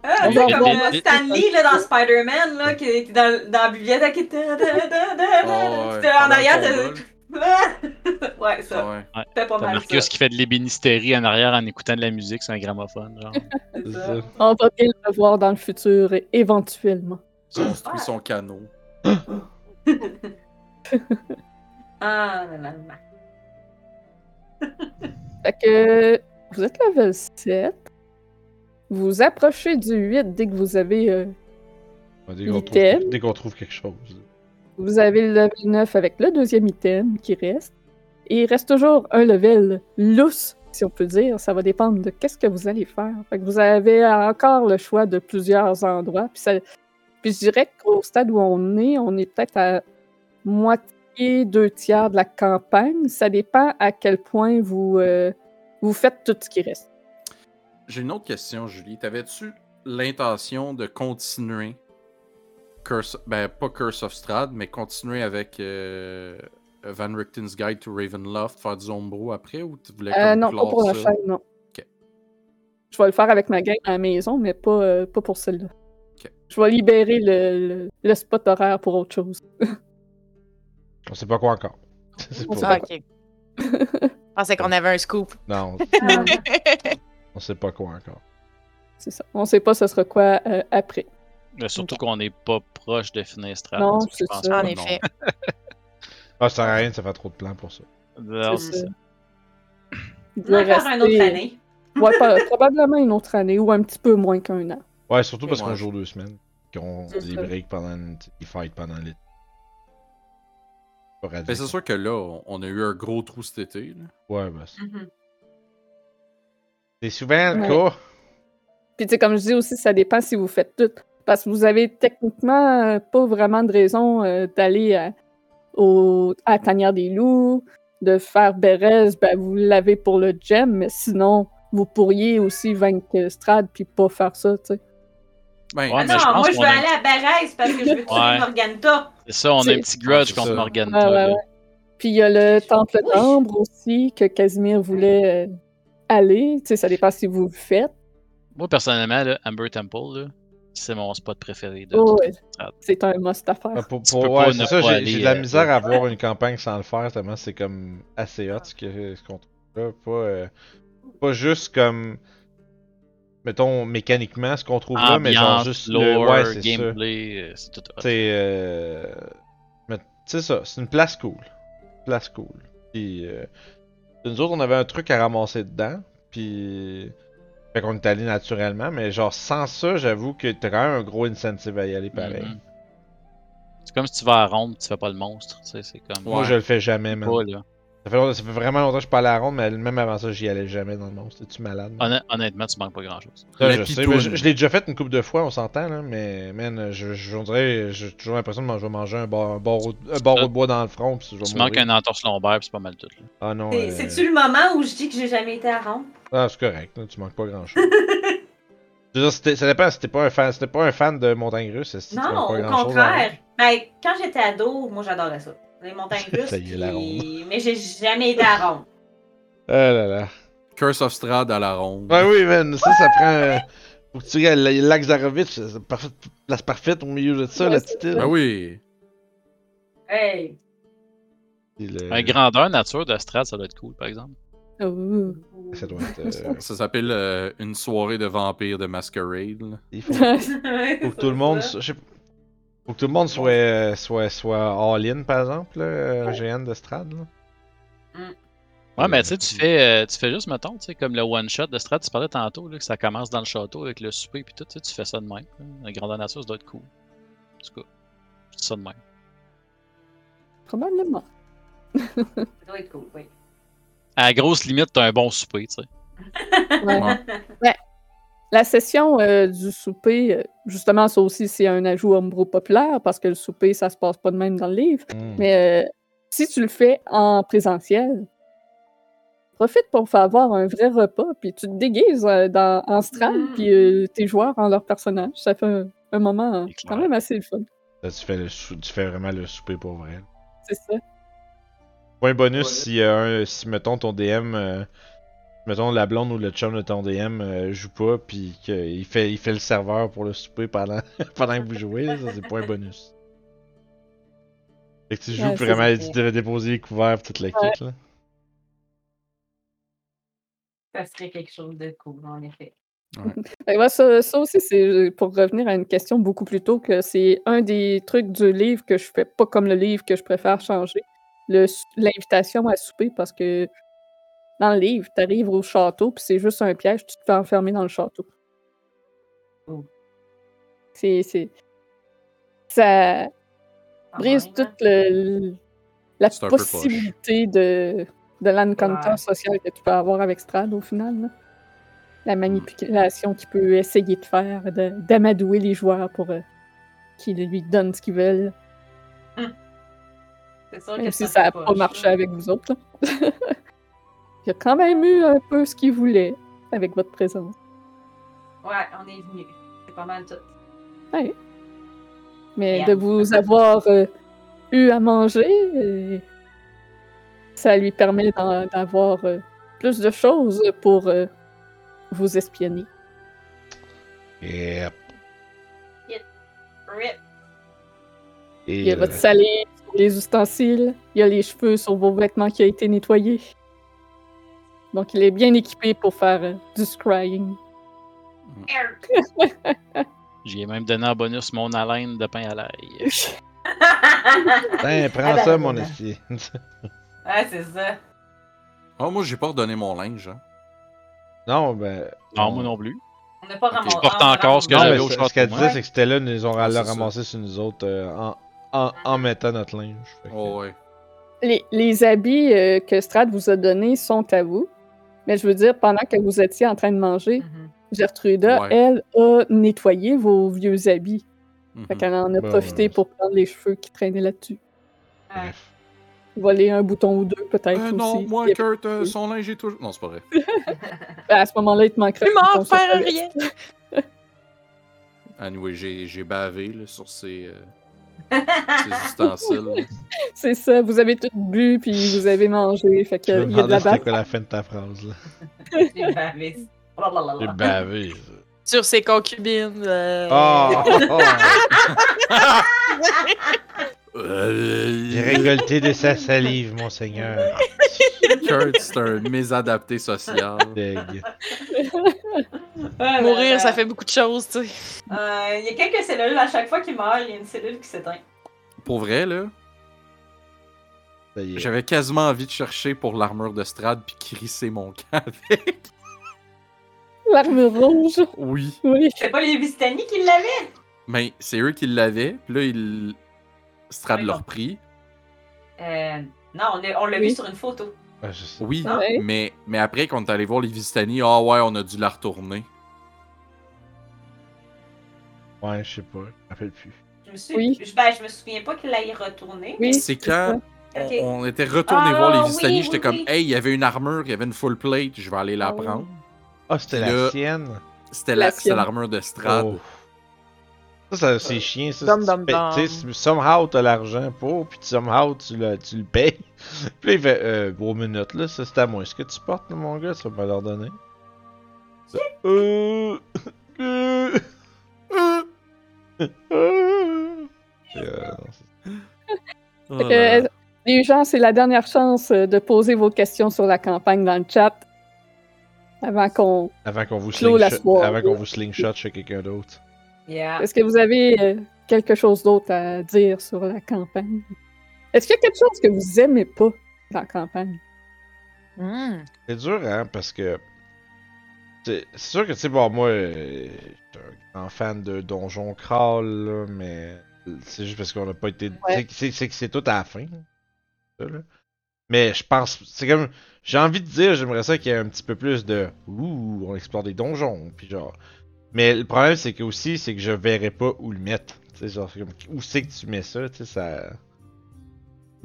Ah! C'est va comme euh, Stanley là, dans Spider-Man là, qui était dans, dans la bibliothèque. Qui était en arrière. Ouais, ça. Ouais. C'était pas T'as mal. Marcus ça. qui fait de l'ébénisterie en arrière en écoutant de la musique sur un gramophone. Genre. C'est c'est ça. On va bien le voir dans le futur, éventuellement. Il construit son canot. Ah, là, là, là. Fait que vous êtes level 7. Vous approchez du 8 dès que vous avez. euh, Dès qu'on Item. trouve, dès qu'on trouve quelque chose. vous avez le level 9 avec le deuxième item qui reste. Et il reste toujours un level lousse, si on peut dire. Ça va dépendre de qu'est-ce que vous allez faire. Fait que vous avez encore le choix de plusieurs endroits. Puis, ça- puis je dirais qu'au stade où on est, on est peut-être à moitié, deux tiers de la campagne. Ça dépend à quel point vous, euh, vous faites tout ce qui reste. J'ai une autre question, Julie. T'avais-tu l'intention de continuer Curse, ben pas Curse of Strahd, mais continuer avec euh, Van Richten's Guide to Ravenloft, faire du Ombro après ou tu voulais Euh, non, pas pour la chaîne, non. Ok. Je vais le faire avec ma gang à la maison, mais pas, euh, pas pour celle-là. Ok. Je vais libérer le, le, le spot horaire pour autre chose. On sait pas quoi encore. On sait Ah, ok. Je pensais qu'on avait un scoop. Non, Ah, on sait pas quoi encore. C'est ça. On sait pas ce sera quoi euh, après. Mais surtout qu'on n'est pas proche de Finestrad. Non, c'est ça. pas, En non. effet. Ah, ça sert à rien, ça fait trop de plans pour ça. Non, C'est ça. On va faire une autre année. Ouais, pas- probablement une autre année ou un petit peu moins qu'un an. Ouais, surtout parce qu'on joue deux semaines. Qu'on des breaks pendant une... Ils fight pendant l'été. Ben, radical. c'est sûr que là, on- a eu un gros trou cet été. là. Ouais, bah, c'est- Mhm. C'est souvent le Ouais. cas. Puis, tu sais, comme je dis aussi, ça dépend si vous faites tout. Parce que vous avez techniquement euh, pas vraiment de raison euh, d'aller à, au, à la tanière des loups, de faire Bérez, ben vous l'avez pour le gem, mais sinon, vous pourriez aussi vaincre Strad puis pas faire ça, tu sais. Ben, Ouais, Ah je non, pense moi je veux a- aller à Barès parce que je veux tuer Ouais. Morganta. C'est ça, on a un petit grudge contre ça. Morgan. Ouais, ouais, ouais. Puis il y a le temple d'ambre aussi, que Casimir voulait euh, aller. Tu sais, ça dépend si vous le faites. Moi, personnellement, là, Amber Temple, là, c'est mon spot préféré. De Oh, ouais. C'est un must à faire. Ah, pour, pour- ouais, pas c'est ça, j'ai aller, j'ai de la euh, misère à là. voir une campagne sans le faire, tellement c'est comme assez hot ce que- ce qu'on trouve là. Pas, euh, pas juste comme. mettons, mécaniquement, ce qu'on trouve là, mais genre juste lore, le. Ouais, c'est ça. gameplay, euh, c'est tout. hot. C'est. Euh... mais C'est ça, c'est une place cool. Place cool. Puis. Euh... Nous autres, on avait un truc à ramasser dedans. Puis. Fait qu'on est allé naturellement, mais genre sans ça, j'avoue que t'as quand même un gros incentive à y aller pareil. Mhm. C'est comme si tu vas à Ronde, tu fais pas le monstre. Tu sais, c'est comme. Moi, je le fais jamais, man. pas, là. Ça fait, longtemps- ça fait vraiment longtemps que je suis pas allé à la ronde, mais même avant ça, j'y allais jamais dans le monstre. T'es-tu malade? Honn- Honnêtement, tu manques pas grand chose. Ça, La je sais, pitoune. mais je, je l'ai déjà fait une couple de fois, on s'entend, là, mais man, je, je, on dirait, j'ai toujours l'impression de manger, manger un, bar, un, barreau, un de bois dans le front, puis je vais Tu manques un entorse lombaire, puis c'est pas mal tout. Là. Ah non, C'est- euh, C'est-tu le moment où je dis que j'ai jamais été à Ronde? ah, c'est correct, là, tu manques pas grand chose. Je veux dire, c'était- ça dépend, si t'es pas un fan, t'es pas un fan de montagne russe, si tu Non, pas au grand-chose contraire. Ben, quand j'étais ado, moi j'adorais ça. Les montagnes russes. Ça y est, la puis- Mais j'ai jamais été à. Ah là là. Curse of Strahd à la ronde. Ouais, oui, man, ça, ça prend. euh, faut que tu regardes le lac Zarovitch, c'est parfait, place parfaite au milieu de ça, Ouais, la petite île. Ah oui. Hey! Le- Un grandeur nature de Strat, ça doit être cool, par exemple. Oh. Ça doit être. euh, Ça s'appelle euh, une soirée de vampires de Masquerade. là. il faut, faut que tout le monde. je sais pas, Faut que tout le monde soit, euh, soit, soit all-in, par exemple, là, euh, GN de Strad. Là. Ouais, mais tu sais, tu fais, euh, tu fais juste, mettons, tu sais, comme le one-shot de Strat, tu parlais tantôt, là, que ça commence dans le château avec le souper, puis tout, tu fais ça de même. là. La grandeur nature, ça doit être cool. En tout cas, c'est ça de même. Probablement. Ça doit être cool, oui. À la grosse limite, t'as un bon souper, tu sais. Ouais. La session euh, du souper, euh, justement, ça aussi, c'est un ajout homebrew populaire parce que le souper, ça se passe pas de même dans le livre. Hmm. Mais euh, si tu le fais en présentiel, profite pour faire avoir un vrai repas, puis tu te déguises euh, dans, en strat, Mm. puis euh, tes joueurs en leur personnage. Ça fait un, un moment quand même assez fun. Là, tu, fais le sou- tu fais vraiment le souper pour vrai. C'est ça. Point bonus si, euh, un- si, mettons, ton DM. Euh, mettons, la blonde ou le chum de ton DM euh, joue pas, puis qu'il fait, il fait le serveur pour le souper pendant, pendant que vous jouez, là, ça c'est point bonus. Fait que tu joues Ouais, vraiment, tu devais déposer les couverts toute la kit, là. Ça serait quelque chose de cool, en effet. Ouais, ça, ça aussi, c'est pour revenir à une question beaucoup plus tôt, que c'est un des trucs du livre que je fais pas comme le livre que je préfère changer. le- L'invitation à souper, parce que dans le livre, tu arrives au château, puis c'est juste un piège, tu te fais enfermer dans le château. Oh. C'est. c'est- Ça brise toute le- la possibilité de, de l'encounter Ouais. social que tu peux avoir avec Strad au final. là. La manipulation qu'il peut essayer de faire, de- d'amadouer les joueurs pour euh, qu'ils lui donnent ce qu'ils veulent. C'est sûr que Même si ça n'a pas marché avec vous autres. Il a quand même eu un peu ce qu'il voulait avec votre présence. Ouais, on est venu. C'est pas mal tout. Mais Merde. de vous avoir euh, eu à manger, euh, ça lui permet d'avoir euh, plus de choses pour euh, vous espionner. Yep. Rip. Et, Il y a euh, votre salive sur les ustensiles, il y a les cheveux sur vos vêtements qui a été nettoyé. Donc il est bien équipé pour faire euh, du scrying. J'y ai même donné en bonus mon haleine de pain à l'ail. Tiens, prends Ah ben, ça, ben, mon ben. esti. ouais, c'est ça. Ah, moi, j'ai pas redonné mon linge. Hein. non, ben. Non, moi non plus. On n'a pas Ok, ramassé. je porte encore ce que Non, j'avais mais au ce- château, ce qu'elle disait, c'est que Stella nous ont Ah, l'a c'est ça. ramassé sur nous autres euh, en, en, en mettant notre linge. Fait que- Oh, ouais. Les, les habits euh, que Strad vous a donnés sont à vous. Mais je veux dire, pendant que vous étiez en train de manger, Mhm. Gertruda, Ouais. elle, a nettoyé vos vieux habits. Fait qu'elle en a Bon, profité ouais. pour prendre les cheveux qui traînaient là-dessus. Ouais. Voler un bouton ou deux, peut-être Euh, aussi. non, moi, Kurt, euh, son linge est toujours. Non, c'est pas vrai. À ce moment-là, il te manquerait Tu m'en faire rien! Anyway, j'ai j'ai bavé là, sur ces, euh. C'est ça, vous avez tout bu, puis vous avez mangé, fait me qu'il y a de la c'était bave. quoi la fin de ta phrase, là. J'ai bavé. Oh J'ai. Sur ses concubines. euh, Oh! oh. J'ai Euh, récolté de sa salive, mon seigneur. Kurt, c'est un mésadapté social. Deg. Ouais, Mourir, ben, ça fait beaucoup de choses, tu sais. euh, Il y a quelques cellules, à chaque fois qu'il meurt, il y a une cellule qui s'éteint. Pour vrai, là, Ça y est. j'avais quasiment envie de chercher pour l'armure de Strad puis crisser mon camp avec. L'armure rouge. Oui. Oui. C'est pas les Vistani qui l'avaient? Mais c'est eux qui l'avaient, puis là, ils... Strad Oui, l'a repris. Euh, non, on l'a Oui. vu sur une photo. Ah, je. Oui, Ah. Ouais. mais, mais après, quand on est allé voir les Vistani, ah ouais, on a dû la retourner. Ouais, je sais pas. Je me rappelle plus. Je me, suis... Oui. je, ben, je me souviens pas qu'il l'ait retourné. Oui. C'est quand on, était retourné Ah, voir les Vistani, oui, j'étais oui. comme, hey, il y avait une armure, il y avait une full plate, je vais aller la oui. prendre. Ah, c'était Puis la sienne. C'était La la- c'était l'armure de Strad. Oh. Ça, ça c'est chiant, ça. Dum, Tu dum, payes- dum. Tu sais, somehow t'as l'argent pour, puis somehow tu le, tu le payes. puis là, il fait, euh, bon, minute, là, ça c'est à moi. Est-ce que tu portes, là, mon gars, ça va me leur donner? Ça, euh, euh, euh, euh. Euh, euh, les gens, c'est la dernière chance euh, de poser vos questions sur la campagne dans le chat. Avant qu'on. avant qu'on vous slingshot, avant qu'on vous slingshot chez quelqu'un d'autre. Yeah. Est-ce que vous avez euh, quelque chose d'autre à dire sur la campagne? Est-ce qu'il y a quelque chose que vous aimez pas dans la campagne? Hmm. C'est dur, hein, parce que. C'est sûr que, tu sais, bon, moi, euh, j'étais un grand fan de Donjon Crawl, là, mais c'est juste parce qu'on n'a pas été. Ouais. c'est- que c'est tout à la fin. ça, là. Mais je pense. C'est comme. J'ai envie de dire, j'aimerais ça qu'il y ait un petit peu plus de. Ouh, on explore des donjons, puis genre. Mais le problème, c'est que aussi, c'est que je verrais pas où le mettre. Tu sais, genre, c'est comme, où c'est que tu mets ça, tu sais, ça.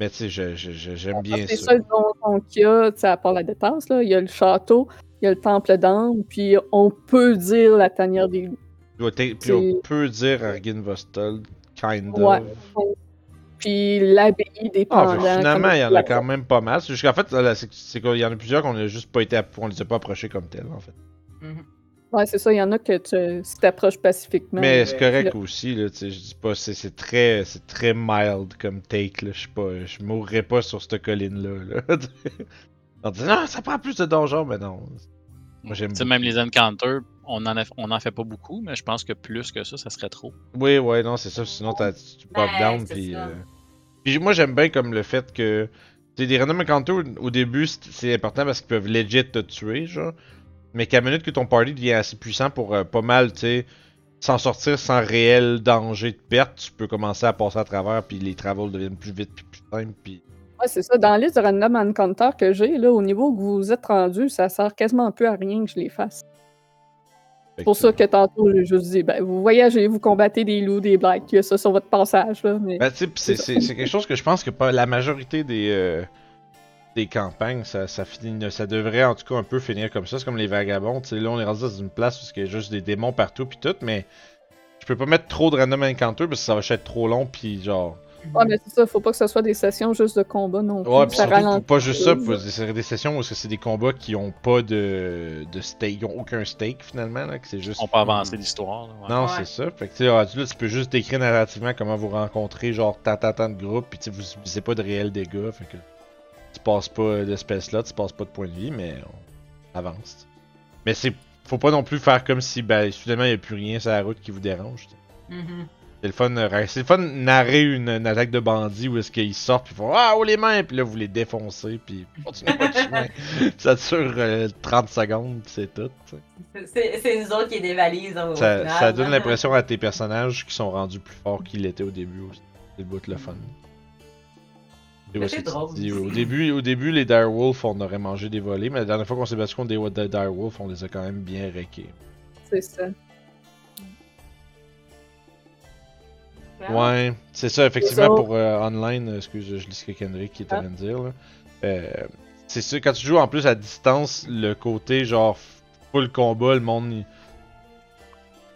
Mais tu sais, je- je- je- j'aime bien C'est ça. ça le donjon qu'il y a, tu sais, à part la dépense, là. Il y a le château, il y a le temple d'âme, puis on peut dire la tanière des loups. Puis C'est- on peut dire Argin Vostol, kind Ouais. of. Puis l'abbaye des Ah, pendants. finalement, il y en a quand même pas mal. C'est juste qu'en fait, là, c'est c'est qu'il y en a plusieurs qu'on a juste pas été, on les a pas approchés comme tels, en fait. Mhm. Ouais, c'est ça, il y en a que tu si t'approches pacifiquement. Mais c'est euh, correct là. aussi, là, tu sais, je dis pas, c'est c'est très, c'est très mild comme take, là, je sais pas, je mourrais pas sur cette colline-là, là. On dit, non, ça prend plus de donjons, mais non. Moi, j'aime Tu sais, beaucoup. même les encounters, on en, a- on en fait pas beaucoup, mais je pense que plus que ça, ça serait trop. Oui, ouais, non, c'est ça. Sinon, t'as- tu pop Ben, down. c'est Puis, euh, puis moi, j'aime bien comme le fait que. Tu sais, des random encounters, au- au début, c'est- c'est important parce qu'ils peuvent legit te tuer, genre. Mais qu'à la minute que ton party devient assez puissant pour euh, pas mal, tu sais, s'en sortir sans réel danger de perte, tu peux commencer à passer à travers, puis les travels deviennent plus vite, puis plus simples, puis. Ouais, c'est ça. Dans la liste de random encounter que j'ai, là, au niveau où vous êtes rendu, ça sert quasiment un peu à rien que je les fasse. C'est pour ça que tantôt, j'ai juste dit, ben, vous voyagez, vous combattez des loups, des blagues, il y a ça sur votre passage, là. Mais... Ben, tu sais, pis c'est- c'est c'est quelque chose que je pense que pas la majorité des, euh, des campagnes, ça, ça, finit, ça devrait en tout cas un peu finir comme ça. C'est comme les vagabonds. Tu sais, là, on est rendu dans une place où il y a juste des démons partout, puis tout, mais je peux pas mettre trop de random encounter parce que ça va être trop long, puis genre. Ouais, mais c'est ça, faut pas que ce soit des sessions juste de combat non plus. Ouais, ça surtout, pas juste ça, c'est des sessions où c'est des combats qui ont pas de, de stake, ils ont aucun stake finalement, là, que c'est juste. On peut avancer l'histoire. là, ouais. Non, Ouais. c'est ça. Fait que tu sais, rendu là, tu peux juste décrire narrativement comment vous rencontrez, genre tant tant tant de groupes, puis tu sais, vous subissez pas de réels dégâts, fait que tu passes pas d'espèce là, tu passes pas de points de vie, mais on avance. Mais c'est faut pas non plus faire comme si ben soudainement il y a plus rien sur la route qui vous dérange. Mhm. C'est le fun, c'est le fun narrer une, une attaque de bandits où est-ce qu'ils sortent puis font ah oh les mains puis là vous les défoncez puis continuez votre chemin. ça dure euh, 30 secondes puis c'est tout. C'est nous autres qui dévalisent Ça, final. ça donne l'impression à tes personnages qui sont rendus plus forts qu'ils l'étaient au début aussi. C'est le bout de le fun. C'est drôle au, début, au début, les Direwolf, on aurait mangé des volets, mais la dernière fois qu'on s'est battu contre des des Direwolf, on les a quand même bien réqués. C'est ça. Ouais, c'est ça, effectivement, pour euh, online, euh, excuse, je lis ce que Kendrick qui est en train de dire. là. Euh, c'est sûr, quand tu joues en plus à distance, le côté genre full combat, le monde. il-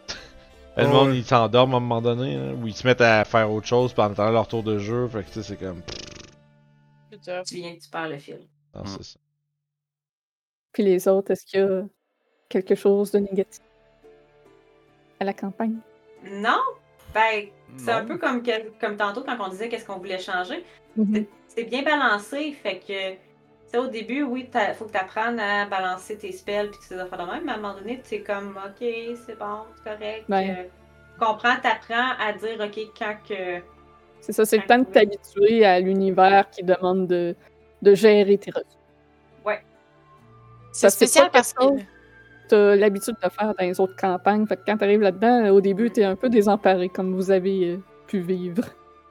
le Ouais. monde il s'endorme à un moment donné, hein, ou ils se mettent à faire autre chose pendant attendant leur tour de jeu, fait que tu sais, c'est comme. Tu viens que tu perds le fil. non, Mm. c'est ça. Puis les autres, est-ce qu'il y a quelque chose de négatif à la campagne? Non? Ben, c'est un peu comme, que- comme tantôt quand on disait qu'est-ce qu'on voulait changer. Mhm. C'est bien balancé, fait que sais, au début, oui, il faut que tu apprennes à balancer tes spells puis ces affaires de même, mais à un moment donné, tu es comme, ok, c'est bon, c'est correct. Ouais. euh, tu comprends, t'apprends à dire, ok, quand que. C'est ça, c'est le temps de t'habituer à l'univers qui demande de, de gérer tes ressources. C'est Ça, c'est spécial parce que. T'as l'habitude de faire dans les autres campagnes. Fait que quand t'arrives là-dedans, au début, t'es un peu désemparé, comme vous avez euh, pu vivre.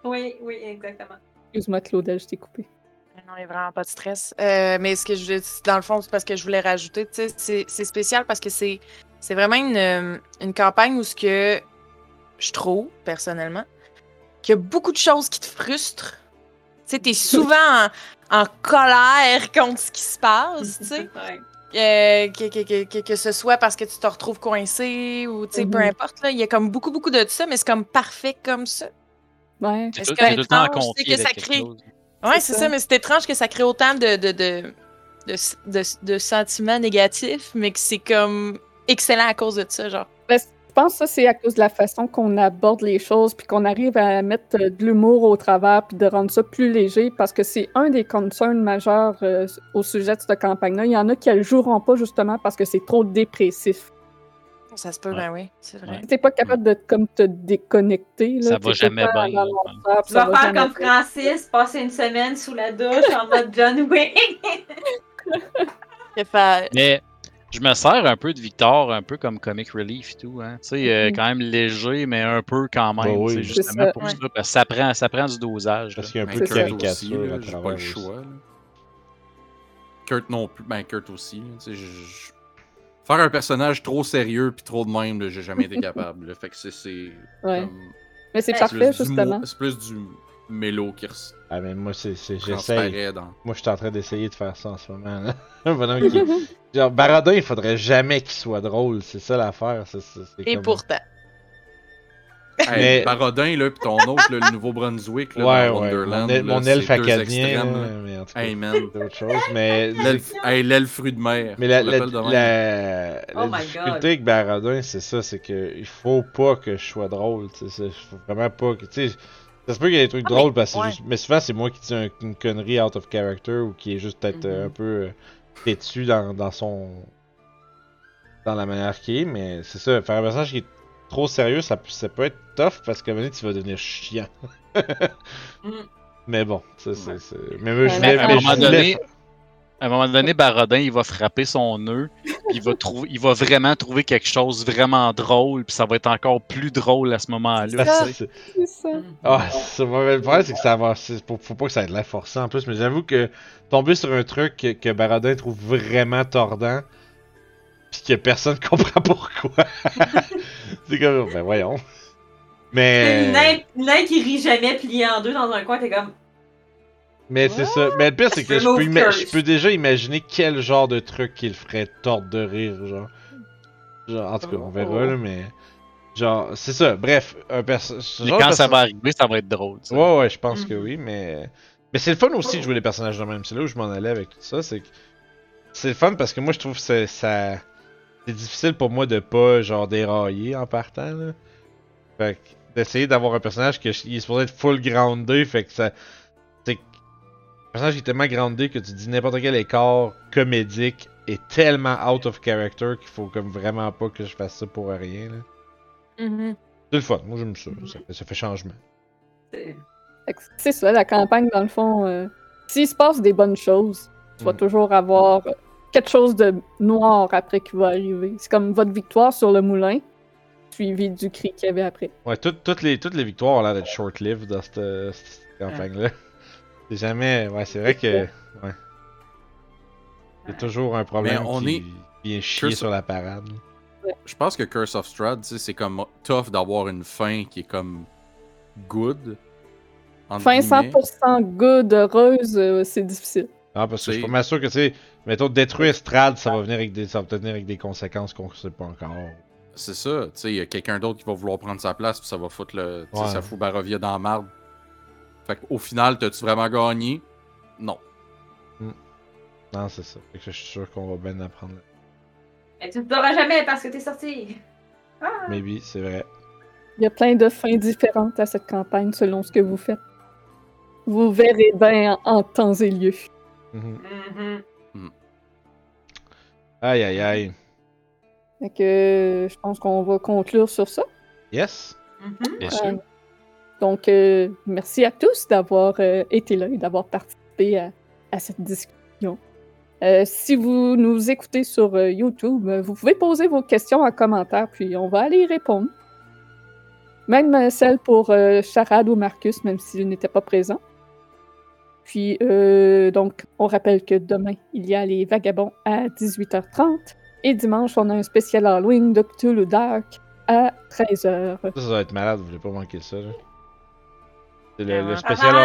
Oui, oui, exactement. Excuse-moi, Claudel, je t'ai coupé. Non, il n'y a vraiment pas de stress. Euh, mais ce que je dans le fond, c'est parce que je voulais rajouter, tu sais, c'est- c'est spécial parce que c'est c'est vraiment une, euh, une campagne où ce que je trouve, personnellement, qu'il y a beaucoup de choses qui te frustrent. Tu sais, t'es souvent en, en colère contre ce qui se passe, tu sais. Ouais. Euh, que, que, que, que, que ce soit parce que tu te retrouves coincé ou, tu sais, peu Mhm. importe, là. Il y a comme beaucoup, beaucoup de ça, mais c'est comme parfait comme ça. Ouais. C'est que ça crée- chose. Ouais, C'est c'est ça. ça. mais c'est étrange que ça crée autant de, de, de, de, de, de sentiments négatifs, mais que c'est comme excellent à cause de ça, genre. Je pense que ça, c'est à cause de la façon qu'on aborde les choses, puis qu'on arrive à mettre euh, de l'humour au travers, puis de rendre ça plus léger, parce que c'est un des concerns majeurs euh, au sujet de cette campagne-là. Il y en a qui ne le joueront pas justement parce que c'est trop dépressif. Ça se peut, Ouais. ben oui, c'est vrai. Ouais. T'es pas capable de comme te déconnecter. Là, Ça va jamais bien, là. Tu vas va faire comme bien. Francis, passer une semaine sous la douche en mode John faire- Mais je me sers un peu de Victor, un peu comme comic relief et tout. Hein. Tu sais, euh, Mhm. quand même léger, mais un peu quand même. Bah oui. justement ça, pour ouais. ça. Parce que ça prend, ça prend du dosage. Parce qu'il y a un peu de caricature j'ai pas le choix. là. Kurt non plus. Ben, Kurt aussi. là, Faire un personnage trop sérieux puis trop de même, j'ai jamais été capable. là. Fait que c'est. c'est Ouais. comme- Mais c'est parfait, justement. C'est plus du mélo qui Ah, mais moi, c'est, c'est, j'essaye. dans. Moi, je suis en train d'essayer de faire ça en ce moment. Là. Un bonhomme qui. Genre, Baradin, il faudrait jamais qu'il soit drôle. C'est ça l'affaire. Et comme- pourtant. Hey, Mais- Barodin, là, pis ton autre, là, le Nouveau-Brunswick, là, Ouais, dans ouais. Wonderland. Mon, là, mon elfe acadien. mais en tout cas, Hey, man. c'est autre chose. Mais. L'elfe hey, fruit de mer. Mais la, la, la, la Oh my difficulté God. avec Baradin, c'est ça, c'est que il faut pas que je sois drôle, tu sais, il faut vraiment pas que, tu sais, ça se peut qu'il y ait des trucs Ah, mais- drôles parce que c'est ouais. juste, mais souvent c'est moi qui dis un- une connerie out of character ou qui est juste peut-être euh, Mhm. un peu euh, têtu dans, dans son, dans la manière qu'il est, mais c'est ça, faire un personnage qui est trop sérieux, ça, peut- ça peut être tough parce qu'à un moment donné, tu vas devenir chiant. Mm. Mais bon, ça c'est, mais je voulais, mais à un mais je moment voulais donné, À un moment donné, Barodin, il va frapper son nœud, puis il va, trouver, il va vraiment trouver quelque chose vraiment drôle, puis ça va être encore plus drôle à ce moment-là. sais. C'est ça. Ah, ça va, mais le problème, c'est que ça va. Faut, pas que ça ait de l'air forcé en plus, mais j'avoue que tomber sur un truc que, que Baradin trouve vraiment tordant, pis que personne comprend pourquoi. c'est comme, ben voyons. Mais. Nain, nain qui rit jamais plié en deux dans un coin, t'es comme. Mais c'est ça. Mais le pire, c'est que je peux, ima- je peux déjà imaginer quel genre de truc qu'il ferait tordre de rire, genre. Genre, en tout cas, on verra, là, mais. Genre, c'est ça. Bref, un personnage. Mais quand ça va arriver, ça va être drôle. Ouais, ouais, je pense que Mhm. oui, mais. Mais c'est le fun aussi de jouer les personnages de même. C'est là où je m'en allais avec tout ça. C'est que. C'est le fun parce que moi, je trouve que c'est- ça. C'est difficile pour moi de pas, genre, dérailler en partant, là. Fait que d'essayer d'avoir un personnage qui est supposé être full groundé, fait que ça. Personnage est tellement groundé que tu dis n'importe quel écart comédique est tellement out of character qu'il faut comme vraiment pas que je fasse ça pour rien, là. Mhm. C'est le fun, moi j'aime ça. Ça fait, ça fait changement. c'est- ça, la campagne, dans le fond. euh, S'il se passe des bonnes choses, tu vas Mm. toujours avoir euh, quelque chose de noir après qui va arriver. C'est comme votre victoire sur le moulin, suivi du cri qu'il y avait après. Ouais, toutes, toutes, les, toutes les victoires ont l'air d'être short-lived dans cette, cette campagne-là. C'est jamais. Ouais, c'est vrai que. Ouais. C'est toujours un problème Mais on qui est- vient chier Curse- sur la parade. Je pense que Curse of Strahd, tu sais, c'est comme tough d'avoir une fin qui est comme good. Fin guillemets. 100% good, heureuse, euh, c'est difficile. Ah, parce que je suis pas mal sûr que, tu sais, mettons, détruire Strad, ça va venir avec des, ça va venir avec des conséquences qu'on sait pas encore. C'est ça, tu sais, il y a quelqu'un d'autre qui va vouloir prendre sa place, puis ça va foutre le. tu sais, Ouais. Ça fout Barovia dans la marde. Fait qu'au final, t'as-tu vraiment gagné? Non. Non, c'est ça. Fait que je suis sûr qu'on va bien apprendre. Mais tu ne pleuras jamais parce que t'es sorti. Ah! Maybe, c'est vrai. Il y a plein de fins différentes à cette campagne selon ce que vous faites. Vous verrez bien en, en temps et lieu. Mhm. Mhm. Aïe aïe aïe. Fait que euh, je pense qu'on va conclure sur ça. Yes. Mhm. Bien Euh, sûr. Donc, euh, merci à tous d'avoir euh, été là et d'avoir participé à, cette discussion. Euh, si vous nous écoutez sur YouTube, vous pouvez poser vos questions en commentaire, puis on va aller y répondre. Même celle pour Charade ou Marcus, même s'il n'était pas présent. Puis, donc, on rappelle que demain, il y a les Vagabonds à 18h30. Et dimanche, on a un spécial Halloween de Cthulhu Dark à 13h. Ça, va être malade, vous voulez pas manquer ça. là. C'est le, le Ah, spécial,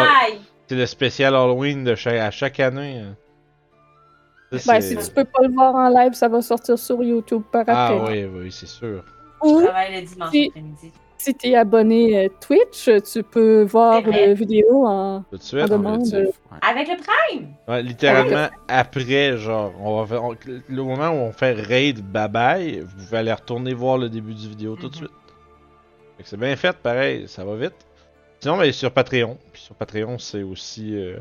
c'est le spécial Halloween de chaque, à chaque année. hein. Ça, Ben, si tu peux pas le voir en live, ça va sortir sur YouTube par Ah après. oui, oui, c'est sûr. Je travaille le dimanche Si- après-midi. si tu es abonné euh, Twitch, tu peux voir la vidéo en. Tout de suite. Demande, Ouais. Avec le prime! Ouais, littéralement, après, genre, on va faire, on- le moment où on fait raid bye bye, vous pouvez aller retourner voir le début du vidéo tout de Mhm. suite. Fait que c'est bien fait, pareil, ça va vite. Sinon, ben, sur Patreon. Puis sur Patreon, c'est aussi euh,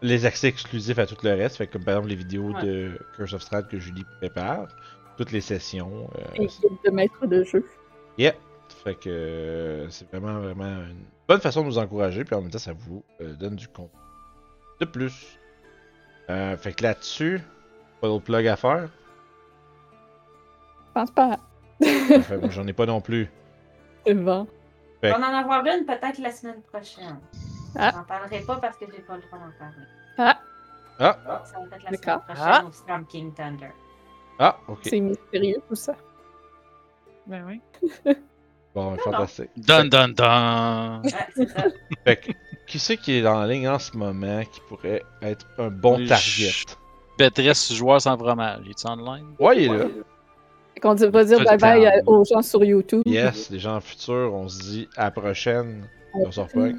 les accès exclusifs à tout le reste. Fait que, comme par exemple les vidéos Ouais. de Curse of Strahd que Julie prépare, toutes les sessions. euh, et de maître de jeu. Yeah. Fait que euh, c'est vraiment, vraiment une bonne façon de nous encourager, puis en même temps, ça vous euh, donne du contenu de plus. Fait que là-dessus, pas d'autre plug à faire? Je pense pas. J'en ai pas non plus. C'est bon. Fait- On va en avoir une peut-être la semaine prochaine. Ah. J'en parlerai pas parce que j'ai pas le droit d'en parler. Ah, Ah, Ça va être la D'accord. semaine prochaine Ah. au Storm King Thunder. ah, ok. c'est mystérieux tout ça. Ben oui. Bon, non. fantastique. Dun dun dun! Fait que, qui c'est qui est en ligne en ce moment qui pourrait être un bon Je- target? Béatrice, joueur sans fromage. Il est online? Ouais, il est là. Qu'on dit- va dire Ça, bye bye c'est à- aux gens sur YouTube. Yes, les gens futurs, on se dit à la prochaine. On se reprend.